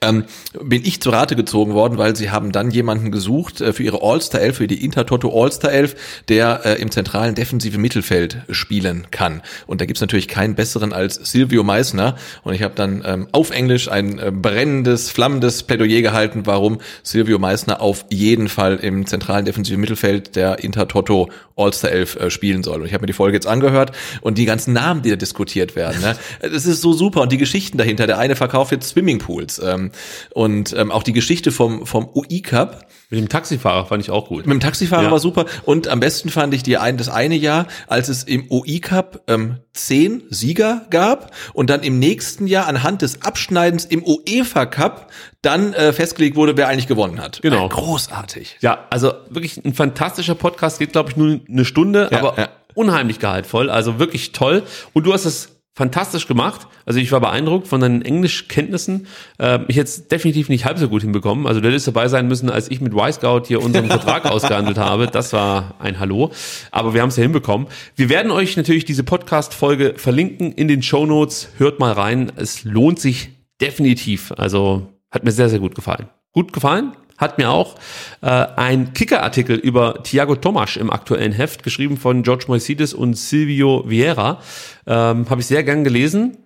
ähm, bin ich zu Rate gezogen worden, weil sie haben dann jemanden gesucht äh, für ihre All-Star 11, für die Intertoto All-Star 11, der äh, im zentralen defensive Mittelfeld spielen kann. Und da gibt's natürlich keinen besseren als Silvio Meissner. Und ich habe dann ähm, auf Englisch ein äh, brennendes, flammendes Plädoyer gehalten, warum Silvio Meissner auf jeden Fall im zentralen defensiven Mittelfeld der Intertoto All-Star 11 äh, spielen soll. Und ich habe mir die Folge jetzt angehört und die ganzen Namen, die da diskutiert werden, ne? <laughs> das ist so super. Und die Geschichten dahinter. Der eine verkauft jetzt Swimmingpools. Ähm, und ähm, auch die Geschichte vom, vom UI Cup. Mit dem Taxifahrer fand ich auch gut. Mit dem Taxifahrer Ja. war super. Und am besten fand ich die ein, das eine Jahr, als es im UI Cup ähm, zehn Sieger gab und dann im nächsten Jahr anhand des Abschneidens im UEFA Cup dann äh, festgelegt wurde, wer eigentlich gewonnen hat. Genau. Äh, großartig. Ja, also wirklich ein fantastischer Podcast, geht glaube ich nur eine Stunde, Ja, aber ja. unheimlich gehaltvoll, also wirklich toll. Und du hast es fantastisch gemacht. Also ich war beeindruckt von deinen Englischkenntnissen. Ähm, ich hätte es definitiv nicht halb so gut hinbekommen. Also du hättest dabei sein müssen, als ich mit Y-Scout hier unseren Vertrag <laughs> ausgehandelt habe. Das war ein Hallo. Aber wir haben es ja hinbekommen. Wir werden euch natürlich diese Podcast-Folge verlinken in den Show Notes. Hört mal rein. Es lohnt sich definitiv. Also hat mir sehr, sehr gut gefallen. Gut gefallen? Hat mir auch äh, ein Kicker-Artikel über Thiago Tomasch im aktuellen Heft, geschrieben von George Moisides und Silvio Vieira. Ähm, Habe ich sehr gern gelesen.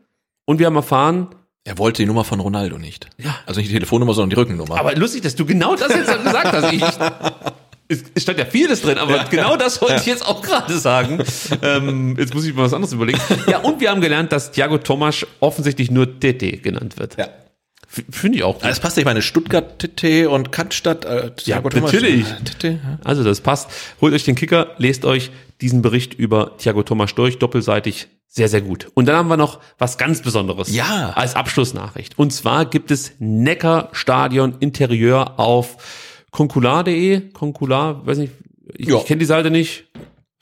Und wir haben erfahren, Er wollte die Nummer von Ronaldo nicht. Ja. Also nicht die Telefonnummer, sondern die Rückennummer. aber lustig, dass du genau das jetzt gesagt hast. Ich, ich, es- stand ja vieles drin, aber genau das wollte ich jetzt auch gerade sagen. Ähm, jetzt muss ich mal was anderes überlegen. <laughs> Ja, und wir haben gelernt, dass Thiago Tomasch offensichtlich nur Tete genannt wird. Ja. Finde ich auch gut. Ah, Das passt nicht, meine Stuttgart TT und Cannstatt. Äh, Ja, natürlich. TT, ja. Also das passt. Holt euch den Kicker, lest euch diesen Bericht über Thiago Thomas durch, doppelseitig, sehr, sehr gut. Und dann haben wir noch was ganz Besonderes. Ja. Als Abschlussnachricht. Und zwar gibt es Neckar-Stadion Interieur auf concular.de. Concular, weiß nicht, ich, Ja. ich kenne die Seite nicht.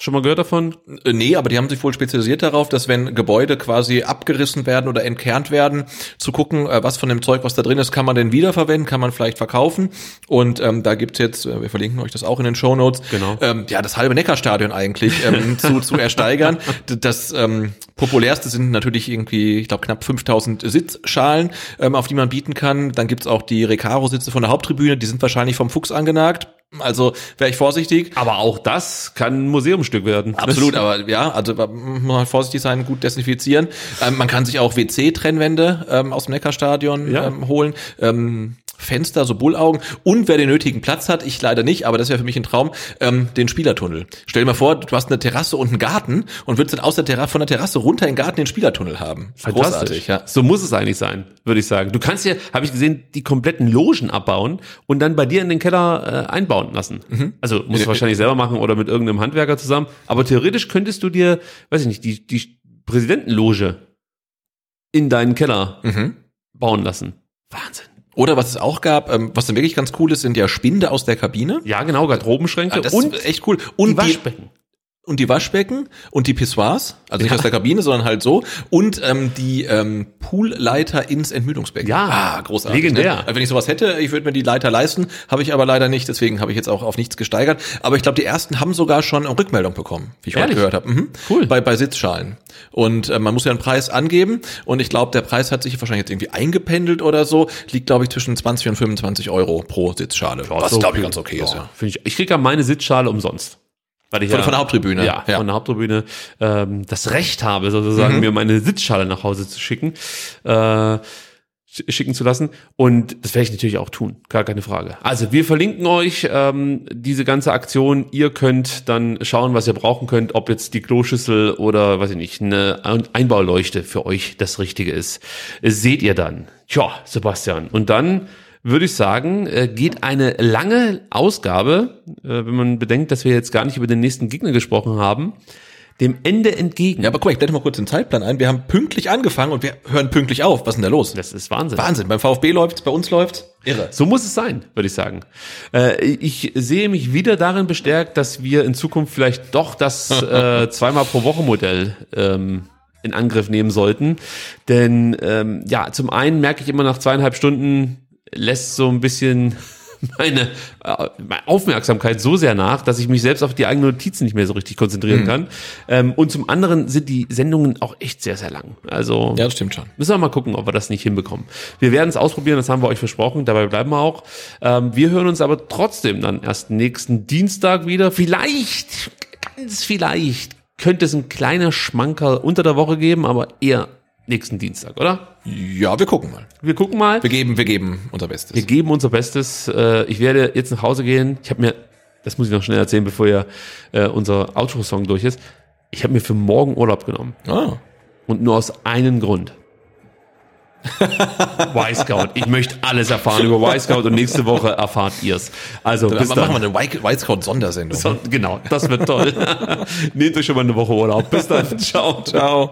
Schon mal gehört davon? Äh, Nee, aber die haben sich wohl spezialisiert darauf, dass wenn Gebäude quasi abgerissen werden oder entkernt werden, zu gucken, äh, was von dem Zeug, was da drin ist, kann man denn wiederverwenden, kann man vielleicht verkaufen. Und ähm, da gibt's jetzt, äh, wir verlinken euch das auch in den Shownotes, Genau. ähm, ja, das halbe Neckarstadion eigentlich ähm, <laughs> zu, zu ersteigern. Das ähm, populärste sind natürlich irgendwie, ich glaube, knapp 5000 Sitzschalen, ähm, auf die man bieten kann. Dann gibt's auch die Recaro-Sitze von der Haupttribüne, die sind wahrscheinlich vom Fuchs angenagt. Also wäre ich vorsichtig. Aber auch das kann ein Museumsstück werden. Absolut, aber ja, also man muss halt vorsichtig sein, gut desinfizieren. Ähm, man kann sich auch WC-Trennwände ähm, aus dem Neckarstadion Ja. ähm, holen. Ähm, Fenster, so Bullaugen und wer den nötigen Platz hat, ich leider nicht, aber das wäre für mich ein Traum, ähm, den Spielertunnel. Stell dir mal vor, du hast eine Terrasse und einen Garten und würdest dann aus der Terrasse, von der Terrasse runter in den Garten den Spielertunnel haben. Fantastisch. ja. So muss es eigentlich sein, würde ich sagen. Du kannst ja, habe ich gesehen, die kompletten Logen abbauen und dann bei dir in den Keller äh, einbauen lassen. Also musst du wahrscheinlich selber machen oder mit irgendeinem Handwerker zusammen. Aber theoretisch könntest du dir, weiß ich nicht, die, die Präsidentenloge in deinen Keller Mhm. bauen lassen. Wahnsinn. Oder was es auch gab, ähm, was dann wirklich ganz cool ist, sind ja Spinde aus der Kabine. Ja, genau, Garderobenschränke Ah, das und ist echt cool. Und die, Waschbecken. Und die Waschbecken und die Pissoirs, also nicht aus der Kabine, sondern halt so und ähm, die ähm, Poolleiter ins Entmüdungsbecken. Ja, ah, großartig. legendär. Ne? Also Wenn ich sowas hätte, ich würde mir die Leiter leisten, habe ich aber leider nicht, deswegen habe ich jetzt auch auf nichts gesteigert. Aber ich glaube, die ersten haben sogar schon eine Rückmeldung bekommen, wie ich Ehrlich? heute gehört habe. Mhm. Cool. Bei, bei Sitzschalen. Und äh, man muss ja einen Preis angeben und ich glaube, der Preis hat sich wahrscheinlich jetzt irgendwie eingependelt oder so, liegt glaube ich zwischen 20 und 25 Euro pro Sitzschale. was so glaube ich ganz okay ist, ja. Ich, ich kriege ja meine Sitzschale umsonst. Weil ich Von- ja, von der Haupttribüne, Ja, ja. von der Haupttribüne ähm, das Recht habe, sozusagen, Mhm. mir meine Sitzschale nach Hause zu schicken, äh, sch- schicken zu lassen. Und das werde ich natürlich auch tun, gar keine Frage. Also wir verlinken euch ähm, diese ganze Aktion. Ihr könnt dann schauen, was ihr brauchen könnt, ob jetzt die Kloschüssel oder, weiß ich nicht, eine Ein- Einbauleuchte für euch das Richtige ist. Seht ihr dann. Tja, Sebastian. Und dann würde ich sagen, äh, geht eine lange Ausgabe, äh, wenn man bedenkt, dass wir jetzt gar nicht über den nächsten Gegner gesprochen haben, dem Ende entgegen. Ja, aber guck mal, ich blende mal kurz den Zeitplan ein. Wir haben pünktlich angefangen und wir hören pünktlich auf. Was ist denn da los? Das ist Wahnsinn. Wahnsinn. Beim VfB läuft's, bei uns läuft's. Irre. So muss es sein, würde ich sagen. Äh, ich sehe mich wieder darin bestärkt, dass wir in Zukunft vielleicht doch das <laughs> äh, zweimal pro Woche Modell ähm, in Angriff nehmen sollten. Denn ähm, ja, zum einen merke ich immer nach zweieinhalb Stunden lässt so ein bisschen <laughs> meine, äh, meine Aufmerksamkeit so sehr nach, dass ich mich selbst auf die eigenen Notizen nicht mehr so richtig konzentrieren Mhm. kann. Ähm, und zum anderen sind die Sendungen auch echt sehr, sehr lang. Also Ja, das stimmt schon. Müssen wir mal gucken, ob wir das nicht hinbekommen. Wir werden es ausprobieren, das haben wir euch versprochen, dabei bleiben wir auch. Ähm, wir hören uns aber trotzdem dann erst nächsten Dienstag wieder. Vielleicht, ganz vielleicht, könnte es ein kleiner Schmankerl unter der Woche geben, aber eher nächsten Dienstag, oder? Ja, wir gucken mal. Wir gucken mal. Wir geben, wir geben unser Bestes. Wir geben unser Bestes. Äh, Ich werde jetzt nach Hause gehen. Ich habe mir, das muss ich noch schnell erzählen, bevor ja äh, unser Outro-Song durch ist. Ich habe mir für morgen Urlaub genommen. Ah. Und nur aus einem Grund. <laughs> Y-Scout. Ich möchte alles erfahren über Y-Scout und nächste Woche erfahrt ihr's. Also Dann bis machen dann. wir eine White-Scout-Sondersendung. So, genau, das wird toll. <laughs> Nehmt euch schon mal eine Woche Urlaub. Bis dann. <laughs> Ciao. Ciao.